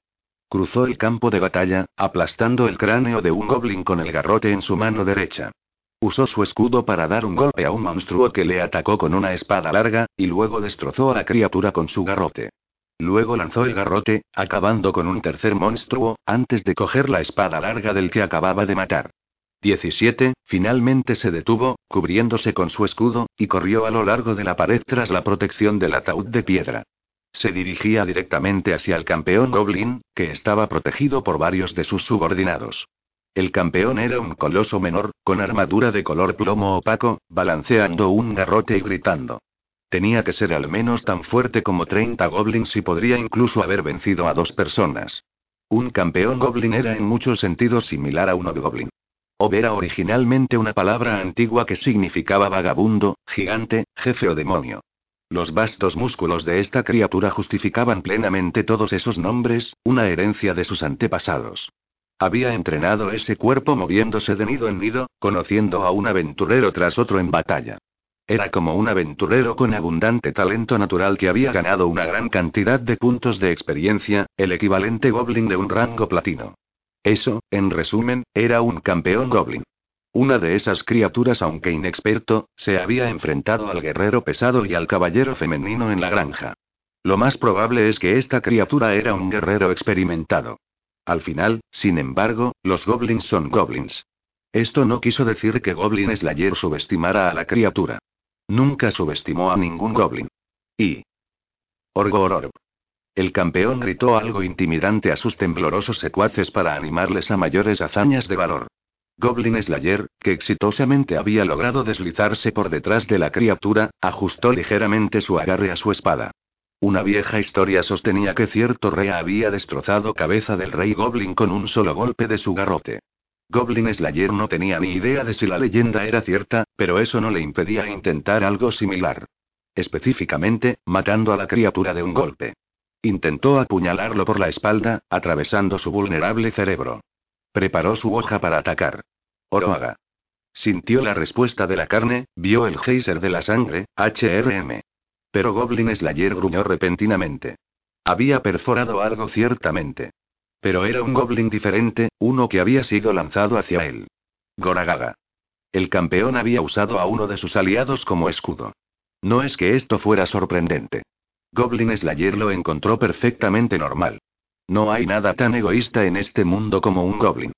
Cruzó el campo de batalla, aplastando el cráneo de un goblin con el garrote en su mano derecha. Usó su escudo para dar un golpe a un monstruo que le atacó con una espada larga, y luego destrozó a la criatura con su garrote. Luego lanzó el garrote, acabando con un tercer monstruo, antes de coger la espada larga del que acababa de matar. 17, finalmente se detuvo, cubriéndose con su escudo, y corrió a lo largo de la pared tras la protección del ataúd de piedra. Se dirigía directamente hacia el campeón Goblin, que estaba protegido por varios de sus subordinados. El campeón era un coloso menor, con armadura de color plomo opaco, balanceando un garrote y gritando. Tenía que ser al menos tan fuerte como 30 goblins y podría incluso haber vencido a dos personas. Un campeón goblin era en muchos sentidos similar a un goblin. Ob era originalmente una palabra antigua que significaba vagabundo, gigante, jefe o demonio. Los vastos músculos de esta criatura justificaban plenamente todos esos nombres, una herencia de sus antepasados. Había entrenado ese cuerpo moviéndose de nido en nido, conociendo a un aventurero tras otro en batalla. Era como un aventurero con abundante talento natural que había ganado una gran cantidad de puntos de experiencia, el equivalente goblin de un rango platino. Eso, en resumen, era un campeón goblin. Una de esas criaturas, aunque inexperto, se había enfrentado al guerrero pesado y al caballero femenino en la granja. Lo más probable es que esta criatura era un guerrero experimentado. Al final, sin embargo, los goblins son goblins. Esto no quiso decir que Goblin Slayer subestimara a la criatura. Nunca subestimó a ningún goblin. Y. Orgororb. El campeón gritó algo intimidante a sus temblorosos secuaces para animarles a mayores hazañas de valor. Goblin Slayer, que exitosamente había logrado deslizarse por detrás de la criatura, ajustó ligeramente su agarre a su espada. Una vieja historia sostenía que cierto rey había destrozado cabeza del rey Goblin con un solo golpe de su garrote. Goblin Slayer no tenía ni idea de si la leyenda era cierta, pero eso no le impedía intentar algo similar. Específicamente, matando a la criatura de un golpe. Intentó apuñalarlo por la espalda, atravesando su vulnerable cerebro. Preparó su hoja para atacar. Oroaga. Sintió la respuesta de la carne, vio el geyser de la sangre, HRM. Pero Goblin Slayer gruñó repentinamente. Había perforado algo ciertamente. Pero era un goblin diferente, uno que había sido lanzado hacia él. Goragaga. El campeón había usado a uno de sus aliados como escudo. No es que esto fuera sorprendente. Goblin Slayer lo encontró perfectamente normal. No hay nada tan egoísta en este mundo como un goblin.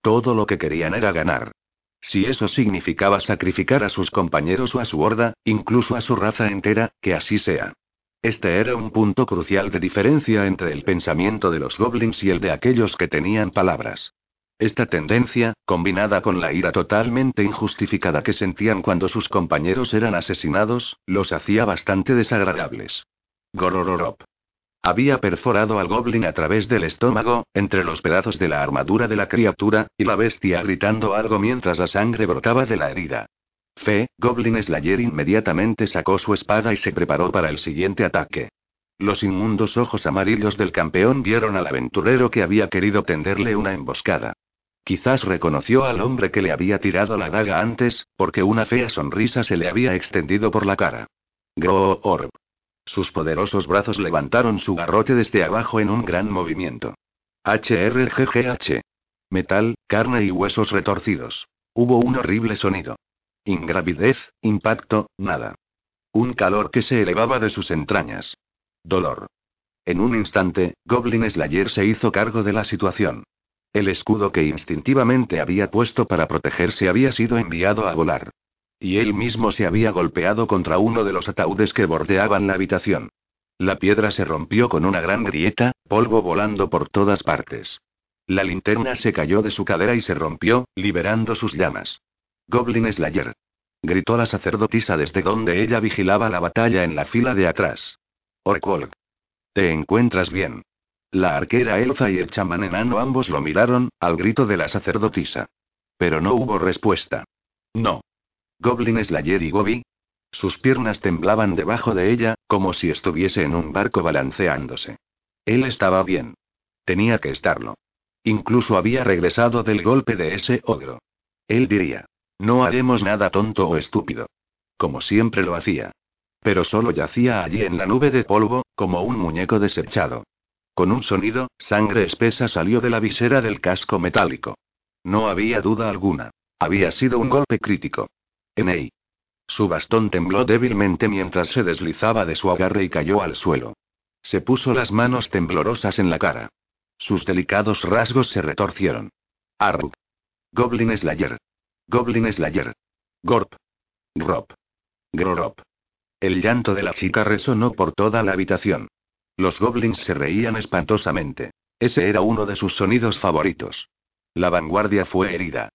Todo lo que querían era ganar. Si eso significaba sacrificar a sus compañeros o a su horda, incluso a su raza entera, que así sea. Este era un punto crucial de diferencia entre el pensamiento de los goblins y el de aquellos que tenían palabras. Esta tendencia, combinada con la ira totalmente injustificada que sentían cuando sus compañeros eran asesinados, los hacía bastante desagradables. Gorororop. Había perforado al goblin a través del estómago, entre los pedazos de la armadura de la criatura, y la bestia gritando algo mientras la sangre brotaba de la herida. Fe, Goblin Slayer inmediatamente sacó su espada y se preparó para el siguiente ataque. Los inmundos ojos amarillos del campeón vieron al aventurero que había querido tenderle una emboscada. Quizás reconoció al hombre que le había tirado la daga antes, porque una fea sonrisa se le había extendido por la cara. Gro Orb. Sus poderosos brazos levantaron su garrote desde abajo en un gran movimiento. HRGGH. Metal, carne y huesos retorcidos. Hubo un horrible sonido. Ingravidez, impacto, nada. Un calor que se elevaba de sus entrañas. Dolor. En un instante, Goblin Slayer se hizo cargo de la situación. El escudo que instintivamente había puesto para protegerse había sido enviado a volar. Y él mismo se había golpeado contra uno de los ataúdes que bordeaban la habitación. La piedra se rompió con una gran grieta, polvo volando por todas partes. La linterna se cayó de su cadera y se rompió, liberando sus llamas. Goblin Slayer. Gritó la sacerdotisa desde donde ella vigilaba la batalla en la fila de atrás. Orkwolk. ¿Te encuentras bien? La arquera elfa y el chamán enano ambos lo miraron, al grito de la sacerdotisa. Pero no hubo respuesta. No. Goblin Slayer y Gobi. Sus piernas temblaban debajo de ella, como si estuviese en un barco balanceándose. Él estaba bien. Tenía que estarlo. Incluso había regresado del golpe de ese ogro. Él diría. No haremos nada tonto o estúpido. Como siempre lo hacía. Pero solo yacía allí en la nube de polvo, como un muñeco desechado. Con un sonido, sangre espesa salió de la visera del casco metálico. No había duda alguna. Había sido un golpe crítico. Enei. Su bastón tembló débilmente mientras se deslizaba de su agarre y cayó al suelo. Se puso las manos temblorosas en la cara. Sus delicados rasgos se retorcieron. Arrug. Goblin Slayer. Goblin Slayer. Gorp. Grop. Grorop. El llanto de la chica resonó por toda la habitación. Los goblins se reían espantosamente. Ese era uno de sus sonidos favoritos. La vanguardia fue herida.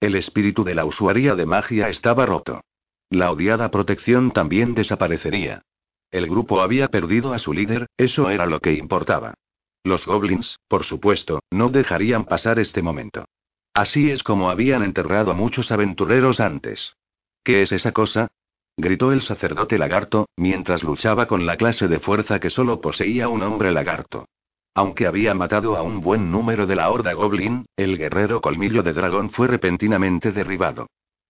El espíritu de la usuaria de magia estaba roto. La odiada protección también desaparecería. El grupo había perdido a su líder, eso era lo que importaba. Los goblins, por supuesto, no dejarían pasar este momento. Así es como habían enterrado a muchos aventureros antes. ¿Qué es esa cosa? gritó el sacerdote lagarto, mientras luchaba con la clase de fuerza que solo poseía un hombre lagarto. Aunque había matado a un buen número de la horda goblin, el guerrero colmillo de dragón fue repentinamente derribado.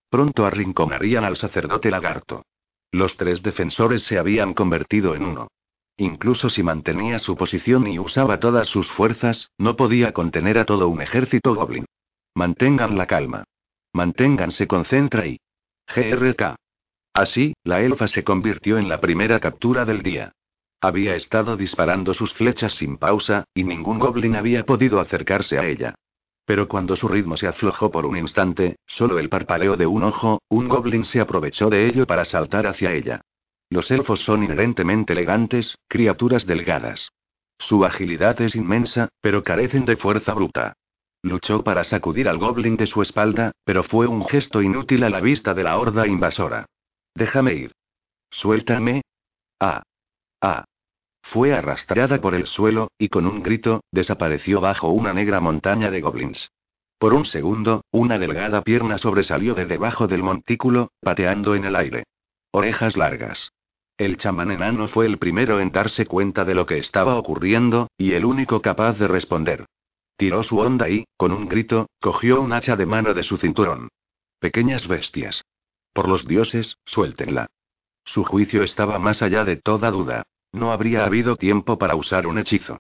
Pronto arrinconarían al sacerdote lagarto. Los tres defensores se habían convertido en uno. Incluso si mantenía su posición y usaba todas sus fuerzas, no podía contener a todo un ejército goblin. Mantengan la calma. Manténganse concentra y. GRK. Así, la elfa se convirtió en la primera captura del día. Había estado disparando sus flechas sin pausa, y ningún goblin había podido acercarse a ella. Pero cuando su ritmo se aflojó por un instante, solo el parpadeo de un ojo, un goblin se aprovechó de ello para saltar hacia ella. Los elfos son inherentemente elegantes, criaturas delgadas. Su agilidad es inmensa, pero carecen de fuerza bruta. Luchó para sacudir al goblin de su espalda, pero fue un gesto inútil a la vista de la horda invasora. Déjame ir. Suéltame. Ah. Ah. Fue arrastrada por el suelo, y con un grito, desapareció bajo una negra montaña de goblins. Por un segundo, una delgada pierna sobresalió de debajo del montículo, pateando en el aire. Orejas largas. El chamán enano fue el primero en darse cuenta de lo que estaba ocurriendo, y el único capaz de responder. Tiró su onda y, con un grito, cogió un hacha de mano de su cinturón. Pequeñas bestias. Por los dioses, suéltenla. Su juicio estaba más allá de toda duda. No habría habido tiempo para usar un hechizo.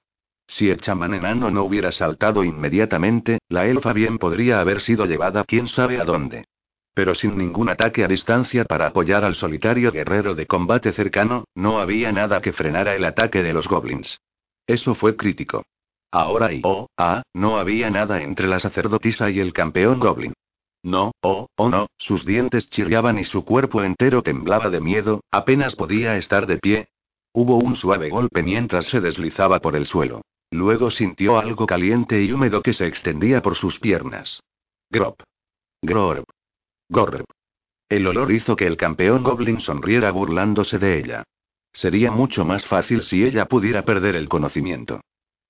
Si el chamán enano no hubiera saltado inmediatamente, la elfa bien podría haber sido llevada quién sabe a dónde. Pero sin ningún ataque a distancia para apoyar al solitario guerrero de combate cercano, no había nada que frenara el ataque de los goblins. Eso fue crítico. Ahora y oh, ah, no había nada entre la sacerdotisa y el campeón goblin. No, oh, oh no, sus dientes chirriaban y su cuerpo entero temblaba de miedo, apenas podía estar de pie, Hubo un suave golpe mientras se deslizaba por el suelo. Luego sintió algo caliente y húmedo que se extendía por sus piernas. Grop. Grorb. Gorb. El olor hizo que el campeón Goblin sonriera burlándose de ella. Sería mucho más fácil si ella pudiera perder el conocimiento.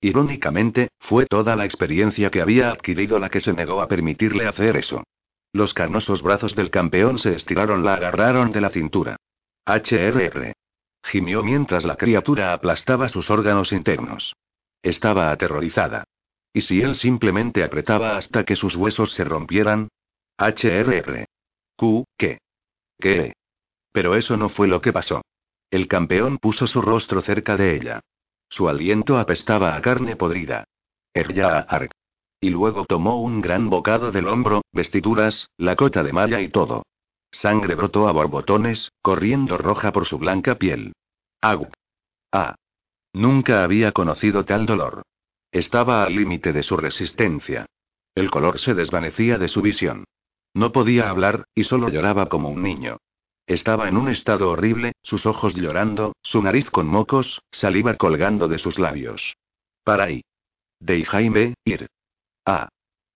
Irónicamente, fue toda la experiencia que había adquirido la que se negó a permitirle hacer eso. Los canosos brazos del campeón se estiraron, la agarraron de la cintura. HRR. Gimió mientras la criatura aplastaba sus órganos internos. Estaba aterrorizada. ¿Y si él simplemente apretaba hasta que sus huesos se rompieran? HRR. Q, ¿qué? ¿Qué? Pero eso no fue lo que pasó. El campeón puso su rostro cerca de ella. Su aliento apestaba a carne podrida. Erya Ark. Y luego tomó un gran bocado del hombro, vestiduras, la cota de malla y todo. Sangre brotó a borbotones, corriendo roja por su blanca piel. Agu. Ah. Nunca había conocido tal dolor. Estaba al límite de su resistencia. El color se desvanecía de su visión. No podía hablar, y solo lloraba como un niño. Estaba en un estado horrible, sus ojos llorando, su nariz con mocos, saliva colgando de sus labios. Para ahí. De Jaime, ir. Ah.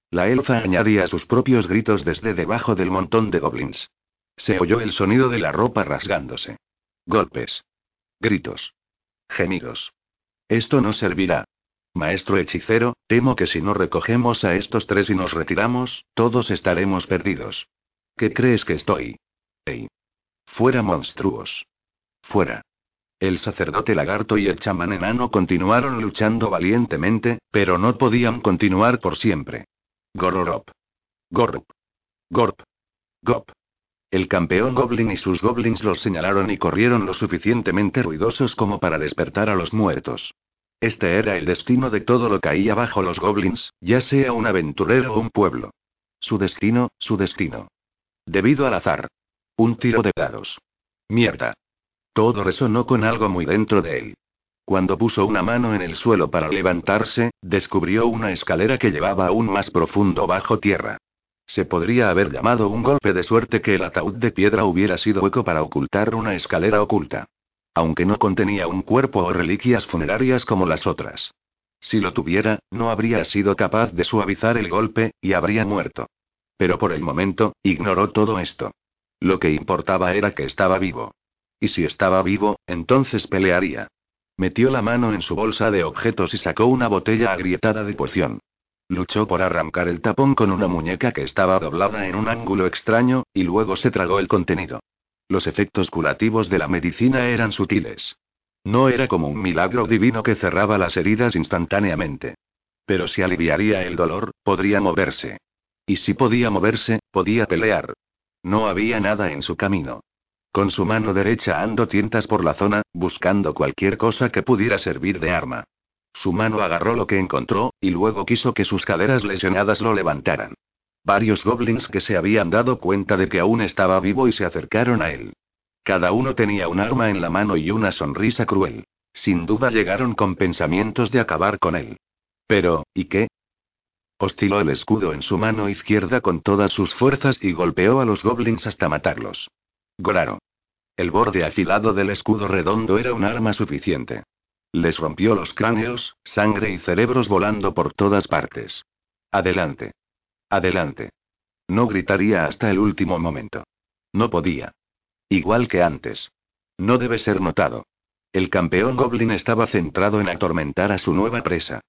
La elfa añadía sus propios gritos desde debajo del montón de goblins. Se oyó el sonido de la ropa rasgándose. Golpes. Gritos. Gemidos. Esto no servirá. Maestro hechicero, temo que si no recogemos a estos tres y nos retiramos, todos estaremos perdidos. ¿Qué crees que estoy? Ey. Fuera monstruos. Fuera. El sacerdote lagarto y el chamán enano continuaron luchando valientemente, pero no podían continuar por siempre. Gororop. Gorp. Gorp. Gop. El campeón Goblin y sus goblins los señalaron y corrieron lo suficientemente ruidosos como para despertar a los muertos. Este era el destino de todo lo que caía bajo los goblins, ya sea un aventurero o un pueblo. Su destino, su destino. Debido al azar. Un tiro de dados. Mierda. Todo resonó con algo muy dentro de él. Cuando puso una mano en el suelo para levantarse, descubrió una escalera que llevaba aún más profundo bajo tierra. Se podría haber llamado un golpe de suerte que el ataúd de piedra hubiera sido hueco para ocultar una escalera oculta. Aunque no contenía un cuerpo o reliquias funerarias como las otras. Si lo tuviera, no habría sido capaz de suavizar el golpe, y habría muerto. Pero por el momento, ignoró todo esto. Lo que importaba era que estaba vivo. Y si estaba vivo, entonces pelearía. Metió la mano en su bolsa de objetos y sacó una botella agrietada de poción. Luchó por arrancar el tapón con una muñeca que estaba doblada en un ángulo extraño, y luego se tragó el contenido. Los efectos curativos de la medicina eran sutiles. No era como un milagro divino que cerraba las heridas instantáneamente. Pero si aliviaría el dolor, podría moverse. Y si podía moverse, podía pelear. No había nada en su camino. Con su mano derecha ando tientas por la zona, buscando cualquier cosa que pudiera servir de arma. Su mano agarró lo que encontró, y luego quiso que sus caderas lesionadas lo levantaran. Varios goblins que se habían dado cuenta de que aún estaba vivo y se acercaron a él. Cada uno tenía un arma en la mano y una sonrisa cruel. Sin duda llegaron con pensamientos de acabar con él. Pero, ¿y qué? Osciló el escudo en su mano izquierda con todas sus fuerzas y golpeó a los goblins hasta matarlos. Goraro. El borde afilado del escudo redondo era un arma suficiente. Les rompió los cráneos, sangre y cerebros volando por todas partes. Adelante. Adelante. No gritaría hasta el último momento. No podía. Igual que antes. No debe ser notado. El campeón Goblin estaba centrado en atormentar a su nueva presa.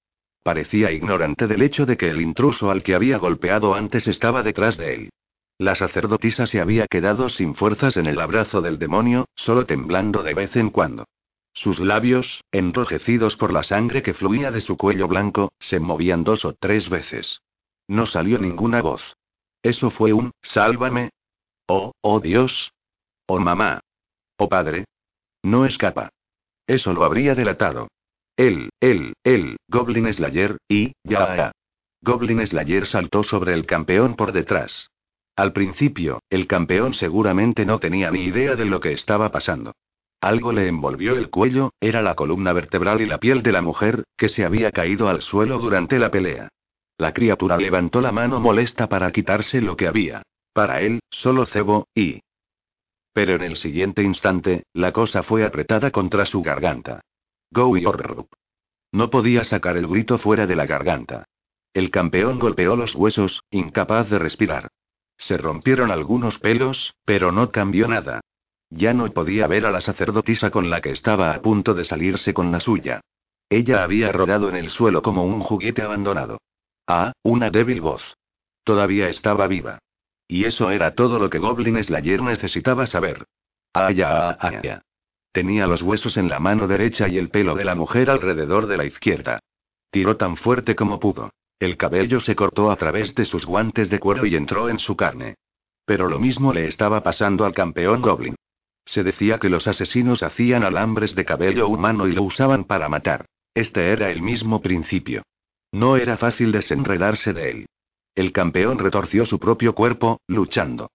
Parecía ignorante del hecho de que el intruso al que había golpeado antes estaba detrás de él. La sacerdotisa se había quedado sin fuerzas en el abrazo del demonio, solo temblando de vez en cuando. Sus labios, enrojecidos por la sangre que fluía de su cuello blanco, se movían dos o tres veces. No salió ninguna voz. Eso fue un, sálvame. Oh, oh Dios. Oh mamá. Oh padre. No escapa. Eso lo habría delatado. Él, él, él, Goblin Slayer, y, ya. Goblin Slayer saltó sobre el campeón por detrás. Al principio, el campeón seguramente no tenía ni idea de lo que estaba pasando. Algo le envolvió el cuello, era la columna vertebral y la piel de la mujer, que se había caído al suelo durante la pelea. La criatura levantó la mano molesta para quitarse lo que había. Para él, solo cebo, y... Pero en el siguiente instante, la cosa fue apretada contra su garganta. Go y No podía sacar el grito fuera de la garganta. El campeón golpeó los huesos, incapaz de respirar. Se rompieron algunos pelos, pero no cambió nada. Ya no podía ver a la sacerdotisa con la que estaba a punto de salirse con la suya. Ella había rodado en el suelo como un juguete abandonado. Ah, una débil voz. Todavía estaba viva. Y eso era todo lo que Goblin Slayer necesitaba saber. Ah, ya, ah, ah, ya. Tenía los huesos en la mano derecha y el pelo de la mujer alrededor de la izquierda. Tiró tan fuerte como pudo. El cabello se cortó a través de sus guantes de cuero y entró en su carne. Pero lo mismo le estaba pasando al campeón Goblin. Se decía que los asesinos hacían alambres de cabello humano y lo usaban para matar. Este era el mismo principio. No era fácil desenredarse de él. El campeón retorció su propio cuerpo, luchando.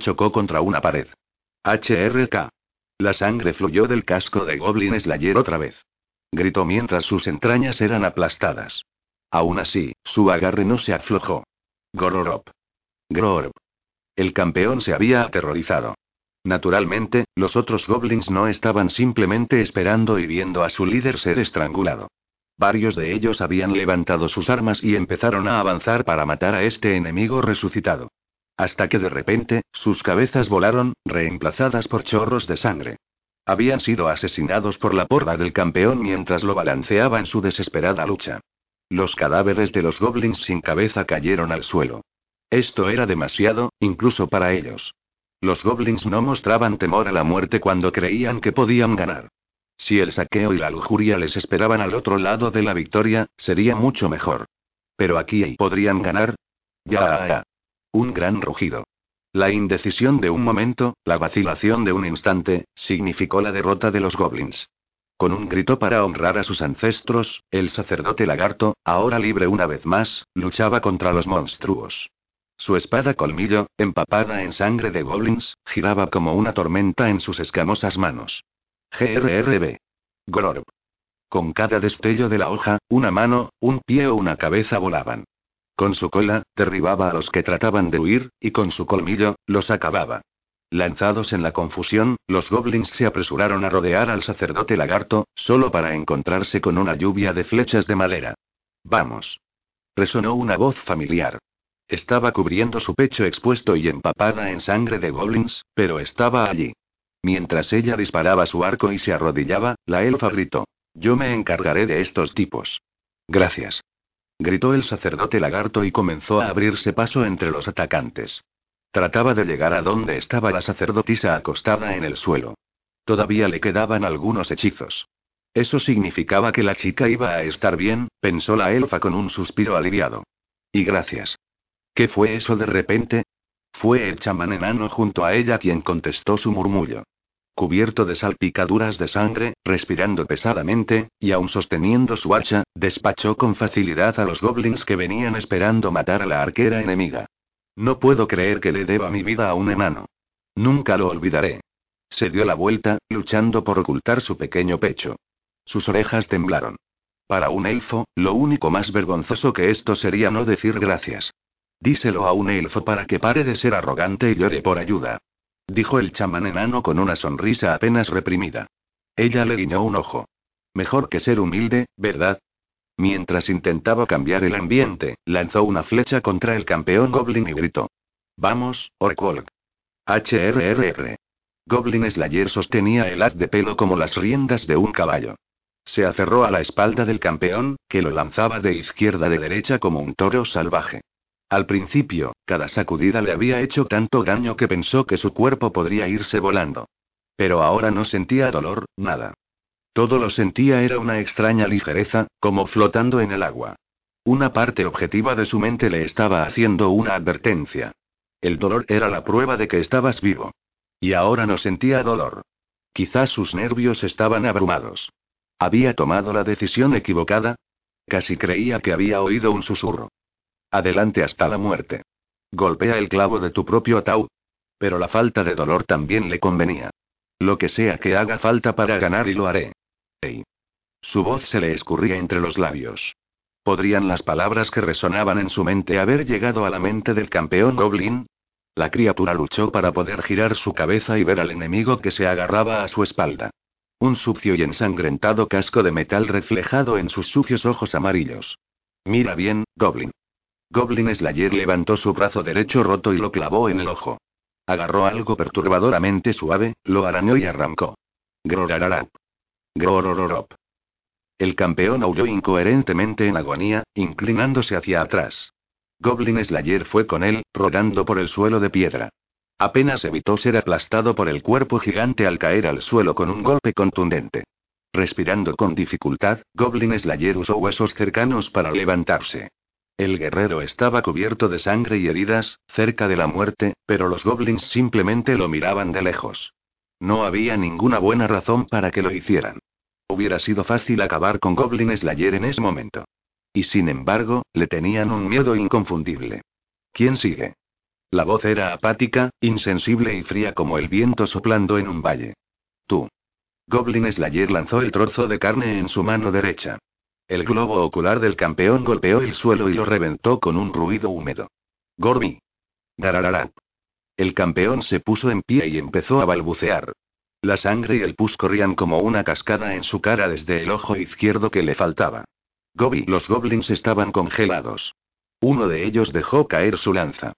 Chocó contra una pared. HRK. La sangre fluyó del casco de Goblin Slayer otra vez. Gritó mientras sus entrañas eran aplastadas. Aún así, su agarre no se aflojó. Gororop. Grorop. El campeón se había aterrorizado. Naturalmente, los otros goblins no estaban simplemente esperando y viendo a su líder ser estrangulado. Varios de ellos habían levantado sus armas y empezaron a avanzar para matar a este enemigo resucitado. Hasta que de repente, sus cabezas volaron, reemplazadas por chorros de sangre. Habían sido asesinados por la porra del campeón mientras lo balanceaba en su desesperada lucha. Los cadáveres de los goblins sin cabeza cayeron al suelo. Esto era demasiado, incluso para ellos. Los goblins no mostraban temor a la muerte cuando creían que podían ganar. Si el saqueo y la lujuria les esperaban al otro lado de la victoria, sería mucho mejor. Pero aquí podrían ganar. Ya. Un gran rugido. La indecisión de un momento, la vacilación de un instante, significó la derrota de los goblins. Con un grito para honrar a sus ancestros, el sacerdote lagarto, ahora libre una vez más, luchaba contra los monstruos. Su espada colmillo, empapada en sangre de goblins, giraba como una tormenta en sus escamosas manos. GRRB. Gororb. Con cada destello de la hoja, una mano, un pie o una cabeza volaban. Con su cola, derribaba a los que trataban de huir, y con su colmillo, los acababa. Lanzados en la confusión, los goblins se apresuraron a rodear al sacerdote lagarto, solo para encontrarse con una lluvia de flechas de madera. Vamos. Resonó una voz familiar. Estaba cubriendo su pecho expuesto y empapada en sangre de goblins, pero estaba allí. Mientras ella disparaba su arco y se arrodillaba, la elfa gritó. Yo me encargaré de estos tipos. Gracias. Gritó el sacerdote lagarto y comenzó a abrirse paso entre los atacantes. Trataba de llegar a donde estaba la sacerdotisa acostada en el suelo. Todavía le quedaban algunos hechizos. Eso significaba que la chica iba a estar bien, pensó la elfa con un suspiro aliviado. Y gracias. ¿Qué fue eso de repente? Fue el chamán enano junto a ella quien contestó su murmullo. Cubierto de salpicaduras de sangre, respirando pesadamente, y aún sosteniendo su hacha, despachó con facilidad a los goblins que venían esperando matar a la arquera enemiga. No puedo creer que le deba mi vida a un enano. Nunca lo olvidaré. Se dio la vuelta, luchando por ocultar su pequeño pecho. Sus orejas temblaron. Para un elfo, lo único más vergonzoso que esto sería no decir gracias. Díselo a un elfo para que pare de ser arrogante y llore por ayuda. Dijo el chamán enano con una sonrisa apenas reprimida. Ella le guiñó un ojo. Mejor que ser humilde, ¿verdad? Mientras intentaba cambiar el ambiente, lanzó una flecha contra el campeón Goblin y gritó. Vamos, Orkwolk. HRRR. Goblin Slayer sostenía el haz de pelo como las riendas de un caballo. Se aferró a la espalda del campeón, que lo lanzaba de izquierda de derecha como un toro salvaje. Al principio, cada sacudida le había hecho tanto daño que pensó que su cuerpo podría irse volando. Pero ahora no sentía dolor, nada. Todo lo sentía era una extraña ligereza, como flotando en el agua. Una parte objetiva de su mente le estaba haciendo una advertencia. El dolor era la prueba de que estabas vivo. Y ahora no sentía dolor. Quizás sus nervios estaban abrumados. ¿Había tomado la decisión equivocada? Casi creía que había oído un susurro. Adelante hasta la muerte. Golpea el clavo de tu propio ataúd. Pero la falta de dolor también le convenía. Lo que sea que haga falta para ganar y lo haré. Ey. Su voz se le escurría entre los labios. ¿Podrían las palabras que resonaban en su mente haber llegado a la mente del campeón Goblin? La criatura luchó para poder girar su cabeza y ver al enemigo que se agarraba a su espalda. Un sucio y ensangrentado casco de metal reflejado en sus sucios ojos amarillos. Mira bien, Goblin. Goblin Slayer levantó su brazo derecho roto y lo clavó en el ojo. Agarró algo perturbadoramente suave, lo arañó y arrancó. Grorararap. Grorororop. El campeón aulló incoherentemente en agonía, inclinándose hacia atrás. Goblin Slayer fue con él, rodando por el suelo de piedra. Apenas evitó ser aplastado por el cuerpo gigante al caer al suelo con un golpe contundente. Respirando con dificultad, Goblin Slayer usó huesos cercanos para levantarse. El guerrero estaba cubierto de sangre y heridas, cerca de la muerte, pero los goblins simplemente lo miraban de lejos. No había ninguna buena razón para que lo hicieran. Hubiera sido fácil acabar con Goblin Slayer en ese momento. Y sin embargo, le tenían un miedo inconfundible. ¿Quién sigue? La voz era apática, insensible y fría como el viento soplando en un valle. Tú. Goblin Slayer lanzó el trozo de carne en su mano derecha. El globo ocular del campeón golpeó el suelo y lo reventó con un ruido húmedo. Gormi. Dararara. El campeón se puso en pie y empezó a balbucear. La sangre y el pus corrían como una cascada en su cara desde el ojo izquierdo que le faltaba. Gobi, los goblins estaban congelados. Uno de ellos dejó caer su lanza.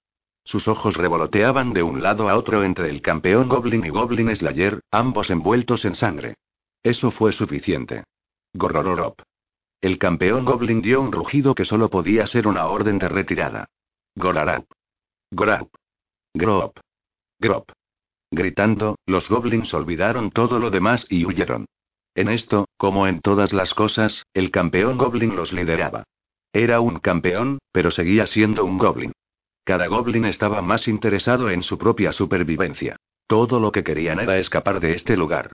Sus ojos revoloteaban de un lado a otro entre el campeón Goblin y Goblin Slayer, ambos envueltos en sangre. Eso fue suficiente. Gorororop. El campeón Goblin dio un rugido que solo podía ser una orden de retirada. Gorarap. Gorap. Grop. Grop. Gritando, los goblins olvidaron todo lo demás y huyeron. En esto, como en todas las cosas, el campeón goblin los lideraba. Era un campeón, pero seguía siendo un goblin. Cada goblin estaba más interesado en su propia supervivencia. Todo lo que querían era escapar de este lugar.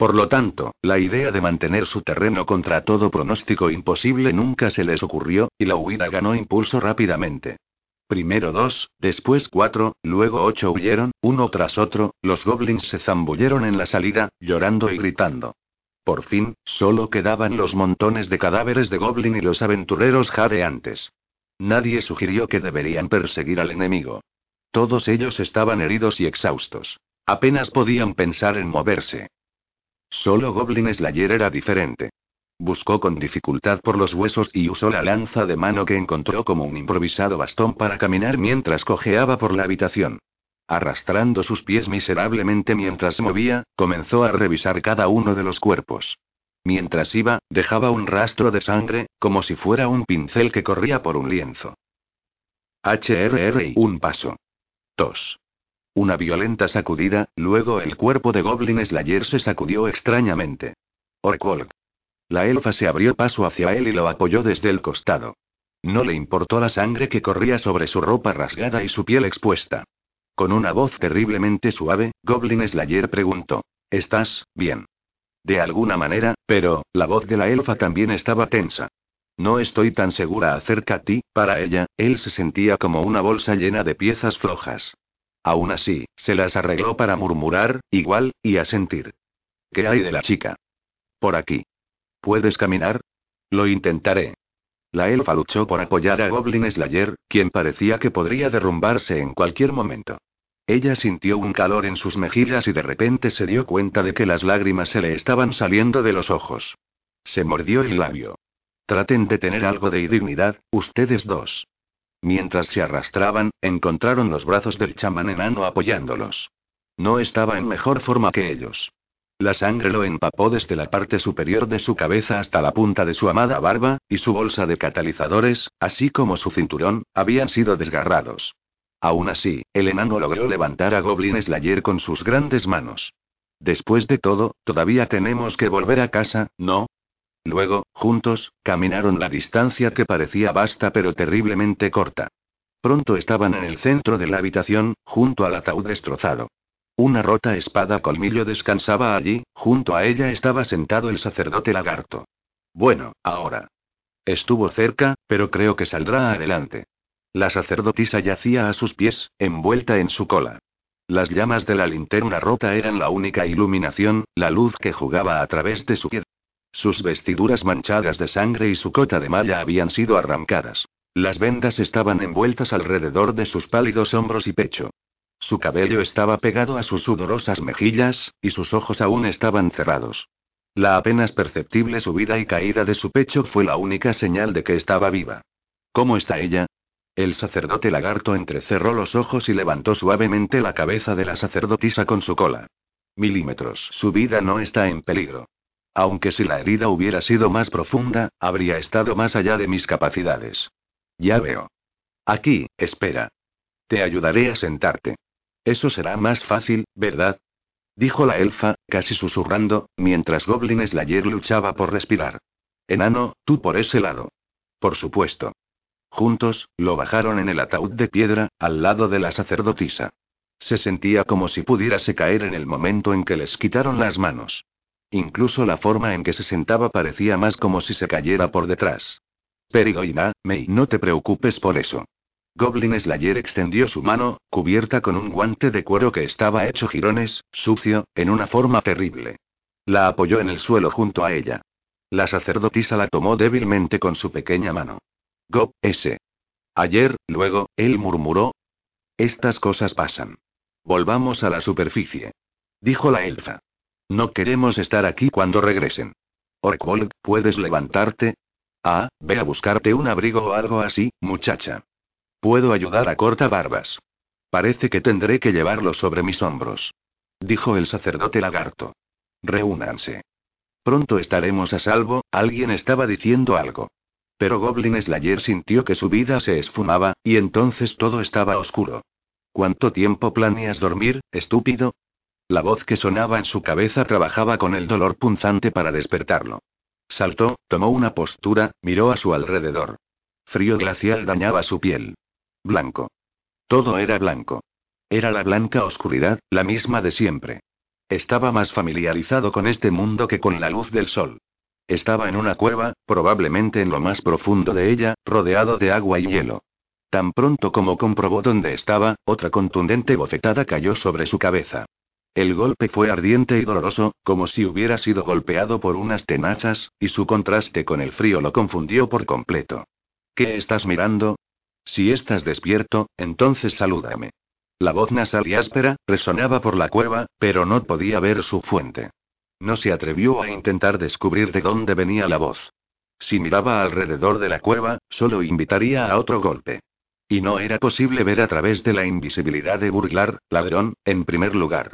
Por lo tanto, la idea de mantener su terreno contra todo pronóstico imposible nunca se les ocurrió, y la huida ganó impulso rápidamente. Primero dos, después cuatro, luego ocho huyeron, uno tras otro, los goblins se zambulleron en la salida, llorando y gritando. Por fin, solo quedaban los montones de cadáveres de goblin y los aventureros jadeantes. Nadie sugirió que deberían perseguir al enemigo. Todos ellos estaban heridos y exhaustos. Apenas podían pensar en moverse. Solo Goblin Slayer era diferente. Buscó con dificultad por los huesos y usó la lanza de mano que encontró como un improvisado bastón para caminar mientras cojeaba por la habitación. Arrastrando sus pies miserablemente mientras movía, comenzó a revisar cada uno de los cuerpos. Mientras iba, dejaba un rastro de sangre, como si fuera un pincel que corría por un lienzo. HRR y un paso. Tos. Una violenta sacudida, luego el cuerpo de Goblin Slayer se sacudió extrañamente. Orkwolk. La elfa se abrió paso hacia él y lo apoyó desde el costado. No le importó la sangre que corría sobre su ropa rasgada y su piel expuesta. Con una voz terriblemente suave, Goblin Slayer preguntó: ¿Estás bien? De alguna manera, pero, la voz de la elfa también estaba tensa. No estoy tan segura acerca de ti, para ella, él se sentía como una bolsa llena de piezas flojas. Aún así, se las arregló para murmurar, igual, y asentir. ¿Qué hay de la chica? Por aquí. ¿Puedes caminar? Lo intentaré. La elfa luchó por apoyar a Goblin Slayer, quien parecía que podría derrumbarse en cualquier momento. Ella sintió un calor en sus mejillas y de repente se dio cuenta de que las lágrimas se le estaban saliendo de los ojos. Se mordió el labio. Traten de tener algo de dignidad, ustedes dos. Mientras se arrastraban, encontraron los brazos del chamán enano apoyándolos. No estaba en mejor forma que ellos. La sangre lo empapó desde la parte superior de su cabeza hasta la punta de su amada barba, y su bolsa de catalizadores, así como su cinturón, habían sido desgarrados. Aún así, el enano logró levantar a Goblin Slayer con sus grandes manos. Después de todo, todavía tenemos que volver a casa, ¿no? Luego, juntos, caminaron la distancia que parecía vasta pero terriblemente corta. Pronto estaban en el centro de la habitación, junto al ataúd destrozado. Una rota espada colmillo descansaba allí, junto a ella estaba sentado el sacerdote lagarto. Bueno, ahora. Estuvo cerca, pero creo que saldrá adelante. La sacerdotisa yacía a sus pies, envuelta en su cola. Las llamas de la linterna rota eran la única iluminación, la luz que jugaba a través de su. Sus vestiduras manchadas de sangre y su cota de malla habían sido arrancadas. Las vendas estaban envueltas alrededor de sus pálidos hombros y pecho. Su cabello estaba pegado a sus sudorosas mejillas, y sus ojos aún estaban cerrados. La apenas perceptible subida y caída de su pecho fue la única señal de que estaba viva. ¿Cómo está ella? El sacerdote lagarto entrecerró los ojos y levantó suavemente la cabeza de la sacerdotisa con su cola. Milímetros. Su vida no está en peligro. Aunque si la herida hubiera sido más profunda, habría estado más allá de mis capacidades. Ya veo. Aquí, espera. Te ayudaré a sentarte. Eso será más fácil, ¿verdad? Dijo la elfa, casi susurrando, mientras Goblin Slayer luchaba por respirar. Enano, tú por ese lado. Por supuesto. Juntos, lo bajaron en el ataúd de piedra, al lado de la sacerdotisa. Se sentía como si pudiese caer en el momento en que les quitaron las manos. Incluso la forma en que se sentaba parecía más como si se cayera por detrás. Perigoina, Mei, no te preocupes por eso. Goblin Slayer extendió su mano, cubierta con un guante de cuero que estaba hecho jirones, sucio, en una forma terrible. La apoyó en el suelo junto a ella. La sacerdotisa la tomó débilmente con su pequeña mano. Gob, ese. Ayer, luego, él murmuró. Estas cosas pasan. Volvamos a la superficie. Dijo la elfa. No queremos estar aquí cuando regresen. Orkwold, ¿puedes levantarte? Ah, ve a buscarte un abrigo o algo así, muchacha. Puedo ayudar a corta barbas. Parece que tendré que llevarlo sobre mis hombros. Dijo el sacerdote lagarto. Reúnanse. Pronto estaremos a salvo, alguien estaba diciendo algo. Pero Goblin Slayer sintió que su vida se esfumaba, y entonces todo estaba oscuro. ¿Cuánto tiempo planeas dormir, estúpido? La voz que sonaba en su cabeza trabajaba con el dolor punzante para despertarlo. Saltó, tomó una postura, miró a su alrededor. Frío glacial dañaba su piel. Blanco. Todo era blanco. Era la blanca oscuridad, la misma de siempre. Estaba más familiarizado con este mundo que con la luz del sol. Estaba en una cueva, probablemente en lo más profundo de ella, rodeado de agua y hielo. Tan pronto como comprobó dónde estaba, otra contundente bofetada cayó sobre su cabeza. El golpe fue ardiente y doloroso, como si hubiera sido golpeado por unas tenazas, y su contraste con el frío lo confundió por completo. ¿Qué estás mirando? Si estás despierto, entonces salúdame. La voz nasal y áspera resonaba por la cueva, pero no podía ver su fuente. No se atrevió a intentar descubrir de dónde venía la voz. Si miraba alrededor de la cueva, solo invitaría a otro golpe. Y no era posible ver a través de la invisibilidad de burglar, ladrón, en primer lugar.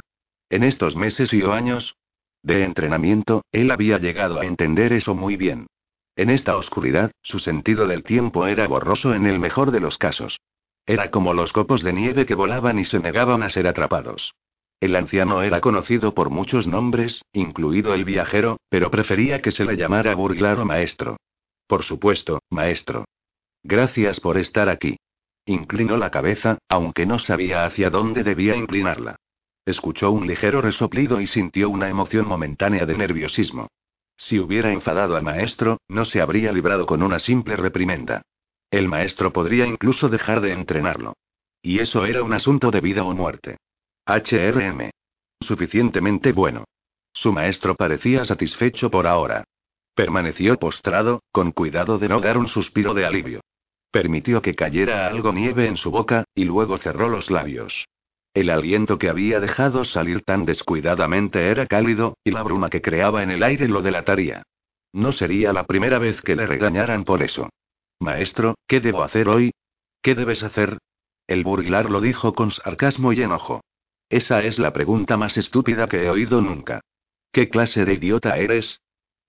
En estos meses y o años de entrenamiento, él había llegado a entender eso muy bien. En esta oscuridad, su sentido del tiempo era borroso en el mejor de los casos. Era como los copos de nieve que volaban y se negaban a ser atrapados. El anciano era conocido por muchos nombres, incluido el viajero, pero prefería que se le llamara burglar o maestro. Por supuesto, maestro. Gracias por estar aquí. Inclinó la cabeza, aunque no sabía hacia dónde debía inclinarla. Escuchó un ligero resoplido y sintió una emoción momentánea de nerviosismo. Si hubiera enfadado al maestro, no se habría librado con una simple reprimenda. El maestro podría incluso dejar de entrenarlo. Y eso era un asunto de vida o muerte. HRM. Suficientemente bueno. Su maestro parecía satisfecho por ahora. Permaneció postrado, con cuidado de no dar un suspiro de alivio. Permitió que cayera algo nieve en su boca, y luego cerró los labios. El aliento que había dejado salir tan descuidadamente era cálido, y la bruma que creaba en el aire lo delataría. No sería la primera vez que le regañaran por eso. Maestro, ¿qué debo hacer hoy? ¿Qué debes hacer? El burglar lo dijo con sarcasmo y enojo. Esa es la pregunta más estúpida que he oído nunca. ¿Qué clase de idiota eres?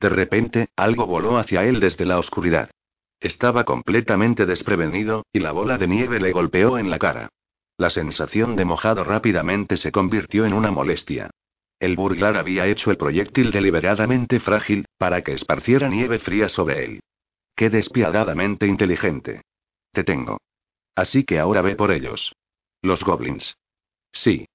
De repente, algo voló hacia él desde la oscuridad. Estaba completamente desprevenido, y la bola de nieve le golpeó en la cara. La sensación de mojado rápidamente se convirtió en una molestia. El burglar había hecho el proyectil deliberadamente frágil, para que esparciera nieve fría sobre él. Qué despiadadamente inteligente. Te tengo. Así que ahora ve por ellos. Los goblins. Sí.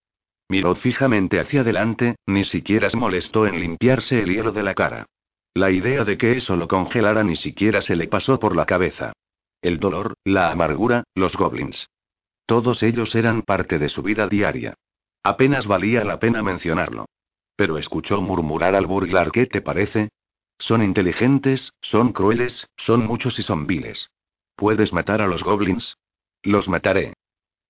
Miró fijamente hacia adelante, ni siquiera se molestó en limpiarse el hielo de la cara. La idea de que eso lo congelara ni siquiera se le pasó por la cabeza. El dolor, la amargura, los goblins. Todos ellos eran parte de su vida diaria. Apenas valía la pena mencionarlo. Pero escuchó murmurar al burglar ¿qué te parece? Son inteligentes, son crueles, son muchos y son viles. ¿Puedes matar a los goblins? Los mataré.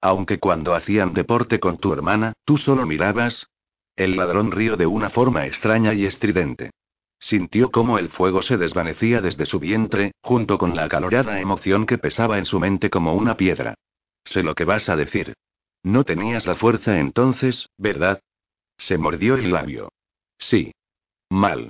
Aunque cuando hacían deporte con tu hermana, tú solo mirabas. El ladrón rió de una forma extraña y estridente. Sintió cómo el fuego se desvanecía desde su vientre, junto con la acalorada emoción que pesaba en su mente como una piedra. Sé lo que vas a decir. No tenías la fuerza entonces, ¿verdad? Se mordió el labio. Sí. Mal.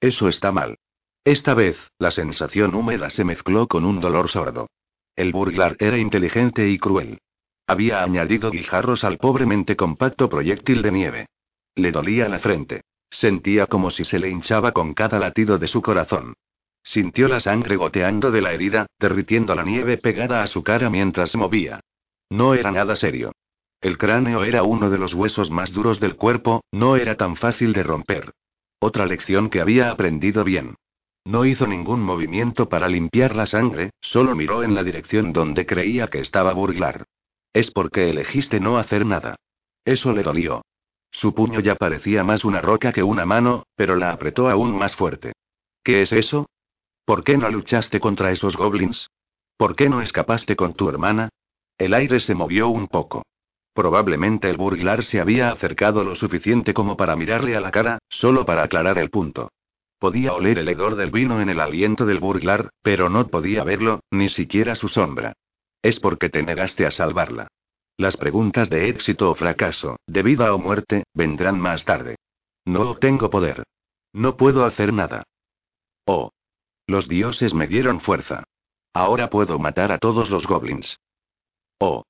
Eso está mal. Esta vez, la sensación húmeda se mezcló con un dolor sordo. El burglar era inteligente y cruel. Había añadido guijarros al pobremente compacto proyectil de nieve. Le dolía la frente. Sentía como si se le hinchaba con cada latido de su corazón. Sintió la sangre goteando de la herida, derritiendo la nieve pegada a su cara mientras movía. No era nada serio. El cráneo era uno de los huesos más duros del cuerpo, no era tan fácil de romper. Otra lección que había aprendido bien. No hizo ningún movimiento para limpiar la sangre, solo miró en la dirección donde creía que estaba burglar. Es porque elegiste no hacer nada. Eso le dolió. Su puño ya parecía más una roca que una mano, pero la apretó aún más fuerte. ¿Qué es eso? ¿Por qué no luchaste contra esos goblins? ¿Por qué no escapaste con tu hermana? El aire se movió un poco. Probablemente el burglar se había acercado lo suficiente como para mirarle a la cara, solo para aclarar el punto. Podía oler el hedor del vino en el aliento del burglar, pero no podía verlo, ni siquiera su sombra. Es porque te negaste a salvarla. Las preguntas de éxito o fracaso, de vida o muerte, vendrán más tarde. No tengo poder. No puedo hacer nada. Oh. Los dioses me dieron fuerza. Ahora puedo matar a todos los goblins. Oh.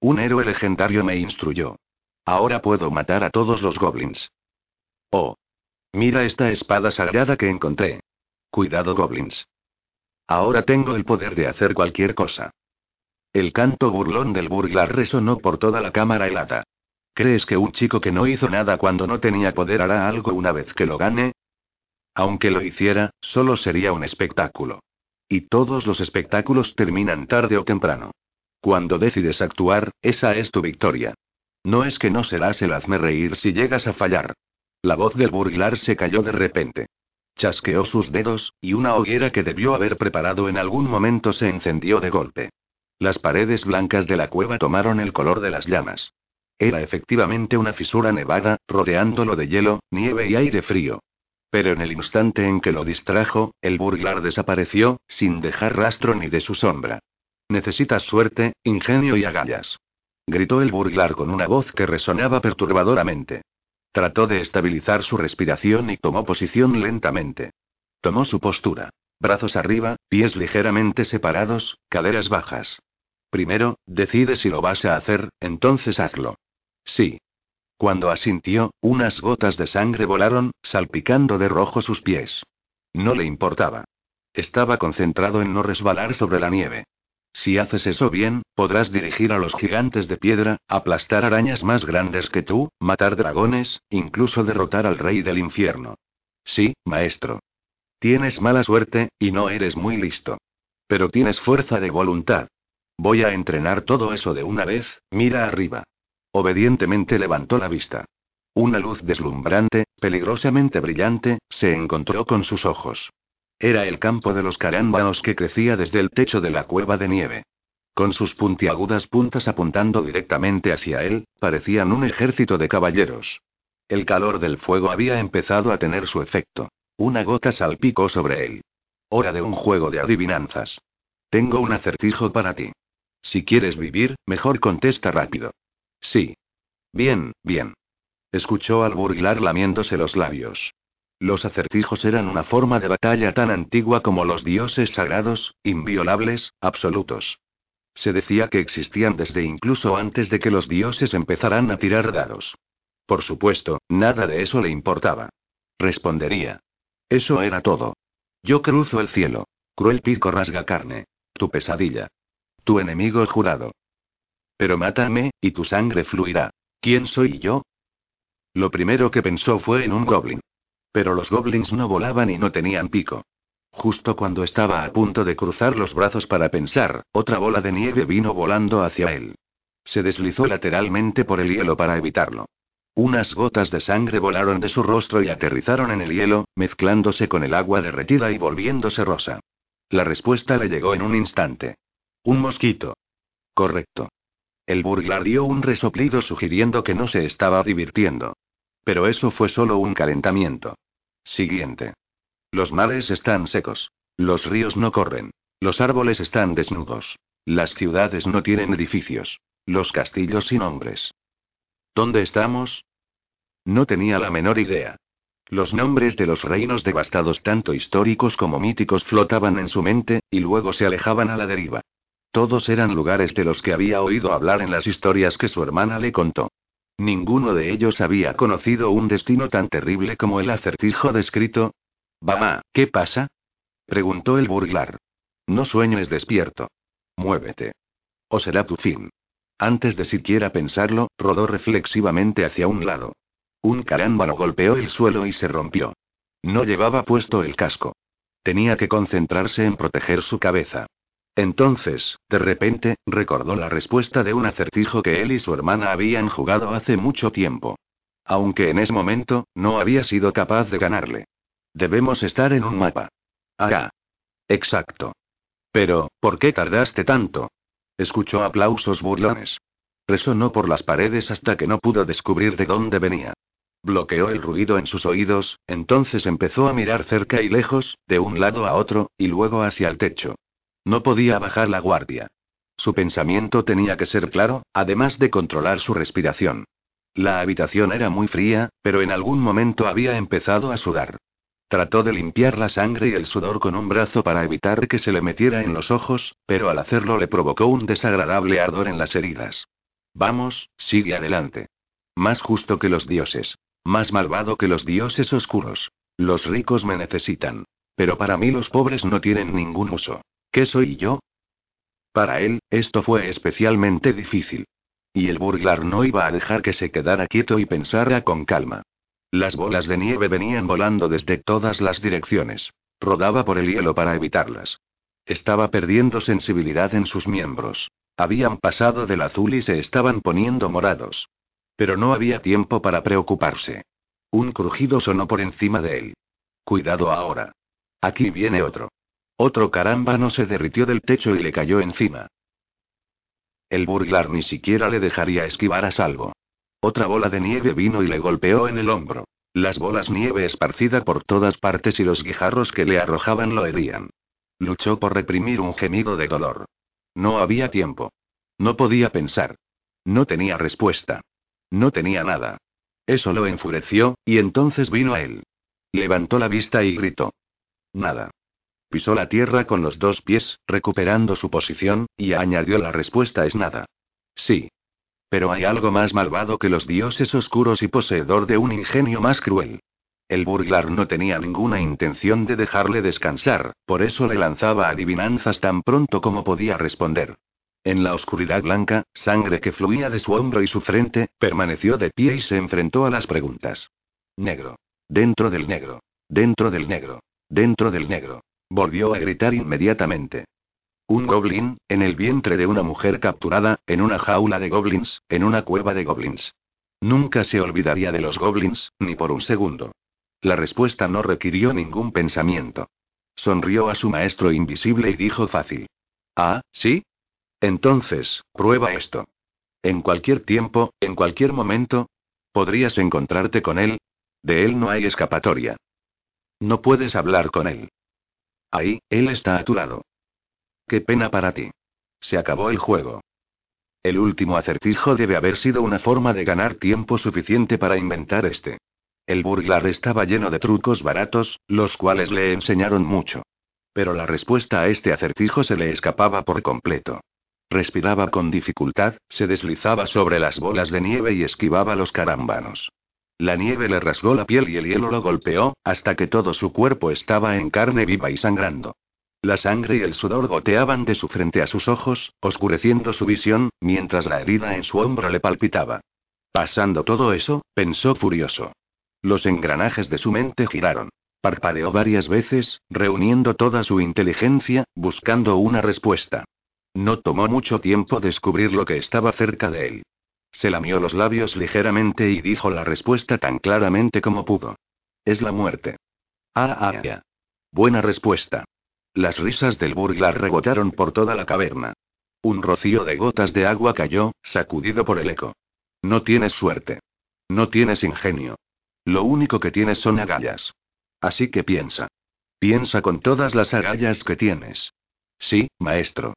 Un héroe legendario me instruyó. Ahora puedo matar a todos los goblins. Oh. Mira esta espada sagrada que encontré. Cuidado, goblins. Ahora tengo el poder de hacer cualquier cosa. El canto burlón del burglar resonó por toda la cámara helada. ¿Crees que un chico que no hizo nada cuando no tenía poder hará algo una vez que lo gane? Aunque lo hiciera, solo sería un espectáculo. Y todos los espectáculos terminan tarde o temprano. Cuando decides actuar, esa es tu victoria. No es que no serás el hazme reír si llegas a fallar. La voz del burglar se cayó de repente. Chasqueó sus dedos, y una hoguera que debió haber preparado en algún momento se encendió de golpe. Las paredes blancas de la cueva tomaron el color de las llamas. Era efectivamente una fisura nevada, rodeándolo de hielo, nieve y aire frío. Pero en el instante en que lo distrajo, el burglar desapareció, sin dejar rastro ni de su sombra. Necesitas suerte, ingenio y agallas. Gritó el burglar con una voz que resonaba perturbadoramente. Trató de estabilizar su respiración y tomó posición lentamente. Tomó su postura. Brazos arriba, pies ligeramente separados, caderas bajas. Primero, decide si lo vas a hacer, entonces hazlo. Sí. Cuando asintió, unas gotas de sangre volaron, salpicando de rojo sus pies. No le importaba. Estaba concentrado en no resbalar sobre la nieve. Si haces eso bien, podrás dirigir a los gigantes de piedra, aplastar arañas más grandes que tú, matar dragones, incluso derrotar al rey del infierno. Sí, maestro. Tienes mala suerte, y no eres muy listo. Pero tienes fuerza de voluntad. Voy a entrenar todo eso de una vez, mira arriba. Obedientemente levantó la vista. Una luz deslumbrante, peligrosamente brillante, se encontró con sus ojos. Era el campo de los carámbanos que crecía desde el techo de la cueva de nieve. Con sus puntiagudas puntas apuntando directamente hacia él, parecían un ejército de caballeros. El calor del fuego había empezado a tener su efecto. Una gota salpicó sobre él. Hora de un juego de adivinanzas. Tengo un acertijo para ti. Si quieres vivir, mejor contesta rápido. Sí. Bien, bien. Escuchó al burglar lamiéndose los labios. Los acertijos eran una forma de batalla tan antigua como los dioses sagrados, inviolables, absolutos. Se decía que existían desde incluso antes de que los dioses empezaran a tirar dados. Por supuesto, nada de eso le importaba. Respondería. Eso era todo. Yo cruzo el cielo. Cruel pico rasga carne. Tu pesadilla. Tu enemigo jurado. Pero mátame, y tu sangre fluirá. ¿Quién soy yo? Lo primero que pensó fue en un goblin. Pero los goblins no volaban y no tenían pico. Justo cuando estaba a punto de cruzar los brazos para pensar, otra bola de nieve vino volando hacia él. Se deslizó lateralmente por el hielo para evitarlo. Unas gotas de sangre volaron de su rostro y aterrizaron en el hielo, mezclándose con el agua derretida y volviéndose rosa. La respuesta le llegó en un instante. Un mosquito. Correcto. El burglar dio un resoplido sugiriendo que no se estaba divirtiendo. Pero eso fue solo un calentamiento. Siguiente. Los mares están secos. Los ríos no corren. Los árboles están desnudos. Las ciudades no tienen edificios. Los castillos sin hombres. ¿Dónde estamos? No tenía la menor idea. Los nombres de los reinos devastados, tanto históricos como míticos, flotaban en su mente, y luego se alejaban a la deriva. Todos eran lugares de los que había oído hablar en las historias que su hermana le contó. Ninguno de ellos había conocido un destino tan terrible como el acertijo descrito. Mamá, ¿qué pasa? preguntó el burglar. No sueñes despierto. Muévete. O será tu fin. Antes de siquiera pensarlo, rodó reflexivamente hacia un lado. Un carámbano golpeó el suelo y se rompió. No llevaba puesto el casco. Tenía que concentrarse en proteger su cabeza. Entonces, de repente, recordó la respuesta de un acertijo que él y su hermana habían jugado hace mucho tiempo. Aunque en ese momento, no había sido capaz de ganarle. Debemos estar en un mapa. Ah. Exacto. Pero, ¿por qué tardaste tanto? Escuchó aplausos burlones. Resonó por las paredes hasta que no pudo descubrir de dónde venía. Bloqueó el ruido en sus oídos, entonces empezó a mirar cerca y lejos, de un lado a otro, y luego hacia el techo. No podía bajar la guardia. Su pensamiento tenía que ser claro, además de controlar su respiración. La habitación era muy fría, pero en algún momento había empezado a sudar. Trató de limpiar la sangre y el sudor con un brazo para evitar que se le metiera en los ojos, pero al hacerlo le provocó un desagradable ardor en las heridas. Vamos, sigue adelante. Más justo que los dioses. Más malvado que los dioses oscuros. Los ricos me necesitan. Pero para mí los pobres no tienen ningún uso. ¿Qué soy yo? Para él, esto fue especialmente difícil. Y el burglar no iba a dejar que se quedara quieto y pensara con calma. Las bolas de nieve venían volando desde todas las direcciones. Rodaba por el hielo para evitarlas. Estaba perdiendo sensibilidad en sus miembros. Habían pasado del azul y se estaban poniendo morados. Pero no había tiempo para preocuparse. Un crujido sonó por encima de él. Cuidado ahora. Aquí viene otro. Otro caramba no se derritió del techo y le cayó encima. El burglar ni siquiera le dejaría esquivar a salvo. Otra bola de nieve vino y le golpeó en el hombro. Las bolas nieve esparcida por todas partes y los guijarros que le arrojaban lo herían. Luchó por reprimir un gemido de dolor. No había tiempo. No podía pensar. No tenía respuesta. No tenía nada. Eso lo enfureció, y entonces vino a él. Levantó la vista y gritó. Nada. La tierra con los dos pies, recuperando su posición, y añadió la respuesta es nada. Sí. Pero hay algo más malvado que los dioses oscuros y poseedor de un ingenio más cruel. El burglar no tenía ninguna intención de dejarle descansar, por eso le lanzaba adivinanzas tan pronto como podía responder. En la oscuridad blanca, sangre que fluía de su hombro y su frente, permaneció de pie y se enfrentó a las preguntas. Negro. Dentro del negro. Dentro del negro. Dentro del negro. Volvió a gritar inmediatamente. Un goblin, en el vientre de una mujer capturada, en una jaula de goblins, en una cueva de goblins. Nunca se olvidaría de los goblins, ni por un segundo. La respuesta no requirió ningún pensamiento. Sonrió a su maestro invisible y dijo fácil. Ah, ¿sí? Entonces, prueba esto. En cualquier tiempo, en cualquier momento, podrías encontrarte con él. De él no hay escapatoria. No puedes hablar con él. Ahí, él está a tu lado. Qué pena para ti. Se acabó el juego. El último acertijo debe haber sido una forma de ganar tiempo suficiente para inventar este. El burglar estaba lleno de trucos baratos, los cuales le enseñaron mucho. Pero la respuesta a este acertijo se le escapaba por completo. Respiraba con dificultad, se deslizaba sobre las bolas de nieve y esquivaba los carambanos. La nieve le rasgó la piel y el hielo lo golpeó, hasta que todo su cuerpo estaba en carne viva y sangrando. La sangre y el sudor goteaban de su frente a sus ojos, oscureciendo su visión, mientras la herida en su hombro le palpitaba. Pasando todo eso, pensó furioso. Los engranajes de su mente giraron. Parpadeó varias veces, reuniendo toda su inteligencia, buscando una respuesta. No tomó mucho tiempo descubrir lo que estaba cerca de él. Se lamió los labios ligeramente y dijo la respuesta tan claramente como pudo. Es la muerte. Ah, ah, ah. Buena respuesta. Las risas del burglar rebotaron por toda la caverna. Un rocío de gotas de agua cayó, sacudido por el eco. No tienes suerte. No tienes ingenio. Lo único que tienes son agallas. Así que piensa. Piensa con todas las agallas que tienes. Sí, maestro.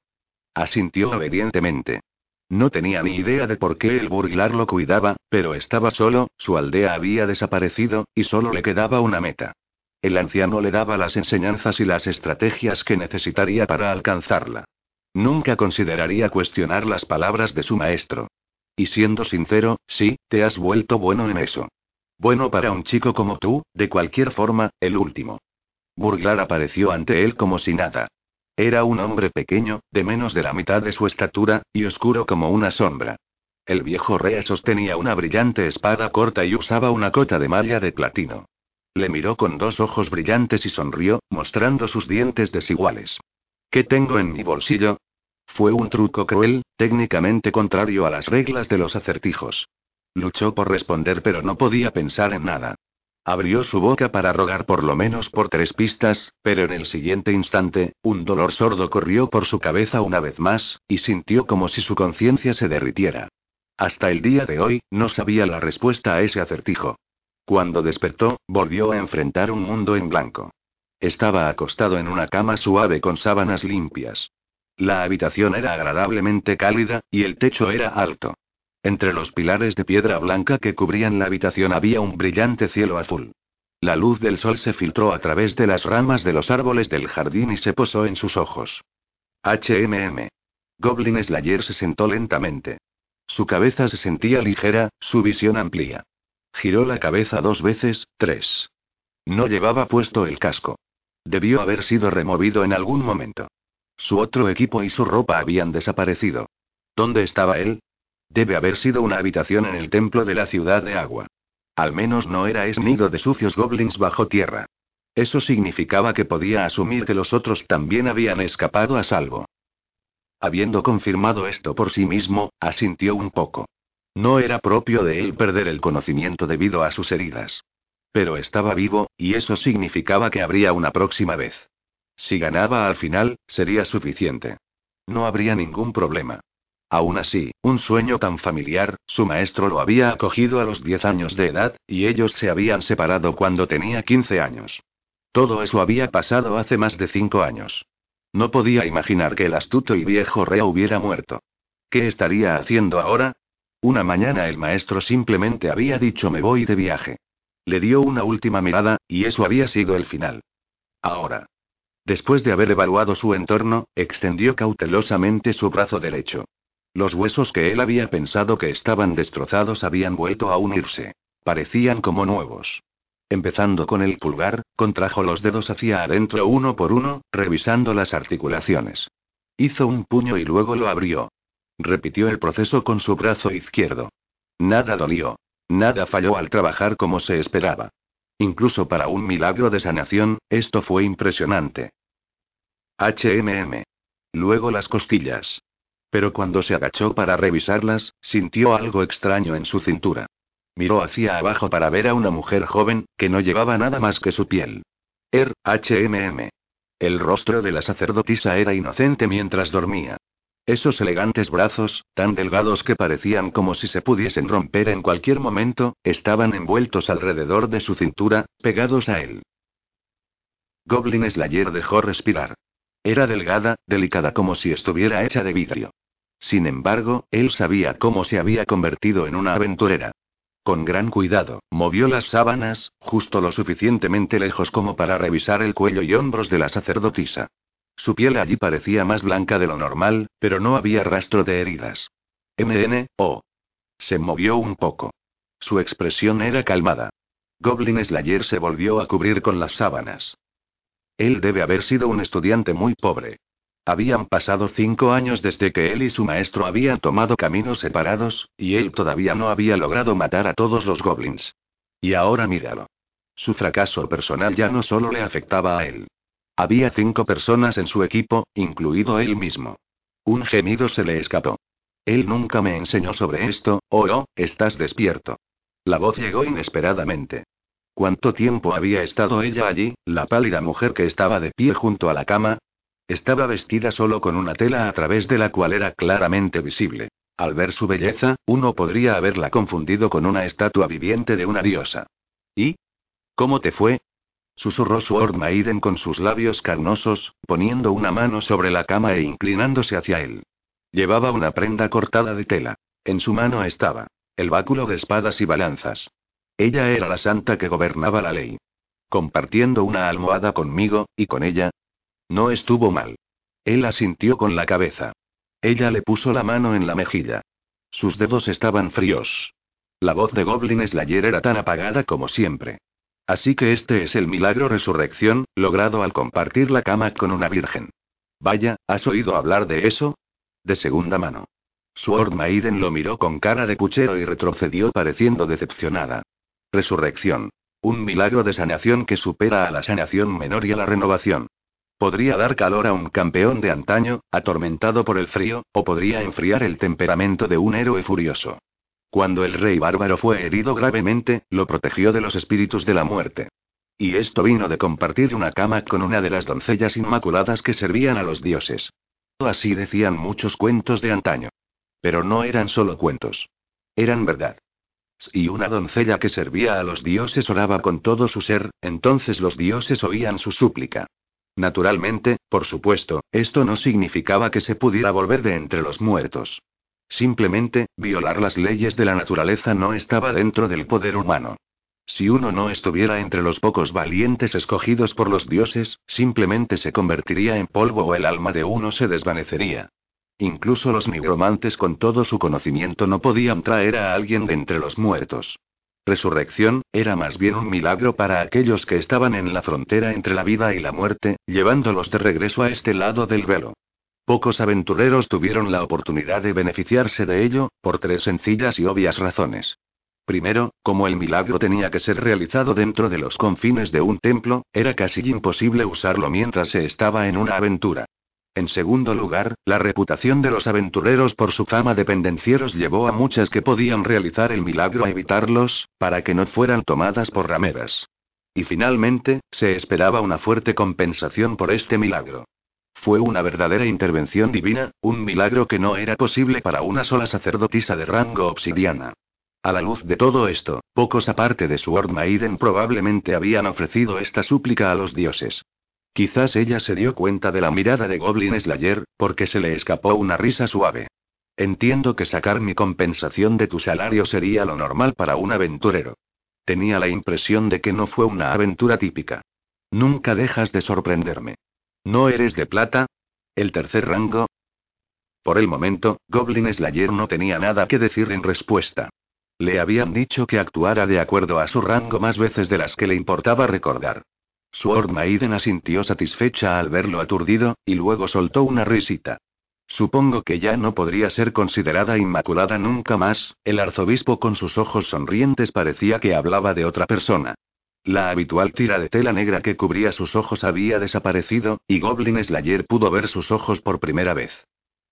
Asintió obedientemente. No tenía ni idea de por qué el burglar lo cuidaba, pero estaba solo, su aldea había desaparecido, y solo le quedaba una meta. El anciano le daba las enseñanzas y las estrategias que necesitaría para alcanzarla. Nunca consideraría cuestionar las palabras de su maestro. Y siendo sincero, sí, te has vuelto bueno en eso. Bueno para un chico como tú, de cualquier forma, el último. Burglar apareció ante él como si nada. Era un hombre pequeño, de menos de la mitad de su estatura, y oscuro como una sombra. El viejo Rea sostenía una brillante espada corta y usaba una cota de malla de platino. Le miró con dos ojos brillantes y sonrió, mostrando sus dientes desiguales. ¿Qué tengo en mi bolsillo? Fue un truco cruel, técnicamente contrario a las reglas de los acertijos. Luchó por responder pero no podía pensar en nada. Abrió su boca para rogar por lo menos por tres pistas, pero en el siguiente instante, un dolor sordo corrió por su cabeza una vez más, y sintió como si su conciencia se derritiera. Hasta el día de hoy, no sabía la respuesta a ese acertijo. Cuando despertó, volvió a enfrentar un mundo en blanco. Estaba acostado en una cama suave con sábanas limpias. La habitación era agradablemente cálida, y el techo era alto. Entre los pilares de piedra blanca que cubrían la habitación había un brillante cielo azul. La luz del sol se filtró a través de las ramas de los árboles del jardín y se posó en sus ojos. HMM. Goblin Slayer se sentó lentamente. Su cabeza se sentía ligera, su visión amplia. Giró la cabeza dos veces, tres. No llevaba puesto el casco. Debió haber sido removido en algún momento. Su otro equipo y su ropa habían desaparecido. ¿Dónde estaba él? Debe haber sido una habitación en el templo de la ciudad de agua. Al menos no era ese nido de sucios goblins bajo tierra. Eso significaba que podía asumir que los otros también habían escapado a salvo. Habiendo confirmado esto por sí mismo, asintió un poco. No era propio de él perder el conocimiento debido a sus heridas. Pero estaba vivo, y eso significaba que habría una próxima vez. Si ganaba al final, sería suficiente. No habría ningún problema. Aún así, un sueño tan familiar, su maestro lo había acogido a los 10 años de edad, y ellos se habían separado cuando tenía 15 años. Todo eso había pasado hace más de cinco años. No podía imaginar que el astuto y viejo Rea hubiera muerto. ¿Qué estaría haciendo ahora? Una mañana el maestro simplemente había dicho me voy de viaje. Le dio una última mirada, y eso había sido el final. Ahora. Después de haber evaluado su entorno, extendió cautelosamente su brazo derecho. Los huesos que él había pensado que estaban destrozados habían vuelto a unirse. Parecían como nuevos. Empezando con el pulgar, contrajo los dedos hacia adentro uno por uno, revisando las articulaciones. Hizo un puño y luego lo abrió. Repitió el proceso con su brazo izquierdo. Nada dolió. Nada falló al trabajar como se esperaba. Incluso para un milagro de sanación, esto fue impresionante. HMM. Luego las costillas. Pero cuando se agachó para revisarlas, sintió algo extraño en su cintura. Miró hacia abajo para ver a una mujer joven, que no llevaba nada más que su piel. Er, HMM. El rostro de la sacerdotisa era inocente mientras dormía. Esos elegantes brazos, tan delgados que parecían como si se pudiesen romper en cualquier momento, estaban envueltos alrededor de su cintura, pegados a él. Goblin Slayer dejó respirar. Era delgada, delicada como si estuviera hecha de vidrio. Sin embargo, él sabía cómo se había convertido en una aventurera. Con gran cuidado, movió las sábanas, justo lo suficientemente lejos como para revisar el cuello y hombros de la sacerdotisa. Su piel allí parecía más blanca de lo normal, pero no había rastro de heridas. MN, oh. Se movió un poco. Su expresión era calmada. Goblin Slayer se volvió a cubrir con las sábanas. Él debe haber sido un estudiante muy pobre. Habían pasado cinco años desde que él y su maestro habían tomado caminos separados, y él todavía no había logrado matar a todos los goblins. Y ahora míralo. Su fracaso personal ya no solo le afectaba a él. Había cinco personas en su equipo, incluido él mismo. Un gemido se le escapó. Él nunca me enseñó sobre esto, oh, oh, estás despierto. La voz llegó inesperadamente. ¿Cuánto tiempo había estado ella allí, la pálida mujer que estaba de pie junto a la cama, estaba vestida solo con una tela a través de la cual era claramente visible. Al ver su belleza, uno podría haberla confundido con una estatua viviente de una diosa. ¿Y? ¿Cómo te fue? Susurró Sword Maiden con sus labios carnosos, poniendo una mano sobre la cama e inclinándose hacia él. Llevaba una prenda cortada de tela. En su mano estaba el báculo de espadas y balanzas. Ella era la santa que gobernaba la ley. Compartiendo una almohada conmigo, y con ella, no estuvo mal. Él asintió con la cabeza. Ella le puso la mano en la mejilla. Sus dedos estaban fríos. La voz de Goblin Slayer era tan apagada como siempre. Así que este es el milagro resurrección, logrado al compartir la cama con una virgen. Vaya, ¿has oído hablar de eso? De segunda mano. Sword Maiden lo miró con cara de puchero y retrocedió pareciendo decepcionada. Resurrección. Un milagro de sanación que supera a la sanación menor y a la renovación. Podría dar calor a un campeón de antaño, atormentado por el frío, o podría enfriar el temperamento de un héroe furioso. Cuando el rey bárbaro fue herido gravemente, lo protegió de los espíritus de la muerte. Y esto vino de compartir una cama con una de las doncellas inmaculadas que servían a los dioses. Así decían muchos cuentos de antaño. Pero no eran solo cuentos. Eran verdad. Si una doncella que servía a los dioses oraba con todo su ser, entonces los dioses oían su súplica. Naturalmente, por supuesto, esto no significaba que se pudiera volver de entre los muertos. Simplemente, violar las leyes de la naturaleza no estaba dentro del poder humano. Si uno no estuviera entre los pocos valientes escogidos por los dioses, simplemente se convertiría en polvo o el alma de uno se desvanecería. Incluso los nigromantes con todo su conocimiento no podían traer a alguien de entre los muertos. Resurrección, era más bien un milagro para aquellos que estaban en la frontera entre la vida y la muerte, llevándolos de regreso a este lado del velo. Pocos aventureros tuvieron la oportunidad de beneficiarse de ello, por tres sencillas y obvias razones. Primero, como el milagro tenía que ser realizado dentro de los confines de un templo, era casi imposible usarlo mientras se estaba en una aventura. En segundo lugar, la reputación de los aventureros por su fama de pendencieros llevó a muchas que podían realizar el milagro a evitarlos, para que no fueran tomadas por rameras. Y finalmente, se esperaba una fuerte compensación por este milagro. Fue una verdadera intervención divina, un milagro que no era posible para una sola sacerdotisa de rango obsidiana. A la luz de todo esto, pocos aparte de Sword Maiden probablemente habían ofrecido esta súplica a los dioses. Quizás ella se dio cuenta de la mirada de Goblin Slayer, porque se le escapó una risa suave. Entiendo que sacar mi compensación de tu salario sería lo normal para un aventurero. Tenía la impresión de que no fue una aventura típica. Nunca dejas de sorprenderme. ¿No eres de plata? ¿El tercer rango? Por el momento, Goblin Slayer no tenía nada que decir en respuesta. Le habían dicho que actuara de acuerdo a su rango más veces de las que le importaba recordar. Sword Maiden asintió satisfecha al verlo aturdido, y luego soltó una risita. Supongo que ya no podría ser considerada inmaculada nunca más, el arzobispo con sus ojos sonrientes parecía que hablaba de otra persona. La habitual tira de tela negra que cubría sus ojos había desaparecido, y Goblin Slayer pudo ver sus ojos por primera vez.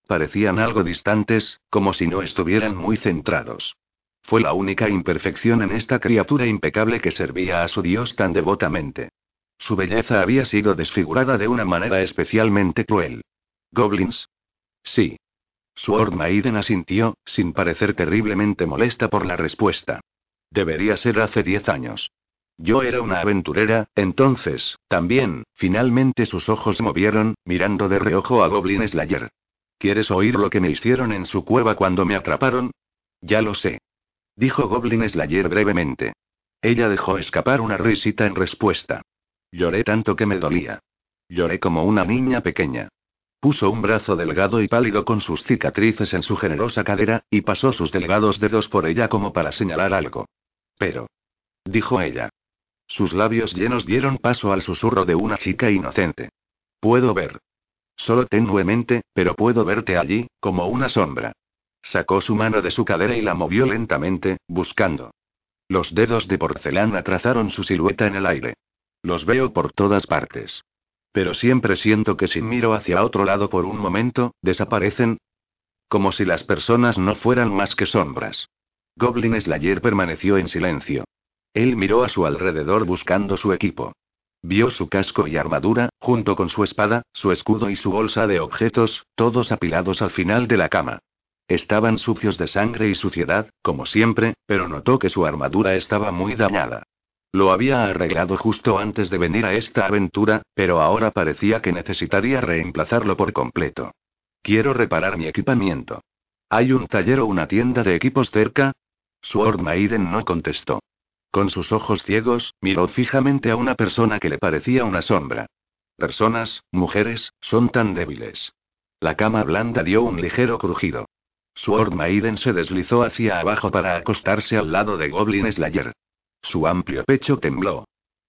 Parecían algo distantes, como si no estuvieran muy centrados. Fue la única imperfección en esta criatura impecable que servía a su dios tan devotamente. Su belleza había sido desfigurada de una manera especialmente cruel. ¿Goblins? Sí. Sword Maiden asintió, sin parecer terriblemente molesta por la respuesta. Debería ser hace diez años. Yo era una aventurera, entonces, también, finalmente sus ojos movieron, mirando de reojo a Goblin Slayer. ¿Quieres oír lo que me hicieron en su cueva cuando me atraparon? Ya lo sé. Dijo Goblin Slayer brevemente. Ella dejó escapar una risita en respuesta. Lloré tanto que me dolía. Lloré como una niña pequeña. Puso un brazo delgado y pálido con sus cicatrices en su generosa cadera, y pasó sus delgados dedos por ella como para señalar algo. Pero. Dijo ella. Sus labios llenos dieron paso al susurro de una chica inocente. Puedo ver. Solo tenuemente, pero puedo verte allí, como una sombra. Sacó su mano de su cadera y la movió lentamente, buscando. Los dedos de porcelana trazaron su silueta en el aire. Los veo por todas partes. Pero siempre siento que si miro hacia otro lado por un momento, desaparecen. Como si las personas no fueran más que sombras. Goblin Slayer permaneció en silencio. Él miró a su alrededor buscando su equipo. Vio su casco y armadura, junto con su espada, su escudo y su bolsa de objetos, todos apilados al final de la cama. Estaban sucios de sangre y suciedad, como siempre, pero notó que su armadura estaba muy dañada. Lo había arreglado justo antes de venir a esta aventura, pero ahora parecía que necesitaría reemplazarlo por completo. Quiero reparar mi equipamiento. ¿Hay un taller o una tienda de equipos cerca? Sword Maiden no contestó. Con sus ojos ciegos, miró fijamente a una persona que le parecía una sombra. Personas, mujeres, son tan débiles. La cama blanda dio un ligero crujido. Sword Maiden se deslizó hacia abajo para acostarse al lado de Goblin Slayer. Su amplio pecho tembló.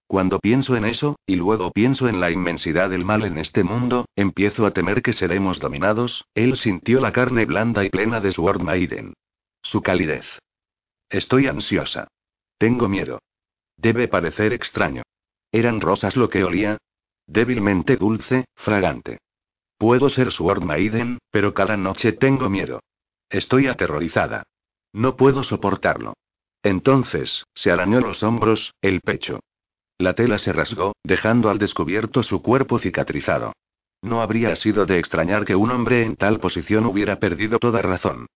Cuando pienso en eso, y luego pienso en la inmensidad del mal en este mundo, empiezo a temer que seremos dominados. Él sintió la carne blanda y plena de Sword Maiden. Su calidez. Estoy ansiosa. Tengo miedo. Debe parecer extraño. ¿Eran rosas lo que olía? Débilmente dulce, fragante. Puedo ser Sword Maiden, pero cada noche tengo miedo. Estoy aterrorizada. No puedo soportarlo. Entonces, se arañó los hombros, el pecho. La tela se rasgó, dejando al descubierto su cuerpo cicatrizado. No habría sido de extrañar que un hombre en tal posición hubiera perdido toda razón.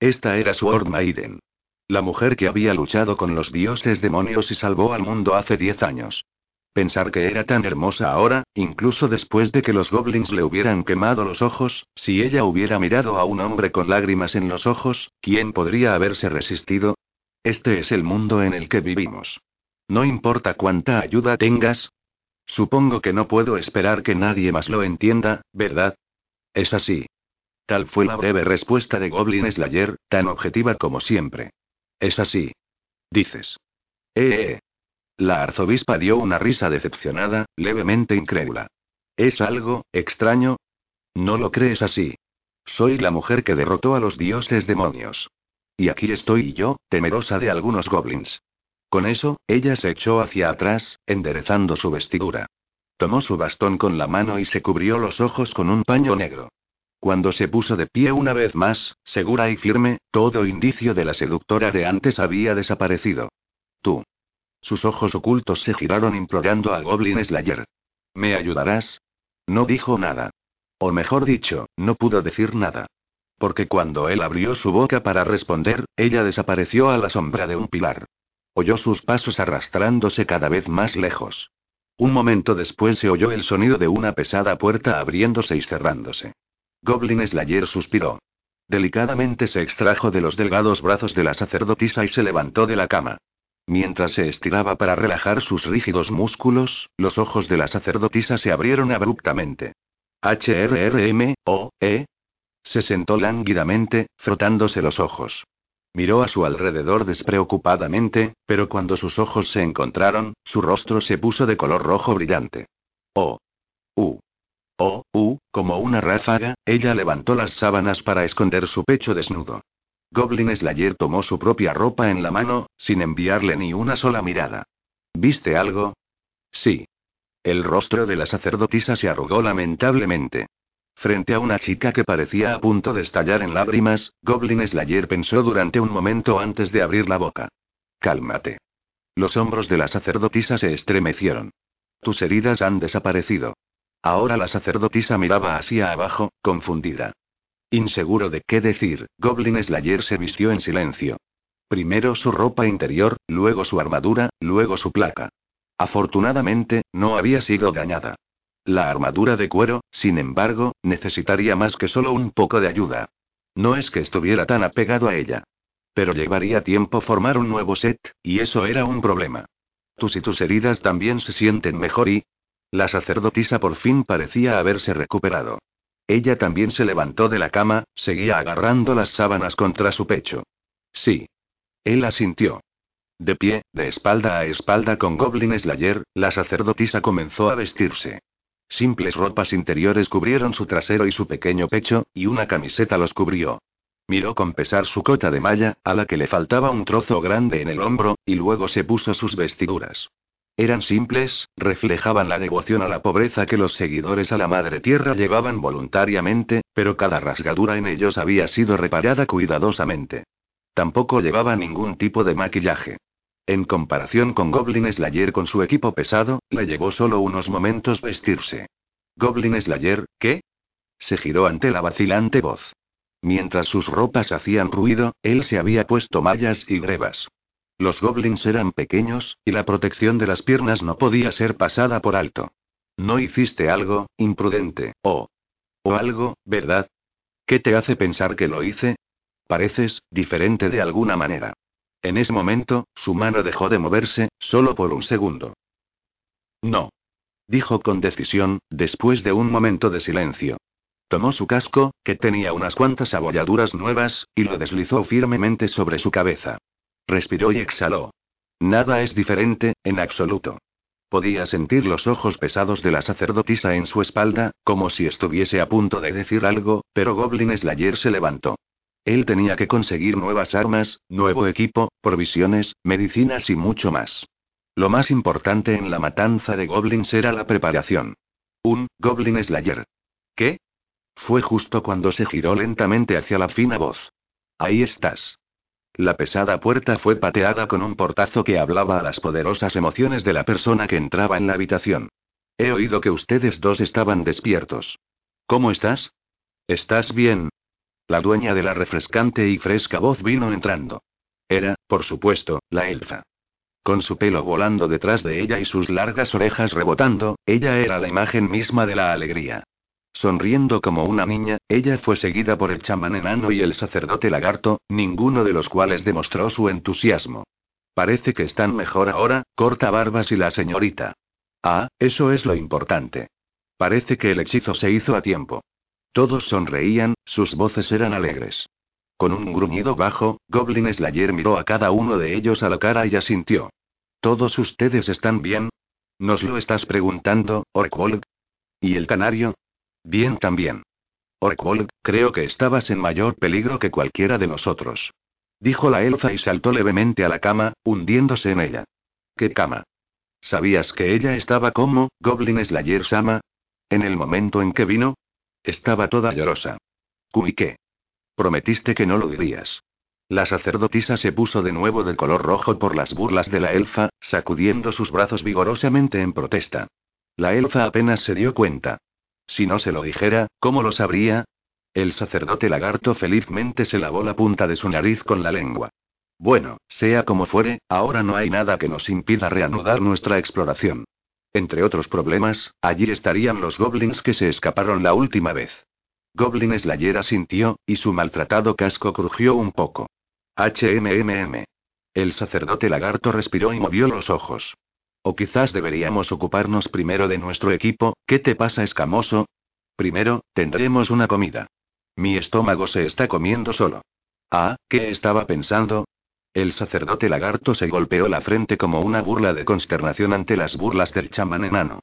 Esta era Sword Maiden. La mujer que había luchado con los dioses demonios y salvó al mundo hace diez años. Pensar que era tan hermosa ahora, incluso después de que los goblins le hubieran quemado los ojos, si ella hubiera mirado a un hombre con lágrimas en los ojos, ¿quién podría haberse resistido? Este es el mundo en el que vivimos. No importa cuánta ayuda tengas. Supongo que no puedo esperar que nadie más lo entienda, ¿verdad? Es así. Tal fue la breve respuesta de Goblin Slayer, tan objetiva como siempre. Es así. Dices. Eh, eh. La arzobispa dio una risa decepcionada, levemente incrédula. ¿Es algo extraño? No lo crees así. Soy la mujer que derrotó a los dioses demonios. Y aquí estoy yo, temerosa de algunos goblins. Con eso, ella se echó hacia atrás, enderezando su vestidura. Tomó su bastón con la mano y se cubrió los ojos con un paño negro. Cuando se puso de pie una vez más, segura y firme, todo indicio de la seductora de antes había desaparecido. Tú. Sus ojos ocultos se giraron implorando a Goblin Slayer. ¿Me ayudarás? No dijo nada. O mejor dicho, no pudo decir nada. Porque cuando él abrió su boca para responder, ella desapareció a la sombra de un pilar. Oyó sus pasos arrastrándose cada vez más lejos. Un momento después se oyó el sonido de una pesada puerta abriéndose y cerrándose. Goblin Slayer suspiró. Delicadamente se extrajo de los delgados brazos de la sacerdotisa y se levantó de la cama. Mientras se estiraba para relajar sus rígidos músculos, los ojos de la sacerdotisa se abrieron abruptamente. HRRM, o, E. Se sentó lánguidamente, frotándose los ojos. Miró a su alrededor despreocupadamente, pero cuando sus ojos se encontraron, su rostro se puso de color rojo brillante. Oh. U. Oh, U, como una ráfaga, ella levantó las sábanas para esconder su pecho desnudo. Goblin Slayer tomó su propia ropa en la mano, sin enviarle ni una sola mirada. ¿Viste algo? Sí. El rostro de la sacerdotisa se arrugó lamentablemente. Frente a una chica que parecía a punto de estallar en lágrimas, Goblin Slayer pensó durante un momento antes de abrir la boca. Cálmate. Los hombros de la sacerdotisa se estremecieron. Tus heridas han desaparecido. Ahora la sacerdotisa miraba hacia abajo, confundida. Inseguro de qué decir, Goblin Slayer se vistió en silencio. Primero su ropa interior, luego su armadura, luego su placa. Afortunadamente, no había sido dañada. La armadura de cuero, sin embargo, necesitaría más que solo un poco de ayuda. No es que estuviera tan apegado a ella. Pero llevaría tiempo formar un nuevo set, y eso era un problema. Tus y tus heridas también se sienten mejor y... La sacerdotisa por fin parecía haberse recuperado. Ella también se levantó de la cama, seguía agarrando las sábanas contra su pecho. Sí. Él asintió. De pie, de espalda a espalda con Goblin Slayer, la sacerdotisa comenzó a vestirse. Simples ropas interiores cubrieron su trasero y su pequeño pecho, y una camiseta los cubrió. Miró con pesar su cota de malla, a la que le faltaba un trozo grande en el hombro, y luego se puso sus vestiduras. Eran simples, reflejaban la devoción a la pobreza que los seguidores a la Madre Tierra llevaban voluntariamente, pero cada rasgadura en ellos había sido reparada cuidadosamente. Tampoco llevaba ningún tipo de maquillaje. En comparación con Goblin Slayer con su equipo pesado, le llevó solo unos momentos vestirse. Goblin Slayer, ¿qué? Se giró ante la vacilante voz. Mientras sus ropas hacían ruido, él se había puesto mallas y grebas. Los goblins eran pequeños, y la protección de las piernas no podía ser pasada por alto. No hiciste algo, imprudente, o... o algo, ¿verdad? ¿Qué te hace pensar que lo hice? Pareces, diferente de alguna manera. En ese momento, su mano dejó de moverse, solo por un segundo. No. Dijo con decisión, después de un momento de silencio. Tomó su casco, que tenía unas cuantas abolladuras nuevas, y lo deslizó firmemente sobre su cabeza. Respiró y exhaló. Nada es diferente, en absoluto. Podía sentir los ojos pesados de la sacerdotisa en su espalda, como si estuviese a punto de decir algo, pero Goblin Slayer se levantó. Él tenía que conseguir nuevas armas, nuevo equipo, provisiones, medicinas y mucho más. Lo más importante en la matanza de goblins era la preparación. Un Goblin Slayer. ¿Qué? Fue justo cuando se giró lentamente hacia la fina voz. Ahí estás. La pesada puerta fue pateada con un portazo que hablaba a las poderosas emociones de la persona que entraba en la habitación. He oído que ustedes dos estaban despiertos. ¿Cómo estás? ¿Estás bien? La dueña de la refrescante y fresca voz vino entrando. Era, por supuesto, la elfa. Con su pelo volando detrás de ella y sus largas orejas rebotando, ella era la imagen misma de la alegría. Sonriendo como una niña, ella fue seguida por el chamán enano y el sacerdote lagarto, ninguno de los cuales demostró su entusiasmo. Parece que están mejor ahora, corta barbas y la señorita. Ah, eso es lo importante. Parece que el hechizo se hizo a tiempo. Todos sonreían, sus voces eran alegres. Con un gruñido bajo, Goblin Slayer miró a cada uno de ellos a la cara y asintió. ¿Todos ustedes están bien? ¿Nos lo estás preguntando, Orkwold? ¿Y el canario? Bien también. Orkwold, creo que estabas en mayor peligro que cualquiera de nosotros. Dijo la elfa y saltó levemente a la cama, hundiéndose en ella. ¿Qué cama? ¿Sabías que ella estaba como, Goblin Slayer Sama? En el momento en que vino, estaba toda llorosa. ¿Y qué? Prometiste que no lo dirías. La sacerdotisa se puso de nuevo de color rojo por las burlas de la elfa, sacudiendo sus brazos vigorosamente en protesta. La elfa apenas se dio cuenta. Si no se lo dijera, ¿cómo lo sabría? El sacerdote lagarto felizmente se lavó la punta de su nariz con la lengua. Bueno, sea como fuere, ahora no hay nada que nos impida reanudar nuestra exploración. Entre otros problemas, allí estarían los goblins que se escaparon la última vez. Goblin Slayer sintió, y su maltratado casco crujió un poco. HMMM. El sacerdote lagarto respiró y movió los ojos. O quizás deberíamos ocuparnos primero de nuestro equipo, ¿qué te pasa escamoso? Primero, tendremos una comida. Mi estómago se está comiendo solo. Ah, ¿qué estaba pensando? El sacerdote lagarto se golpeó la frente como una burla de consternación ante las burlas del chamán enano.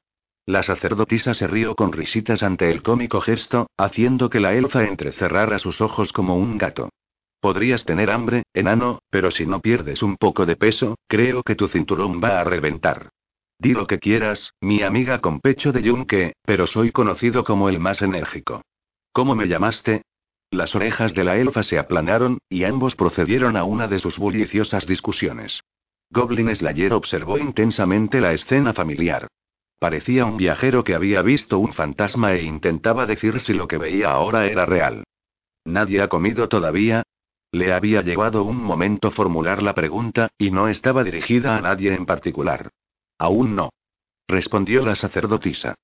La sacerdotisa se rió con risitas ante el cómico gesto, haciendo que la elfa entrecerrara sus ojos como un gato. Podrías tener hambre, enano, pero si no pierdes un poco de peso, creo que tu cinturón va a reventar. Di lo que quieras, mi amiga con pecho de yunque, pero soy conocido como el más enérgico. ¿Cómo me llamaste? Las orejas de la elfa se aplanaron, y ambos procedieron a una de sus bulliciosas discusiones. Goblin Slayer observó intensamente la escena familiar. Parecía un viajero que había visto un fantasma e intentaba decir si lo que veía ahora era real. ¿Nadie ha comido todavía? Le había llegado un momento formular la pregunta, y no estaba dirigida a nadie en particular. Aún no. Respondió la sacerdotisa.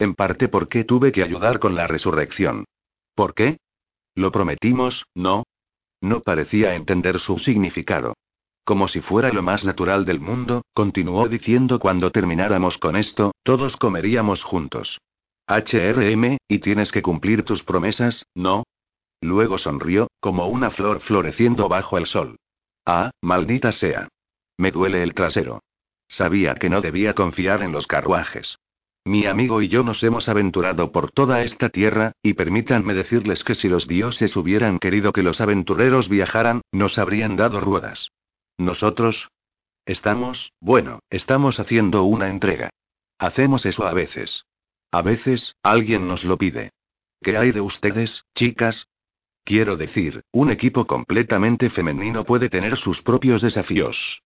En parte porque tuve que ayudar con la resurrección. ¿Por qué? Lo prometimos, ¿no? No parecía entender su significado. Como si fuera lo más natural del mundo, continuó diciendo cuando termináramos con esto, todos comeríamos juntos. HRM, y tienes que cumplir tus promesas, ¿no? Luego sonrió, como una flor floreciendo bajo el sol. Ah, maldita sea. Me duele el trasero. Sabía que no debía confiar en los carruajes. Mi amigo y yo nos hemos aventurado por toda esta tierra, y permítanme decirles que si los dioses hubieran querido que los aventureros viajaran, nos habrían dado ruedas. Nosotros, Estamos, bueno, estamos haciendo una entrega. Hacemos eso a veces. A veces, alguien nos lo pide. ¿Qué hay de ustedes, chicas? Quiero decir, un equipo completamente femenino puede tener sus propios desafíos.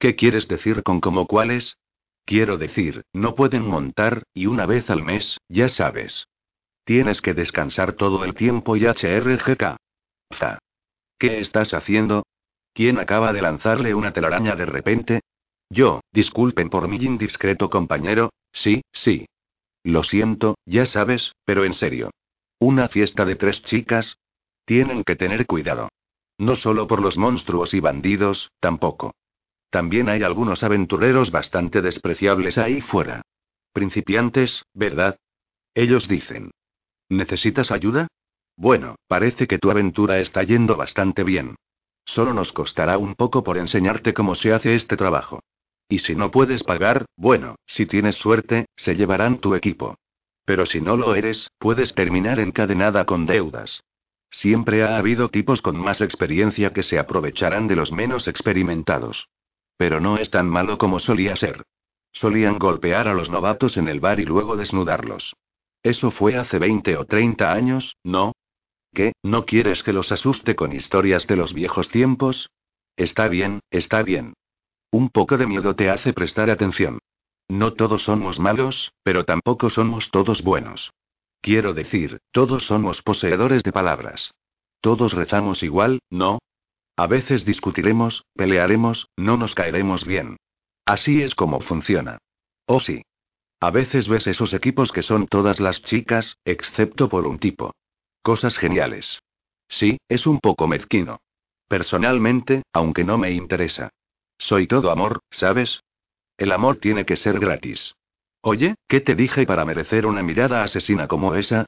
¿Qué quieres decir con como cuáles? Quiero decir, no pueden montar, y una vez al mes, ya sabes. Tienes que descansar todo el tiempo y HRGK. Za. ¿Qué estás haciendo? ¿Quién acaba de lanzarle una telaraña de repente? Yo, disculpen por mi indiscreto compañero, sí, sí. Lo siento, ya sabes, pero en serio. ¿Una fiesta de tres chicas? Tienen que tener cuidado. No solo por los monstruos y bandidos, tampoco. También hay algunos aventureros bastante despreciables ahí fuera. Principiantes, ¿verdad? Ellos dicen. ¿Necesitas ayuda? Bueno, parece que tu aventura está yendo bastante bien. Solo nos costará un poco por enseñarte cómo se hace este trabajo. Y si no puedes pagar, bueno, si tienes suerte, se llevarán tu equipo. Pero si no lo eres, puedes terminar encadenada con deudas. Siempre ha habido tipos con más experiencia que se aprovecharán de los menos experimentados. Pero no es tan malo como solía ser. Solían golpear a los novatos en el bar y luego desnudarlos. Eso fue hace 20 o 30 años, ¿no? ¿Qué, no quieres que los asuste con historias de los viejos tiempos? Está bien, está bien. Un poco de miedo te hace prestar atención. No todos somos malos, pero tampoco somos todos buenos. Quiero decir, todos somos poseedores de palabras. Todos rezamos igual, ¿no? A veces discutiremos, pelearemos, no nos caeremos bien. Así es como funciona. Oh sí. A veces ves esos equipos que son todas las chicas, excepto por un tipo. Cosas geniales. Sí, es un poco mezquino. Personalmente, aunque no me interesa. Soy todo amor, ¿sabes? El amor tiene que ser gratis. Oye, ¿qué te dije para merecer una mirada asesina como esa?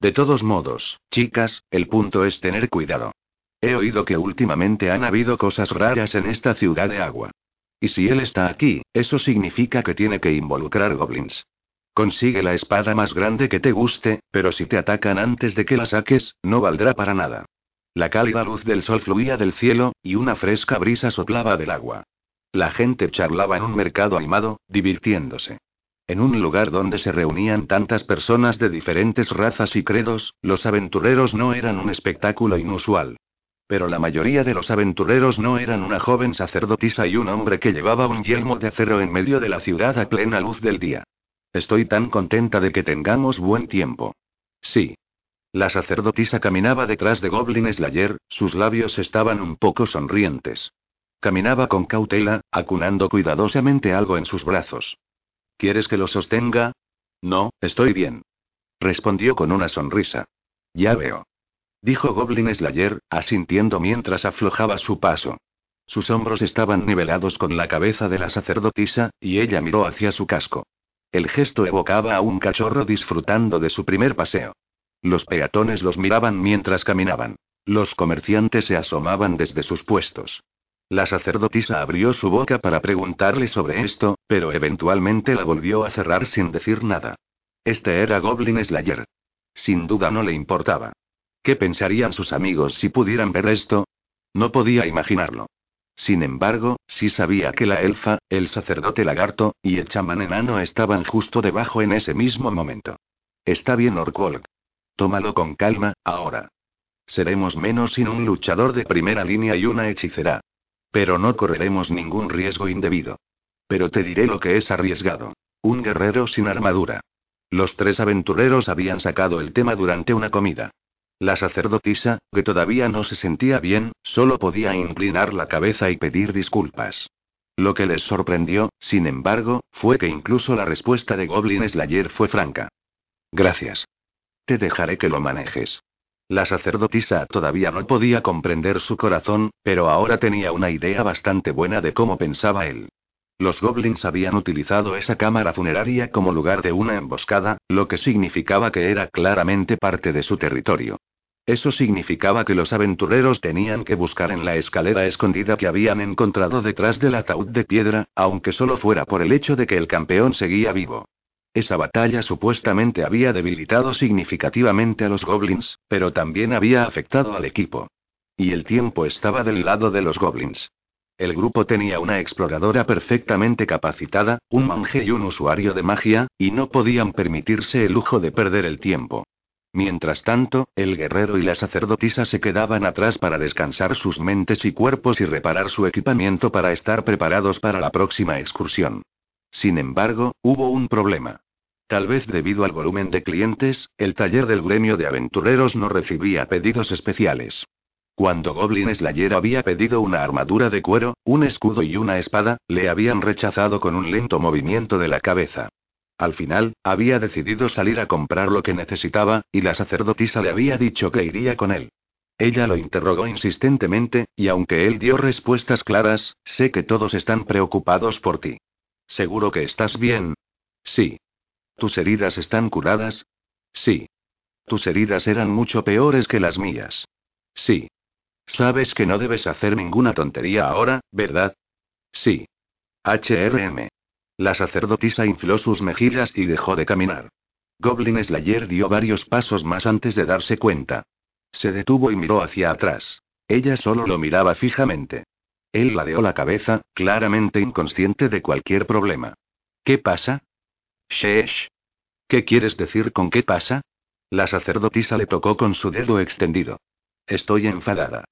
De todos modos, chicas, el punto es tener cuidado. He oído que últimamente han habido cosas raras en esta ciudad de agua. Y si él está aquí, eso significa que tiene que involucrar goblins. Consigue la espada más grande que te guste, pero si te atacan antes de que la saques, no valdrá para nada. La cálida luz del sol fluía del cielo, y una fresca brisa soplaba del agua. La gente charlaba en un mercado animado, divirtiéndose. En un lugar donde se reunían tantas personas de diferentes razas y credos, los aventureros no eran un espectáculo inusual. Pero la mayoría de los aventureros no eran una joven sacerdotisa y un hombre que llevaba un yelmo de acero en medio de la ciudad a plena luz del día. Estoy tan contenta de que tengamos buen tiempo. Sí. La sacerdotisa caminaba detrás de Goblin Slayer, sus labios estaban un poco sonrientes. Caminaba con cautela, acunando cuidadosamente algo en sus brazos. ¿Quieres que lo sostenga? No, estoy bien. Respondió con una sonrisa. Ya veo. Dijo Goblin Slayer, asintiendo mientras aflojaba su paso. Sus hombros estaban nivelados con la cabeza de la sacerdotisa, y ella miró hacia su casco. El gesto evocaba a un cachorro disfrutando de su primer paseo. Los peatones los miraban mientras caminaban. Los comerciantes se asomaban desde sus puestos. La sacerdotisa abrió su boca para preguntarle sobre esto, pero eventualmente la volvió a cerrar sin decir nada. Este era Goblin Slayer. Sin duda no le importaba. ¿Qué pensarían sus amigos si pudieran ver esto? No podía imaginarlo. Sin embargo, sí sabía que la elfa, el sacerdote lagarto, y el chamán enano estaban justo debajo en ese mismo momento. Está bien, Orkwolk. Tómalo con calma, ahora. Seremos menos sin un luchador de primera línea y una hechicera. Pero no correremos ningún riesgo indebido. Pero te diré lo que es arriesgado. Un guerrero sin armadura. Los tres aventureros habían sacado el tema durante una comida. La sacerdotisa, que todavía no se sentía bien, solo podía inclinar la cabeza y pedir disculpas. Lo que les sorprendió, sin embargo, fue que incluso la respuesta de Goblin Slayer fue franca. Gracias. Te dejaré que lo manejes. La sacerdotisa todavía no podía comprender su corazón, pero ahora tenía una idea bastante buena de cómo pensaba él. Los goblins habían utilizado esa cámara funeraria como lugar de una emboscada, lo que significaba que era claramente parte de su territorio. Eso significaba que los aventureros tenían que buscar en la escalera escondida que habían encontrado detrás del ataúd de piedra, aunque solo fuera por el hecho de que el campeón seguía vivo. Esa batalla supuestamente había debilitado significativamente a los goblins, pero también había afectado al equipo. Y el tiempo estaba del lado de los goblins. El grupo tenía una exploradora perfectamente capacitada, un monje y un usuario de magia, y no podían permitirse el lujo de perder el tiempo. Mientras tanto, el guerrero y la sacerdotisa se quedaban atrás para descansar sus mentes y cuerpos y reparar su equipamiento para estar preparados para la próxima excursión. Sin embargo, hubo un problema. Tal vez debido al volumen de clientes, el taller del gremio de aventureros no recibía pedidos especiales. Cuando Goblin Slayer había pedido una armadura de cuero, un escudo y una espada, le habían rechazado con un lento movimiento de la cabeza. Al final, había decidido salir a comprar lo que necesitaba, y la sacerdotisa le había dicho que iría con él. Ella lo interrogó insistentemente, y aunque él dio respuestas claras, sé que todos están preocupados por ti. ¿Seguro que estás bien? Sí. ¿Tus heridas están curadas? Sí. Tus heridas eran mucho peores que las mías. Sí. Sabes que no debes hacer ninguna tontería ahora, ¿verdad? Sí. HRM. La sacerdotisa infló sus mejillas y dejó de caminar. Goblin Slayer dio varios pasos más antes de darse cuenta. Se detuvo y miró hacia atrás. Ella solo lo miraba fijamente. Él ladeó la cabeza, claramente inconsciente de cualquier problema. ¿Qué pasa? Sheesh. ¿Qué quieres decir con qué pasa? La sacerdotisa le tocó con su dedo extendido. Estoy enfadada.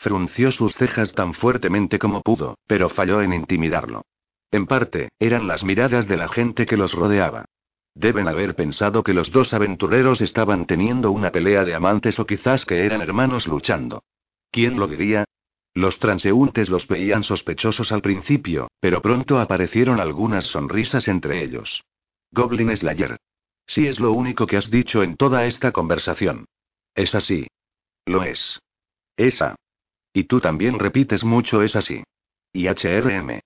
Frunció sus cejas tan fuertemente como pudo, pero falló en intimidarlo. En parte, eran las miradas de la gente que los rodeaba. Deben haber pensado que los dos aventureros estaban teniendo una pelea de amantes o quizás que eran hermanos luchando. ¿Quién lo diría? Los transeúntes los veían sospechosos al principio, pero pronto aparecieron algunas sonrisas entre ellos. Goblin Slayer. Sí es lo único que has dicho en toda esta conversación. Es así. Lo es. Esa. Y tú también repites mucho es así. Y HRM.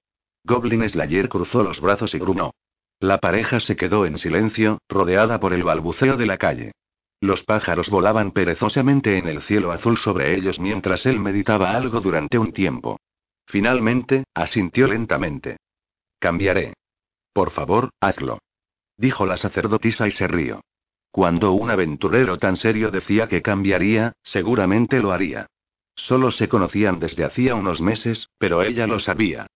Goblin Slayer cruzó los brazos y grunó. La pareja se quedó en silencio, rodeada por el balbuceo de la calle. Los pájaros volaban perezosamente en el cielo azul sobre ellos mientras él meditaba algo durante un tiempo. Finalmente, asintió lentamente. Cambiaré. Por favor, hazlo. Dijo la sacerdotisa y se rió. Cuando un aventurero tan serio decía que cambiaría, seguramente lo haría. Solo se conocían desde hacía unos meses, pero ella lo sabía.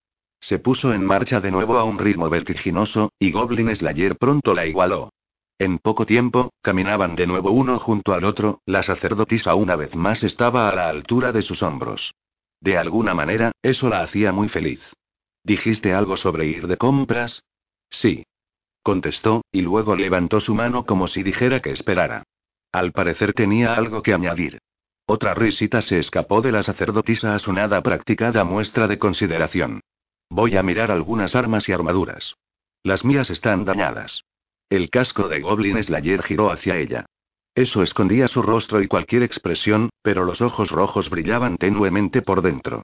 Se puso en marcha de nuevo a un ritmo vertiginoso, y Goblin Slayer pronto la igualó. En poco tiempo, caminaban de nuevo uno junto al otro, la sacerdotisa una vez más estaba a la altura de sus hombros. De alguna manera, eso la hacía muy feliz. ¿Dijiste algo sobre ir de compras? Sí. Contestó, y luego levantó su mano como si dijera que esperara. Al parecer tenía algo que añadir. Otra risita se escapó de la sacerdotisa a su nada practicada muestra de consideración. Voy a mirar algunas armas y armaduras. Las mías están dañadas. El casco de Goblin Slayer giró hacia ella. Eso escondía su rostro y cualquier expresión, pero los ojos rojos brillaban tenuemente por dentro.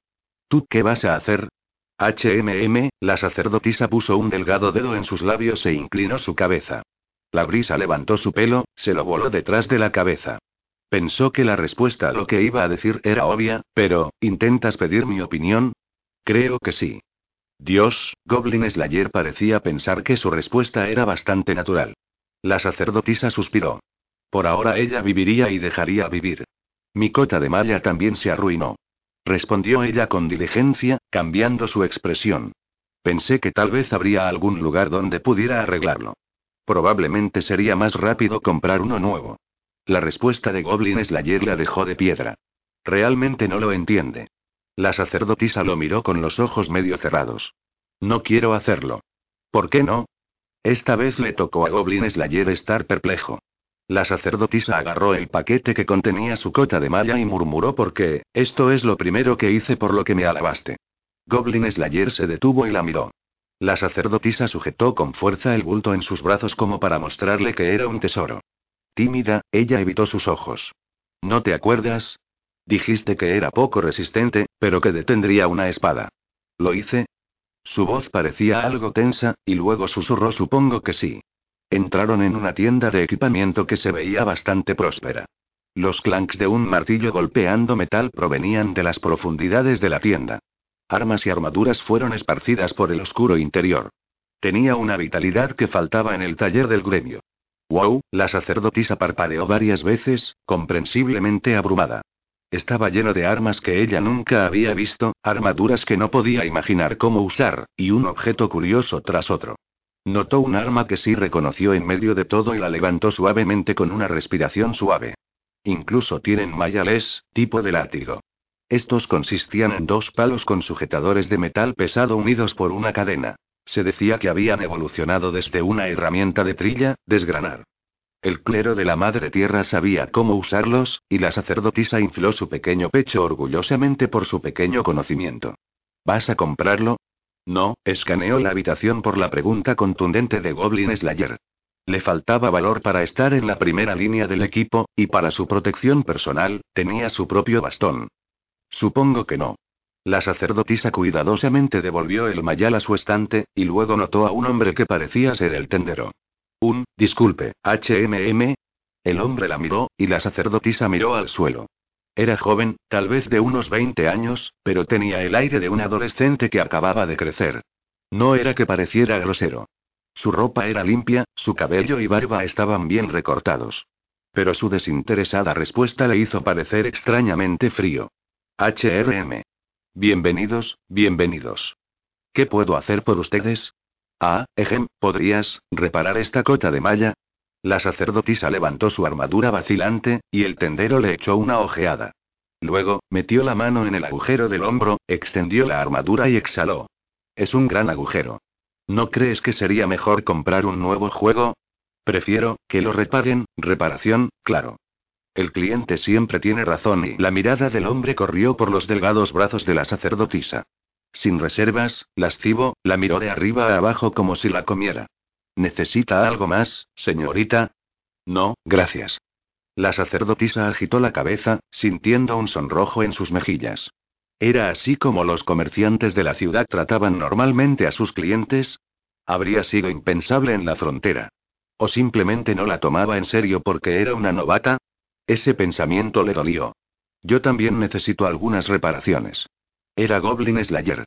¿Tú qué vas a hacer? HMM, la sacerdotisa puso un delgado dedo en sus labios e inclinó su cabeza. La brisa levantó su pelo, se lo voló detrás de la cabeza. Pensó que la respuesta a lo que iba a decir era obvia, pero, ¿intentas pedir mi opinión? Creo que sí. Dios, Goblin Slayer parecía pensar que su respuesta era bastante natural. La sacerdotisa suspiró. Por ahora ella viviría y dejaría vivir. Mi cota de malla también se arruinó. Respondió ella con diligencia, cambiando su expresión. Pensé que tal vez habría algún lugar donde pudiera arreglarlo. Probablemente sería más rápido comprar uno nuevo. La respuesta de Goblin Slayer la dejó de piedra. Realmente no lo entiende. La sacerdotisa lo miró con los ojos medio cerrados. No quiero hacerlo. ¿Por qué no? Esta vez le tocó a Goblin Slayer estar perplejo. La sacerdotisa agarró el paquete que contenía su cota de malla y murmuró porque, esto es lo primero que hice por lo que me alabaste. Goblin Slayer se detuvo y la miró. La sacerdotisa sujetó con fuerza el bulto en sus brazos como para mostrarle que era un tesoro. Tímida, ella evitó sus ojos. ¿No te acuerdas? Dijiste que era poco resistente, pero que detendría una espada. ¿Lo hice? Su voz parecía algo tensa, y luego susurró supongo que sí. Entraron en una tienda de equipamiento que se veía bastante próspera. Los clanks de un martillo golpeando metal provenían de las profundidades de la tienda. Armas y armaduras fueron esparcidas por el oscuro interior. Tenía una vitalidad que faltaba en el taller del gremio. Wow, la sacerdotisa parpadeó varias veces, comprensiblemente abrumada. Estaba lleno de armas que ella nunca había visto, armaduras que no podía imaginar cómo usar, y un objeto curioso tras otro. Notó un arma que sí reconoció en medio de todo y la levantó suavemente con una respiración suave. Incluso tienen mayales, tipo de látigo. Estos consistían en dos palos con sujetadores de metal pesado unidos por una cadena. Se decía que habían evolucionado desde una herramienta de trilla, desgranar. El clero de la Madre Tierra sabía cómo usarlos, y la sacerdotisa infló su pequeño pecho orgullosamente por su pequeño conocimiento. ¿Vas a comprarlo? No, escaneó la habitación por la pregunta contundente de Goblin Slayer. Le faltaba valor para estar en la primera línea del equipo, y para su protección personal, tenía su propio bastón. Supongo que no. La sacerdotisa cuidadosamente devolvió el mayal a su estante, y luego notó a un hombre que parecía ser el tendero. Un, disculpe, HMM. El hombre la miró, y la sacerdotisa miró al suelo. Era joven, tal vez de unos 20 años, pero tenía el aire de un adolescente que acababa de crecer. No era que pareciera grosero. Su ropa era limpia, su cabello y barba estaban bien recortados. Pero su desinteresada respuesta le hizo parecer extrañamente frío. HRM. Bienvenidos, bienvenidos. ¿Qué puedo hacer por ustedes? Ah, ejem, ¿podrías reparar esta cota de malla? La sacerdotisa levantó su armadura vacilante, y el tendero le echó una ojeada. Luego, metió la mano en el agujero del hombro, extendió la armadura y exhaló. Es un gran agujero. ¿No crees que sería mejor comprar un nuevo juego? Prefiero, que lo reparen, reparación, claro. El cliente siempre tiene razón y la mirada del hombre corrió por los delgados brazos de la sacerdotisa. Sin reservas, lascivo, la miró de arriba a abajo como si la comiera. ¿Necesita algo más, señorita? No, gracias. La sacerdotisa agitó la cabeza, sintiendo un sonrojo en sus mejillas. ¿Era así como los comerciantes de la ciudad trataban normalmente a sus clientes? Habría sido impensable en la frontera. ¿O simplemente no la tomaba en serio porque era una novata? Ese pensamiento le dolió. Yo también necesito algunas reparaciones. Era Goblin Slayer.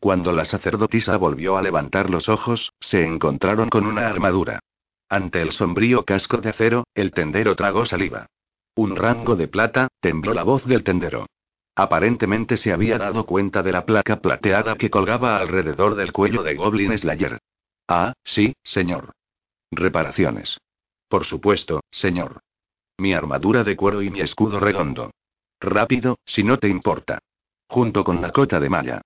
Cuando la sacerdotisa volvió a levantar los ojos, se encontraron con una armadura. Ante el sombrío casco de acero, el tendero tragó saliva. Un rango de plata, tembló la voz del tendero. Aparentemente se había dado cuenta de la placa plateada que colgaba alrededor del cuello de Goblin Slayer. Ah, sí, señor. Reparaciones. Por supuesto, señor. Mi armadura de cuero y mi escudo redondo. Rápido, si no te importa. Junto con la cota de malla.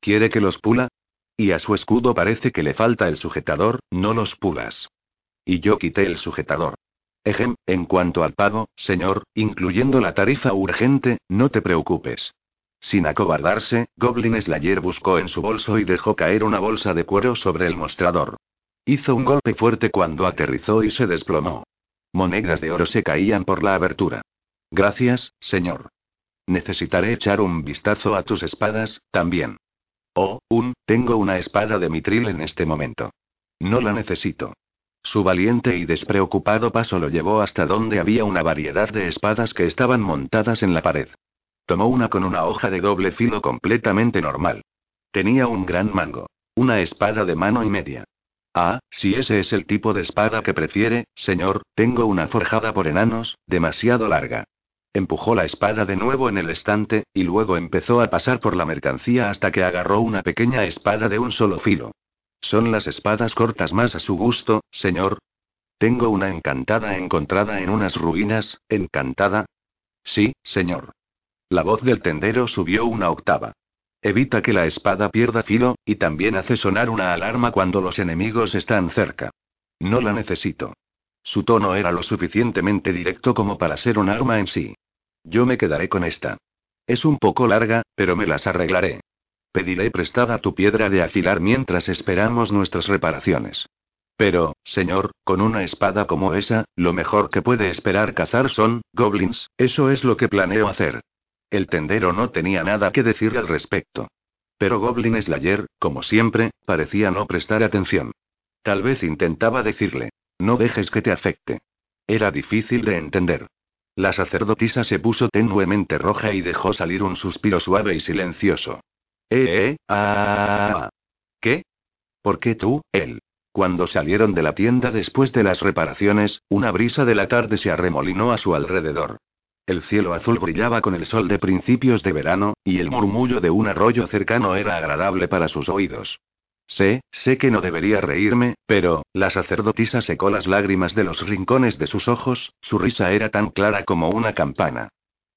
¿Quiere que los pula? Y a su escudo parece que le falta el sujetador, no los pulas. Y yo quité el sujetador. Ejem, en cuanto al pago, señor, incluyendo la tarifa urgente, no te preocupes. Sin acobardarse, Goblin Slayer buscó en su bolso y dejó caer una bolsa de cuero sobre el mostrador. Hizo un golpe fuerte cuando aterrizó y se desplomó. Monedas de oro se caían por la abertura. Gracias, señor. Necesitaré echar un vistazo a tus espadas, también. Oh, un, tengo una espada de mitril en este momento. No la necesito. Su valiente y despreocupado paso lo llevó hasta donde había una variedad de espadas que estaban montadas en la pared. Tomó una con una hoja de doble filo completamente normal. Tenía un gran mango. Una espada de mano y media. Ah, si ese es el tipo de espada que prefiere, señor, tengo una forjada por enanos, demasiado larga. Empujó la espada de nuevo en el estante, y luego empezó a pasar por la mercancía hasta que agarró una pequeña espada de un solo filo. Son las espadas cortas más a su gusto, señor. Tengo una encantada encontrada en unas ruinas, encantada. Sí, señor. La voz del tendero subió una octava. Evita que la espada pierda filo, y también hace sonar una alarma cuando los enemigos están cerca. No la necesito. Su tono era lo suficientemente directo como para ser un arma en sí. Yo me quedaré con esta. Es un poco larga, pero me las arreglaré. Pediré prestada tu piedra de afilar mientras esperamos nuestras reparaciones. Pero, señor, con una espada como esa, lo mejor que puede esperar cazar son, goblins, eso es lo que planeo hacer. El tendero no tenía nada que decir al respecto. Pero Goblin Slayer, como siempre, parecía no prestar atención. Tal vez intentaba decirle, no dejes que te afecte. Era difícil de entender. La sacerdotisa se puso tenuemente roja y dejó salir un suspiro suave y silencioso. Eh, eh, ah. ¿Qué? ¿Por qué tú, él? Cuando salieron de la tienda después de las reparaciones, una brisa de la tarde se arremolinó a su alrededor. El cielo azul brillaba con el sol de principios de verano, y el murmullo de un arroyo cercano era agradable para sus oídos. Sé, sé que no debería reírme, pero, la sacerdotisa secó las lágrimas de los rincones de sus ojos, su risa era tan clara como una campana.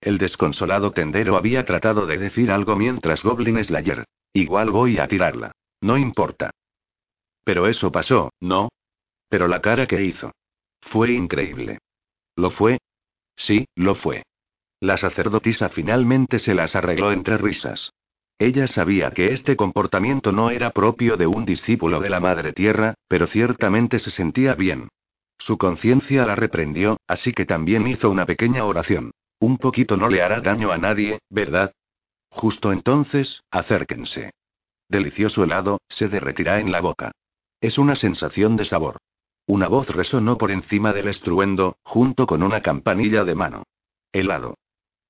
El desconsolado tendero había tratado de decir algo mientras Goblin Slayer. Igual voy a tirarla. No importa. Pero eso pasó, ¿no? Pero la cara que hizo. Fue increíble. ¿Lo fue? Sí, lo fue. La sacerdotisa finalmente se las arregló entre risas. Ella sabía que este comportamiento no era propio de un discípulo de la Madre Tierra, pero ciertamente se sentía bien. Su conciencia la reprendió, así que también hizo una pequeña oración. Un poquito no le hará daño a nadie, ¿verdad? Justo entonces, acérquense. Delicioso helado, se derretirá en la boca. Es una sensación de sabor. Una voz resonó por encima del estruendo, junto con una campanilla de mano. Helado.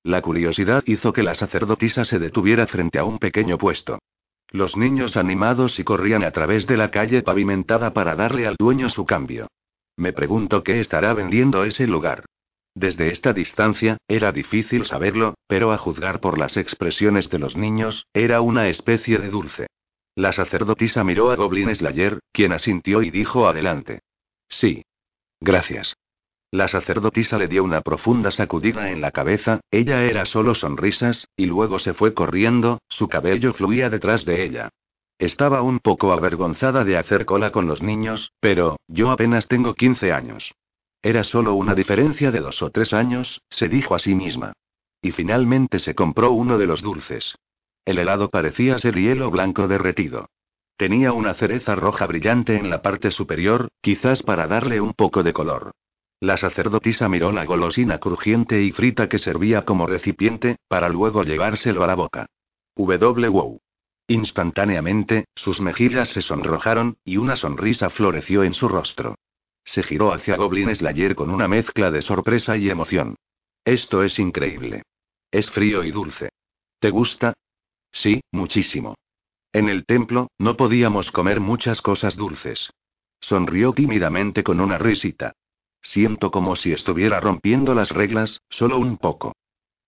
La curiosidad hizo que la sacerdotisa se detuviera frente a un pequeño puesto. Los niños animados y corrían a través de la calle pavimentada para darle al dueño su cambio. Me pregunto qué estará vendiendo ese lugar. Desde esta distancia, era difícil saberlo, pero a juzgar por las expresiones de los niños, era una especie de dulce. La sacerdotisa miró a Goblin Slayer, quien asintió y dijo adelante. Sí. Gracias. La sacerdotisa le dio una profunda sacudida en la cabeza, ella era solo sonrisas, y luego se fue corriendo, su cabello fluía detrás de ella. Estaba un poco avergonzada de hacer cola con los niños, pero, yo apenas tengo 15 años. Era solo una diferencia de dos o tres años, se dijo a sí misma. Y finalmente se compró uno de los dulces. El helado parecía ser hielo blanco derretido. Tenía una cereza roja brillante en la parte superior, quizás para darle un poco de color. La sacerdotisa miró la golosina crujiente y frita que servía como recipiente, para luego llevárselo a la boca. W. Instantáneamente, sus mejillas se sonrojaron, y una sonrisa floreció en su rostro. Se giró hacia Goblin Slayer con una mezcla de sorpresa y emoción. Esto es increíble. Es frío y dulce. ¿Te gusta? Sí, muchísimo. En el templo, no podíamos comer muchas cosas dulces. Sonrió tímidamente con una risita. Siento como si estuviera rompiendo las reglas, solo un poco.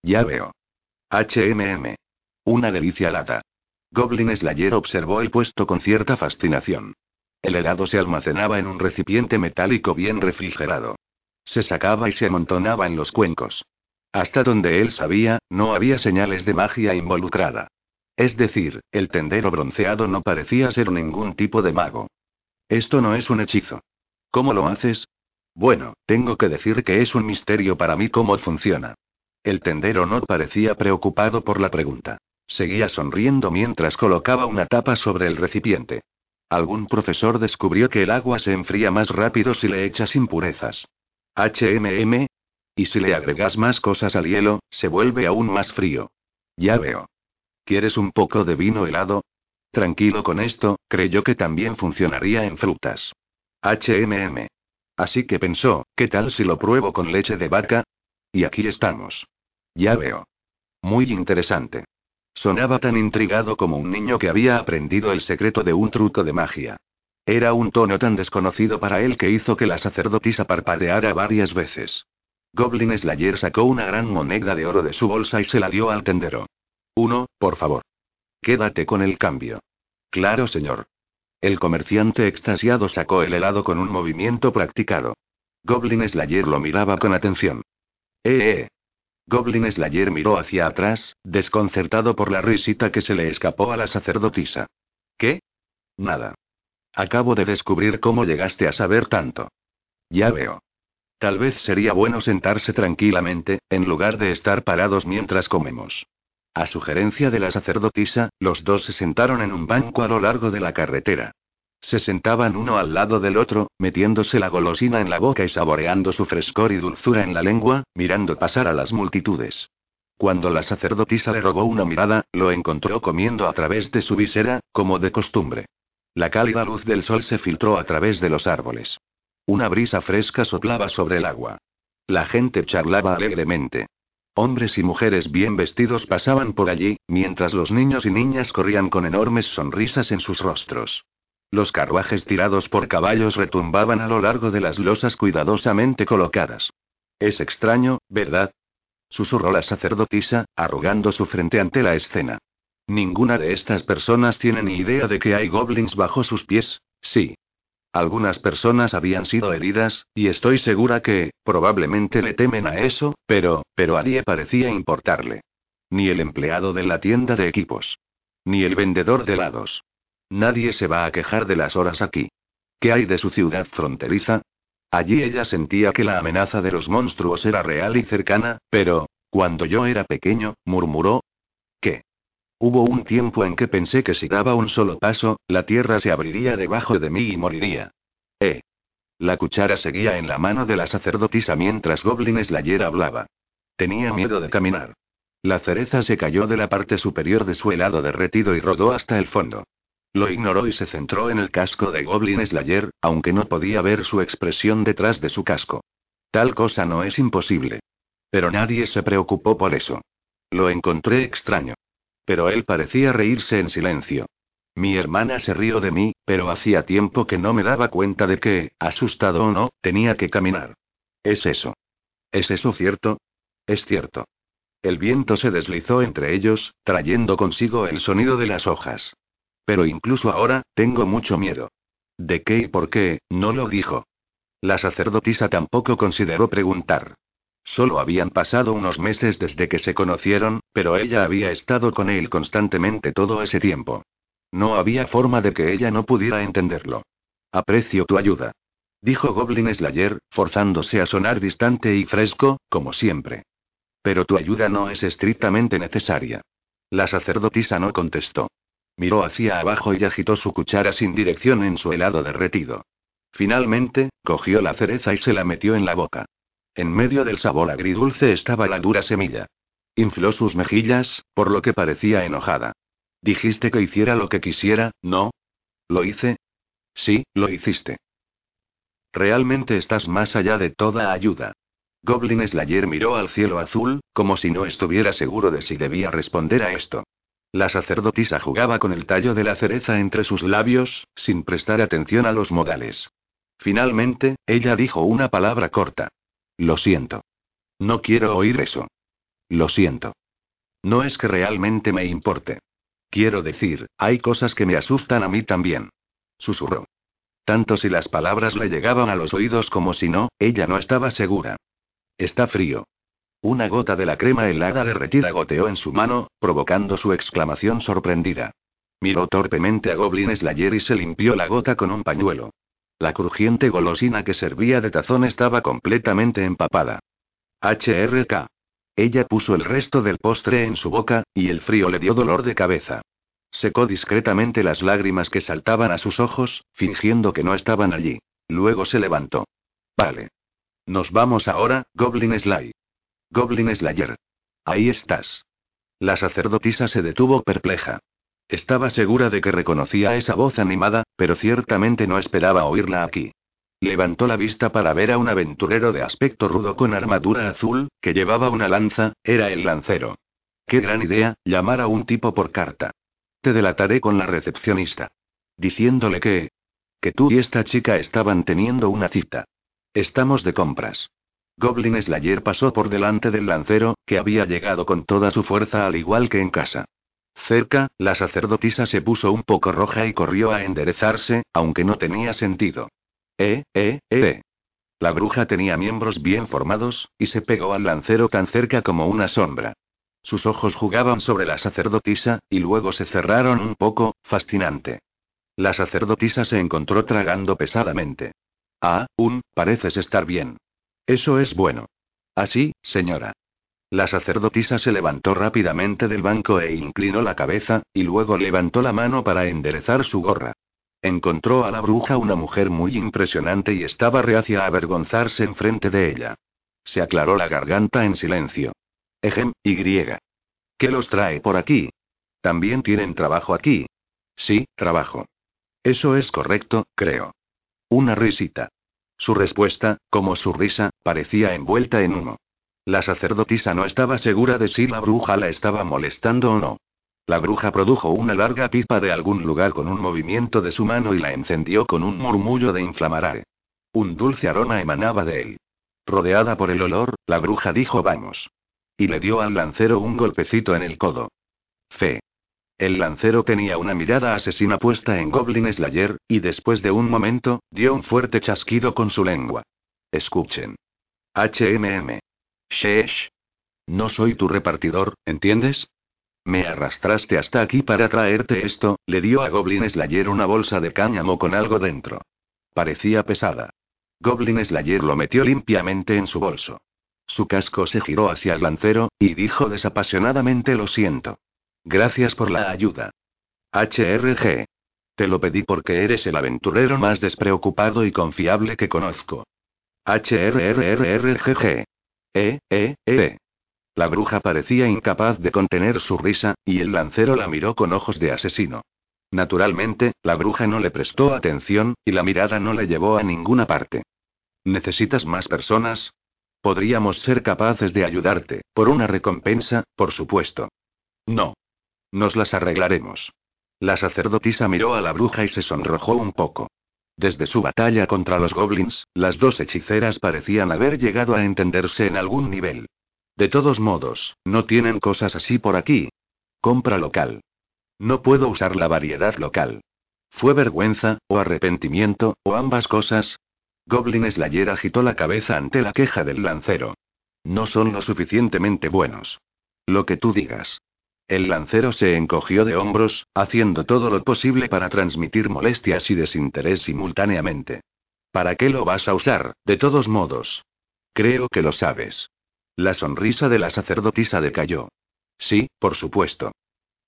Ya veo. HMM. Una delicia lata. Goblin Slayer observó el puesto con cierta fascinación. El helado se almacenaba en un recipiente metálico bien refrigerado. Se sacaba y se amontonaba en los cuencos. Hasta donde él sabía, no había señales de magia involucrada. Es decir, el tendero bronceado no parecía ser ningún tipo de mago. Esto no es un hechizo. ¿Cómo lo haces? Bueno, tengo que decir que es un misterio para mí cómo funciona. El tendero no parecía preocupado por la pregunta. Seguía sonriendo mientras colocaba una tapa sobre el recipiente. Algún profesor descubrió que el agua se enfría más rápido si le echas impurezas. HMM. Y si le agregas más cosas al hielo, se vuelve aún más frío. Ya veo. ¿Quieres un poco de vino helado? Tranquilo con esto, creyó que también funcionaría en frutas. HMM. Así que pensó, ¿qué tal si lo pruebo con leche de vaca? Y aquí estamos. Ya veo. Muy interesante. Sonaba tan intrigado como un niño que había aprendido el secreto de un truco de magia. Era un tono tan desconocido para él que hizo que la sacerdotisa parpadeara varias veces. Goblin Slayer sacó una gran moneda de oro de su bolsa y se la dio al tendero. Uno, por favor. Quédate con el cambio. Claro, señor. El comerciante extasiado sacó el helado con un movimiento practicado. Goblin Slayer lo miraba con atención. Eh, eh. Goblin Slayer miró hacia atrás, desconcertado por la risita que se le escapó a la sacerdotisa. ¿Qué? Nada. Acabo de descubrir cómo llegaste a saber tanto. Ya veo. Tal vez sería bueno sentarse tranquilamente, en lugar de estar parados mientras comemos. A sugerencia de la sacerdotisa, los dos se sentaron en un banco a lo largo de la carretera. Se sentaban uno al lado del otro, metiéndose la golosina en la boca y saboreando su frescor y dulzura en la lengua, mirando pasar a las multitudes. Cuando la sacerdotisa le robó una mirada, lo encontró comiendo a través de su visera, como de costumbre. La cálida luz del sol se filtró a través de los árboles. Una brisa fresca soplaba sobre el agua. La gente charlaba alegremente. Hombres y mujeres bien vestidos pasaban por allí, mientras los niños y niñas corrían con enormes sonrisas en sus rostros. Los carruajes tirados por caballos retumbaban a lo largo de las losas cuidadosamente colocadas. Es extraño, ¿verdad? Susurró la sacerdotisa, arrugando su frente ante la escena. Ninguna de estas personas tiene ni idea de que hay goblins bajo sus pies, sí. Algunas personas habían sido heridas, y estoy segura que, probablemente le temen a eso, pero, pero a nadie parecía importarle. Ni el empleado de la tienda de equipos. Ni el vendedor de helados. Nadie se va a quejar de las horas aquí. ¿Qué hay de su ciudad fronteriza? Allí ella sentía que la amenaza de los monstruos era real y cercana, pero, cuando yo era pequeño, murmuró. ¿Qué? Hubo un tiempo en que pensé que si daba un solo paso, la tierra se abriría debajo de mí y moriría. Eh. La cuchara seguía en la mano de la sacerdotisa mientras Goblin Slayer hablaba. Tenía miedo de caminar. La cereza se cayó de la parte superior de su helado derretido y rodó hasta el fondo. Lo ignoró y se centró en el casco de Goblin Slayer, aunque no podía ver su expresión detrás de su casco. Tal cosa no es imposible. Pero nadie se preocupó por eso. Lo encontré extraño. Pero él parecía reírse en silencio. Mi hermana se rió de mí, pero hacía tiempo que no me daba cuenta de que, asustado o no, tenía que caminar. Es eso. ¿Es eso cierto? Es cierto. El viento se deslizó entre ellos, trayendo consigo el sonido de las hojas. Pero incluso ahora, tengo mucho miedo. ¿De qué y por qué? No lo dijo. La sacerdotisa tampoco consideró preguntar. Solo habían pasado unos meses desde que se conocieron, pero ella había estado con él constantemente todo ese tiempo. No había forma de que ella no pudiera entenderlo. Aprecio tu ayuda. Dijo Goblin Slayer, forzándose a sonar distante y fresco, como siempre. Pero tu ayuda no es estrictamente necesaria. La sacerdotisa no contestó. Miró hacia abajo y agitó su cuchara sin dirección en su helado derretido. Finalmente, cogió la cereza y se la metió en la boca. En medio del sabor agridulce estaba la dura semilla. Infló sus mejillas, por lo que parecía enojada. Dijiste que hiciera lo que quisiera, ¿no? ¿Lo hice? Sí, lo hiciste. Realmente estás más allá de toda ayuda. Goblin Slayer miró al cielo azul, como si no estuviera seguro de si debía responder a esto. La sacerdotisa jugaba con el tallo de la cereza entre sus labios, sin prestar atención a los modales. Finalmente, ella dijo una palabra corta. Lo siento. No quiero oír eso. Lo siento. No es que realmente me importe. Quiero decir, hay cosas que me asustan a mí también. Susurró. Tanto si las palabras le llegaban a los oídos como si no, ella no estaba segura. Está frío. Una gota de la crema helada derretida goteó en su mano, provocando su exclamación sorprendida. Miró torpemente a Goblin Slayer y se limpió la gota con un pañuelo. La crujiente golosina que servía de tazón estaba completamente empapada. HRK. Ella puso el resto del postre en su boca, y el frío le dio dolor de cabeza. Secó discretamente las lágrimas que saltaban a sus ojos, fingiendo que no estaban allí. Luego se levantó. Vale. Nos vamos ahora, Goblin Sly. Goblin Slayer. Ahí estás. La sacerdotisa se detuvo perpleja. Estaba segura de que reconocía esa voz animada, pero ciertamente no esperaba oírla aquí. Levantó la vista para ver a un aventurero de aspecto rudo con armadura azul, que llevaba una lanza, era el lancero. Qué gran idea, llamar a un tipo por carta. Te delataré con la recepcionista. Diciéndole que... que tú y esta chica estaban teniendo una cita. Estamos de compras. Goblin Slayer pasó por delante del lancero, que había llegado con toda su fuerza al igual que en casa. Cerca, la sacerdotisa se puso un poco roja y corrió a enderezarse, aunque no tenía sentido. Eh, eh, eh. La bruja tenía miembros bien formados, y se pegó al lancero tan cerca como una sombra. Sus ojos jugaban sobre la sacerdotisa, y luego se cerraron un poco, fascinante. La sacerdotisa se encontró tragando pesadamente. Ah, un, pareces estar bien. Eso es bueno. Así, señora. La sacerdotisa se levantó rápidamente del banco e inclinó la cabeza, y luego levantó la mano para enderezar su gorra. Encontró a la bruja una mujer muy impresionante y estaba reacia a avergonzarse enfrente de ella. Se aclaró la garganta en silencio. Ejem, Y. ¿Qué los trae por aquí? ¿También tienen trabajo aquí? Sí, trabajo. Eso es correcto, creo. Una risita. Su respuesta, como su risa, parecía envuelta en humo. La sacerdotisa no estaba segura de si la bruja la estaba molestando o no. La bruja produjo una larga pipa de algún lugar con un movimiento de su mano y la encendió con un murmullo de inflamarare. Un dulce aroma emanaba de él. Rodeada por el olor, la bruja dijo vamos. Y le dio al lancero un golpecito en el codo. Fe. El lancero tenía una mirada asesina puesta en Goblin Slayer, y después de un momento, dio un fuerte chasquido con su lengua. Escuchen. HMM. Sheesh. No soy tu repartidor, ¿entiendes? Me arrastraste hasta aquí para traerte esto, le dio a Goblin Slayer una bolsa de cáñamo con algo dentro. Parecía pesada. Goblin Slayer lo metió limpiamente en su bolso. Su casco se giró hacia el lancero, y dijo desapasionadamente lo siento. Gracias por la ayuda. HRG. Te lo pedí porque eres el aventurero más despreocupado y confiable que conozco. HRRRRGG. Eh, eh, eh. La bruja parecía incapaz de contener su risa, y el lancero la miró con ojos de asesino. Naturalmente, la bruja no le prestó atención, y la mirada no le llevó a ninguna parte. ¿Necesitas más personas? Podríamos ser capaces de ayudarte, por una recompensa, por supuesto. No. Nos las arreglaremos. La sacerdotisa miró a la bruja y se sonrojó un poco. Desde su batalla contra los goblins, las dos hechiceras parecían haber llegado a entenderse en algún nivel. De todos modos, no tienen cosas así por aquí. Compra local. No puedo usar la variedad local. ¿Fue vergüenza, o arrepentimiento, o ambas cosas? Goblin Slayer agitó la cabeza ante la queja del lancero. No son lo suficientemente buenos. Lo que tú digas. El lancero se encogió de hombros, haciendo todo lo posible para transmitir molestias y desinterés simultáneamente. ¿Para qué lo vas a usar, de todos modos? Creo que lo sabes. La sonrisa de la sacerdotisa decayó. Sí, por supuesto.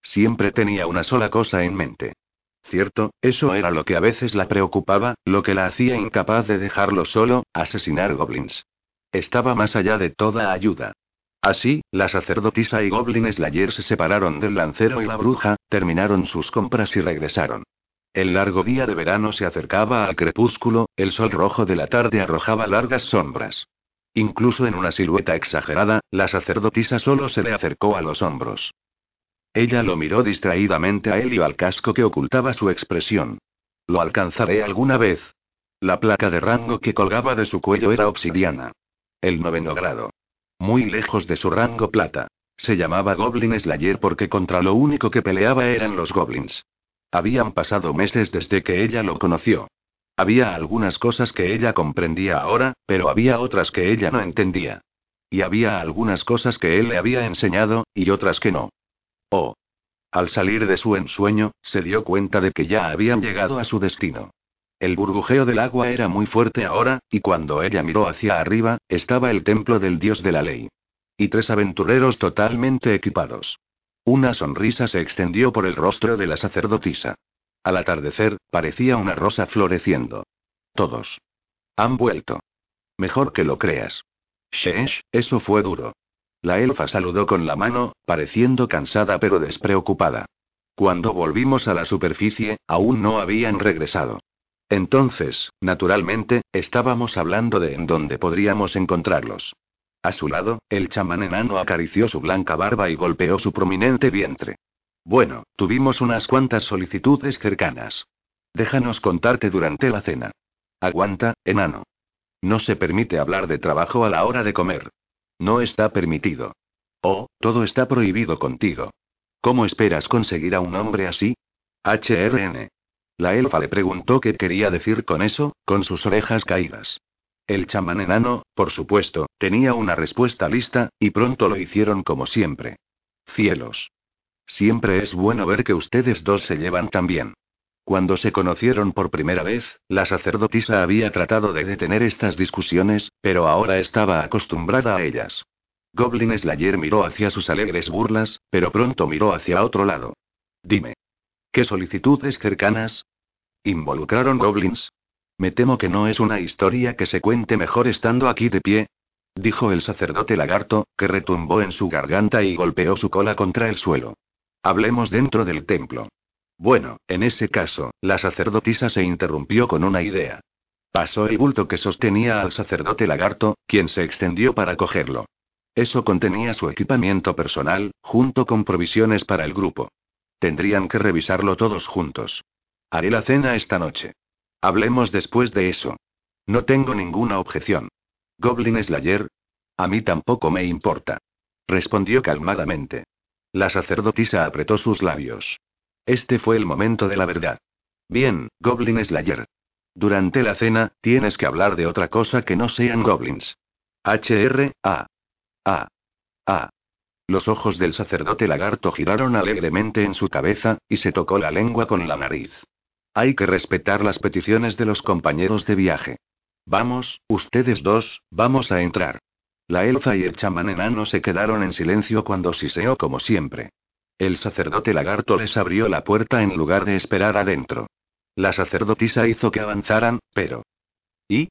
Siempre tenía una sola cosa en mente. Cierto, eso era lo que a veces la preocupaba, lo que la hacía incapaz de dejarlo solo, asesinar goblins. Estaba más allá de toda ayuda. Así, la sacerdotisa y Goblin Slayer se separaron del lancero y la bruja, terminaron sus compras y regresaron. El largo día de verano se acercaba al crepúsculo, el sol rojo de la tarde arrojaba largas sombras. Incluso en una silueta exagerada, la sacerdotisa solo se le acercó a los hombros. Ella lo miró distraídamente a él y al casco que ocultaba su expresión. ¿Lo alcanzaré alguna vez? La placa de rango que colgaba de su cuello era obsidiana. El noveno grado. Muy lejos de su rango plata. Se llamaba Goblin Slayer porque contra lo único que peleaba eran los goblins. Habían pasado meses desde que ella lo conoció. Había algunas cosas que ella comprendía ahora, pero había otras que ella no entendía. Y había algunas cosas que él le había enseñado, y otras que no. Oh. Al salir de su ensueño, se dio cuenta de que ya habían llegado a su destino. El burbujeo del agua era muy fuerte ahora, y cuando ella miró hacia arriba, estaba el templo del dios de la ley. Y tres aventureros totalmente equipados. Una sonrisa se extendió por el rostro de la sacerdotisa. Al atardecer, parecía una rosa floreciendo. Todos. Han vuelto. Mejor que lo creas. Sheesh, eso fue duro. La elfa saludó con la mano, pareciendo cansada pero despreocupada. Cuando volvimos a la superficie, aún no habían regresado. Entonces, naturalmente, estábamos hablando de en dónde podríamos encontrarlos. A su lado, el chamán enano acarició su blanca barba y golpeó su prominente vientre. Bueno, tuvimos unas cuantas solicitudes cercanas. Déjanos contarte durante la cena. Aguanta, enano. No se permite hablar de trabajo a la hora de comer. No está permitido. Oh, todo está prohibido contigo. ¿Cómo esperas conseguir a un hombre así? HRN. La elfa le preguntó qué quería decir con eso, con sus orejas caídas. El chamán enano, por supuesto, tenía una respuesta lista, y pronto lo hicieron como siempre. Cielos. Siempre es bueno ver que ustedes dos se llevan tan bien. Cuando se conocieron por primera vez, la sacerdotisa había tratado de detener estas discusiones, pero ahora estaba acostumbrada a ellas. Goblin Slayer miró hacia sus alegres burlas, pero pronto miró hacia otro lado. Dime. ¿Qué solicitudes cercanas? ¿Involucraron goblins? Me temo que no es una historia que se cuente mejor estando aquí de pie. Dijo el sacerdote lagarto, que retumbó en su garganta y golpeó su cola contra el suelo. Hablemos dentro del templo. Bueno, en ese caso, la sacerdotisa se interrumpió con una idea. Pasó el bulto que sostenía al sacerdote lagarto, quien se extendió para cogerlo. Eso contenía su equipamiento personal, junto con provisiones para el grupo. Tendrían que revisarlo todos juntos. Haré la cena esta noche. Hablemos después de eso. No tengo ninguna objeción. Goblin Slayer. A mí tampoco me importa. Respondió calmadamente. La sacerdotisa apretó sus labios. Este fue el momento de la verdad. Bien, Goblin Slayer. Durante la cena, tienes que hablar de otra cosa que no sean goblins. HR, A. A. Los ojos del sacerdote lagarto giraron alegremente en su cabeza, y se tocó la lengua con la nariz. Hay que respetar las peticiones de los compañeros de viaje. Vamos, ustedes dos, vamos a entrar. La elfa y el chamán enano se quedaron en silencio cuando siseó como siempre. El sacerdote lagarto les abrió la puerta en lugar de esperar adentro. La sacerdotisa hizo que avanzaran, pero... ¿Y?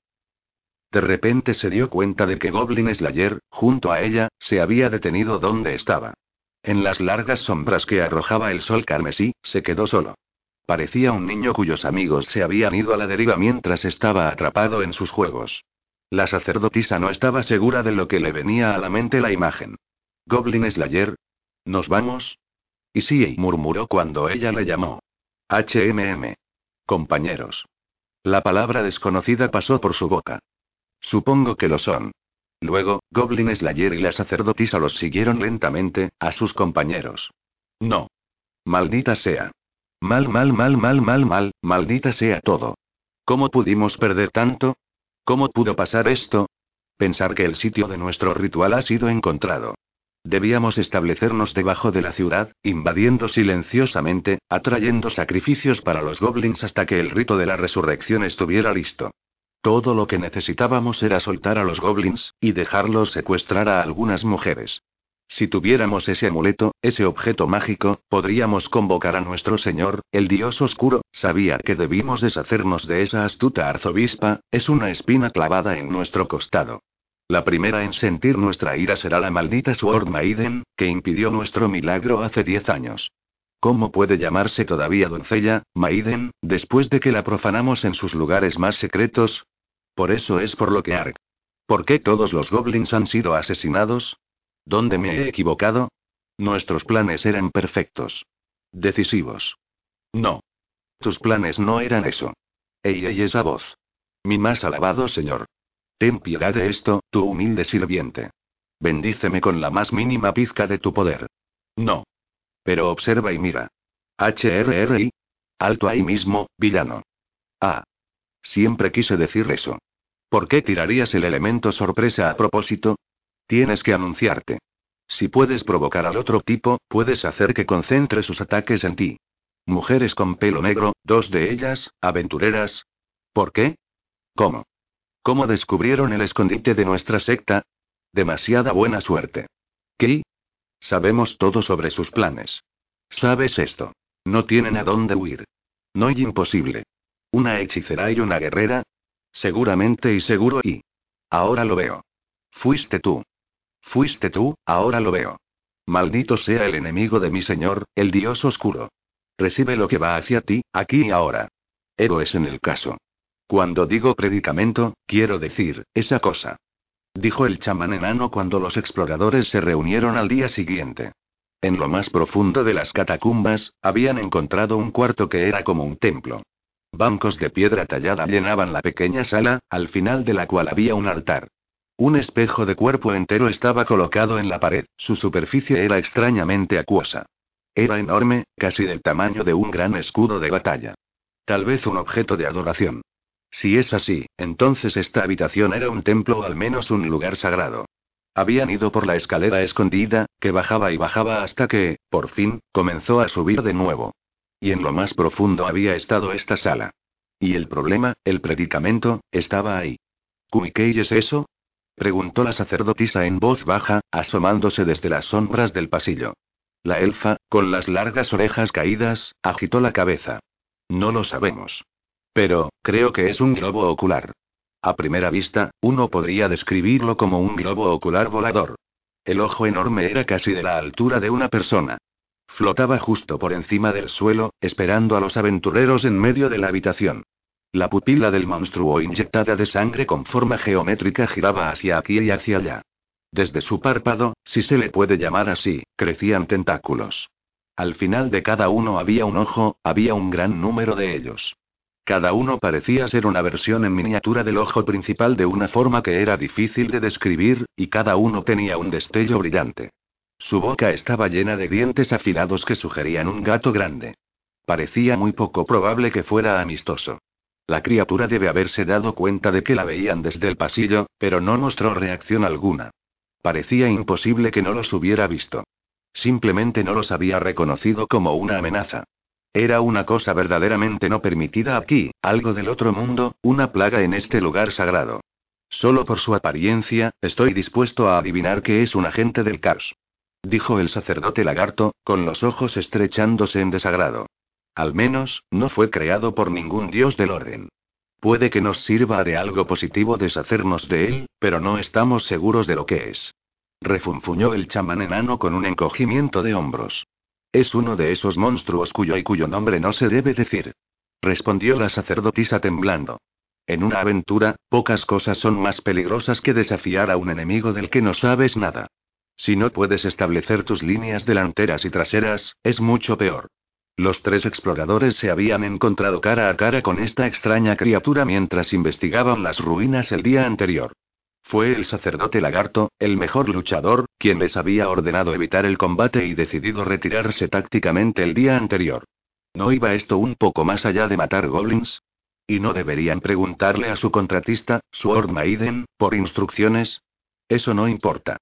De repente se dio cuenta de que Goblin Slayer, junto a ella, se había detenido donde estaba. En las largas sombras que arrojaba el sol carmesí, se quedó solo. Parecía un niño cuyos amigos se habían ido a la deriva mientras estaba atrapado en sus juegos. La sacerdotisa no estaba segura de lo que le venía a la mente la imagen. Goblin Slayer. ¿Nos vamos? Y sí, murmuró cuando ella le llamó. HMM. Compañeros. La palabra desconocida pasó por su boca. Supongo que lo son. Luego, Goblin Slayer y la sacerdotisa los siguieron lentamente, a sus compañeros. No. Maldita sea. Mal, mal, mal, mal, mal, mal, maldita sea todo. ¿Cómo pudimos perder tanto? ¿Cómo pudo pasar esto? Pensar que el sitio de nuestro ritual ha sido encontrado. Debíamos establecernos debajo de la ciudad, invadiendo silenciosamente, atrayendo sacrificios para los goblins hasta que el rito de la resurrección estuviera listo. Todo lo que necesitábamos era soltar a los goblins, y dejarlos secuestrar a algunas mujeres. Si tuviéramos ese amuleto, ese objeto mágico, podríamos convocar a nuestro señor, el dios oscuro, sabía que debimos deshacernos de esa astuta arzobispa, es una espina clavada en nuestro costado. La primera en sentir nuestra ira será la maldita Sword Maiden, que impidió nuestro milagro hace diez años. ¿Cómo puede llamarse todavía doncella, Maiden, después de que la profanamos en sus lugares más secretos? Por eso es por lo que Ark. ¿Por qué todos los goblins han sido asesinados? ¿Dónde me he equivocado? Nuestros planes eran perfectos. Decisivos. No. Tus planes no eran eso. Ey, ey, esa voz. Mi más alabado señor. Ten piedad de esto, tu humilde sirviente. Bendíceme con la más mínima pizca de tu poder. No. Pero observa y mira. HRRI. Alto ahí mismo, villano. Ah. Siempre quise decir eso. ¿Por qué tirarías el elemento sorpresa a propósito? Tienes que anunciarte. Si puedes provocar al otro tipo, puedes hacer que concentre sus ataques en ti. Mujeres con pelo negro, dos de ellas, aventureras. ¿Por qué? ¿Cómo? ¿Cómo descubrieron el escondite de nuestra secta? Demasiada buena suerte. ¿Qué? Sabemos todo sobre sus planes. ¿Sabes esto? No tienen a dónde huir. No hay imposible. Una hechicera y una guerrera. Seguramente y seguro y. Ahora lo veo. Fuiste tú. Fuiste tú, ahora lo veo. Maldito sea el enemigo de mi señor, el dios oscuro. Recibe lo que va hacia ti, aquí y ahora. Ego es en el caso. Cuando digo predicamento, quiero decir, esa cosa. Dijo el chamán enano cuando los exploradores se reunieron al día siguiente. En lo más profundo de las catacumbas, habían encontrado un cuarto que era como un templo. Bancos de piedra tallada llenaban la pequeña sala, al final de la cual había un altar. Un espejo de cuerpo entero estaba colocado en la pared, su superficie era extrañamente acuosa. Era enorme, casi del tamaño de un gran escudo de batalla. Tal vez un objeto de adoración. Si es así, entonces esta habitación era un templo o al menos un lugar sagrado. Habían ido por la escalera escondida, que bajaba y bajaba hasta que, por fin, comenzó a subir de nuevo. Y en lo más profundo había estado esta sala. Y el problema, el predicamento, estaba ahí. ¿Qué es eso? Preguntó la sacerdotisa en voz baja, asomándose desde las sombras del pasillo. La elfa, con las largas orejas caídas, agitó la cabeza. No lo sabemos. Pero, creo que es un globo ocular. A primera vista, uno podría describirlo como un globo ocular volador. El ojo enorme era casi de la altura de una persona. Flotaba justo por encima del suelo, esperando a los aventureros en medio de la habitación. La pupila del monstruo inyectada de sangre con forma geométrica giraba hacia aquí y hacia allá. Desde su párpado, si se le puede llamar así, crecían tentáculos. Al final de cada uno había un ojo, había un gran número de ellos. Cada uno parecía ser una versión en miniatura del ojo principal de una forma que era difícil de describir, y cada uno tenía un destello brillante. Su boca estaba llena de dientes afilados que sugerían un gato grande. Parecía muy poco probable que fuera amistoso. La criatura debe haberse dado cuenta de que la veían desde el pasillo, pero no mostró reacción alguna. Parecía imposible que no los hubiera visto. Simplemente no los había reconocido como una amenaza. Era una cosa verdaderamente no permitida aquí, algo del otro mundo, una plaga en este lugar sagrado. Solo por su apariencia, estoy dispuesto a adivinar que es un agente del caos. Dijo el sacerdote lagarto, con los ojos estrechándose en desagrado. Al menos, no fue creado por ningún dios del orden. Puede que nos sirva de algo positivo deshacernos de él, pero no estamos seguros de lo que es. Refunfuñó el chamán enano con un encogimiento de hombros. Es uno de esos monstruos cuyo y cuyo nombre no se debe decir. Respondió la sacerdotisa temblando. En una aventura, pocas cosas son más peligrosas que desafiar a un enemigo del que no sabes nada. Si no puedes establecer tus líneas delanteras y traseras, es mucho peor. Los tres exploradores se habían encontrado cara a cara con esta extraña criatura mientras investigaban las ruinas el día anterior. Fue el sacerdote lagarto, el mejor luchador, quien les había ordenado evitar el combate y decidido retirarse tácticamente el día anterior. ¿No iba esto un poco más allá de matar goblins? ¿Y no deberían preguntarle a su contratista, Sword Maiden, por instrucciones? Eso no importa.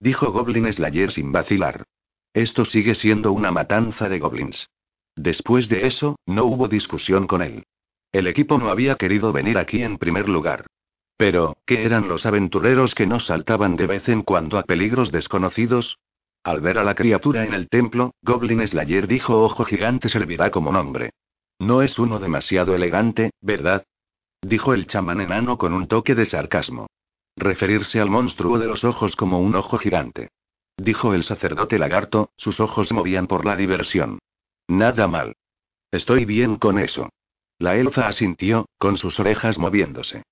Dijo Goblin Slayer sin vacilar. Esto sigue siendo una matanza de goblins. Después de eso, no hubo discusión con él. El equipo no había querido venir aquí en primer lugar. Pero, ¿qué eran los aventureros que no saltaban de vez en cuando a peligros desconocidos? Al ver a la criatura en el templo, Goblin Slayer dijo Ojo Gigante servirá como nombre. No es uno demasiado elegante, ¿verdad? Dijo el chamán enano con un toque de sarcasmo. Referirse al monstruo de los ojos como un ojo gigante. Dijo el sacerdote lagarto, sus ojos movían por la diversión. Nada mal. Estoy bien con eso. La elfa asintió, con sus orejas moviéndose.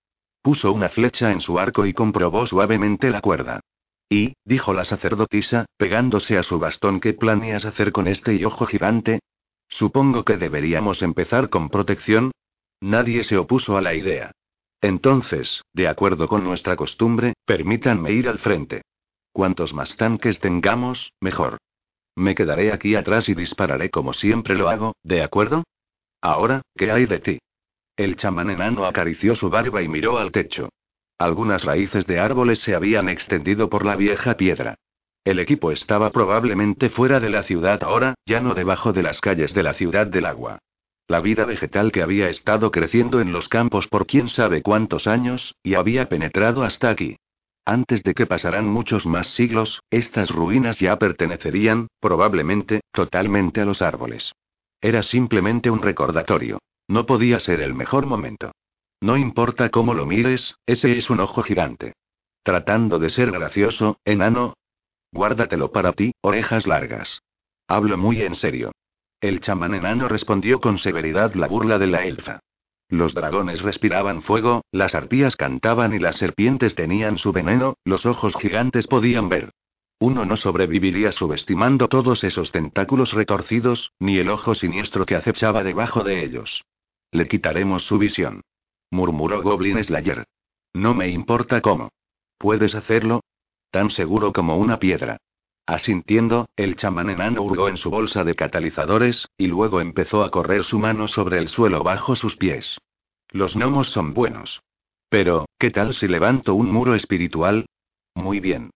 Puso una flecha en su arco y comprobó suavemente la cuerda. Y, dijo la sacerdotisa, pegándose a su bastón, ¿qué planeas hacer con este y ojo gigante? Supongo que deberíamos empezar con protección. Nadie se opuso a la idea. Entonces, de acuerdo con nuestra costumbre, permítanme ir al frente. Cuantos más tanques tengamos, mejor. Me quedaré aquí atrás y dispararé como siempre lo hago, ¿de acuerdo? Ahora, ¿qué hay de ti? El chamán enano acarició su barba y miró al techo. Algunas raíces de árboles se habían extendido por la vieja piedra. El equipo estaba probablemente fuera de la ciudad ahora, ya no debajo de las calles de la ciudad del agua. La vida vegetal que había estado creciendo en los campos por quién sabe cuántos años, y había penetrado hasta aquí. Antes de que pasaran muchos más siglos, estas ruinas ya pertenecerían, probablemente, totalmente a los árboles. Era simplemente un recordatorio. No podía ser el mejor momento. No importa cómo lo mires, ese es un ojo gigante. Tratando de ser gracioso, enano. Guárdatelo para ti, orejas largas. Hablo muy en serio. El chamán enano respondió con severidad la burla de la elfa. Los dragones respiraban fuego, las arpías cantaban y las serpientes tenían su veneno, los ojos gigantes podían ver. Uno no sobreviviría subestimando todos esos tentáculos retorcidos, ni el ojo siniestro que acechaba debajo de ellos. Le quitaremos su visión. Murmuró Goblin Slayer. No me importa cómo. ¿Puedes hacerlo? Tan seguro como una piedra. Asintiendo, el chamán enano hurgó en su bolsa de catalizadores, y luego empezó a correr su mano sobre el suelo bajo sus pies. Los gnomos son buenos. Pero, ¿qué tal si levanto un muro espiritual? Muy bien.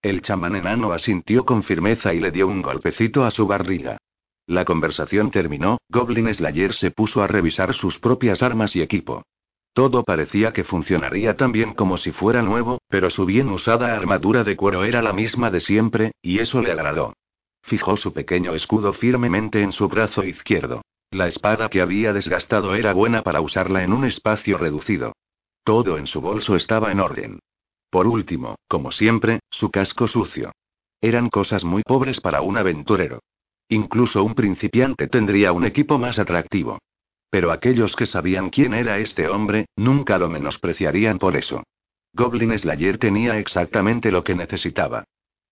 El chamán enano asintió con firmeza y le dio un golpecito a su barriga. La conversación terminó, Goblin Slayer se puso a revisar sus propias armas y equipo. Todo parecía que funcionaría tan bien como si fuera nuevo, pero su bien usada armadura de cuero era la misma de siempre, y eso le agradó. Fijó su pequeño escudo firmemente en su brazo izquierdo. La espada que había desgastado era buena para usarla en un espacio reducido. Todo en su bolso estaba en orden. Por último, como siempre, su casco sucio. Eran cosas muy pobres para un aventurero. Incluso un principiante tendría un equipo más atractivo. Pero aquellos que sabían quién era este hombre, nunca lo menospreciarían por eso. Goblin Slayer tenía exactamente lo que necesitaba.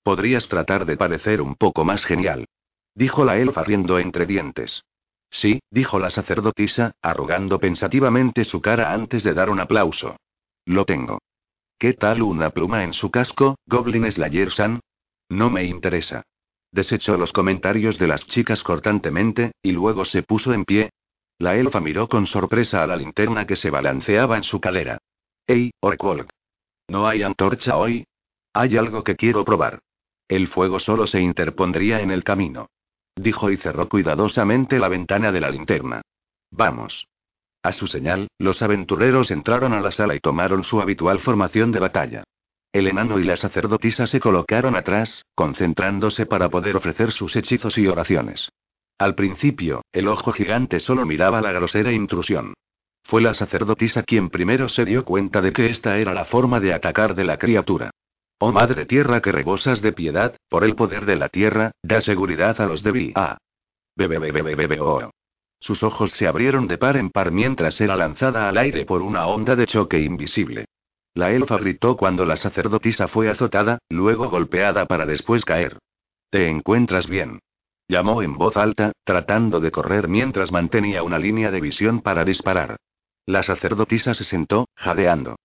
Podrías tratar de parecer un poco más genial. Dijo la elfa riendo entre dientes. Sí, dijo la sacerdotisa, arrugando pensativamente su cara antes de dar un aplauso. Lo tengo. ¿Qué tal una pluma en su casco, Goblin Slayer-san? No me interesa. Desechó los comentarios de las chicas cortantemente, y luego se puso en pie. La elfa miró con sorpresa a la linterna que se balanceaba en su cadera. ¡Ey, Orkwolk! ¿No hay antorcha hoy? Hay algo que quiero probar. El fuego solo se interpondría en el camino. Dijo y cerró cuidadosamente la ventana de la linterna. Vamos. A su señal, los aventureros entraron a la sala y tomaron su habitual formación de batalla. El enano y la sacerdotisa se colocaron atrás, concentrándose para poder ofrecer sus hechizos y oraciones. Al principio, el ojo gigante solo miraba la grosera intrusión. Fue la sacerdotisa quien primero se dio cuenta de que esta era la forma de atacar de la criatura. Oh Madre Tierra que rebosas de piedad, por el poder de la Tierra, da seguridad a los de B.A. Bebe oh. Sus ojos se abrieron de par en par mientras era lanzada al aire por una onda de choque invisible. La elfa gritó cuando la sacerdotisa fue azotada, luego golpeada para después caer. ¿Te encuentras bien? Llamó en voz alta, tratando de correr mientras mantenía una línea de visión para disparar. La sacerdotisa se sentó, jadeando.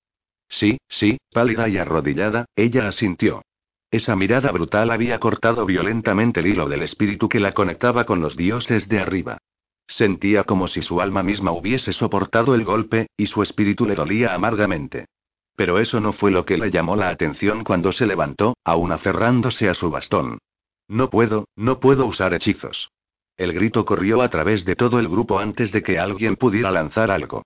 Sí, sí, pálida y arrodillada, ella asintió. Esa mirada brutal había cortado violentamente el hilo del espíritu que la conectaba con los dioses de arriba. Sentía como si su alma misma hubiese soportado el golpe, y su espíritu le dolía amargamente. Pero eso no fue lo que le llamó la atención cuando se levantó, aún aferrándose a su bastón. No puedo, no puedo usar hechizos. El grito corrió a través de todo el grupo antes de que alguien pudiera lanzar algo.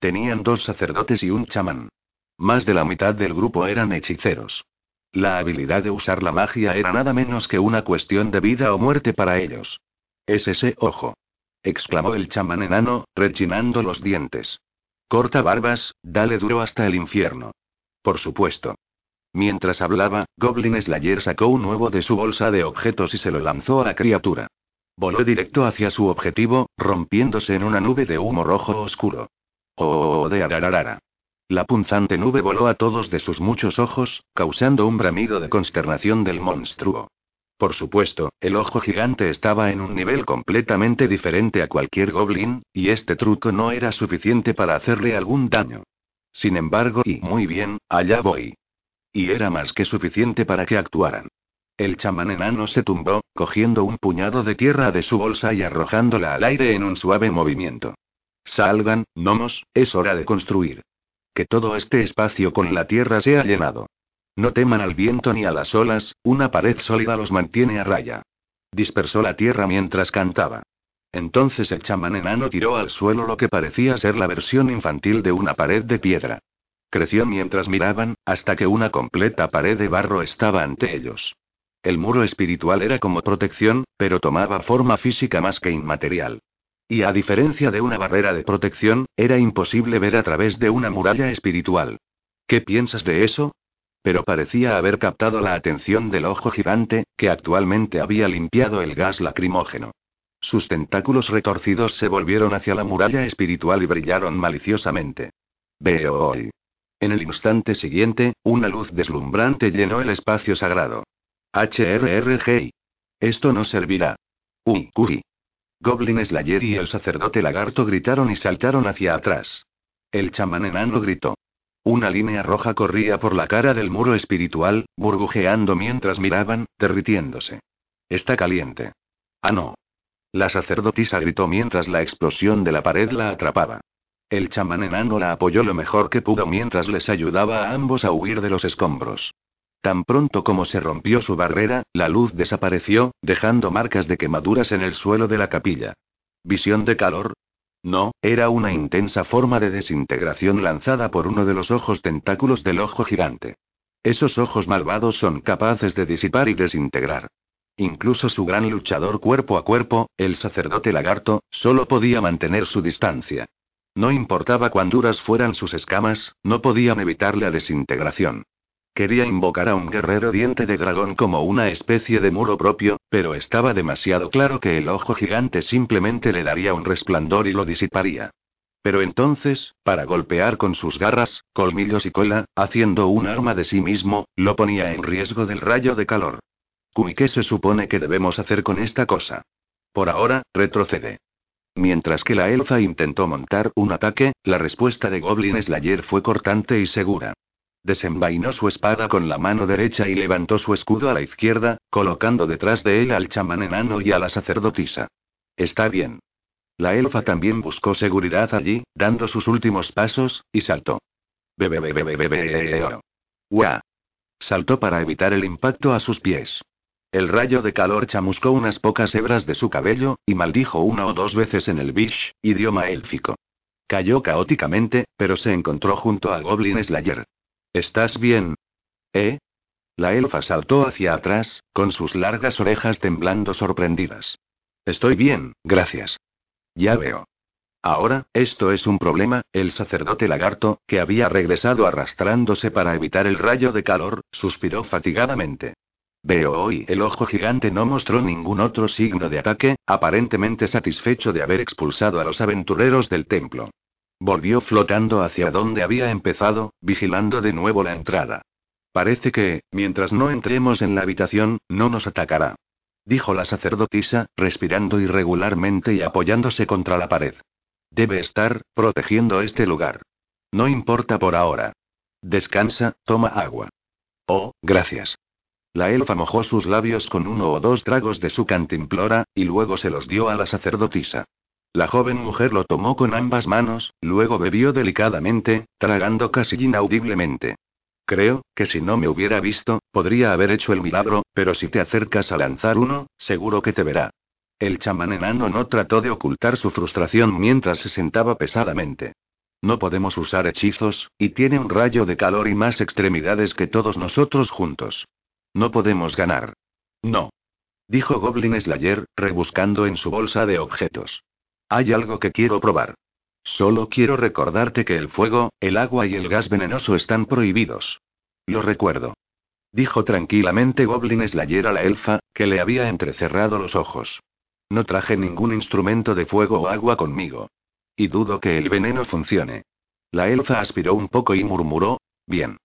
Tenían dos sacerdotes y un chamán. Más de la mitad del grupo eran hechiceros. La habilidad de usar la magia era nada menos que una cuestión de vida o muerte para ellos. Es ese ojo. exclamó el chamán enano, rechinando los dientes. Corta barbas, dale duro hasta el infierno. Por supuesto. Mientras hablaba, Goblin Slayer sacó un huevo de su bolsa de objetos y se lo lanzó a la criatura. Voló directo hacia su objetivo, rompiéndose en una nube de humo rojo oscuro. Oh, de arararara. La punzante nube voló a todos de sus muchos ojos, causando un bramido de consternación del monstruo. Por supuesto, el ojo gigante estaba en un nivel completamente diferente a cualquier goblin, y este truco no era suficiente para hacerle algún daño. Sin embargo, y muy bien, allá voy. Y era más que suficiente para que actuaran. El chamán enano se tumbó, cogiendo un puñado de tierra de su bolsa y arrojándola al aire en un suave movimiento. Salgan, gnomos, es hora de construir. Que todo este espacio con la tierra sea llenado. No teman al viento ni a las olas, una pared sólida los mantiene a raya. Dispersó la tierra mientras cantaba. Entonces el chamán enano tiró al suelo lo que parecía ser la versión infantil de una pared de piedra. Creció mientras miraban, hasta que una completa pared de barro estaba ante ellos. El muro espiritual era como protección, pero tomaba forma física más que inmaterial. Y a diferencia de una barrera de protección, era imposible ver a través de una muralla espiritual. ¿Qué piensas de eso? Pero parecía haber captado la atención del ojo gigante, que actualmente había limpiado el gas lacrimógeno. Sus tentáculos retorcidos se volvieron hacia la muralla espiritual y brillaron maliciosamente. Veo hoy. En el instante siguiente, una luz deslumbrante llenó el espacio sagrado. HRRG. Esto no servirá. Uy. Goblin Slayer y el sacerdote lagarto gritaron y saltaron hacia atrás. El chamán enano gritó. Una línea roja corría por la cara del muro espiritual, burbujeando mientras miraban, derritiéndose. Está caliente. Ah, no. La sacerdotisa gritó mientras la explosión de la pared la atrapaba. El chamán enano la apoyó lo mejor que pudo mientras les ayudaba a ambos a huir de los escombros. Tan pronto como se rompió su barrera, la luz desapareció, dejando marcas de quemaduras en el suelo de la capilla. ¿Visión de calor? No, era una intensa forma de desintegración lanzada por uno de los ojos tentáculos del ojo gigante. Esos ojos malvados son capaces de disipar y desintegrar. Incluso su gran luchador cuerpo a cuerpo, el sacerdote lagarto, solo podía mantener su distancia. No importaba cuán duras fueran sus escamas, no podían evitar la desintegración. Quería invocar a un guerrero diente de dragón como una especie de muro propio, pero estaba demasiado claro que el ojo gigante simplemente le daría un resplandor y lo disiparía. Pero entonces, para golpear con sus garras, colmillos y cola, haciendo un arma de sí mismo, lo ponía en riesgo del rayo de calor. ¿Y qué se supone que debemos hacer con esta cosa? Por ahora, retrocede. Mientras que la elfa intentó montar un ataque, la respuesta de Goblin Slayer fue cortante y segura. Desenvainó su espada con la mano derecha y levantó su escudo a la izquierda, colocando detrás de él al chamán enano y a la sacerdotisa. Está bien. La elfa también buscó seguridad allí, dando sus últimos pasos, y saltó. Bebe, bebe, bebe, bebe. Saltó para evitar el impacto a sus pies. El rayo de calor chamuscó unas pocas hebras de su cabello, y maldijo una o dos veces en el bish, idioma élfico. Cayó caóticamente, pero se encontró junto a Goblin Slayer. ¿Estás bien? ¿Eh? La elfa saltó hacia atrás, con sus largas orejas temblando sorprendidas. Estoy bien, gracias. Ya veo. Ahora, esto es un problema, el sacerdote lagarto, que había regresado arrastrándose para evitar el rayo de calor, suspiró fatigadamente. Veo hoy, el ojo gigante no mostró ningún otro signo de ataque, aparentemente satisfecho de haber expulsado a los aventureros del templo. Volvió flotando hacia donde había empezado, vigilando de nuevo la entrada. Parece que, mientras no entremos en la habitación, no nos atacará. Dijo la sacerdotisa, respirando irregularmente y apoyándose contra la pared. Debe estar, protegiendo este lugar. No importa por ahora. Descansa, toma agua. Oh, gracias. La elfa mojó sus labios con uno o dos tragos de su cantimplora, y luego se los dio a la sacerdotisa. La joven mujer lo tomó con ambas manos, luego bebió delicadamente, tragando casi inaudiblemente. Creo, que si no me hubiera visto, podría haber hecho el milagro, pero si te acercas a lanzar uno, seguro que te verá. El chamán enano no trató de ocultar su frustración mientras se sentaba pesadamente. No podemos usar hechizos, y tiene un rayo de calor y más extremidades que todos nosotros juntos. No podemos ganar. No. Dijo Goblin Slayer, rebuscando en su bolsa de objetos. Hay algo que quiero probar. Solo quiero recordarte que el fuego, el agua y el gas venenoso están prohibidos. Lo recuerdo. Dijo tranquilamente Goblin Slayer a la elfa, que le había entrecerrado los ojos. No traje ningún instrumento de fuego o agua conmigo. Y dudo que el veneno funcione. La elfa aspiró un poco y murmuró, bien.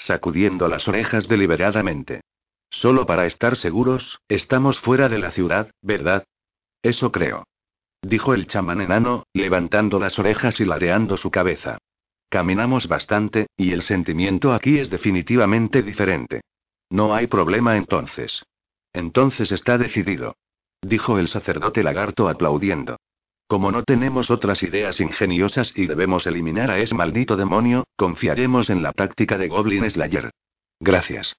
Sacudiendo las orejas deliberadamente. Solo para estar seguros, estamos fuera de la ciudad, ¿verdad? Eso creo. Dijo el chamán enano, levantando las orejas y ladeando su cabeza. Caminamos bastante, y el sentimiento aquí es definitivamente diferente. No hay problema entonces. Entonces está decidido. Dijo el sacerdote lagarto aplaudiendo. Como no tenemos otras ideas ingeniosas y debemos eliminar a ese maldito demonio, confiaremos en la táctica de Goblin Slayer. Gracias.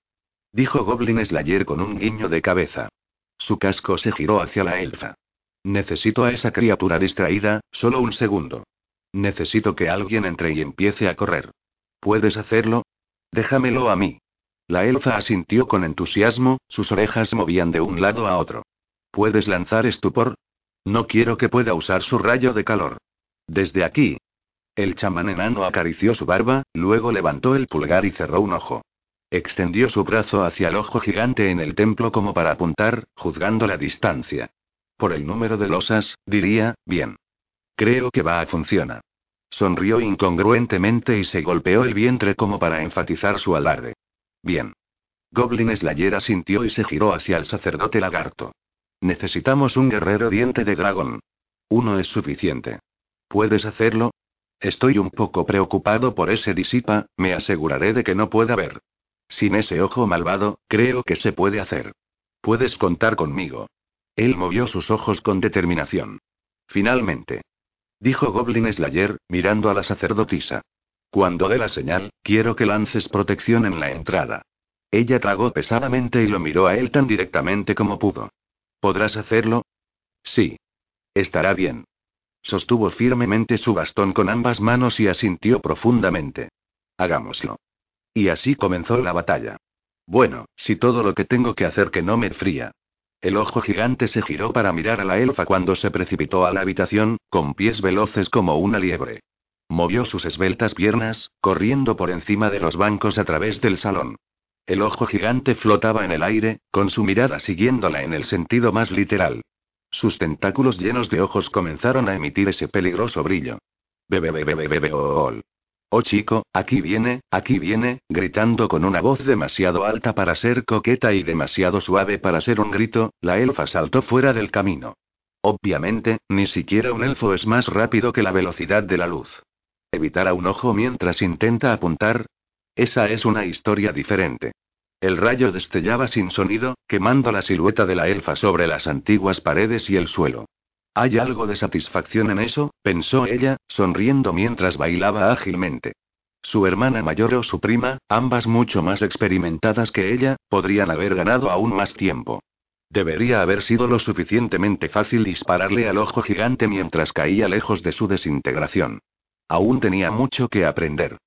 Dijo Goblin Slayer con un guiño de cabeza. Su casco se giró hacia la elfa. Necesito a esa criatura distraída, solo un segundo. Necesito que alguien entre y empiece a correr. ¿Puedes hacerlo? Déjamelo a mí. La elfa asintió con entusiasmo, sus orejas movían de un lado a otro. ¿Puedes lanzar estupor? No quiero que pueda usar su rayo de calor. Desde aquí. El chamán enano acarició su barba, luego levantó el pulgar y cerró un ojo. Extendió su brazo hacia el ojo gigante en el templo como para apuntar, juzgando la distancia. Por el número de losas, diría, bien. Creo que va a funcionar. Sonrió incongruentemente y se golpeó el vientre como para enfatizar su alarde. Bien. Goblin Slayer asintió y se giró hacia el sacerdote lagarto. Necesitamos un guerrero diente de dragón. Uno es suficiente. ¿Puedes hacerlo? Estoy un poco preocupado por ese disipa, me aseguraré de que no pueda ver. Sin ese ojo malvado, creo que se puede hacer. Puedes contar conmigo. Él movió sus ojos con determinación. Finalmente. Dijo Goblin Slayer, mirando a la sacerdotisa. Cuando dé la señal, quiero que lances protección en la entrada. Ella tragó pesadamente y lo miró a él tan directamente como pudo. ¿Podrás hacerlo? Sí. Estará bien. Sostuvo firmemente su bastón con ambas manos y asintió profundamente. Hagámoslo. Y así comenzó la batalla. Bueno, si todo lo que tengo que hacer que no me fría. El ojo gigante se giró para mirar a la elfa cuando se precipitó a la habitación, con pies veloces como una liebre. Movió sus esbeltas piernas, corriendo por encima de los bancos a través del salón. El ojo gigante flotaba en el aire, con su mirada siguiéndola en el sentido más literal. Sus tentáculos llenos de ojos comenzaron a emitir ese peligroso brillo. Bebe bebe bebe bebe oh, Oh chico, aquí viene, aquí viene, gritando con una voz demasiado alta para ser coqueta y demasiado suave para ser un grito, la elfa saltó fuera del camino. Obviamente, ni siquiera un elfo es más rápido que la velocidad de la luz. Evitar a un ojo mientras intenta apuntar. Esa es una historia diferente. El rayo destellaba sin sonido, quemando la silueta de la elfa sobre las antiguas paredes y el suelo. Hay algo de satisfacción en eso, pensó ella, sonriendo mientras bailaba ágilmente. Su hermana mayor o su prima, ambas mucho más experimentadas que ella, podrían haber ganado aún más tiempo. Debería haber sido lo suficientemente fácil dispararle al ojo gigante mientras caía lejos de su desintegración. Aún tenía mucho que aprender.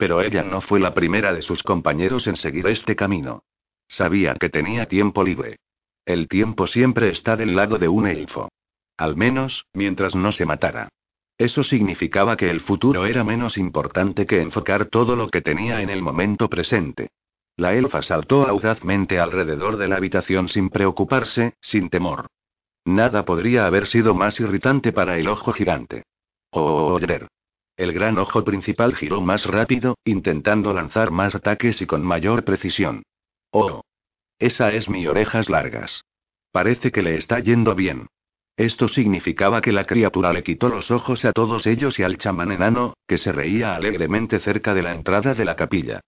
Pero ella no fue la primera de sus compañeros en seguir este camino. Sabía que tenía tiempo libre. El tiempo siempre está del lado de un elfo. Al menos, mientras no se matara. Eso significaba que el futuro era menos importante que enfocar todo lo que tenía en el momento presente. La elfa saltó audazmente alrededor de la habitación sin preocuparse, sin temor. Nada podría haber sido más irritante para el ojo gigante. Oh, El gran ojo principal giró más rápido, intentando lanzar más ataques y con mayor precisión. Oh. Esa es mi orejas largas. Parece que le está yendo bien. Esto significaba que la criatura le quitó los ojos a todos ellos y al chamán enano, que se reía alegremente cerca de la entrada de la capilla.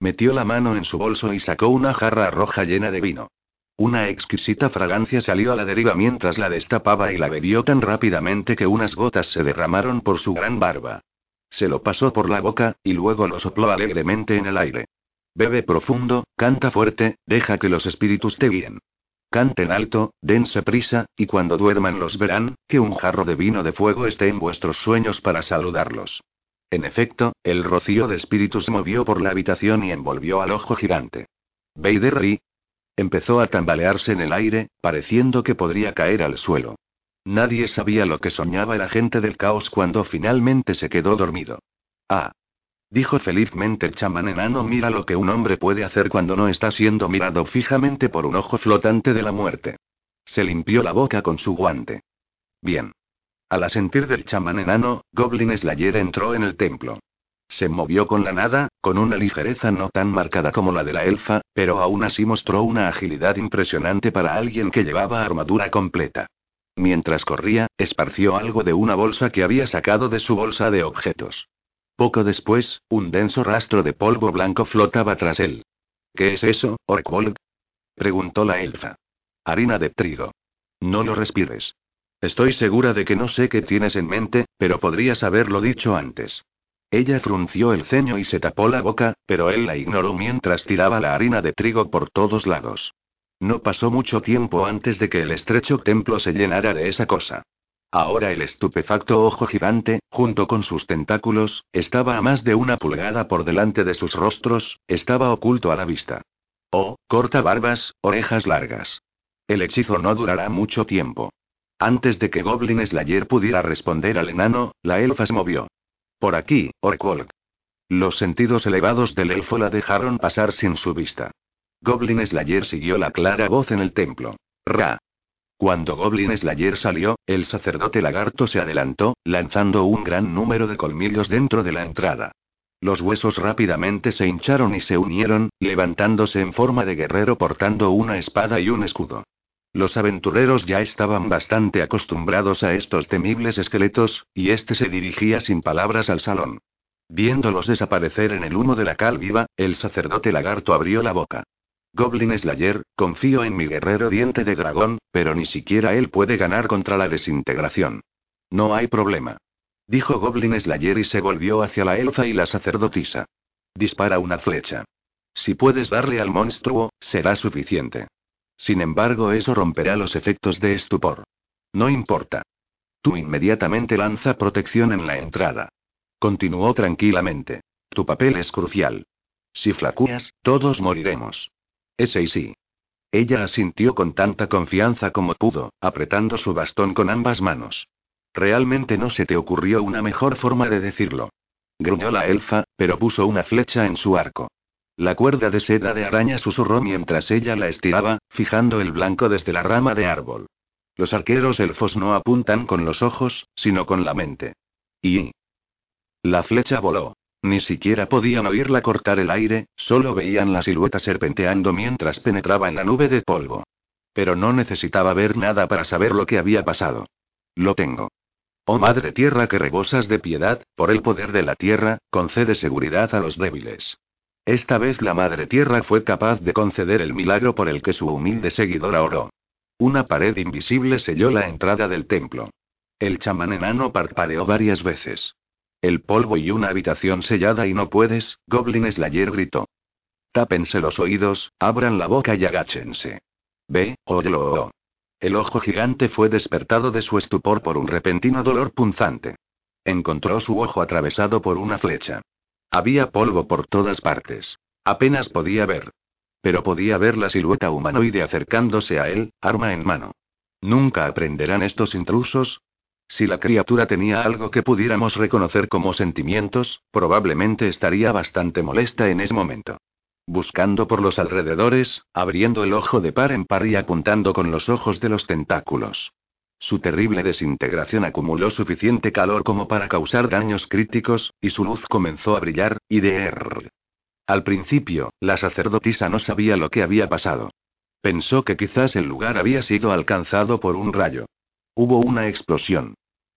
Metió la mano en su bolso y sacó una jarra roja llena de vino. Una exquisita fragancia salió a la deriva mientras la destapaba y la bebió tan rápidamente que unas gotas se derramaron por su gran barba. Se lo pasó por la boca, y luego lo sopló alegremente en el aire. Bebe profundo, canta fuerte, deja que los espíritus te guíen. canten alto, dense prisa, y cuando duerman los verán, que un jarro de vino de fuego esté en vuestros sueños para saludarlos. En efecto, el rocío de espíritu se movió por la habitación y envolvió al ojo gigante. Vader. Empezó a tambalearse en el aire, pareciendo que podría caer al suelo. Nadie sabía lo que soñaba el agente del caos cuando finalmente se quedó dormido. Ah. Dijo felizmente el chamán enano, mira lo que un hombre puede hacer cuando no está siendo mirado fijamente por un ojo flotante de la muerte. Se limpió la boca con su guante. Bien. Al asentir del chamán enano, Goblin Slayer entró en el templo. Se movió con la nada, con una ligereza no tan marcada como la de la elfa, pero aún así mostró una agilidad impresionante para alguien que llevaba armadura completa. Mientras corría, esparció algo de una bolsa que había sacado de su bolsa de objetos. Poco después, un denso rastro de polvo blanco flotaba tras él. ¿Qué es eso, Orkwold? preguntó la elfa. Harina de trigo. No lo respires. Estoy segura de que no sé qué tienes en mente, pero podrías haberlo dicho antes. Ella frunció el ceño y se tapó la boca, pero él la ignoró mientras tiraba la harina de trigo por todos lados. No pasó mucho tiempo antes de que el estrecho templo se llenara de esa cosa. Ahora el estupefacto ojo gigante, junto con sus tentáculos, estaba a más de una pulgada por delante de sus rostros, estaba oculto a la vista. Oh, corta barbas, orejas largas. El hechizo no durará mucho tiempo. Antes de que Goblin Slayer pudiera responder al enano, la elfa se movió. Por aquí, Orkwolk. Los sentidos elevados del elfo la dejaron pasar sin su vista. Goblin Slayer siguió la clara voz en el templo. Ra. Cuando Goblin Slayer salió, el sacerdote lagarto se adelantó, lanzando un gran número de colmillos dentro de la entrada. Los huesos rápidamente se hincharon y se unieron, levantándose en forma de guerrero portando una espada y un escudo. Los aventureros ya estaban bastante acostumbrados a estos temibles esqueletos, y este se dirigía sin palabras al salón. Viéndolos desaparecer en el humo de la cal viva, el sacerdote lagarto abrió la boca. Goblin Slayer, confío en mi guerrero diente de dragón, pero ni siquiera él puede ganar contra la desintegración. No hay problema. Dijo Goblin Slayer y se volvió hacia la elfa y la sacerdotisa. Dispara una flecha. Si puedes darle al monstruo, será suficiente. Sin embargo, eso romperá los efectos de estupor. No importa. Tú inmediatamente lanza protección en la entrada. Continuó tranquilamente. Tu papel es crucial. Si flacuas, todos moriremos. Ese y sí. Ella asintió con tanta confianza como pudo, apretando su bastón con ambas manos. Realmente no se te ocurrió una mejor forma de decirlo. Gruñó la elfa, pero puso una flecha en su arco. La cuerda de seda de araña susurró mientras ella la estiraba, fijando el blanco desde la rama de árbol. Los arqueros elfos no apuntan con los ojos, sino con la mente. Y... La flecha voló. Ni siquiera podían oírla cortar el aire, solo veían la silueta serpenteando mientras penetraba en la nube de polvo. Pero no necesitaba ver nada para saber lo que había pasado. Lo tengo. Oh Madre Tierra que rebosas de piedad, por el poder de la Tierra, concede seguridad a los débiles. Esta vez la Madre Tierra fue capaz de conceder el milagro por el que su humilde seguidora oró. Una pared invisible selló la entrada del templo. El chamán enano parpadeó varias veces. El polvo y una habitación sellada y no puedes, Goblin Slayer gritó. Tápense los oídos, abran la boca y agáchense. Ve, óyelo. El ojo gigante fue despertado de su estupor por un repentino dolor punzante. Encontró su ojo atravesado por una flecha. Había polvo por todas partes. Apenas podía ver. Pero podía ver la silueta humanoide acercándose a él, arma en mano. ¿Nunca aprenderán estos intrusos? Si la criatura tenía algo que pudiéramos reconocer como sentimientos, probablemente estaría bastante molesta en ese momento. Buscando por los alrededores, abriendo el ojo de par en par y apuntando con los ojos de los tentáculos. Su terrible desintegración acumuló suficiente calor como para causar daños críticos, y su luz comenzó a brillar, y de Al principio, la sacerdotisa no sabía lo que había pasado. Pensó que quizás el lugar había sido alcanzado por un rayo. Hubo una explosión.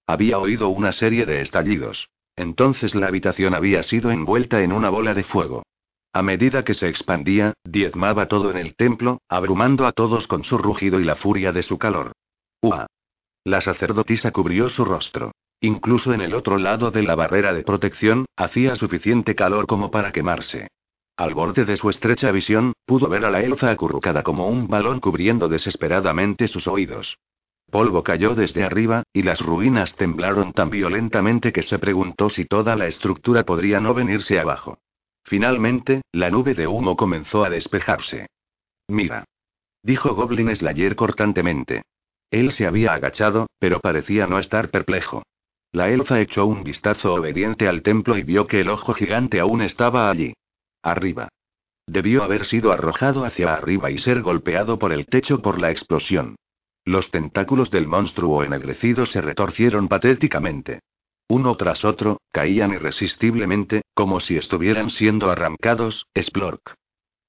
Había oído una serie de estallidos. Entonces la habitación había sido envuelta en una bola de fuego. A medida que se expandía, diezmaba todo en el templo, abrumando a todos con su rugido y la furia de su calor. ¡Ua! La sacerdotisa cubrió su rostro. Incluso en el otro lado de la barrera de protección, hacía suficiente calor como para quemarse. Al borde de su estrecha visión, pudo ver a la elfa acurrucada como un balón cubriendo desesperadamente sus oídos. Polvo cayó desde arriba, y las ruinas temblaron tan violentamente que se preguntó si toda la estructura podría no venirse abajo. Finalmente, la nube de humo comenzó a despejarse. Mira. Dijo Goblin Slayer cortantemente. Él se había agachado, pero parecía no estar perplejo. La elfa echó un vistazo obediente al templo y vio que el ojo gigante aún estaba allí. Arriba. Debió haber sido arrojado hacia arriba y ser golpeado por el techo por la explosión. Los tentáculos del monstruo ennegrecido se retorcieron patéticamente. Uno tras otro, caían irresistiblemente, como si estuvieran siendo arrancados, Splork.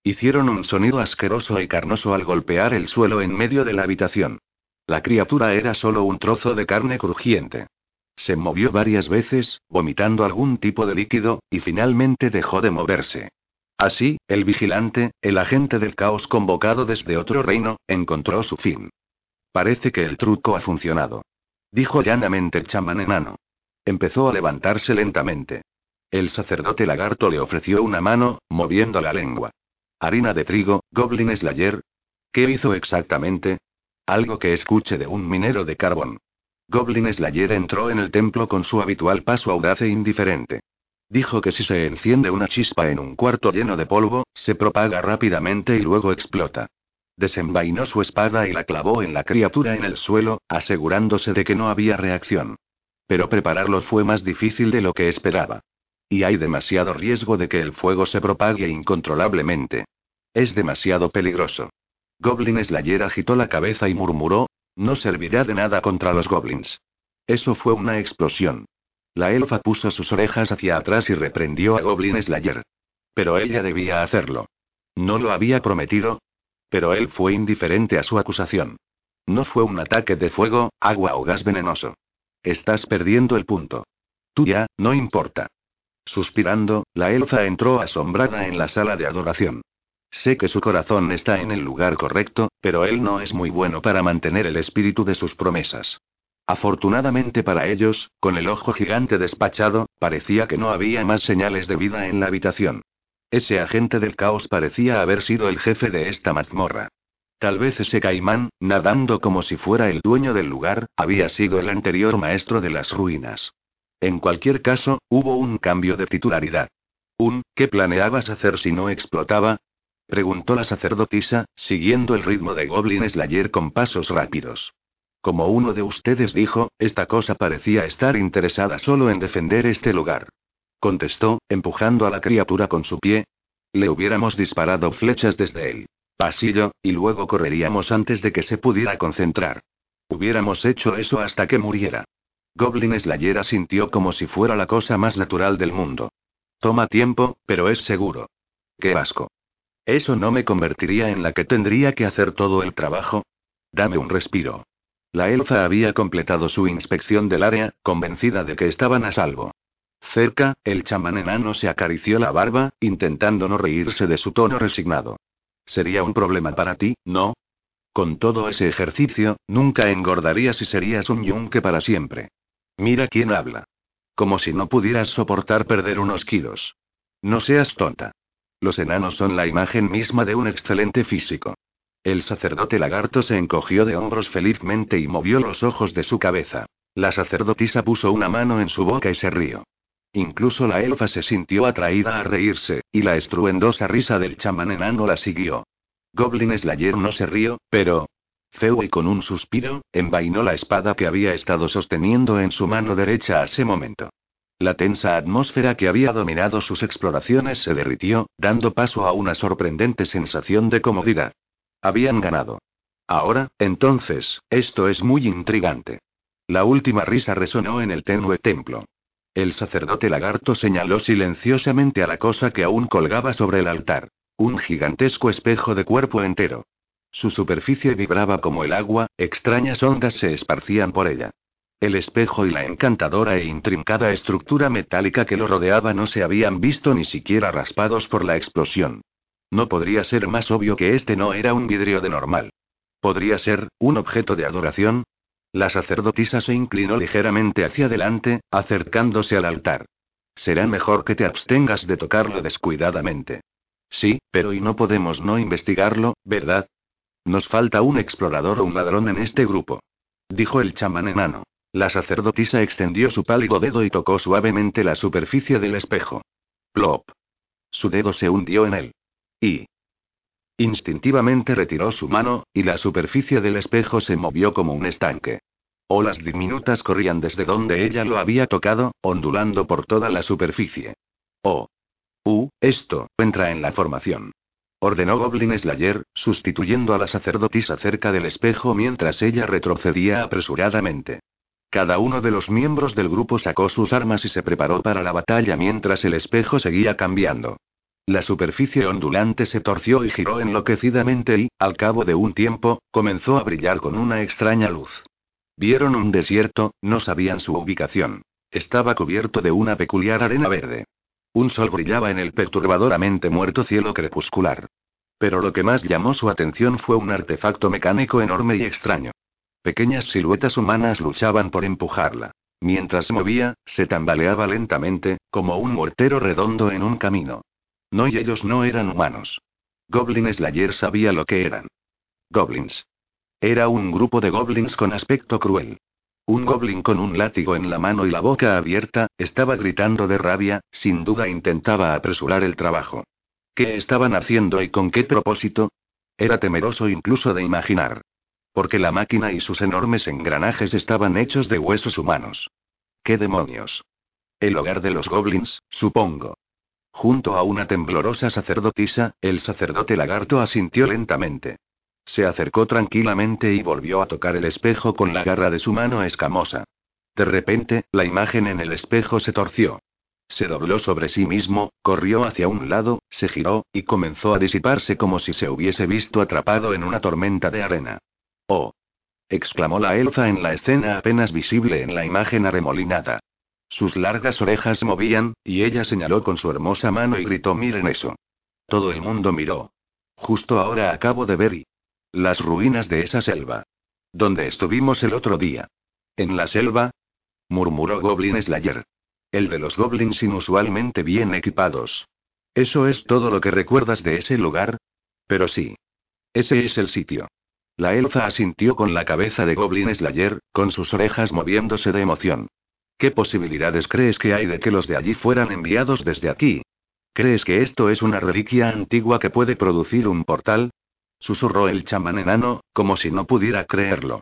Hicieron un sonido asqueroso y carnoso al golpear el suelo en medio de la habitación. La criatura era solo un trozo de carne crujiente. Se movió varias veces, vomitando algún tipo de líquido, y finalmente dejó de moverse. Así, el vigilante, el agente del caos convocado desde otro reino, encontró su fin. Parece que el truco ha funcionado. Dijo llanamente el chamán enano. Empezó a levantarse lentamente. El sacerdote lagarto le ofreció una mano, moviendo la lengua. Harina de trigo, Goblin Slayer. ¿Qué hizo exactamente? Algo que escuche de un minero de carbón. Goblin Slayer entró en el templo con su habitual paso audaz e indiferente. Dijo que si se enciende una chispa en un cuarto lleno de polvo, se propaga rápidamente y luego explota. Desenvainó su espada y la clavó en la criatura en el suelo, asegurándose de que no había reacción. Pero prepararlo fue más difícil de lo que esperaba. Y hay demasiado riesgo de que el fuego se propague incontrolablemente. Es demasiado peligroso. Goblin Slayer agitó la cabeza y murmuró, no servirá de nada contra los goblins. Eso fue una explosión. La elfa puso sus orejas hacia atrás y reprendió a Goblin Slayer. Pero ella debía hacerlo. ¿No lo había prometido? Pero él fue indiferente a su acusación. No fue un ataque de fuego, agua o gas venenoso. Estás perdiendo el punto. Tú ya, no importa. Suspirando, la elfa entró asombrada en la sala de adoración. Sé que su corazón está en el lugar correcto, pero él no es muy bueno para mantener el espíritu de sus promesas. Afortunadamente para ellos, con el ojo gigante despachado, parecía que no había más señales de vida en la habitación. Ese agente del caos parecía haber sido el jefe de esta mazmorra. Tal vez ese caimán, nadando como si fuera el dueño del lugar, había sido el anterior maestro de las ruinas. En cualquier caso, hubo un cambio de titularidad. Un, ¿qué planeabas hacer si no explotaba? Preguntó la sacerdotisa, siguiendo el ritmo de Goblin Slayer con pasos rápidos. Como uno de ustedes dijo, esta cosa parecía estar interesada solo en defender este lugar. Contestó, empujando a la criatura con su pie. Le hubiéramos disparado flechas desde él pasillo, y luego correríamos antes de que se pudiera concentrar. Hubiéramos hecho eso hasta que muriera. Goblin Slayer sintió como si fuera la cosa más natural del mundo. Toma tiempo, pero es seguro. Qué asco. ¿Eso no me convertiría en la que tendría que hacer todo el trabajo? Dame un respiro. La elfa había completado su inspección del área, convencida de que estaban a salvo. Cerca, el chamán enano se acarició la barba, intentando no reírse de su tono resignado. Sería un problema para ti, ¿no? Con todo ese ejercicio, nunca engordarías y serías un yunque para siempre. Mira quién habla. Como si no pudieras soportar perder unos kilos. No seas tonta. Los enanos son la imagen misma de un excelente físico. El sacerdote lagarto se encogió de hombros felizmente y movió los ojos de su cabeza. La sacerdotisa puso una mano en su boca y se rió. Incluso la elfa se sintió atraída a reírse, y la estruendosa risa del chamán enano la siguió. Goblin Slayer no se rió, pero... y con un suspiro, envainó la espada que había estado sosteniendo en su mano derecha a ese momento. La tensa atmósfera que había dominado sus exploraciones se derritió, dando paso a una sorprendente sensación de comodidad. Habían ganado. Ahora, entonces, esto es muy intrigante. La última risa resonó en el tenue templo. El sacerdote lagarto señaló silenciosamente a la cosa que aún colgaba sobre el altar. Un gigantesco espejo de cuerpo entero. Su superficie vibraba como el agua, extrañas ondas se esparcían por ella. El espejo y la encantadora e intrincada estructura metálica que lo rodeaba no se habían visto ni siquiera raspados por la explosión. No podría ser más obvio que este no era un vidrio de normal. ¿Podría ser, un objeto de adoración? La sacerdotisa se inclinó ligeramente hacia adelante, acercándose al altar. Será mejor que te abstengas de tocarlo descuidadamente. Sí, pero y no podemos no investigarlo, ¿verdad? Nos falta un explorador o un ladrón en este grupo. Dijo el chamán enano. La sacerdotisa extendió su pálido dedo y tocó suavemente la superficie del espejo. Plop. Su dedo se hundió en él. Y. Instintivamente retiró su mano, y la superficie del espejo se movió como un estanque. Olas diminutas corrían desde donde ella lo había tocado, ondulando por toda la superficie. Oh. Uh, esto, entra en la formación. Ordenó Goblin Slayer, sustituyendo a la sacerdotisa cerca del espejo mientras ella retrocedía apresuradamente. Cada uno de los miembros del grupo sacó sus armas y se preparó para la batalla mientras el espejo seguía cambiando. La superficie ondulante se torció y giró enloquecidamente y, al cabo de un tiempo, comenzó a brillar con una extraña luz. Vieron un desierto, no sabían su ubicación. Estaba cubierto de una peculiar arena verde. Un sol brillaba en el perturbadoramente muerto cielo crepuscular. Pero lo que más llamó su atención fue un artefacto mecánico enorme y extraño. Pequeñas siluetas humanas luchaban por empujarla. Mientras movía, se tambaleaba lentamente, como un mortero redondo en un camino. No y ellos no eran humanos. Goblin Slayer sabía lo que eran. Goblins. Era un grupo de goblins con aspecto cruel. Un goblin con un látigo en la mano y la boca abierta, estaba gritando de rabia, sin duda intentaba apresurar el trabajo. ¿Qué estaban haciendo y con qué propósito? Era temeroso incluso de imaginar. Porque la máquina y sus enormes engranajes estaban hechos de huesos humanos. ¿Qué demonios? El hogar de los goblins, supongo. Junto a una temblorosa sacerdotisa, el sacerdote lagarto asintió lentamente. Se acercó tranquilamente y volvió a tocar el espejo con la garra de su mano escamosa. De repente, la imagen en el espejo se torció. Se dobló sobre sí mismo, corrió hacia un lado, se giró, y comenzó a disiparse como si se hubiese visto atrapado en una tormenta de arena. ¡Oh! exclamó la elfa en la escena apenas visible en la imagen arremolinada. Sus largas orejas movían, y ella señaló con su hermosa mano y gritó: Miren eso. Todo el mundo miró. Justo ahora acabo de ver y. Las ruinas de esa selva. Donde estuvimos el otro día. ¿En la selva? murmuró Goblin Slayer. El de los goblins inusualmente bien equipados. ¿Eso es todo lo que recuerdas de ese lugar? Pero sí. Ese es el sitio. La elfa asintió con la cabeza de Goblin Slayer, con sus orejas moviéndose de emoción. ¿Qué posibilidades crees que hay de que los de allí fueran enviados desde aquí? ¿Crees que esto es una reliquia antigua que puede producir un portal? Susurró el chamán enano, como si no pudiera creerlo.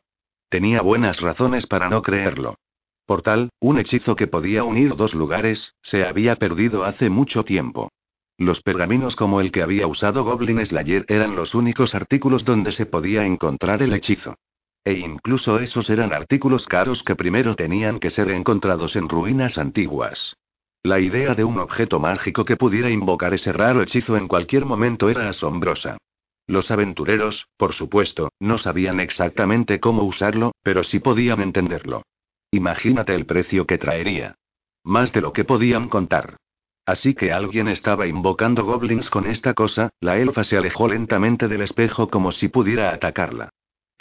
Tenía buenas razones para no creerlo. Portal, un hechizo que podía unir dos lugares, se había perdido hace mucho tiempo. Los pergaminos como el que había usado Goblin Slayer eran los únicos artículos donde se podía encontrar el hechizo. E incluso esos eran artículos caros que primero tenían que ser encontrados en ruinas antiguas. La idea de un objeto mágico que pudiera invocar ese raro hechizo en cualquier momento era asombrosa. Los aventureros, por supuesto, no sabían exactamente cómo usarlo, pero sí podían entenderlo. Imagínate el precio que traería. Más de lo que podían contar. Así que alguien estaba invocando goblins con esta cosa, la elfa se alejó lentamente del espejo como si pudiera atacarla.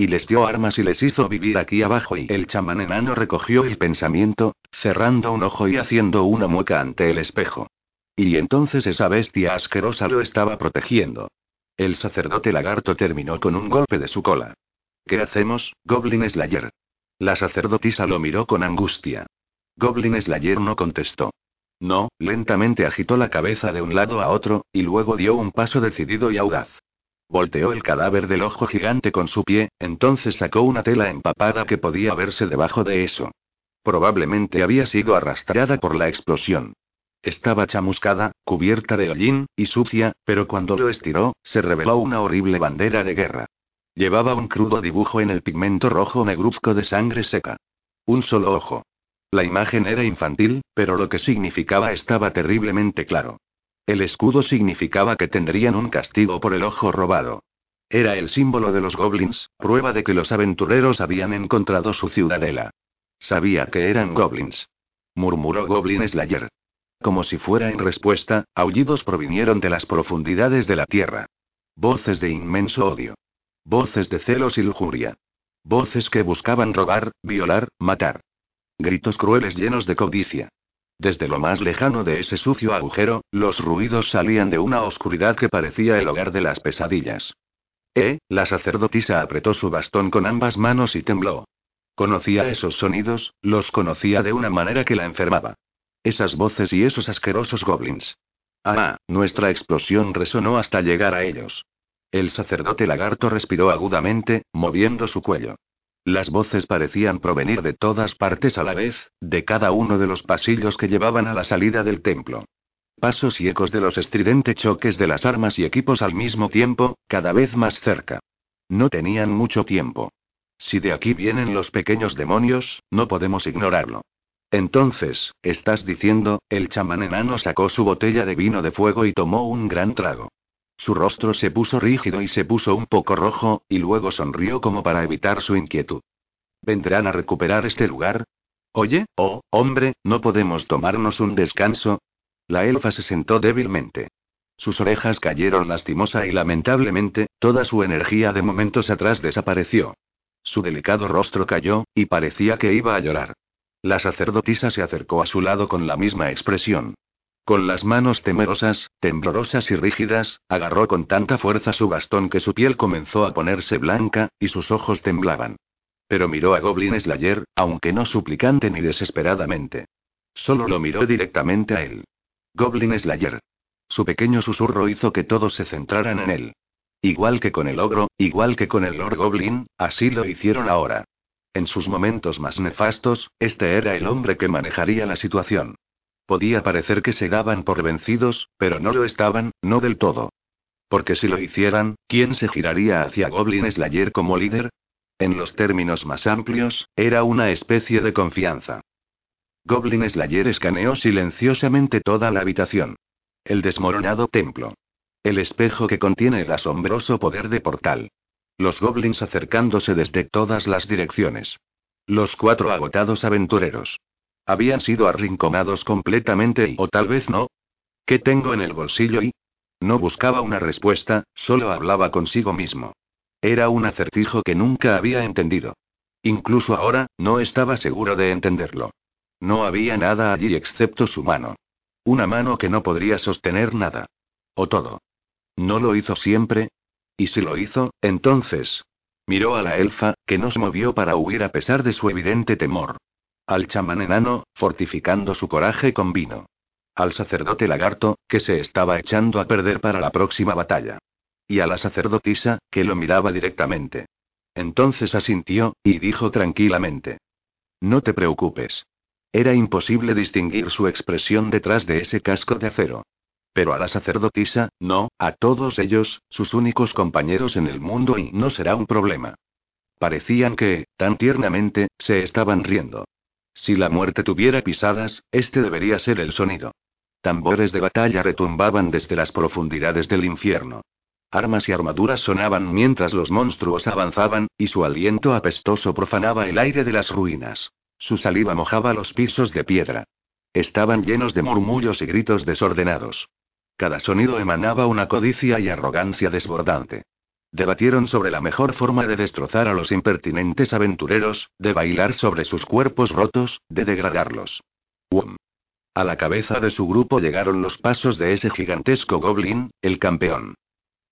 Y les dio armas y les hizo vivir aquí abajo y el chamán enano recogió el pensamiento, cerrando un ojo y haciendo una mueca ante el espejo. Y entonces esa bestia asquerosa lo estaba protegiendo. El sacerdote lagarto terminó con un golpe de su cola. ¿Qué hacemos, Goblin Slayer? La sacerdotisa lo miró con angustia. Goblin Slayer no contestó. No, lentamente agitó la cabeza de un lado a otro, y luego dio un paso decidido y audaz. Volteó el cadáver del ojo gigante con su pie, entonces sacó una tela empapada que podía verse debajo de eso. Probablemente había sido arrastrada por la explosión. Estaba chamuscada, cubierta de hollín, y sucia, pero cuando lo estiró, se reveló una horrible bandera de guerra. Llevaba un crudo dibujo en el pigmento rojo negruzco de sangre seca. Un solo ojo. La imagen era infantil, pero lo que significaba estaba terriblemente claro. El escudo significaba que tendrían un castigo por el ojo robado. Era el símbolo de los goblins, prueba de que los aventureros habían encontrado su ciudadela. Sabía que eran goblins. Murmuró Goblin Slayer. Como si fuera en respuesta, aullidos provinieron de las profundidades de la tierra. Voces de inmenso odio. Voces de celos y lujuria. Voces que buscaban robar, violar, matar. Gritos crueles llenos de codicia. Desde lo más lejano de ese sucio agujero, los ruidos salían de una oscuridad que parecía el hogar de las pesadillas. Eh, la sacerdotisa apretó su bastón con ambas manos y tembló. Conocía esos sonidos, los conocía de una manera que la enfermaba. Esas voces y esos asquerosos goblins. Ah, nuestra explosión resonó hasta llegar a ellos. El sacerdote lagarto respiró agudamente, moviendo su cuello. Las voces parecían provenir de todas partes a la vez, de cada uno de los pasillos que llevaban a la salida del templo. Pasos y ecos de los estridentes choques de las armas y equipos al mismo tiempo, cada vez más cerca. No tenían mucho tiempo. Si de aquí vienen los pequeños demonios, no podemos ignorarlo. Entonces, estás diciendo, el chamán enano sacó su botella de vino de fuego y tomó un gran trago. Su rostro se puso rígido y se puso un poco rojo, y luego sonrió como para evitar su inquietud. ¿Vendrán a recuperar este lugar? Oye, oh, hombre, ¿no podemos tomarnos un descanso? La elfa se sentó débilmente. Sus orejas cayeron lastimosa y lamentablemente, toda su energía de momentos atrás desapareció. Su delicado rostro cayó, y parecía que iba a llorar. La sacerdotisa se acercó a su lado con la misma expresión. Con las manos temerosas, temblorosas y rígidas, agarró con tanta fuerza su bastón que su piel comenzó a ponerse blanca, y sus ojos temblaban. Pero miró a Goblin Slayer, aunque no suplicante ni desesperadamente. Solo lo miró directamente a él. Goblin Slayer. Su pequeño susurro hizo que todos se centraran en él. Igual que con el ogro, igual que con el Lord Goblin, así lo hicieron ahora. En sus momentos más nefastos, este era el hombre que manejaría la situación. Podía parecer que se daban por vencidos, pero no lo estaban, no del todo. Porque si lo hicieran, ¿quién se giraría hacia Goblin Slayer como líder? En los términos más amplios, era una especie de confianza. Goblin Slayer escaneó silenciosamente toda la habitación. El desmoronado templo. El espejo que contiene el asombroso poder de portal. Los goblins acercándose desde todas las direcciones. Los cuatro agotados aventureros. Habían sido arrinconados completamente y, o tal vez no. ¿Qué tengo en el bolsillo y? No buscaba una respuesta, solo hablaba consigo mismo. Era un acertijo que nunca había entendido. Incluso ahora, no estaba seguro de entenderlo. No había nada allí excepto su mano. Una mano que no podría sostener nada. O todo. ¿No lo hizo siempre? Y si lo hizo, entonces. Miró a la elfa, que no se movió para huir a pesar de su evidente temor. Al chamán enano, fortificando su coraje con vino. Al sacerdote lagarto, que se estaba echando a perder para la próxima batalla. Y a la sacerdotisa, que lo miraba directamente. Entonces asintió, y dijo tranquilamente. No te preocupes. Era imposible distinguir su expresión detrás de ese casco de acero. Pero a la sacerdotisa, no, a todos ellos, sus únicos compañeros en el mundo y no será un problema. Parecían que, tan tiernamente, se estaban riendo. Si la muerte tuviera pisadas, este debería ser el sonido. Tambores de batalla retumbaban desde las profundidades del infierno. Armas y armaduras sonaban mientras los monstruos avanzaban, y su aliento apestoso profanaba el aire de las ruinas. Su saliva mojaba los pisos de piedra. Estaban llenos de murmullos y gritos desordenados. Cada sonido emanaba una codicia y arrogancia desbordante. Debatieron sobre la mejor forma de destrozar a los impertinentes aventureros, de bailar sobre sus cuerpos rotos, de degradarlos. ¡Um! A la cabeza de su grupo llegaron los pasos de ese gigantesco goblin, el campeón.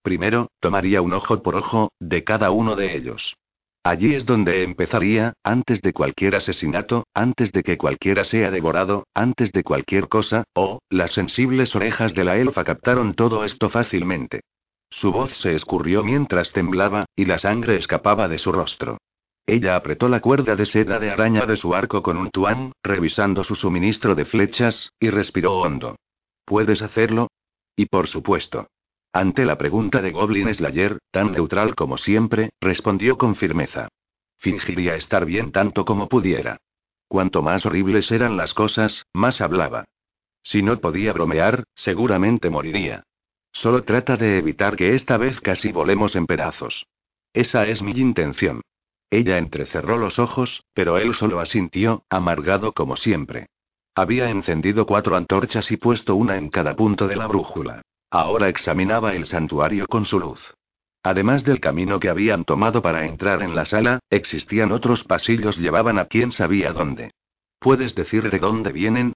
Primero, tomaría un ojo por ojo, de cada uno de ellos. Allí es donde empezaría, antes de cualquier asesinato, antes de que cualquiera sea devorado, antes de cualquier cosa, oh, las sensibles orejas de la elfa captaron todo esto fácilmente. Su voz se escurrió mientras temblaba, y la sangre escapaba de su rostro. Ella apretó la cuerda de seda de araña de su arco con un tuán, revisando su suministro de flechas, y respiró hondo. ¿Puedes hacerlo? Y por supuesto. Ante la pregunta de Goblin Slayer, tan neutral como siempre, respondió con firmeza. Fingiría estar bien tanto como pudiera. Cuanto más horribles eran las cosas, más hablaba. Si no podía bromear, seguramente moriría. Solo trata de evitar que esta vez casi volemos en pedazos. Esa es mi intención. Ella entrecerró los ojos, pero él solo asintió, amargado como siempre. Había encendido cuatro antorchas y puesto una en cada punto de la brújula. Ahora examinaba el santuario con su luz. Además del camino que habían tomado para entrar en la sala, existían otros pasillos llevaban a quién sabía dónde. ¿Puedes decir de dónde vienen?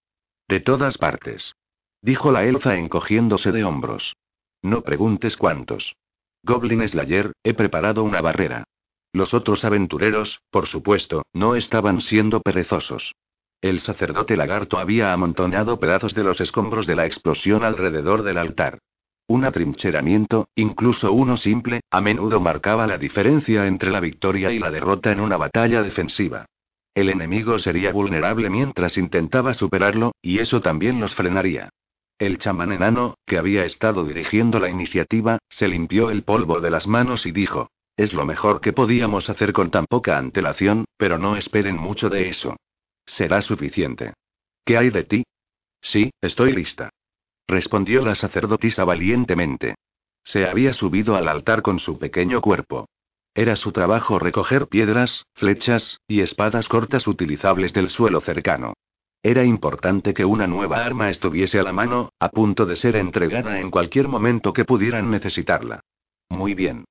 De todas partes. Dijo la elfa encogiéndose de hombros. No preguntes cuántos. Goblin Slayer, he preparado una barrera. Los otros aventureros, por supuesto, no estaban siendo perezosos. El sacerdote lagarto había amontonado pedazos de los escombros de la explosión alrededor del altar. Un atrincheramiento, incluso uno simple, a menudo marcaba la diferencia entre la victoria y la derrota en una batalla defensiva. El enemigo sería vulnerable mientras intentaba superarlo, y eso también los frenaría. El chamán enano, que había estado dirigiendo la iniciativa, se limpió el polvo de las manos y dijo, es lo mejor que podíamos hacer con tan poca antelación, pero no esperen mucho de eso. Será suficiente. ¿Qué hay de ti? Sí, estoy lista. Respondió la sacerdotisa valientemente. Se había subido al altar con su pequeño cuerpo. Era su trabajo recoger piedras, flechas, y espadas cortas utilizables del suelo cercano. Era importante que una nueva arma estuviese a la mano, a punto de ser entregada en cualquier momento que pudieran necesitarla. Muy bien.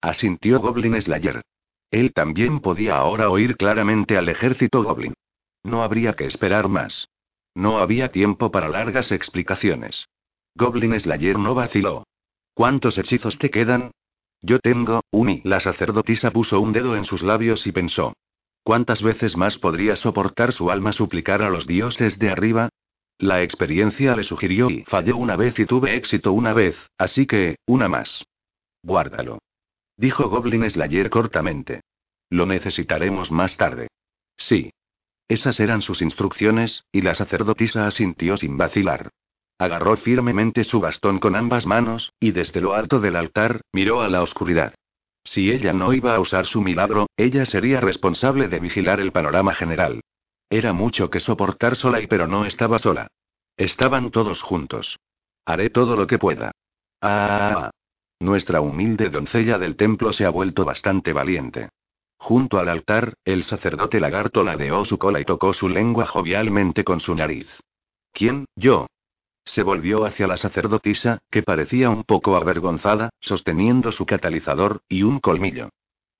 Asintió Goblin Slayer. Él también podía ahora oír claramente al ejército Goblin. No habría que esperar más. No había tiempo para largas explicaciones. Goblin Slayer no vaciló. ¿Cuántos hechizos te quedan? Yo tengo, Uni. La sacerdotisa puso un dedo en sus labios y pensó. ¿Cuántas veces más podría soportar su alma suplicar a los dioses de arriba? La experiencia le sugirió y fallé una vez y tuve éxito una vez, así que, una más. Guárdalo. Dijo Goblin Slayer cortamente. Lo necesitaremos más tarde. Sí. Esas eran sus instrucciones, y la sacerdotisa asintió sin vacilar. Agarró firmemente su bastón con ambas manos, y desde lo alto del altar, miró a la oscuridad. Si ella no iba a usar su milagro, ella sería responsable de vigilar el panorama general. Era mucho que soportar sola y pero no estaba sola. Estaban todos juntos. Haré todo lo que pueda. Ah. Nuestra humilde doncella del templo se ha vuelto bastante valiente. Junto al altar, el sacerdote lagarto ladeó su cola y tocó su lengua jovialmente con su nariz. ¿Quién? Yo. Se volvió hacia la sacerdotisa, que parecía un poco avergonzada, sosteniendo su catalizador, y un colmillo.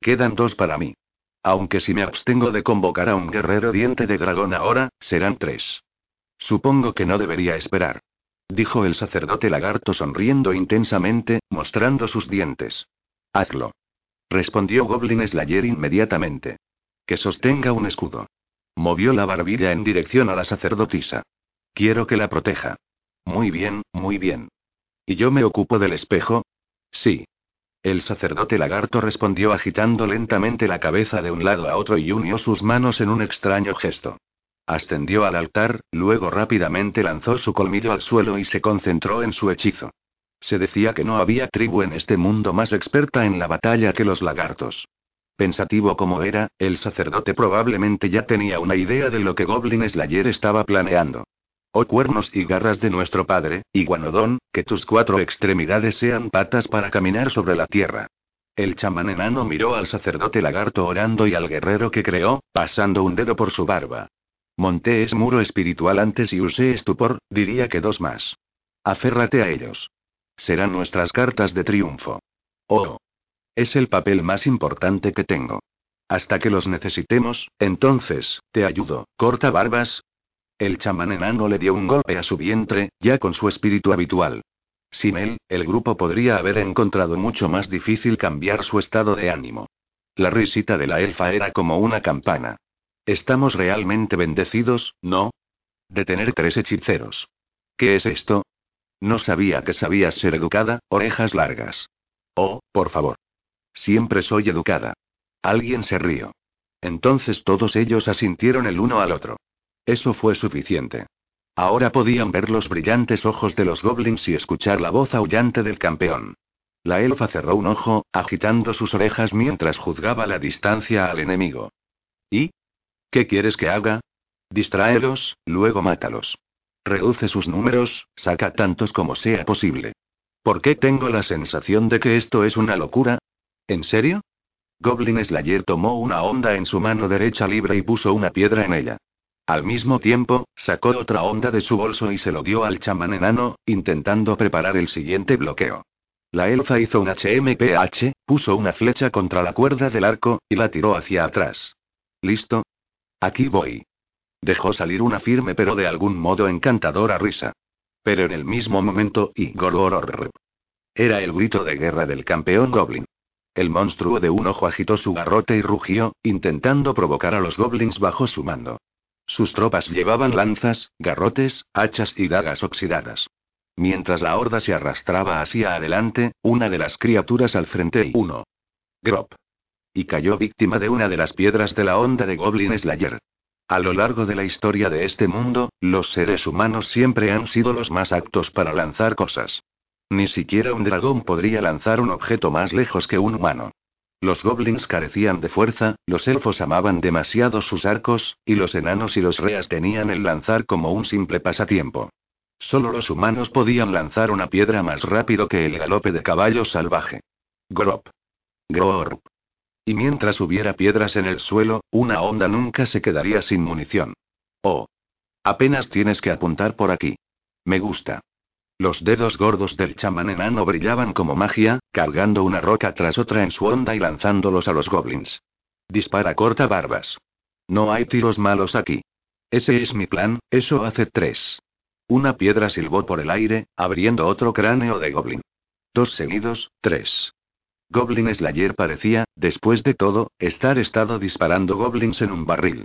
Quedan dos para mí. Aunque si me abstengo de convocar a un guerrero diente de dragón ahora, serán tres. Supongo que no debería esperar. Dijo el sacerdote lagarto sonriendo intensamente, mostrando sus dientes. Hazlo. Respondió Goblin Slayer inmediatamente. Que sostenga un escudo. Movió la barbilla en dirección a la sacerdotisa. Quiero que la proteja. Muy bien, muy bien. ¿Y yo me ocupo del espejo? Sí. El sacerdote lagarto respondió agitando lentamente la cabeza de un lado a otro y unió sus manos en un extraño gesto. Ascendió al altar, luego rápidamente lanzó su colmillo al suelo y se concentró en su hechizo. Se decía que no había tribu en este mundo más experta en la batalla que los lagartos. Pensativo como era, el sacerdote probablemente ya tenía una idea de lo que Goblin Slayer estaba planeando. Oh cuernos y garras de nuestro padre, Iguanodón, que tus cuatro extremidades sean patas para caminar sobre la tierra. El chamán enano miró al sacerdote lagarto orando y al guerrero que creó, pasando un dedo por su barba. Monté es muro espiritual antes y usé estupor, diría que dos más. Aférrate a ellos. Serán nuestras cartas de triunfo. Oh. Es el papel más importante que tengo. Hasta que los necesitemos, entonces, te ayudo, corta barbas. El chamán enano le dio un golpe a su vientre, ya con su espíritu habitual. Sin él, el grupo podría haber encontrado mucho más difícil cambiar su estado de ánimo. La risita de la elfa era como una campana. Estamos realmente bendecidos, ¿no? De tener tres hechiceros. ¿Qué es esto? No sabía que sabías ser educada, orejas largas. Oh, por favor. Siempre soy educada. Alguien se rió. Entonces todos ellos asintieron el uno al otro. Eso fue suficiente. Ahora podían ver los brillantes ojos de los goblins y escuchar la voz aullante del campeón. La elfa cerró un ojo, agitando sus orejas mientras juzgaba la distancia al enemigo. ¿Y? ¿Qué quieres que haga? Distráelos, luego mátalos. Reduce sus números, saca tantos como sea posible. ¿Por qué tengo la sensación de que esto es una locura? ¿En serio? Goblin Slayer tomó una onda en su mano derecha libre y puso una piedra en ella. Al mismo tiempo, sacó otra onda de su bolso y se lo dio al chamán enano, intentando preparar el siguiente bloqueo. La elfa hizo un HMPH, puso una flecha contra la cuerda del arco, y la tiró hacia atrás. ¿Listo? Aquí voy. Dejó salir una firme pero de algún modo encantadora risa. Pero en el mismo momento, Igor Era el grito de guerra del campeón Goblin. El monstruo de un ojo agitó su garrote y rugió, intentando provocar a los goblins bajo su mando. Sus tropas llevaban lanzas, garrotes, hachas y dagas oxidadas. Mientras la horda se arrastraba hacia adelante, una de las criaturas al frente y uno. Grop. Y cayó víctima de una de las piedras de la onda de Goblin Slayer. A lo largo de la historia de este mundo, los seres humanos siempre han sido los más aptos para lanzar cosas. Ni siquiera un dragón podría lanzar un objeto más lejos que un humano. Los goblins carecían de fuerza, los elfos amaban demasiado sus arcos, y los enanos y los reas tenían el lanzar como un simple pasatiempo. Solo los humanos podían lanzar una piedra más rápido que el galope de caballo salvaje. Grop. Grop. Y mientras hubiera piedras en el suelo, una onda nunca se quedaría sin munición. Oh. Apenas tienes que apuntar por aquí. Me gusta. Los dedos gordos del chamán enano brillaban como magia, cargando una roca tras otra en su onda y lanzándolos a los goblins. Dispara corta barbas. No hay tiros malos aquí. Ese es mi plan, eso hace tres. Una piedra silbó por el aire, abriendo otro cráneo de goblin. Dos seguidos, tres. Goblin Slayer parecía, después de todo, estar estado disparando goblins en un barril.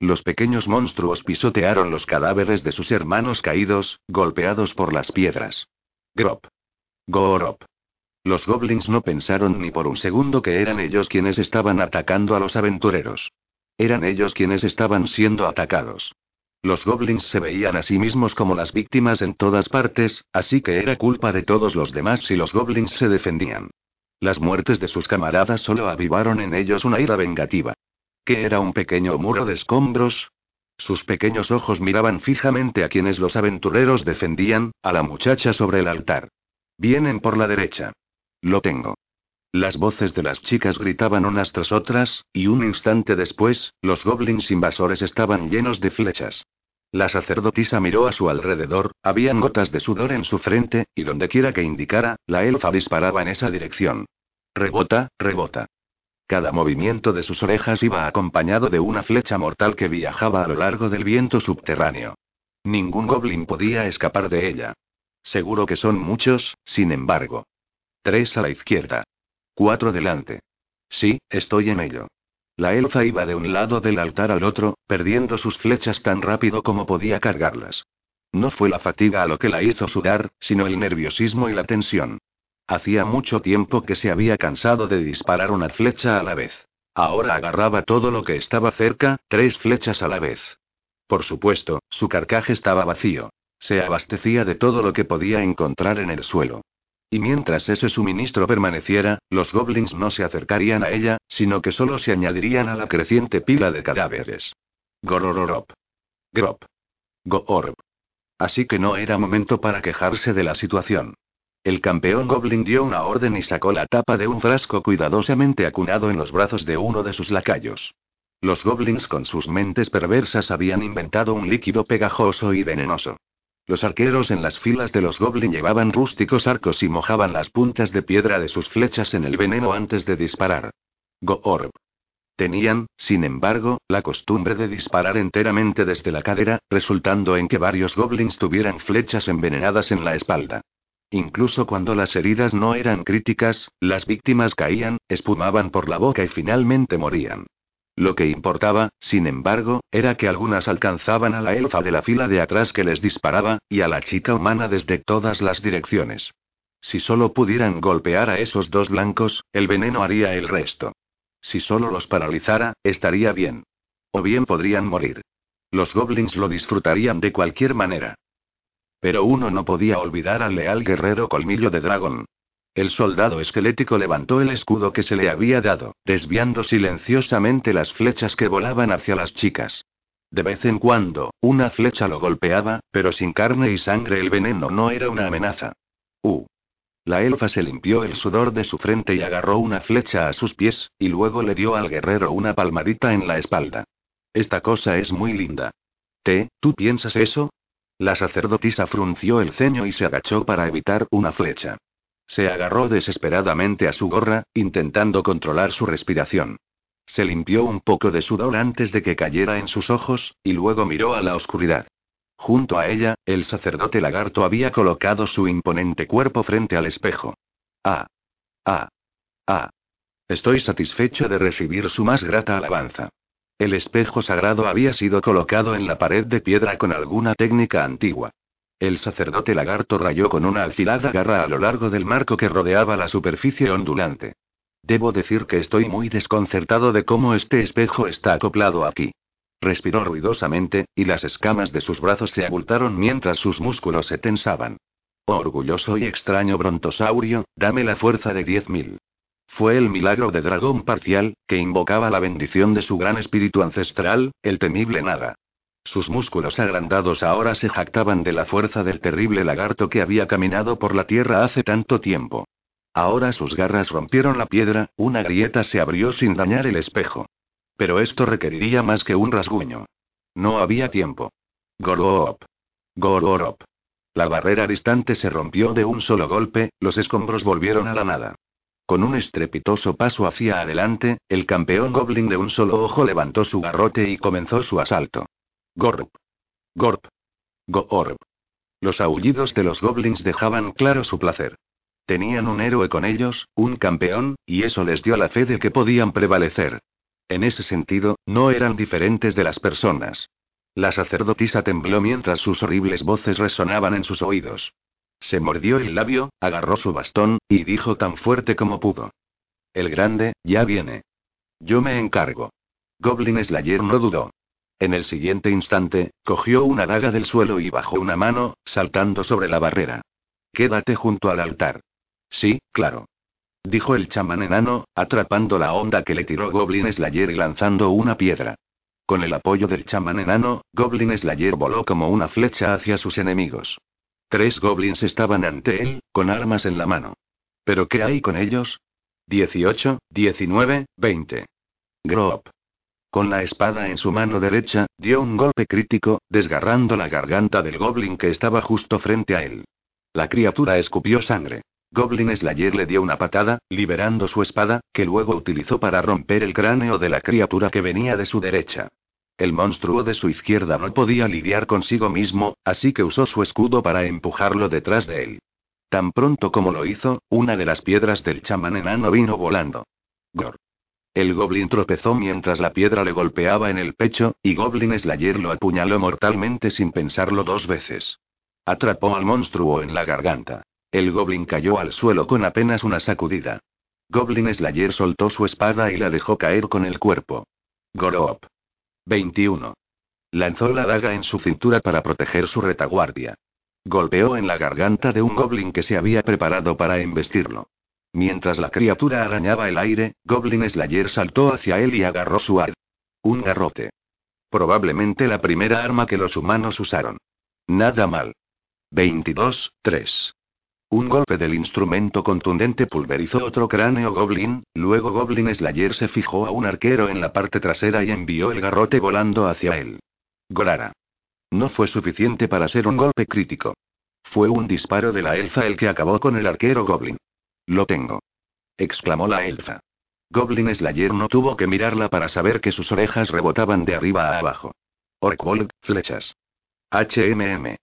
Los pequeños monstruos pisotearon los cadáveres de sus hermanos caídos, golpeados por las piedras. Grop. Gorop. Los goblins no pensaron ni por un segundo que eran ellos quienes estaban atacando a los aventureros. Eran ellos quienes estaban siendo atacados. Los goblins se veían a sí mismos como las víctimas en todas partes, así que era culpa de todos los demás si los goblins se defendían. Las muertes de sus camaradas solo avivaron en ellos una ira vengativa. ¿Qué era un pequeño muro de escombros? Sus pequeños ojos miraban fijamente a quienes los aventureros defendían, a la muchacha sobre el altar. Vienen por la derecha. Lo tengo. Las voces de las chicas gritaban unas tras otras, y un instante después, los goblins invasores estaban llenos de flechas. La sacerdotisa miró a su alrededor, habían gotas de sudor en su frente, y dondequiera que indicara, la elfa disparaba en esa dirección. Rebota, rebota. Cada movimiento de sus orejas iba acompañado de una flecha mortal que viajaba a lo largo del viento subterráneo. Ningún goblin podía escapar de ella. Seguro que son muchos, sin embargo. Tres a la izquierda. Cuatro delante. Sí, estoy en ello. La elfa iba de un lado del altar al otro, perdiendo sus flechas tan rápido como podía cargarlas. No fue la fatiga a lo que la hizo sudar, sino el nerviosismo y la tensión. Hacía mucho tiempo que se había cansado de disparar una flecha a la vez. Ahora agarraba todo lo que estaba cerca, tres flechas a la vez. Por supuesto, su carcaje estaba vacío. Se abastecía de todo lo que podía encontrar en el suelo. Y mientras ese suministro permaneciera, los goblins no se acercarían a ella, sino que solo se añadirían a la creciente pila de cadáveres. Gorororop. Grop. Goorb. Así que no era momento para quejarse de la situación. El campeón Goblin dio una orden y sacó la tapa de un frasco cuidadosamente acunado en los brazos de uno de sus lacayos. Los goblins con sus mentes perversas habían inventado un líquido pegajoso y venenoso. Los arqueros en las filas de los goblin llevaban rústicos arcos y mojaban las puntas de piedra de sus flechas en el veneno antes de disparar. Goorb. Tenían, sin embargo, la costumbre de disparar enteramente desde la cadera, resultando en que varios goblins tuvieran flechas envenenadas en la espalda. Incluso cuando las heridas no eran críticas, las víctimas caían, espumaban por la boca y finalmente morían. Lo que importaba, sin embargo, era que algunas alcanzaban a la elfa de la fila de atrás que les disparaba, y a la chica humana desde todas las direcciones. Si solo pudieran golpear a esos dos blancos, el veneno haría el resto. Si solo los paralizara, estaría bien. O bien podrían morir. Los goblins lo disfrutarían de cualquier manera. Pero uno no podía olvidar al leal guerrero colmillo de dragón. El soldado esquelético levantó el escudo que se le había dado, desviando silenciosamente las flechas que volaban hacia las chicas. De vez en cuando, una flecha lo golpeaba, pero sin carne y sangre el veneno no era una amenaza. Uh. La elfa se limpió el sudor de su frente y agarró una flecha a sus pies, y luego le dio al guerrero una palmadita en la espalda. Esta cosa es muy linda. ¿Te, tú piensas eso? La sacerdotisa frunció el ceño y se agachó para evitar una flecha. Se agarró desesperadamente a su gorra, intentando controlar su respiración. Se limpió un poco de sudor antes de que cayera en sus ojos, y luego miró a la oscuridad. Junto a ella, el sacerdote lagarto había colocado su imponente cuerpo frente al espejo. Ah. Ah. Ah. Estoy satisfecho de recibir su más grata alabanza. El espejo sagrado había sido colocado en la pared de piedra con alguna técnica antigua. El sacerdote lagarto rayó con una alfilada garra a lo largo del marco que rodeaba la superficie ondulante. Debo decir que estoy muy desconcertado de cómo este espejo está acoplado aquí. Respiró ruidosamente, y las escamas de sus brazos se abultaron mientras sus músculos se tensaban. Oh, orgulloso y extraño brontosaurio, dame la fuerza de diez mil. Fue el milagro de dragón parcial, que invocaba la bendición de su gran espíritu ancestral, el temible nada. Sus músculos agrandados ahora se jactaban de la fuerza del terrible lagarto que había caminado por la tierra hace tanto tiempo. Ahora sus garras rompieron la piedra, una grieta se abrió sin dañar el espejo. Pero esto requeriría más que un rasguño. No había tiempo. Gorop. Gorop. La barrera distante se rompió de un solo golpe, los escombros volvieron a la nada. Con un estrepitoso paso hacia adelante, el campeón goblin de un solo ojo levantó su garrote y comenzó su asalto. Gorp. Gorp. Gorp. Los aullidos de los goblins dejaban claro su placer. Tenían un héroe con ellos, un campeón, y eso les dio la fe de que podían prevalecer. En ese sentido, no eran diferentes de las personas. La sacerdotisa tembló mientras sus horribles voces resonaban en sus oídos. Se mordió el labio, agarró su bastón, y dijo tan fuerte como pudo. El grande, ya viene. Yo me encargo. Goblin Slayer no dudó. En el siguiente instante, cogió una daga del suelo y bajó una mano, saltando sobre la barrera. Quédate junto al altar. Sí, claro dijo el chamán enano, atrapando la onda que le tiró Goblin Slayer y lanzando una piedra. Con el apoyo del chamán enano, Goblin Slayer voló como una flecha hacia sus enemigos. Tres goblins estaban ante él, con armas en la mano. ¿Pero qué hay con ellos? 18, 19, 20. Grop. Con la espada en su mano derecha, dio un golpe crítico, desgarrando la garganta del goblin que estaba justo frente a él. La criatura escupió sangre. Goblin Slayer le dio una patada, liberando su espada, que luego utilizó para romper el cráneo de la criatura que venía de su derecha. El monstruo de su izquierda no podía lidiar consigo mismo, así que usó su escudo para empujarlo detrás de él. Tan pronto como lo hizo, una de las piedras del chamán enano vino volando. Gor. El goblin tropezó mientras la piedra le golpeaba en el pecho, y Goblin Slayer lo apuñaló mortalmente sin pensarlo dos veces. Atrapó al monstruo en la garganta. El goblin cayó al suelo con apenas una sacudida. Goblin Slayer soltó su espada y la dejó caer con el cuerpo. Gorop. 21. Lanzó la daga en su cintura para proteger su retaguardia. Golpeó en la garganta de un goblin que se había preparado para embestirlo. Mientras la criatura arañaba el aire, Goblin Slayer saltó hacia él y agarró su ar. Un garrote. Probablemente la primera arma que los humanos usaron. Nada mal. 22, 3. Un golpe del instrumento contundente pulverizó otro cráneo goblin, luego Goblin Slayer se fijó a un arquero en la parte trasera y envió el garrote volando hacia él. Gorara. No fue suficiente para ser un golpe crítico. Fue un disparo de la elfa el que acabó con el arquero goblin. Lo tengo. exclamó la elfa. Goblin Slayer no tuvo que mirarla para saber que sus orejas rebotaban de arriba a abajo. Orkwold, flechas. HMM.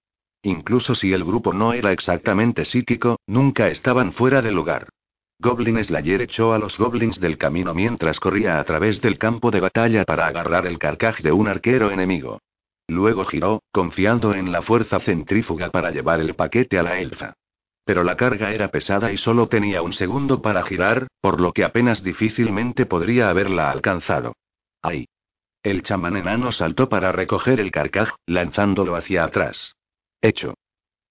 Incluso si el grupo no era exactamente psíquico, nunca estaban fuera de lugar. Goblin Slayer echó a los goblins del camino mientras corría a través del campo de batalla para agarrar el carcaj de un arquero enemigo. Luego giró, confiando en la fuerza centrífuga para llevar el paquete a la elfa. Pero la carga era pesada y solo tenía un segundo para girar, por lo que apenas difícilmente podría haberla alcanzado. ¡Ay! El chamán enano saltó para recoger el carcaj, lanzándolo hacia atrás. Hecho.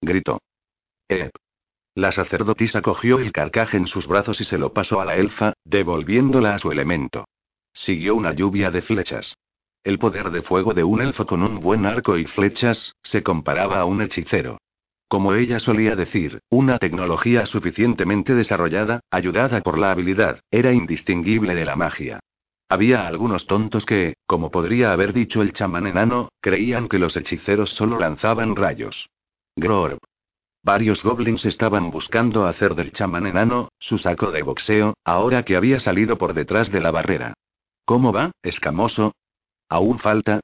Gritó. Ep. La sacerdotisa cogió el carcaje en sus brazos y se lo pasó a la elfa, devolviéndola a su elemento. Siguió una lluvia de flechas. El poder de fuego de un elfo con un buen arco y flechas, se comparaba a un hechicero. Como ella solía decir, una tecnología suficientemente desarrollada, ayudada por la habilidad, era indistinguible de la magia. Había algunos tontos que, como podría haber dicho el chamán enano, creían que los hechiceros solo lanzaban rayos. Grorb. Varios goblins estaban buscando hacer del chamán enano, su saco de boxeo, ahora que había salido por detrás de la barrera. ¿Cómo va, escamoso? ¿Aún falta?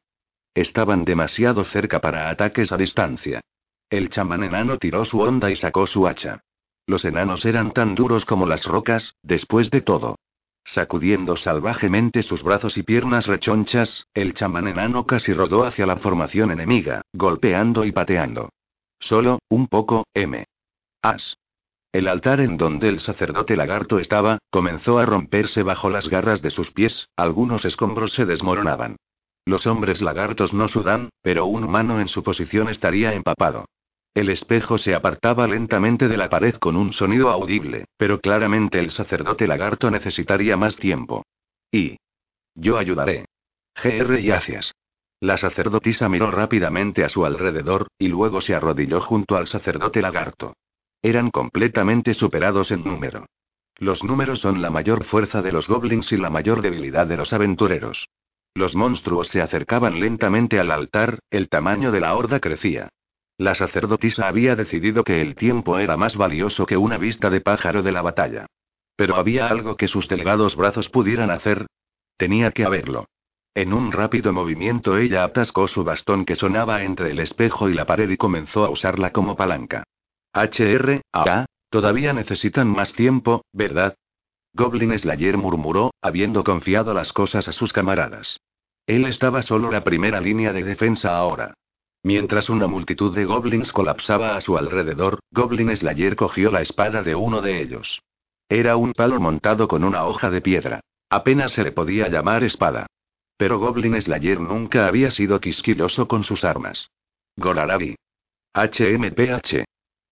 Estaban demasiado cerca para ataques a distancia. El chamán enano tiró su onda y sacó su hacha. Los enanos eran tan duros como las rocas, después de todo. Sacudiendo salvajemente sus brazos y piernas rechonchas, el chamán enano casi rodó hacia la formación enemiga, golpeando y pateando. Solo, un poco, M. As. El altar en donde el sacerdote lagarto estaba, comenzó a romperse bajo las garras de sus pies, algunos escombros se desmoronaban. Los hombres lagartos no sudan, pero un humano en su posición estaría empapado. El espejo se apartaba lentamente de la pared con un sonido audible, pero claramente el sacerdote lagarto necesitaría más tiempo. Y. Yo ayudaré. GR y gracias. La sacerdotisa miró rápidamente a su alrededor, y luego se arrodilló junto al sacerdote lagarto. Eran completamente superados en número. Los números son la mayor fuerza de los goblins y la mayor debilidad de los aventureros. Los monstruos se acercaban lentamente al altar, el tamaño de la horda crecía. La sacerdotisa había decidido que el tiempo era más valioso que una vista de pájaro de la batalla. Pero había algo que sus delgados brazos pudieran hacer. Tenía que haberlo. En un rápido movimiento ella atascó su bastón que sonaba entre el espejo y la pared y comenzó a usarla como palanca. HR, A, todavía necesitan más tiempo, ¿verdad? Goblin Slayer murmuró, habiendo confiado las cosas a sus camaradas. Él estaba solo la primera línea de defensa ahora. Mientras una multitud de goblins colapsaba a su alrededor, Goblin Slayer cogió la espada de uno de ellos. Era un palo montado con una hoja de piedra. Apenas se le podía llamar espada. Pero Goblin Slayer nunca había sido quisquilloso con sus armas. Gorarabi. HMPH.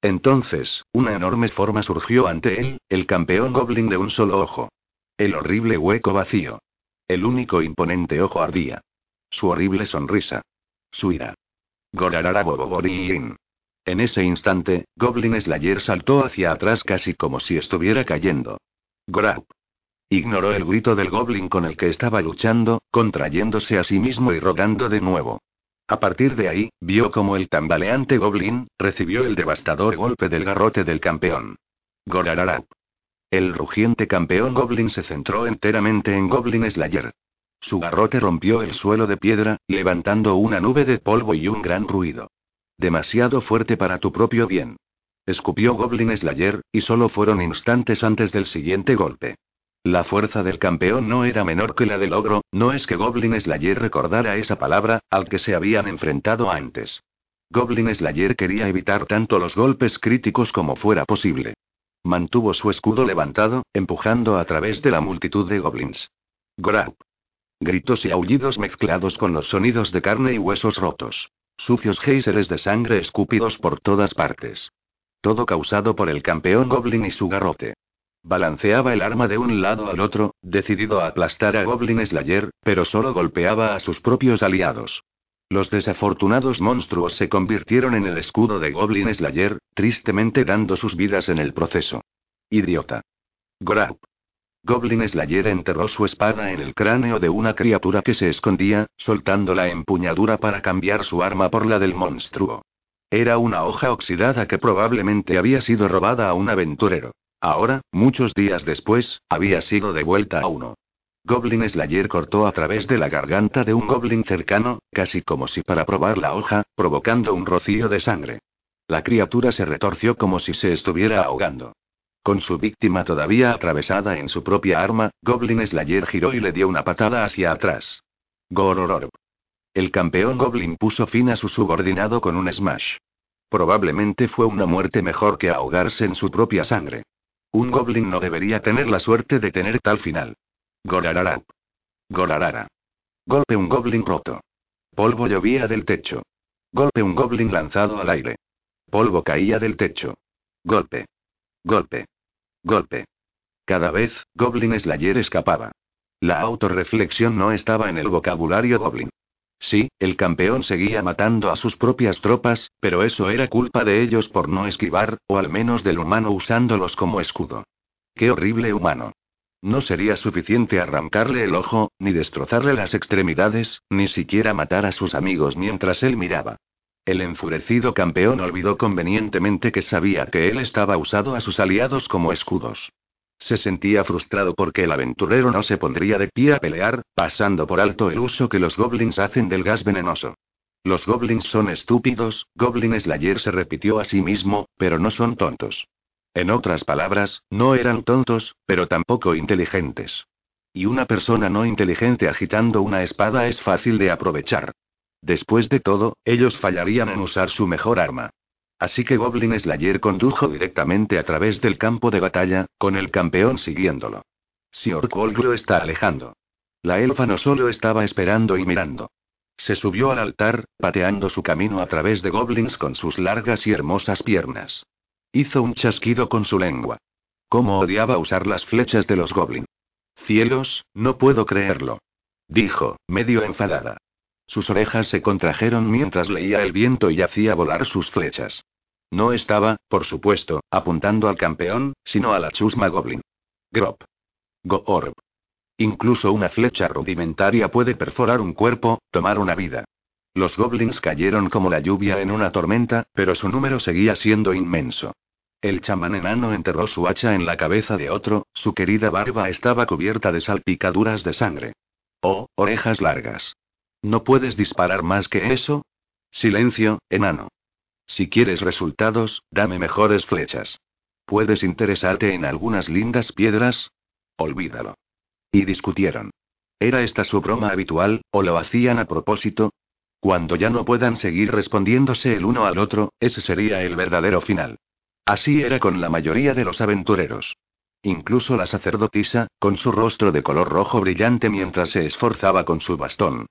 Entonces, una enorme forma surgió ante él, el campeón Goblin de un solo ojo. El horrible hueco vacío. El único imponente ojo ardía. Su horrible sonrisa. Su ira. En ese instante, Goblin Slayer saltó hacia atrás casi como si estuviera cayendo. Grab. Ignoró el grito del Goblin con el que estaba luchando, contrayéndose a sí mismo y rogando de nuevo. A partir de ahí, vio como el tambaleante Goblin recibió el devastador golpe del garrote del campeón. Gorararap. El rugiente campeón Goblin se centró enteramente en Goblin Slayer. Su garrote rompió el suelo de piedra, levantando una nube de polvo y un gran ruido. Demasiado fuerte para tu propio bien. Escupió Goblin Slayer, y solo fueron instantes antes del siguiente golpe. La fuerza del campeón no era menor que la del ogro, no es que Goblin Slayer recordara esa palabra, al que se habían enfrentado antes. Goblin Slayer quería evitar tanto los golpes críticos como fuera posible. Mantuvo su escudo levantado, empujando a través de la multitud de goblins. Grab. Gritos y aullidos mezclados con los sonidos de carne y huesos rotos. Sucios géiseres de sangre escúpidos por todas partes. Todo causado por el campeón Goblin y su garrote. Balanceaba el arma de un lado al otro, decidido a aplastar a Goblin Slayer, pero solo golpeaba a sus propios aliados. Los desafortunados monstruos se convirtieron en el escudo de Goblin Slayer, tristemente dando sus vidas en el proceso. Idiota. Grab. Goblin Slayer enterró su espada en el cráneo de una criatura que se escondía, soltando la empuñadura para cambiar su arma por la del monstruo. Era una hoja oxidada que probablemente había sido robada a un aventurero. Ahora, muchos días después, había sido devuelta a uno. Goblin Slayer cortó a través de la garganta de un goblin cercano, casi como si para probar la hoja, provocando un rocío de sangre. La criatura se retorció como si se estuviera ahogando. Con su víctima todavía atravesada en su propia arma, Goblin Slayer giró y le dio una patada hacia atrás. Gorororb. El campeón Goblin puso fin a su subordinado con un smash. Probablemente fue una muerte mejor que ahogarse en su propia sangre. Un Goblin no debería tener la suerte de tener tal final. Gorarara. Gorarara. Golpe un Goblin roto. Polvo llovía del techo. Golpe un Goblin lanzado al aire. Polvo caía del techo. Golpe. Golpe. Golpe. Cada vez, Goblin Slayer escapaba. La autorreflexión no estaba en el vocabulario Goblin. Sí, el campeón seguía matando a sus propias tropas, pero eso era culpa de ellos por no esquivar, o al menos del humano usándolos como escudo. ¡Qué horrible humano! No sería suficiente arrancarle el ojo, ni destrozarle las extremidades, ni siquiera matar a sus amigos mientras él miraba. El enfurecido campeón olvidó convenientemente que sabía que él estaba usado a sus aliados como escudos. Se sentía frustrado porque el aventurero no se pondría de pie a pelear, pasando por alto el uso que los goblins hacen del gas venenoso. Los goblins son estúpidos, Goblin Slayer se repitió a sí mismo, pero no son tontos. En otras palabras, no eran tontos, pero tampoco inteligentes. Y una persona no inteligente agitando una espada es fácil de aprovechar. Después de todo, ellos fallarían en usar su mejor arma. Así que Goblin Slayer condujo directamente a través del campo de batalla, con el campeón siguiéndolo. Sior lo está alejando. La elfa no solo estaba esperando y mirando. Se subió al altar, pateando su camino a través de goblins con sus largas y hermosas piernas. Hizo un chasquido con su lengua. Cómo odiaba usar las flechas de los goblins. Cielos, no puedo creerlo. Dijo, medio enfadada. Sus orejas se contrajeron mientras leía el viento y hacía volar sus flechas. No estaba, por supuesto, apuntando al campeón, sino a la chusma goblin. Grop. Go-orb. Incluso una flecha rudimentaria puede perforar un cuerpo, tomar una vida. Los goblins cayeron como la lluvia en una tormenta, pero su número seguía siendo inmenso. El chamán enano enterró su hacha en la cabeza de otro, su querida barba estaba cubierta de salpicaduras de sangre. Oh, orejas largas. ¿No puedes disparar más que eso? Silencio, enano. Si quieres resultados, dame mejores flechas. ¿Puedes interesarte en algunas lindas piedras? Olvídalo. Y discutieron. ¿Era esta su broma habitual, o lo hacían a propósito? Cuando ya no puedan seguir respondiéndose el uno al otro, ese sería el verdadero final. Así era con la mayoría de los aventureros. Incluso la sacerdotisa, con su rostro de color rojo brillante mientras se esforzaba con su bastón.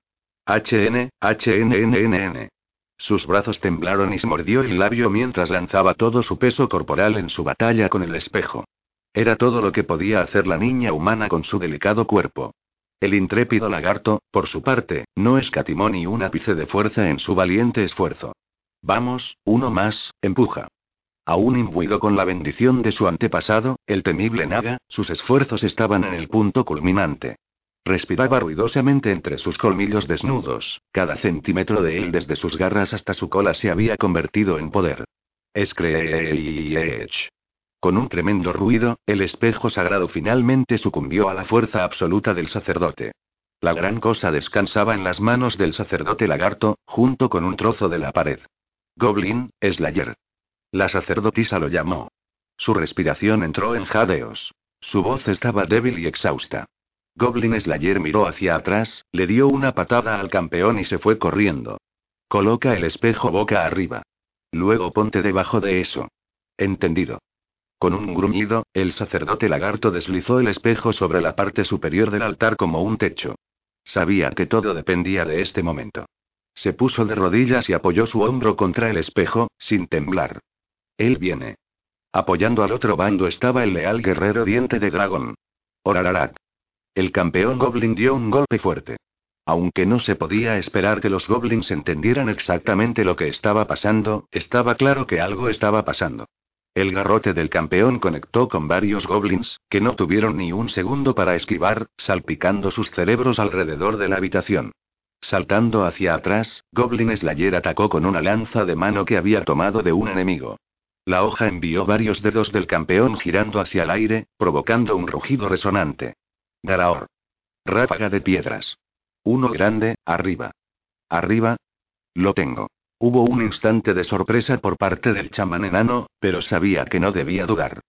HN, HNNNN. Sus brazos temblaron y se mordió el labio mientras lanzaba todo su peso corporal en su batalla con el espejo. Era todo lo que podía hacer la niña humana con su delicado cuerpo. El intrépido lagarto, por su parte, no escatimó ni un ápice de fuerza en su valiente esfuerzo. Vamos, uno más, empuja. Aún imbuido con la bendición de su antepasado, el temible Naga, sus esfuerzos estaban en el punto culminante. Respiraba ruidosamente entre sus colmillos desnudos, cada centímetro de él desde sus garras hasta su cola se había convertido en poder. Screech. Con un tremendo ruido, el espejo sagrado finalmente sucumbió a la fuerza absoluta del sacerdote. La gran cosa descansaba en las manos del sacerdote lagarto, junto con un trozo de la pared. Goblin, Slayer. La sacerdotisa lo llamó. Su respiración entró en jadeos. Su voz estaba débil y exhausta. Goblin Slayer miró hacia atrás, le dio una patada al campeón y se fue corriendo. Coloca el espejo boca arriba. Luego ponte debajo de eso. Entendido. Con un gruñido, el sacerdote lagarto deslizó el espejo sobre la parte superior del altar como un techo. Sabía que todo dependía de este momento. Se puso de rodillas y apoyó su hombro contra el espejo, sin temblar. Él viene. Apoyando al otro bando estaba el leal guerrero diente de dragón. Orararat. El campeón goblin dio un golpe fuerte. Aunque no se podía esperar que los goblins entendieran exactamente lo que estaba pasando, estaba claro que algo estaba pasando. El garrote del campeón conectó con varios goblins, que no tuvieron ni un segundo para esquivar, salpicando sus cerebros alrededor de la habitación. Saltando hacia atrás, Goblin Slayer atacó con una lanza de mano que había tomado de un enemigo. La hoja envió varios dedos del campeón girando hacia el aire, provocando un rugido resonante. Garaor. Ráfaga de piedras. Uno grande, arriba. Arriba. Lo tengo. Hubo un instante de sorpresa por parte del chamán enano, pero sabía que no debía dudar.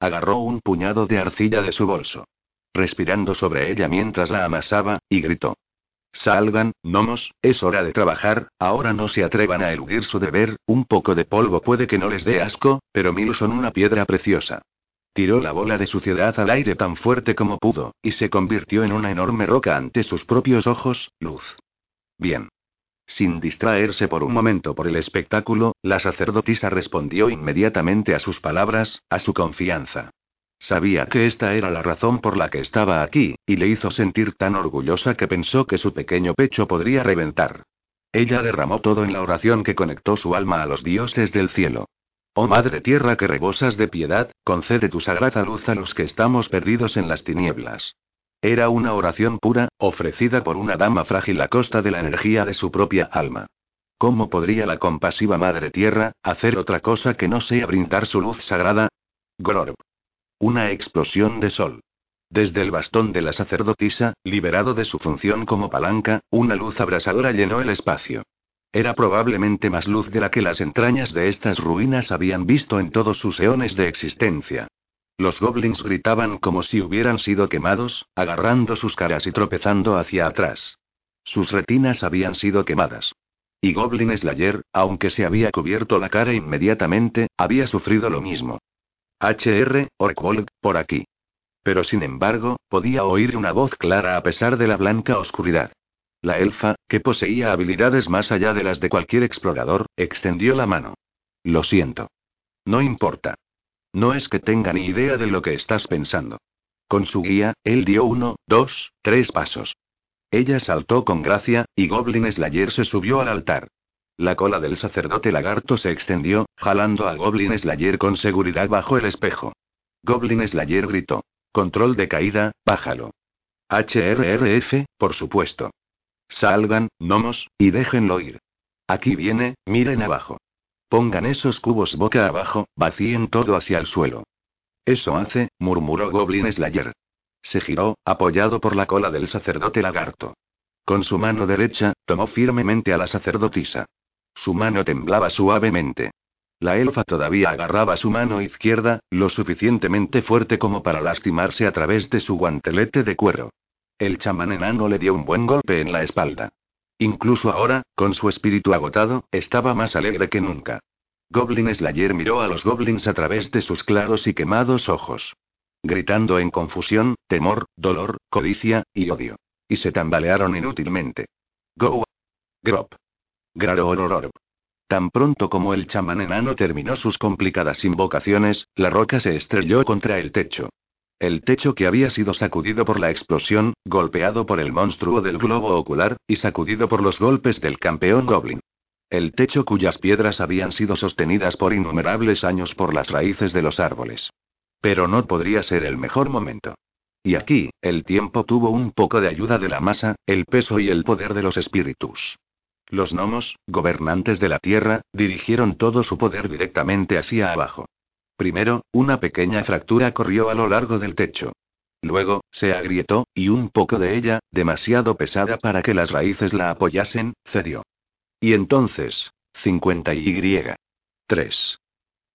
Agarró un puñado de arcilla de su bolso. Respirando sobre ella mientras la amasaba, y gritó. Salgan, gnomos, es hora de trabajar, ahora no se atrevan a eludir su deber, un poco de polvo puede que no les dé asco, pero mil son una piedra preciosa. Tiró la bola de suciedad al aire tan fuerte como pudo, y se convirtió en una enorme roca ante sus propios ojos, luz. Bien. Sin distraerse por un momento por el espectáculo, la sacerdotisa respondió inmediatamente a sus palabras, a su confianza. Sabía que esta era la razón por la que estaba aquí, y le hizo sentir tan orgullosa que pensó que su pequeño pecho podría reventar. Ella derramó todo en la oración que conectó su alma a los dioses del cielo. Oh Madre Tierra que rebosas de piedad, concede tu sagrada luz a los que estamos perdidos en las tinieblas. Era una oración pura, ofrecida por una dama frágil a costa de la energía de su propia alma. ¿Cómo podría la compasiva Madre Tierra hacer otra cosa que no sea brindar su luz sagrada? Glorb. Una explosión de sol. Desde el bastón de la sacerdotisa, liberado de su función como palanca, una luz abrasadora llenó el espacio. Era probablemente más luz de la que las entrañas de estas ruinas habían visto en todos sus eones de existencia. Los goblins gritaban como si hubieran sido quemados, agarrando sus caras y tropezando hacia atrás. Sus retinas habían sido quemadas. Y Goblin Slayer, aunque se había cubierto la cara inmediatamente, había sufrido lo mismo. HR, Orkwold, por aquí. Pero sin embargo, podía oír una voz clara a pesar de la blanca oscuridad. La elfa, que poseía habilidades más allá de las de cualquier explorador, extendió la mano. Lo siento. No importa. No es que tenga ni idea de lo que estás pensando. Con su guía, él dio uno, dos, tres pasos. Ella saltó con gracia, y Goblin Slayer se subió al altar. La cola del sacerdote lagarto se extendió, jalando a Goblin Slayer con seguridad bajo el espejo. Goblin Slayer gritó. Control de caída, bájalo. HRRF, por supuesto. Salgan, gnomos, y déjenlo ir. Aquí viene, miren abajo. Pongan esos cubos boca abajo, vacíen todo hacia el suelo. Eso hace, murmuró Goblin Slayer. Se giró, apoyado por la cola del sacerdote lagarto. Con su mano derecha, tomó firmemente a la sacerdotisa. Su mano temblaba suavemente. La elfa todavía agarraba su mano izquierda, lo suficientemente fuerte como para lastimarse a través de su guantelete de cuero. El chamán enano le dio un buen golpe en la espalda. Incluso ahora, con su espíritu agotado, estaba más alegre que nunca. Goblin Slayer miró a los goblins a través de sus claros y quemados ojos. Gritando en confusión, temor, dolor, codicia, y odio. Y se tambalearon inútilmente. Go. Grop. Grarororor. Tan pronto como el chamán enano terminó sus complicadas invocaciones, la roca se estrelló contra el techo. El techo que había sido sacudido por la explosión, golpeado por el monstruo del globo ocular, y sacudido por los golpes del campeón Goblin. El techo cuyas piedras habían sido sostenidas por innumerables años por las raíces de los árboles. Pero no podría ser el mejor momento. Y aquí, el tiempo tuvo un poco de ayuda de la masa, el peso y el poder de los espíritus. Los gnomos, gobernantes de la tierra, dirigieron todo su poder directamente hacia abajo. Primero, una pequeña fractura corrió a lo largo del techo. Luego, se agrietó, y un poco de ella, demasiado pesada para que las raíces la apoyasen, cedió. Y entonces, 50 y 3.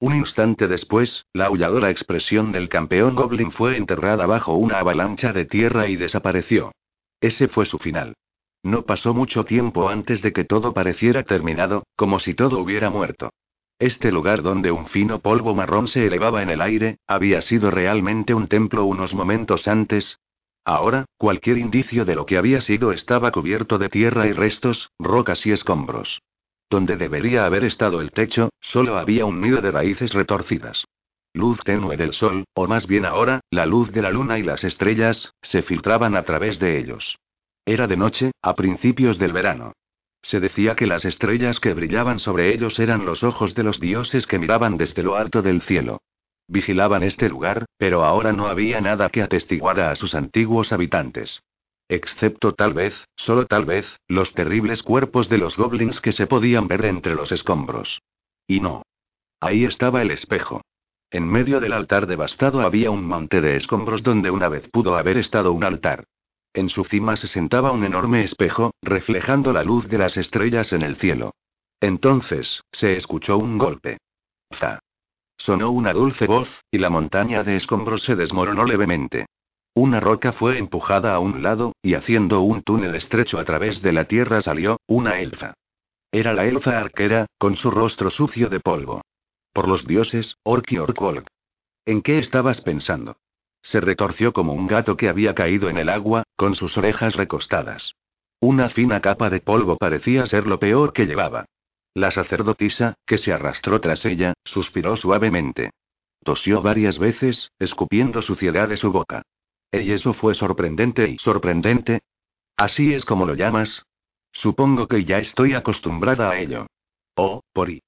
Un instante después, la aulladora expresión del campeón Goblin fue enterrada bajo una avalancha de tierra y desapareció. Ese fue su final. No pasó mucho tiempo antes de que todo pareciera terminado, como si todo hubiera muerto. Este lugar donde un fino polvo marrón se elevaba en el aire, había sido realmente un templo unos momentos antes. Ahora, cualquier indicio de lo que había sido estaba cubierto de tierra y restos, rocas y escombros. Donde debería haber estado el techo, solo había un nido de raíces retorcidas. Luz tenue del sol, o más bien ahora, la luz de la luna y las estrellas, se filtraban a través de ellos. Era de noche, a principios del verano. Se decía que las estrellas que brillaban sobre ellos eran los ojos de los dioses que miraban desde lo alto del cielo. Vigilaban este lugar, pero ahora no había nada que atestiguara a sus antiguos habitantes. Excepto tal vez, solo tal vez, los terribles cuerpos de los goblins que se podían ver entre los escombros. Y no. Ahí estaba el espejo. En medio del altar devastado había un monte de escombros donde una vez pudo haber estado un altar. En su cima se sentaba un enorme espejo, reflejando la luz de las estrellas en el cielo. Entonces, se escuchó un golpe. ¡Za! Sonó una dulce voz, y la montaña de escombros se desmoronó levemente. Una roca fue empujada a un lado, y haciendo un túnel estrecho a través de la tierra salió, una elfa. Era la elfa arquera, con su rostro sucio de polvo. Por los dioses, Orki Orkwolk. ¿En qué estabas pensando? Se retorció como un gato que había caído en el agua, con sus orejas recostadas. Una fina capa de polvo parecía ser lo peor que llevaba. La sacerdotisa, que se arrastró tras ella, suspiró suavemente. Tosió varias veces, escupiendo suciedad de su boca. ¿Y eso fue sorprendente y sorprendente? ¿Así es como lo llamas? Supongo que ya estoy acostumbrada a ello. Oh, Pori.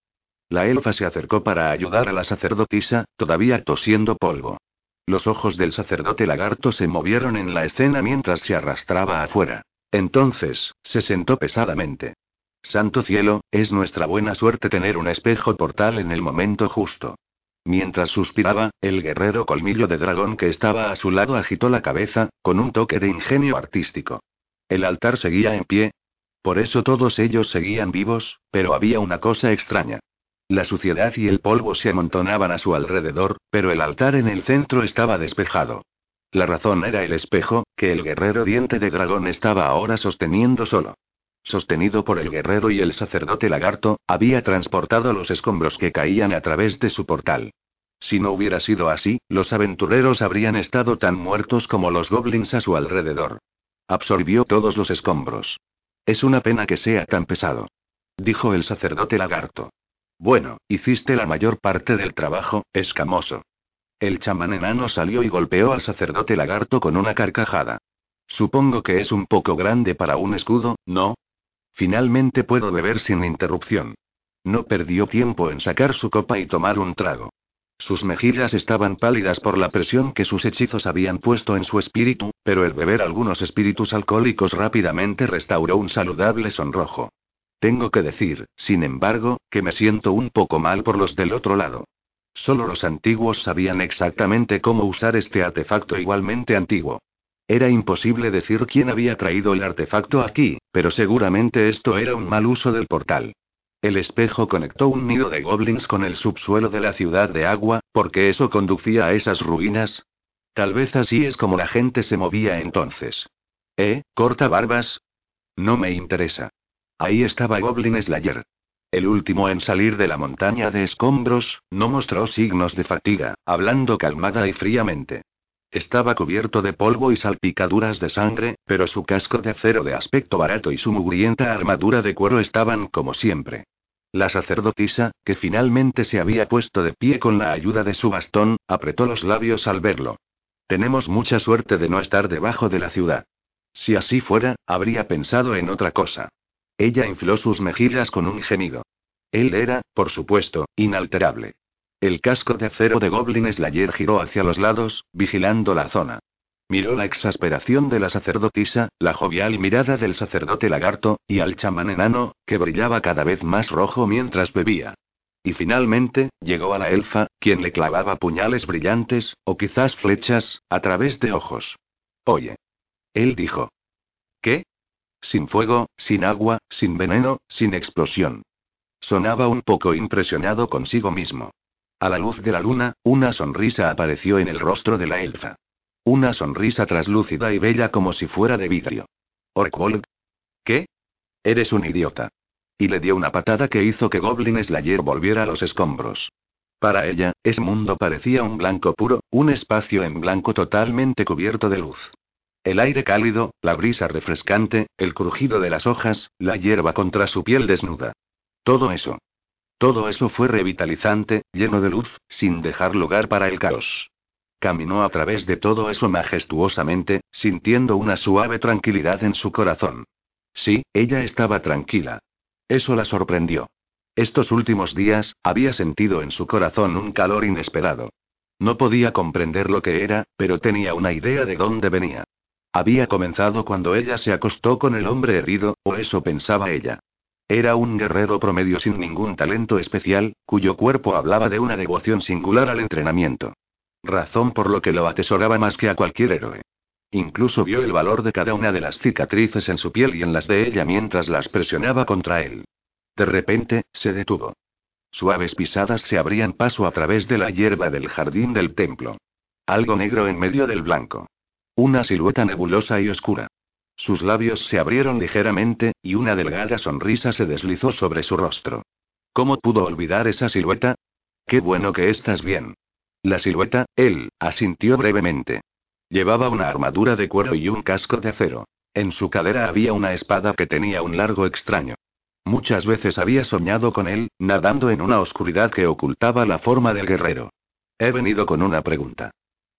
La elfa se acercó para ayudar a la sacerdotisa, todavía tosiendo polvo. Los ojos del sacerdote lagarto se movieron en la escena mientras se arrastraba afuera. Entonces, se sentó pesadamente. Santo cielo, es nuestra buena suerte tener un espejo portal en el momento justo. Mientras suspiraba, el guerrero colmillo de dragón que estaba a su lado agitó la cabeza, con un toque de ingenio artístico. El altar seguía en pie. Por eso todos ellos seguían vivos, pero había una cosa extraña. La suciedad y el polvo se amontonaban a su alrededor, pero el altar en el centro estaba despejado. La razón era el espejo, que el guerrero diente de dragón estaba ahora sosteniendo solo. Sostenido por el guerrero y el sacerdote lagarto, había transportado los escombros que caían a través de su portal. Si no hubiera sido así, los aventureros habrían estado tan muertos como los goblins a su alrededor. Absorbió todos los escombros. Es una pena que sea tan pesado. Dijo el sacerdote lagarto. Bueno, hiciste la mayor parte del trabajo, escamoso. El chamán enano salió y golpeó al sacerdote lagarto con una carcajada. Supongo que es un poco grande para un escudo, ¿no? Finalmente puedo beber sin interrupción. No perdió tiempo en sacar su copa y tomar un trago. Sus mejillas estaban pálidas por la presión que sus hechizos habían puesto en su espíritu, pero el beber algunos espíritus alcohólicos rápidamente restauró un saludable sonrojo. Tengo que decir, sin embargo, que me siento un poco mal por los del otro lado. Solo los antiguos sabían exactamente cómo usar este artefacto igualmente antiguo. Era imposible decir quién había traído el artefacto aquí, pero seguramente esto era un mal uso del portal. El espejo conectó un nido de goblins con el subsuelo de la ciudad de agua, porque eso conducía a esas ruinas. Tal vez así es como la gente se movía entonces. ¿Eh, corta barbas? No me interesa. Ahí estaba Goblin Slayer. El último en salir de la montaña de escombros, no mostró signos de fatiga, hablando calmada y fríamente. Estaba cubierto de polvo y salpicaduras de sangre, pero su casco de acero de aspecto barato y su mugrienta armadura de cuero estaban como siempre. La sacerdotisa, que finalmente se había puesto de pie con la ayuda de su bastón, apretó los labios al verlo. Tenemos mucha suerte de no estar debajo de la ciudad. Si así fuera, habría pensado en otra cosa. Ella infló sus mejillas con un gemido. Él era, por supuesto, inalterable. El casco de acero de Goblin Slayer giró hacia los lados, vigilando la zona. Miró la exasperación de la sacerdotisa, la jovial mirada del sacerdote lagarto, y al chamán enano, que brillaba cada vez más rojo mientras bebía. Y finalmente, llegó a la elfa, quien le clavaba puñales brillantes, o quizás flechas, a través de ojos. Oye. Él dijo. ¿Qué? Sin fuego, sin agua, sin veneno, sin explosión. Sonaba un poco impresionado consigo mismo. A la luz de la luna, una sonrisa apareció en el rostro de la elfa. Una sonrisa traslúcida y bella como si fuera de vidrio. Orkwold. ¿Qué? Eres un idiota. Y le dio una patada que hizo que Goblin Slayer volviera a los escombros. Para ella, ese mundo parecía un blanco puro, un espacio en blanco totalmente cubierto de luz. El aire cálido, la brisa refrescante, el crujido de las hojas, la hierba contra su piel desnuda. Todo eso. Todo eso fue revitalizante, lleno de luz, sin dejar lugar para el caos. Caminó a través de todo eso majestuosamente, sintiendo una suave tranquilidad en su corazón. Sí, ella estaba tranquila. Eso la sorprendió. Estos últimos días, había sentido en su corazón un calor inesperado. No podía comprender lo que era, pero tenía una idea de dónde venía. Había comenzado cuando ella se acostó con el hombre herido, o eso pensaba ella. Era un guerrero promedio sin ningún talento especial, cuyo cuerpo hablaba de una devoción singular al entrenamiento. Razón por lo que lo atesoraba más que a cualquier héroe. Incluso vio el valor de cada una de las cicatrices en su piel y en las de ella mientras las presionaba contra él. De repente, se detuvo. Suaves pisadas se abrían paso a través de la hierba del jardín del templo. Algo negro en medio del blanco. Una silueta nebulosa y oscura. Sus labios se abrieron ligeramente, y una delgada sonrisa se deslizó sobre su rostro. ¿Cómo pudo olvidar esa silueta? Qué bueno que estás bien. La silueta, él, asintió brevemente. Llevaba una armadura de cuero y un casco de acero. En su cadera había una espada que tenía un largo extraño. Muchas veces había soñado con él, nadando en una oscuridad que ocultaba la forma del guerrero. He venido con una pregunta.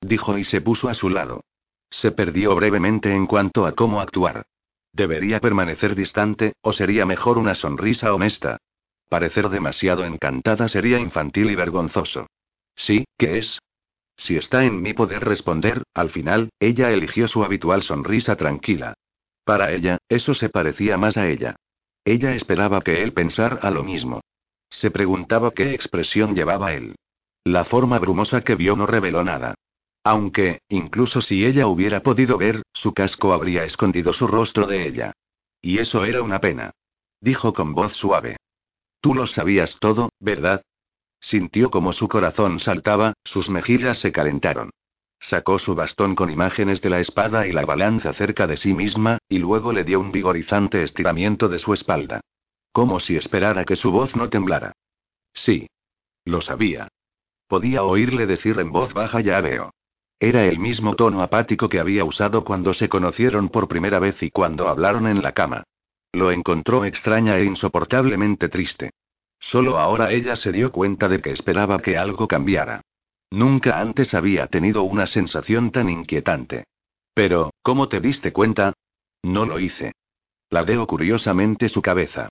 Dijo y se puso a su lado. Se perdió brevemente en cuanto a cómo actuar. ¿Debería permanecer distante, o sería mejor una sonrisa honesta? Parecer demasiado encantada sería infantil y vergonzoso. Sí, ¿qué es? Si está en mi poder responder, al final, ella eligió su habitual sonrisa tranquila. Para ella, eso se parecía más a ella. Ella esperaba que él pensara lo mismo. Se preguntaba qué expresión llevaba él. La forma brumosa que vio no reveló nada. Aunque, incluso si ella hubiera podido ver, su casco habría escondido su rostro de ella. Y eso era una pena. Dijo con voz suave. Tú lo sabías todo, ¿verdad? Sintió como su corazón saltaba, sus mejillas se calentaron. Sacó su bastón con imágenes de la espada y la balanza cerca de sí misma, y luego le dio un vigorizante estiramiento de su espalda. Como si esperara que su voz no temblara. Sí. Lo sabía. Podía oírle decir en voz baja ya veo. Era el mismo tono apático que había usado cuando se conocieron por primera vez y cuando hablaron en la cama. Lo encontró extraña e insoportablemente triste. Solo ahora ella se dio cuenta de que esperaba que algo cambiara. Nunca antes había tenido una sensación tan inquietante. Pero, ¿cómo te diste cuenta? No lo hice. Ladeó curiosamente su cabeza.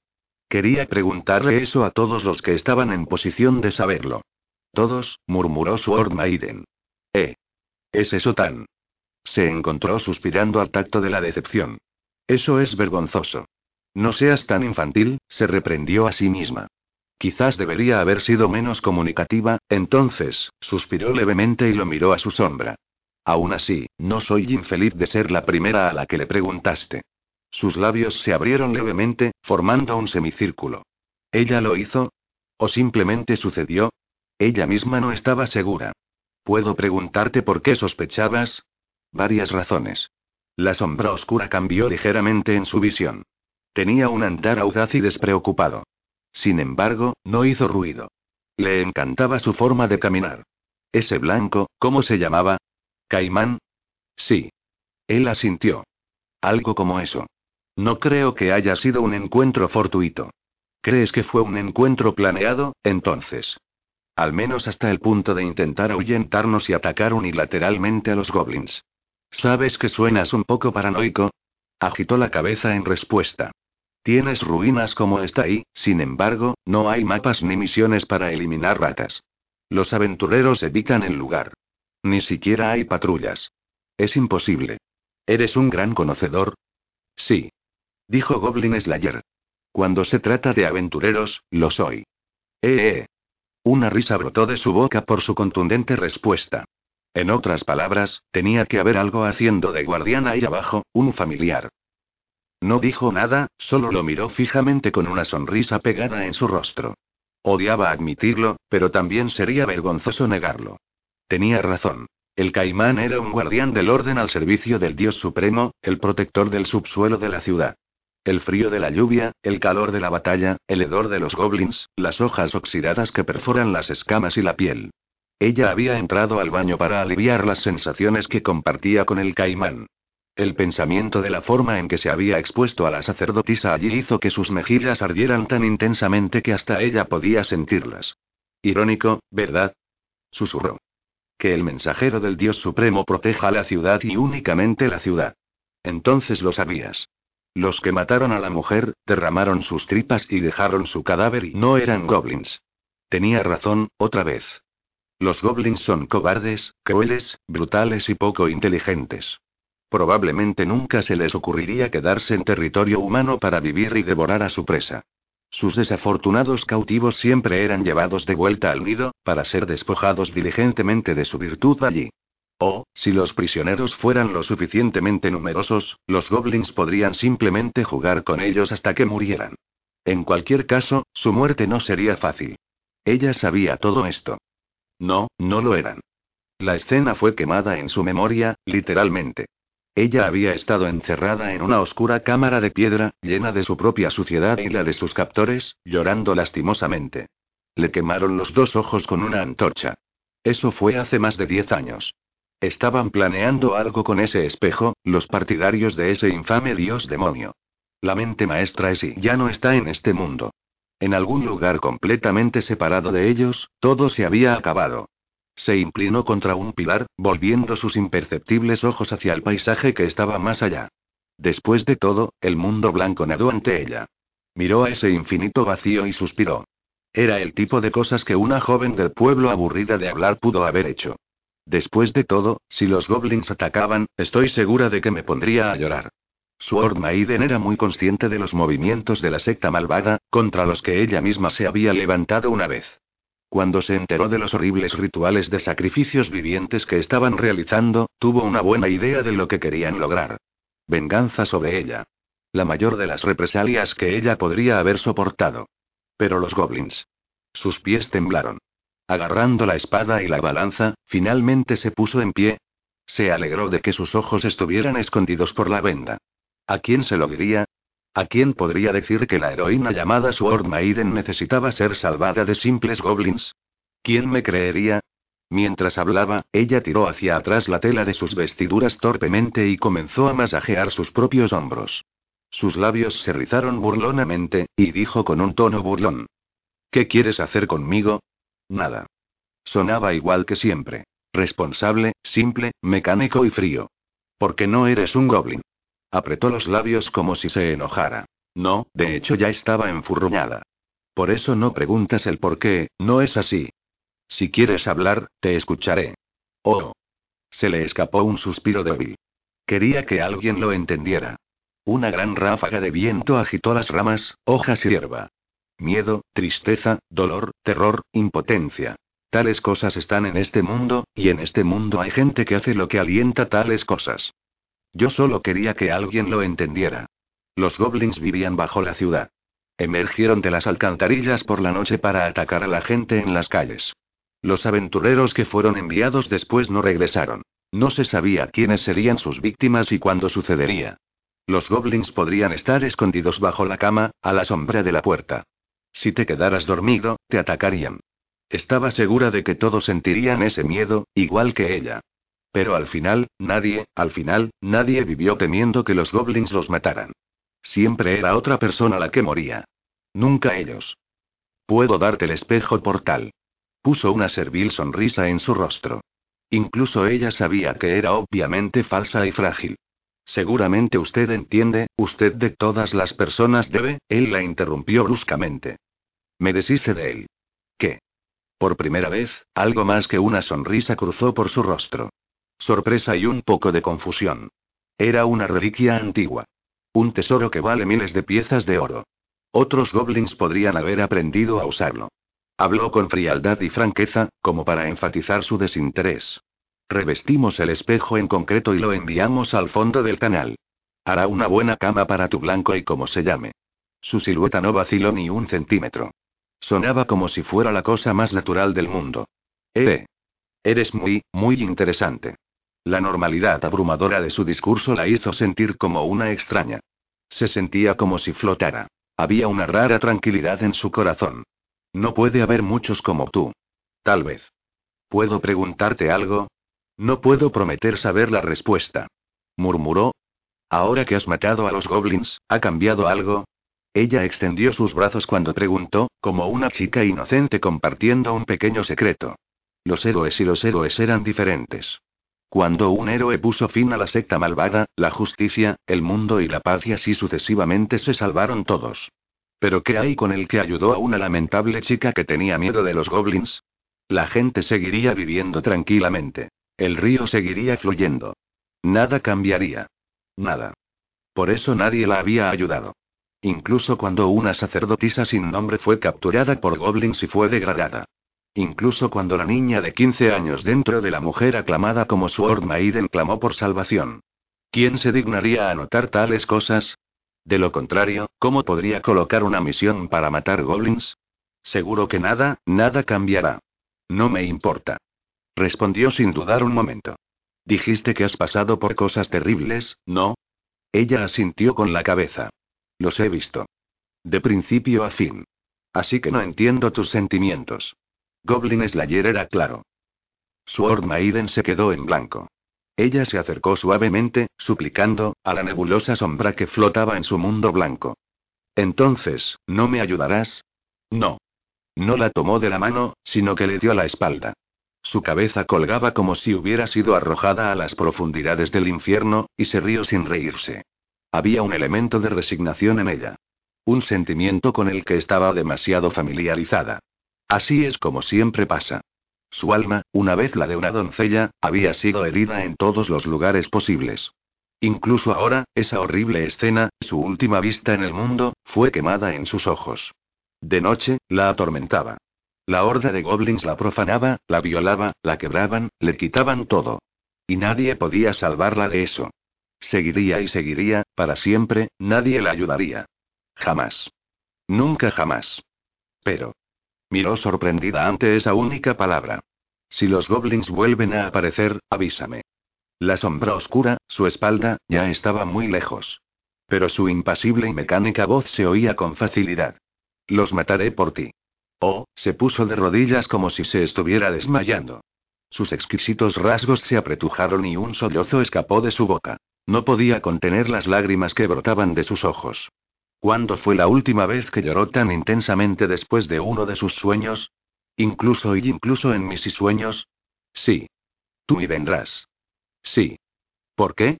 Quería preguntarle eso a todos los que estaban en posición de saberlo. Todos, murmuró Sword Maiden. Eh. ¿Es eso tan? Se encontró suspirando al tacto de la decepción. Eso es vergonzoso. No seas tan infantil, se reprendió a sí misma. Quizás debería haber sido menos comunicativa, entonces, suspiró levemente y lo miró a su sombra. Aún así, no soy infeliz de ser la primera a la que le preguntaste. Sus labios se abrieron levemente, formando un semicírculo. ¿Ella lo hizo? ¿O simplemente sucedió? Ella misma no estaba segura. ¿Puedo preguntarte por qué sospechabas? Varias razones. La sombra oscura cambió ligeramente en su visión. Tenía un andar audaz y despreocupado. Sin embargo, no hizo ruido. Le encantaba su forma de caminar. Ese blanco, ¿cómo se llamaba? ¿Caimán? Sí. Él asintió. Algo como eso. No creo que haya sido un encuentro fortuito. ¿Crees que fue un encuentro planeado, entonces? Al menos hasta el punto de intentar ahuyentarnos y atacar unilateralmente a los goblins. ¿Sabes que suenas un poco paranoico? Agitó la cabeza en respuesta. Tienes ruinas como está ahí, sin embargo, no hay mapas ni misiones para eliminar ratas. Los aventureros evitan el lugar. Ni siquiera hay patrullas. Es imposible. ¿Eres un gran conocedor? Sí. Dijo Goblin Slayer. Cuando se trata de aventureros, lo soy. Eh, eh. Una risa brotó de su boca por su contundente respuesta. En otras palabras, tenía que haber algo haciendo de guardián ahí abajo, un familiar. No dijo nada, solo lo miró fijamente con una sonrisa pegada en su rostro. Odiaba admitirlo, pero también sería vergonzoso negarlo. Tenía razón. El caimán era un guardián del orden al servicio del Dios Supremo, el protector del subsuelo de la ciudad. El frío de la lluvia, el calor de la batalla, el hedor de los goblins, las hojas oxidadas que perforan las escamas y la piel. Ella había entrado al baño para aliviar las sensaciones que compartía con el caimán. El pensamiento de la forma en que se había expuesto a la sacerdotisa allí hizo que sus mejillas ardieran tan intensamente que hasta ella podía sentirlas. Irónico, ¿verdad? Susurró. Que el mensajero del Dios Supremo proteja la ciudad y únicamente la ciudad. Entonces lo sabías. Los que mataron a la mujer, derramaron sus tripas y dejaron su cadáver y no eran goblins. Tenía razón, otra vez. Los goblins son cobardes, crueles, brutales y poco inteligentes. Probablemente nunca se les ocurriría quedarse en territorio humano para vivir y devorar a su presa. Sus desafortunados cautivos siempre eran llevados de vuelta al nido, para ser despojados diligentemente de su virtud allí. O, si los prisioneros fueran lo suficientemente numerosos, los goblins podrían simplemente jugar con ellos hasta que murieran. En cualquier caso, su muerte no sería fácil. Ella sabía todo esto. No, no lo eran. La escena fue quemada en su memoria, literalmente. Ella había estado encerrada en una oscura cámara de piedra, llena de su propia suciedad y la de sus captores, llorando lastimosamente. Le quemaron los dos ojos con una antorcha. Eso fue hace más de diez años. Estaban planeando algo con ese espejo, los partidarios de ese infame dios demonio. La mente maestra es y ya no está en este mundo. En algún lugar completamente separado de ellos, todo se había acabado. Se inclinó contra un pilar, volviendo sus imperceptibles ojos hacia el paisaje que estaba más allá. Después de todo, el mundo blanco nadó ante ella. Miró a ese infinito vacío y suspiró. Era el tipo de cosas que una joven del pueblo aburrida de hablar pudo haber hecho. Después de todo, si los goblins atacaban, estoy segura de que me pondría a llorar. Sword Maiden era muy consciente de los movimientos de la secta malvada, contra los que ella misma se había levantado una vez. Cuando se enteró de los horribles rituales de sacrificios vivientes que estaban realizando, tuvo una buena idea de lo que querían lograr. Venganza sobre ella. La mayor de las represalias que ella podría haber soportado. Pero los goblins. Sus pies temblaron. Agarrando la espada y la balanza, finalmente se puso en pie. Se alegró de que sus ojos estuvieran escondidos por la venda. ¿A quién se lo diría? ¿A quién podría decir que la heroína llamada Sword Maiden necesitaba ser salvada de simples goblins? ¿Quién me creería? Mientras hablaba, ella tiró hacia atrás la tela de sus vestiduras torpemente y comenzó a masajear sus propios hombros. Sus labios se rizaron burlonamente, y dijo con un tono burlón. ¿Qué quieres hacer conmigo? Nada. Sonaba igual que siempre. Responsable, simple, mecánico y frío. Porque no eres un goblin. Apretó los labios como si se enojara. No, de hecho ya estaba enfurruñada. Por eso no preguntas el por qué, no es así. Si quieres hablar, te escucharé. Oh. Se le escapó un suspiro débil. Quería que alguien lo entendiera. Una gran ráfaga de viento agitó las ramas, hojas y hierba. Miedo, tristeza, dolor, terror, impotencia. Tales cosas están en este mundo, y en este mundo hay gente que hace lo que alienta tales cosas. Yo solo quería que alguien lo entendiera. Los goblins vivían bajo la ciudad. Emergieron de las alcantarillas por la noche para atacar a la gente en las calles. Los aventureros que fueron enviados después no regresaron. No se sabía quiénes serían sus víctimas y cuándo sucedería. Los goblins podrían estar escondidos bajo la cama, a la sombra de la puerta. Si te quedaras dormido, te atacarían. Estaba segura de que todos sentirían ese miedo, igual que ella. Pero al final, nadie, al final, nadie vivió temiendo que los goblins los mataran. Siempre era otra persona la que moría. Nunca ellos. Puedo darte el espejo portal. Puso una servil sonrisa en su rostro. Incluso ella sabía que era obviamente falsa y frágil. Seguramente usted entiende, usted de todas las personas debe, él la interrumpió bruscamente. Me deshice de él. ¿Qué? Por primera vez, algo más que una sonrisa cruzó por su rostro. Sorpresa y un poco de confusión. Era una reliquia antigua. Un tesoro que vale miles de piezas de oro. Otros goblins podrían haber aprendido a usarlo. Habló con frialdad y franqueza, como para enfatizar su desinterés. Revestimos el espejo en concreto y lo enviamos al fondo del canal. Hará una buena cama para tu blanco y como se llame. Su silueta no vaciló ni un centímetro. Sonaba como si fuera la cosa más natural del mundo. Eh. Eres muy, muy interesante. La normalidad abrumadora de su discurso la hizo sentir como una extraña. Se sentía como si flotara. Había una rara tranquilidad en su corazón. No puede haber muchos como tú. Tal vez. ¿Puedo preguntarte algo? No puedo prometer saber la respuesta. Murmuró. Ahora que has matado a los goblins, ¿ha cambiado algo? Ella extendió sus brazos cuando preguntó, como una chica inocente compartiendo un pequeño secreto. Los héroes y los héroes eran diferentes. Cuando un héroe puso fin a la secta malvada, la justicia, el mundo y la paz y así sucesivamente se salvaron todos. Pero ¿qué hay con el que ayudó a una lamentable chica que tenía miedo de los goblins? La gente seguiría viviendo tranquilamente. El río seguiría fluyendo. Nada cambiaría. Nada. Por eso nadie la había ayudado. Incluso cuando una sacerdotisa sin nombre fue capturada por goblins y fue degradada. Incluso cuando la niña de 15 años dentro de la mujer aclamada como Sword Maiden clamó por salvación. ¿Quién se dignaría a notar tales cosas? De lo contrario, ¿cómo podría colocar una misión para matar goblins? Seguro que nada, nada cambiará. No me importa. Respondió sin dudar un momento. Dijiste que has pasado por cosas terribles, ¿no? Ella asintió con la cabeza. Los he visto. De principio a fin. Así que no entiendo tus sentimientos. Goblin Slayer era claro. Sword Maiden se quedó en blanco. Ella se acercó suavemente, suplicando, a la nebulosa sombra que flotaba en su mundo blanco. Entonces, ¿no me ayudarás? No. No la tomó de la mano, sino que le dio la espalda. Su cabeza colgaba como si hubiera sido arrojada a las profundidades del infierno, y se rió sin reírse. Había un elemento de resignación en ella. Un sentimiento con el que estaba demasiado familiarizada. Así es como siempre pasa. Su alma, una vez la de una doncella, había sido herida en todos los lugares posibles. Incluso ahora, esa horrible escena, su última vista en el mundo, fue quemada en sus ojos. De noche, la atormentaba. La horda de goblins la profanaba, la violaba, la quebraban, le quitaban todo. Y nadie podía salvarla de eso. Seguiría y seguiría, para siempre, nadie la ayudaría. Jamás. Nunca jamás. Pero. Miró sorprendida ante esa única palabra. Si los goblins vuelven a aparecer, avísame. La sombra oscura, su espalda, ya estaba muy lejos. Pero su impasible y mecánica voz se oía con facilidad. Los mataré por ti. Oh, se puso de rodillas como si se estuviera desmayando. Sus exquisitos rasgos se apretujaron y un sollozo escapó de su boca. No podía contener las lágrimas que brotaban de sus ojos. ¿Cuándo fue la última vez que lloró tan intensamente después de uno de sus sueños? Incluso y incluso en mis sueños. Sí. Tú y vendrás. Sí. ¿Por qué?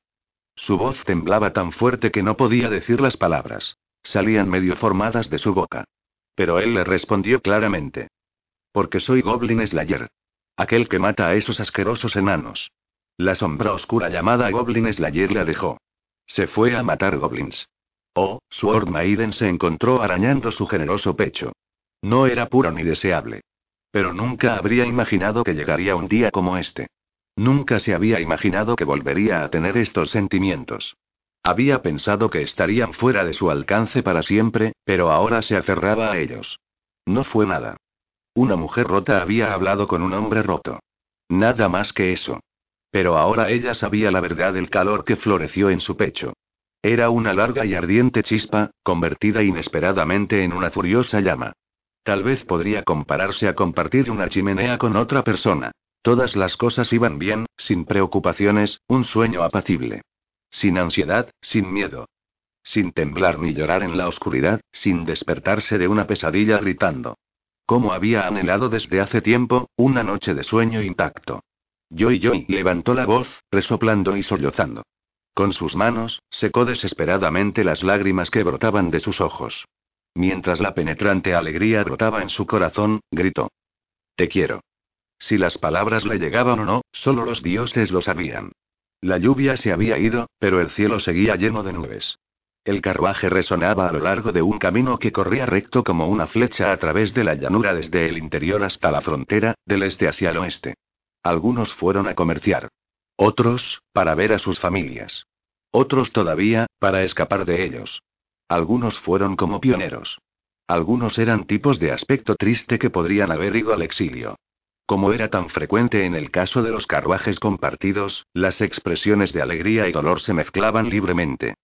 Su voz temblaba tan fuerte que no podía decir las palabras. Salían medio formadas de su boca. Pero él le respondió claramente. Porque soy Goblin Slayer. Aquel que mata a esos asquerosos enanos. La sombra oscura llamada Goblin Slayer la dejó. Se fue a matar goblins. Oh, Sword Maiden se encontró arañando su generoso pecho. No era puro ni deseable. Pero nunca habría imaginado que llegaría un día como este. Nunca se había imaginado que volvería a tener estos sentimientos. Había pensado que estarían fuera de su alcance para siempre, pero ahora se aferraba a ellos. No fue nada. Una mujer rota había hablado con un hombre roto. Nada más que eso. Pero ahora ella sabía la verdad del calor que floreció en su pecho. Era una larga y ardiente chispa, convertida inesperadamente en una furiosa llama. Tal vez podría compararse a compartir una chimenea con otra persona. Todas las cosas iban bien, sin preocupaciones, un sueño apacible. Sin ansiedad, sin miedo. Sin temblar ni llorar en la oscuridad, sin despertarse de una pesadilla gritando. Como había anhelado desde hace tiempo, una noche de sueño intacto. Joy Joy levantó la voz, resoplando y sollozando. Con sus manos, secó desesperadamente las lágrimas que brotaban de sus ojos. Mientras la penetrante alegría brotaba en su corazón, gritó. Te quiero. Si las palabras le llegaban o no, solo los dioses lo sabían. La lluvia se había ido, pero el cielo seguía lleno de nubes. El carruaje resonaba a lo largo de un camino que corría recto como una flecha a través de la llanura desde el interior hasta la frontera, del este hacia el oeste. Algunos fueron a comerciar. Otros, para ver a sus familias. Otros todavía, para escapar de ellos. Algunos fueron como pioneros. Algunos eran tipos de aspecto triste que podrían haber ido al exilio. Como era tan frecuente en el caso de los carruajes compartidos, las expresiones de alegría y dolor se mezclaban libremente.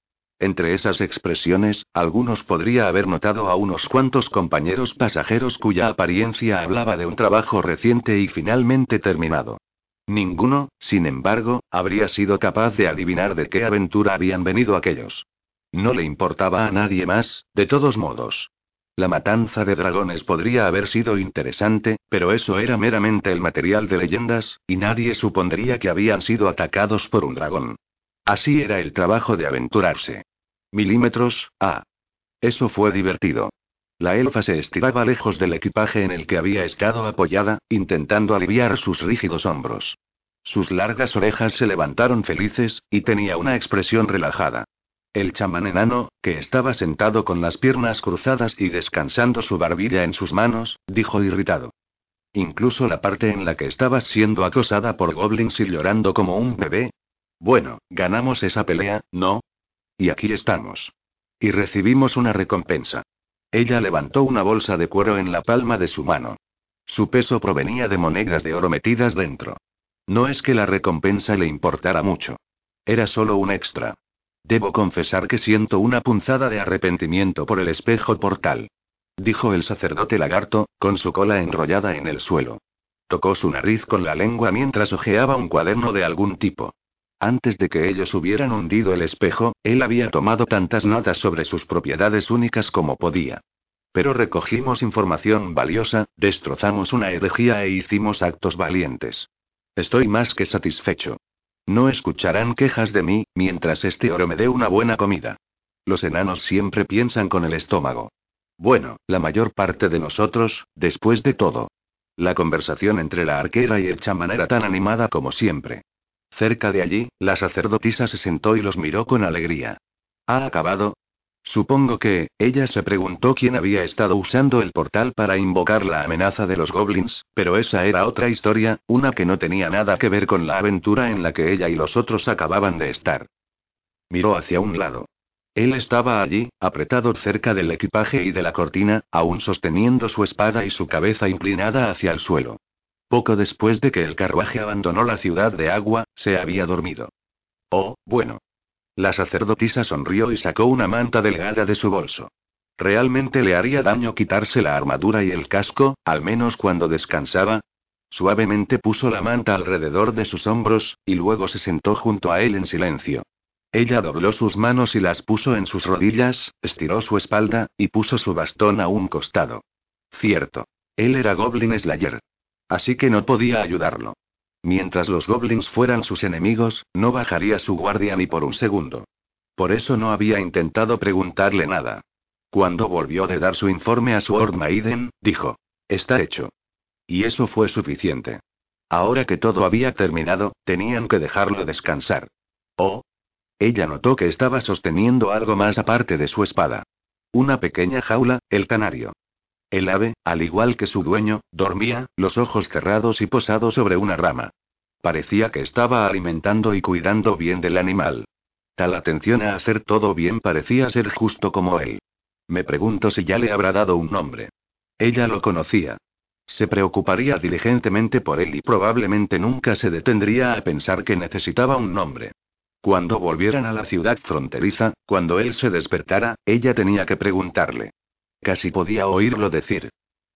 Entre esas expresiones, algunos podría haber notado a unos cuantos compañeros pasajeros cuya apariencia hablaba de un trabajo reciente y finalmente terminado. Ninguno, sin embargo, habría sido capaz de adivinar de qué aventura habían venido aquellos. No le importaba a nadie más, de todos modos. La matanza de dragones podría haber sido interesante, pero eso era meramente el material de leyendas, y nadie supondría que habían sido atacados por un dragón. Así era el trabajo de aventurarse. Milímetros, ah. Eso fue divertido. La elfa se estiraba lejos del equipaje en el que había estado apoyada, intentando aliviar sus rígidos hombros. Sus largas orejas se levantaron felices, y tenía una expresión relajada. El chamán enano, que estaba sentado con las piernas cruzadas y descansando su barbilla en sus manos, dijo irritado. Incluso la parte en la que estabas siendo acosada por goblins y llorando como un bebé. Bueno, ganamos esa pelea, ¿no? Y aquí estamos. Y recibimos una recompensa. Ella levantó una bolsa de cuero en la palma de su mano. Su peso provenía de monedas de oro metidas dentro. No es que la recompensa le importara mucho. Era solo un extra. Debo confesar que siento una punzada de arrepentimiento por el espejo portal. Dijo el sacerdote lagarto, con su cola enrollada en el suelo. Tocó su nariz con la lengua mientras hojeaba un cuaderno de algún tipo. Antes de que ellos hubieran hundido el espejo, él había tomado tantas notas sobre sus propiedades únicas como podía. Pero recogimos información valiosa, destrozamos una herejía e hicimos actos valientes. Estoy más que satisfecho. No escucharán quejas de mí, mientras este oro me dé una buena comida. Los enanos siempre piensan con el estómago. Bueno, la mayor parte de nosotros, después de todo. La conversación entre la arquera y el chamán era tan animada como siempre. Cerca de allí, la sacerdotisa se sentó y los miró con alegría. ¿Ha acabado? Supongo que, ella se preguntó quién había estado usando el portal para invocar la amenaza de los goblins, pero esa era otra historia, una que no tenía nada que ver con la aventura en la que ella y los otros acababan de estar. Miró hacia un lado. Él estaba allí, apretado cerca del equipaje y de la cortina, aún sosteniendo su espada y su cabeza inclinada hacia el suelo. Poco después de que el carruaje abandonó la ciudad de agua, se había dormido. Oh, bueno. La sacerdotisa sonrió y sacó una manta delgada de su bolso. Realmente le haría daño quitarse la armadura y el casco, al menos cuando descansaba. Suavemente puso la manta alrededor de sus hombros, y luego se sentó junto a él en silencio. Ella dobló sus manos y las puso en sus rodillas, estiró su espalda, y puso su bastón a un costado. Cierto. Él era Goblin Slayer. Así que no podía ayudarlo. Mientras los goblins fueran sus enemigos, no bajaría su guardia ni por un segundo. Por eso no había intentado preguntarle nada. Cuando volvió de dar su informe a Sword Maiden, dijo: Está hecho. Y eso fue suficiente. Ahora que todo había terminado, tenían que dejarlo descansar. Oh. Ella notó que estaba sosteniendo algo más aparte de su espada. Una pequeña jaula, el canario. El ave, al igual que su dueño, dormía, los ojos cerrados y posado sobre una rama. Parecía que estaba alimentando y cuidando bien del animal. Tal atención a hacer todo bien parecía ser justo como él. Me pregunto si ya le habrá dado un nombre. Ella lo conocía. Se preocuparía diligentemente por él y probablemente nunca se detendría a pensar que necesitaba un nombre. Cuando volvieran a la ciudad fronteriza, cuando él se despertara, ella tenía que preguntarle. Casi podía oírlo decir.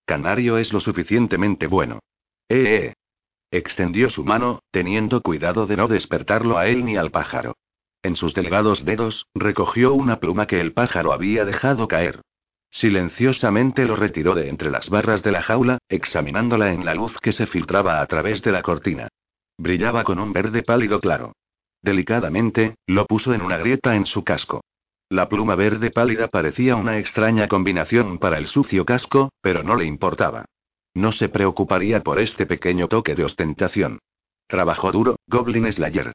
Canario es lo suficientemente bueno. Eh, eh. Extendió su mano, teniendo cuidado de no despertarlo a él ni al pájaro. En sus delgados dedos, recogió una pluma que el pájaro había dejado caer. Silenciosamente lo retiró de entre las barras de la jaula, examinándola en la luz que se filtraba a través de la cortina. Brillaba con un verde pálido claro. Delicadamente, lo puso en una grieta en su casco. La pluma verde pálida parecía una extraña combinación para el sucio casco, pero no le importaba. No se preocuparía por este pequeño toque de ostentación. Trabajó duro, Goblin Slayer.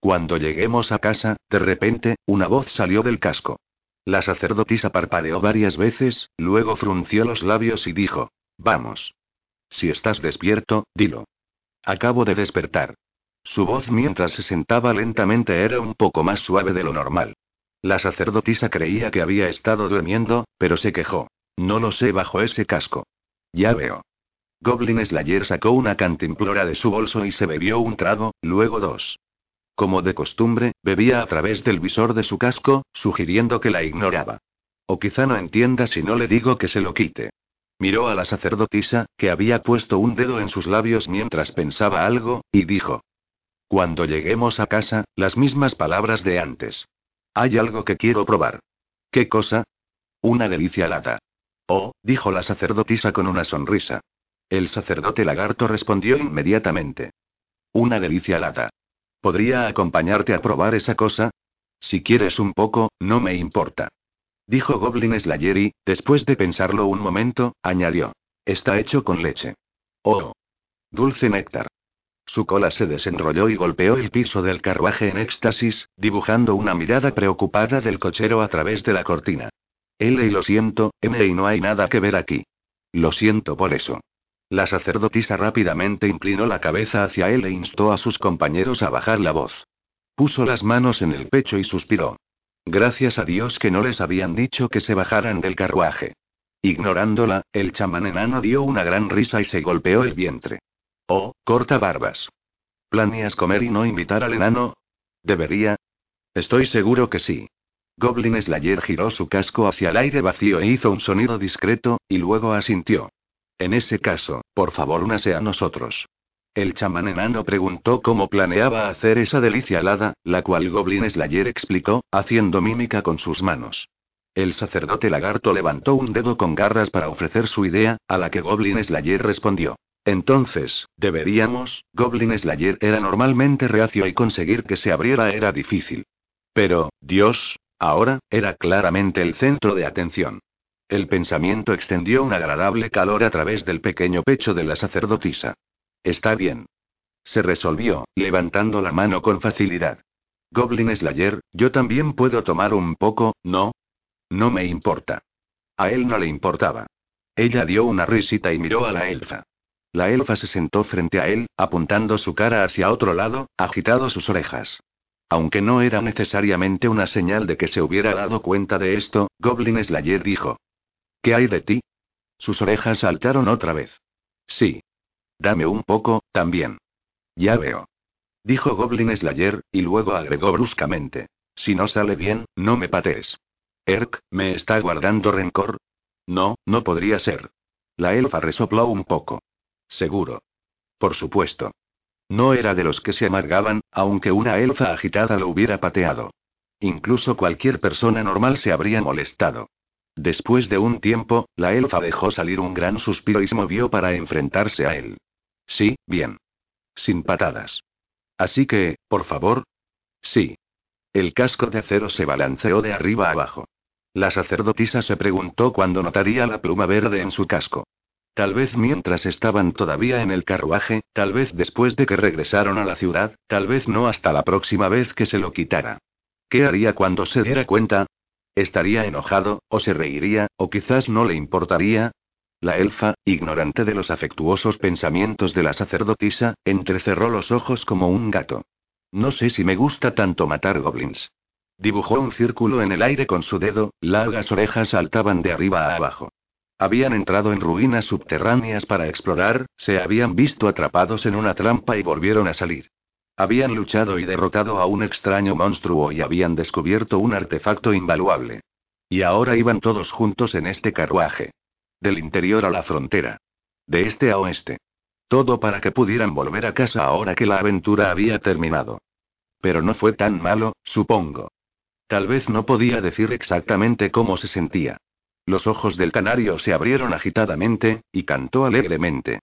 Cuando lleguemos a casa, de repente, una voz salió del casco. La sacerdotisa parpadeó varias veces, luego frunció los labios y dijo, Vamos. Si estás despierto, dilo. Acabo de despertar. Su voz mientras se sentaba lentamente era un poco más suave de lo normal. La sacerdotisa creía que había estado durmiendo, pero se quejó. No lo sé bajo ese casco. Ya veo. Goblin Slayer sacó una cantimplora de su bolso y se bebió un trago, luego dos. Como de costumbre, bebía a través del visor de su casco, sugiriendo que la ignoraba. O quizá no entienda si no le digo que se lo quite. Miró a la sacerdotisa, que había puesto un dedo en sus labios mientras pensaba algo, y dijo. Cuando lleguemos a casa, las mismas palabras de antes. Hay algo que quiero probar. ¿Qué cosa? Una delicia lata. Oh, dijo la sacerdotisa con una sonrisa. El sacerdote lagarto respondió inmediatamente. Una delicia lata. ¿Podría acompañarte a probar esa cosa? Si quieres un poco, no me importa. Dijo Goblin Slayer y, después de pensarlo un momento, añadió. Está hecho con leche. Oh. Dulce néctar. Su cola se desenrolló y golpeó el piso del carruaje en éxtasis, dibujando una mirada preocupada del cochero a través de la cortina. L y lo siento, M y no hay nada que ver aquí. Lo siento por eso. La sacerdotisa rápidamente inclinó la cabeza hacia él e instó a sus compañeros a bajar la voz. Puso las manos en el pecho y suspiró. Gracias a Dios que no les habían dicho que se bajaran del carruaje. Ignorándola, el chamán enano dio una gran risa y se golpeó el vientre. Oh, corta barbas. ¿Planeas comer y no invitar al enano? ¿Debería? Estoy seguro que sí. Goblin Slayer giró su casco hacia el aire vacío e hizo un sonido discreto, y luego asintió. En ese caso, por favor únase a nosotros. El chamán enano preguntó cómo planeaba hacer esa delicia alada, la cual Goblin Slayer explicó, haciendo mímica con sus manos. El sacerdote lagarto levantó un dedo con garras para ofrecer su idea, a la que Goblin Slayer respondió. Entonces, deberíamos, Goblin Slayer era normalmente reacio y conseguir que se abriera era difícil. Pero, Dios, ahora, era claramente el centro de atención. El pensamiento extendió un agradable calor a través del pequeño pecho de la sacerdotisa. Está bien. Se resolvió, levantando la mano con facilidad. Goblin Slayer, yo también puedo tomar un poco, ¿no? No me importa. A él no le importaba. Ella dio una risita y miró a la elfa. La elfa se sentó frente a él, apuntando su cara hacia otro lado, agitado sus orejas. Aunque no era necesariamente una señal de que se hubiera dado cuenta de esto, Goblin Slayer dijo. ¿Qué hay de ti? Sus orejas saltaron otra vez. Sí. Dame un poco, también. Ya veo. Dijo Goblin Slayer, y luego agregó bruscamente. Si no sale bien, no me patees. Erk, ¿me está guardando rencor? No, no podría ser. La elfa resopló un poco. Seguro. Por supuesto. No era de los que se amargaban, aunque una elfa agitada lo hubiera pateado. Incluso cualquier persona normal se habría molestado. Después de un tiempo, la elfa dejó salir un gran suspiro y se movió para enfrentarse a él. Sí, bien. Sin patadas. Así que, por favor. Sí. El casco de acero se balanceó de arriba abajo. La sacerdotisa se preguntó cuándo notaría la pluma verde en su casco. Tal vez mientras estaban todavía en el carruaje, tal vez después de que regresaron a la ciudad, tal vez no hasta la próxima vez que se lo quitara. ¿Qué haría cuando se diera cuenta? ¿Estaría enojado, o se reiría, o quizás no le importaría? La elfa, ignorante de los afectuosos pensamientos de la sacerdotisa, entrecerró los ojos como un gato. No sé si me gusta tanto matar goblins. Dibujó un círculo en el aire con su dedo, largas orejas saltaban de arriba a abajo. Habían entrado en ruinas subterráneas para explorar, se habían visto atrapados en una trampa y volvieron a salir. Habían luchado y derrotado a un extraño monstruo y habían descubierto un artefacto invaluable. Y ahora iban todos juntos en este carruaje. Del interior a la frontera. De este a oeste. Todo para que pudieran volver a casa ahora que la aventura había terminado. Pero no fue tan malo, supongo. Tal vez no podía decir exactamente cómo se sentía. Los ojos del canario se abrieron agitadamente, y cantó alegremente.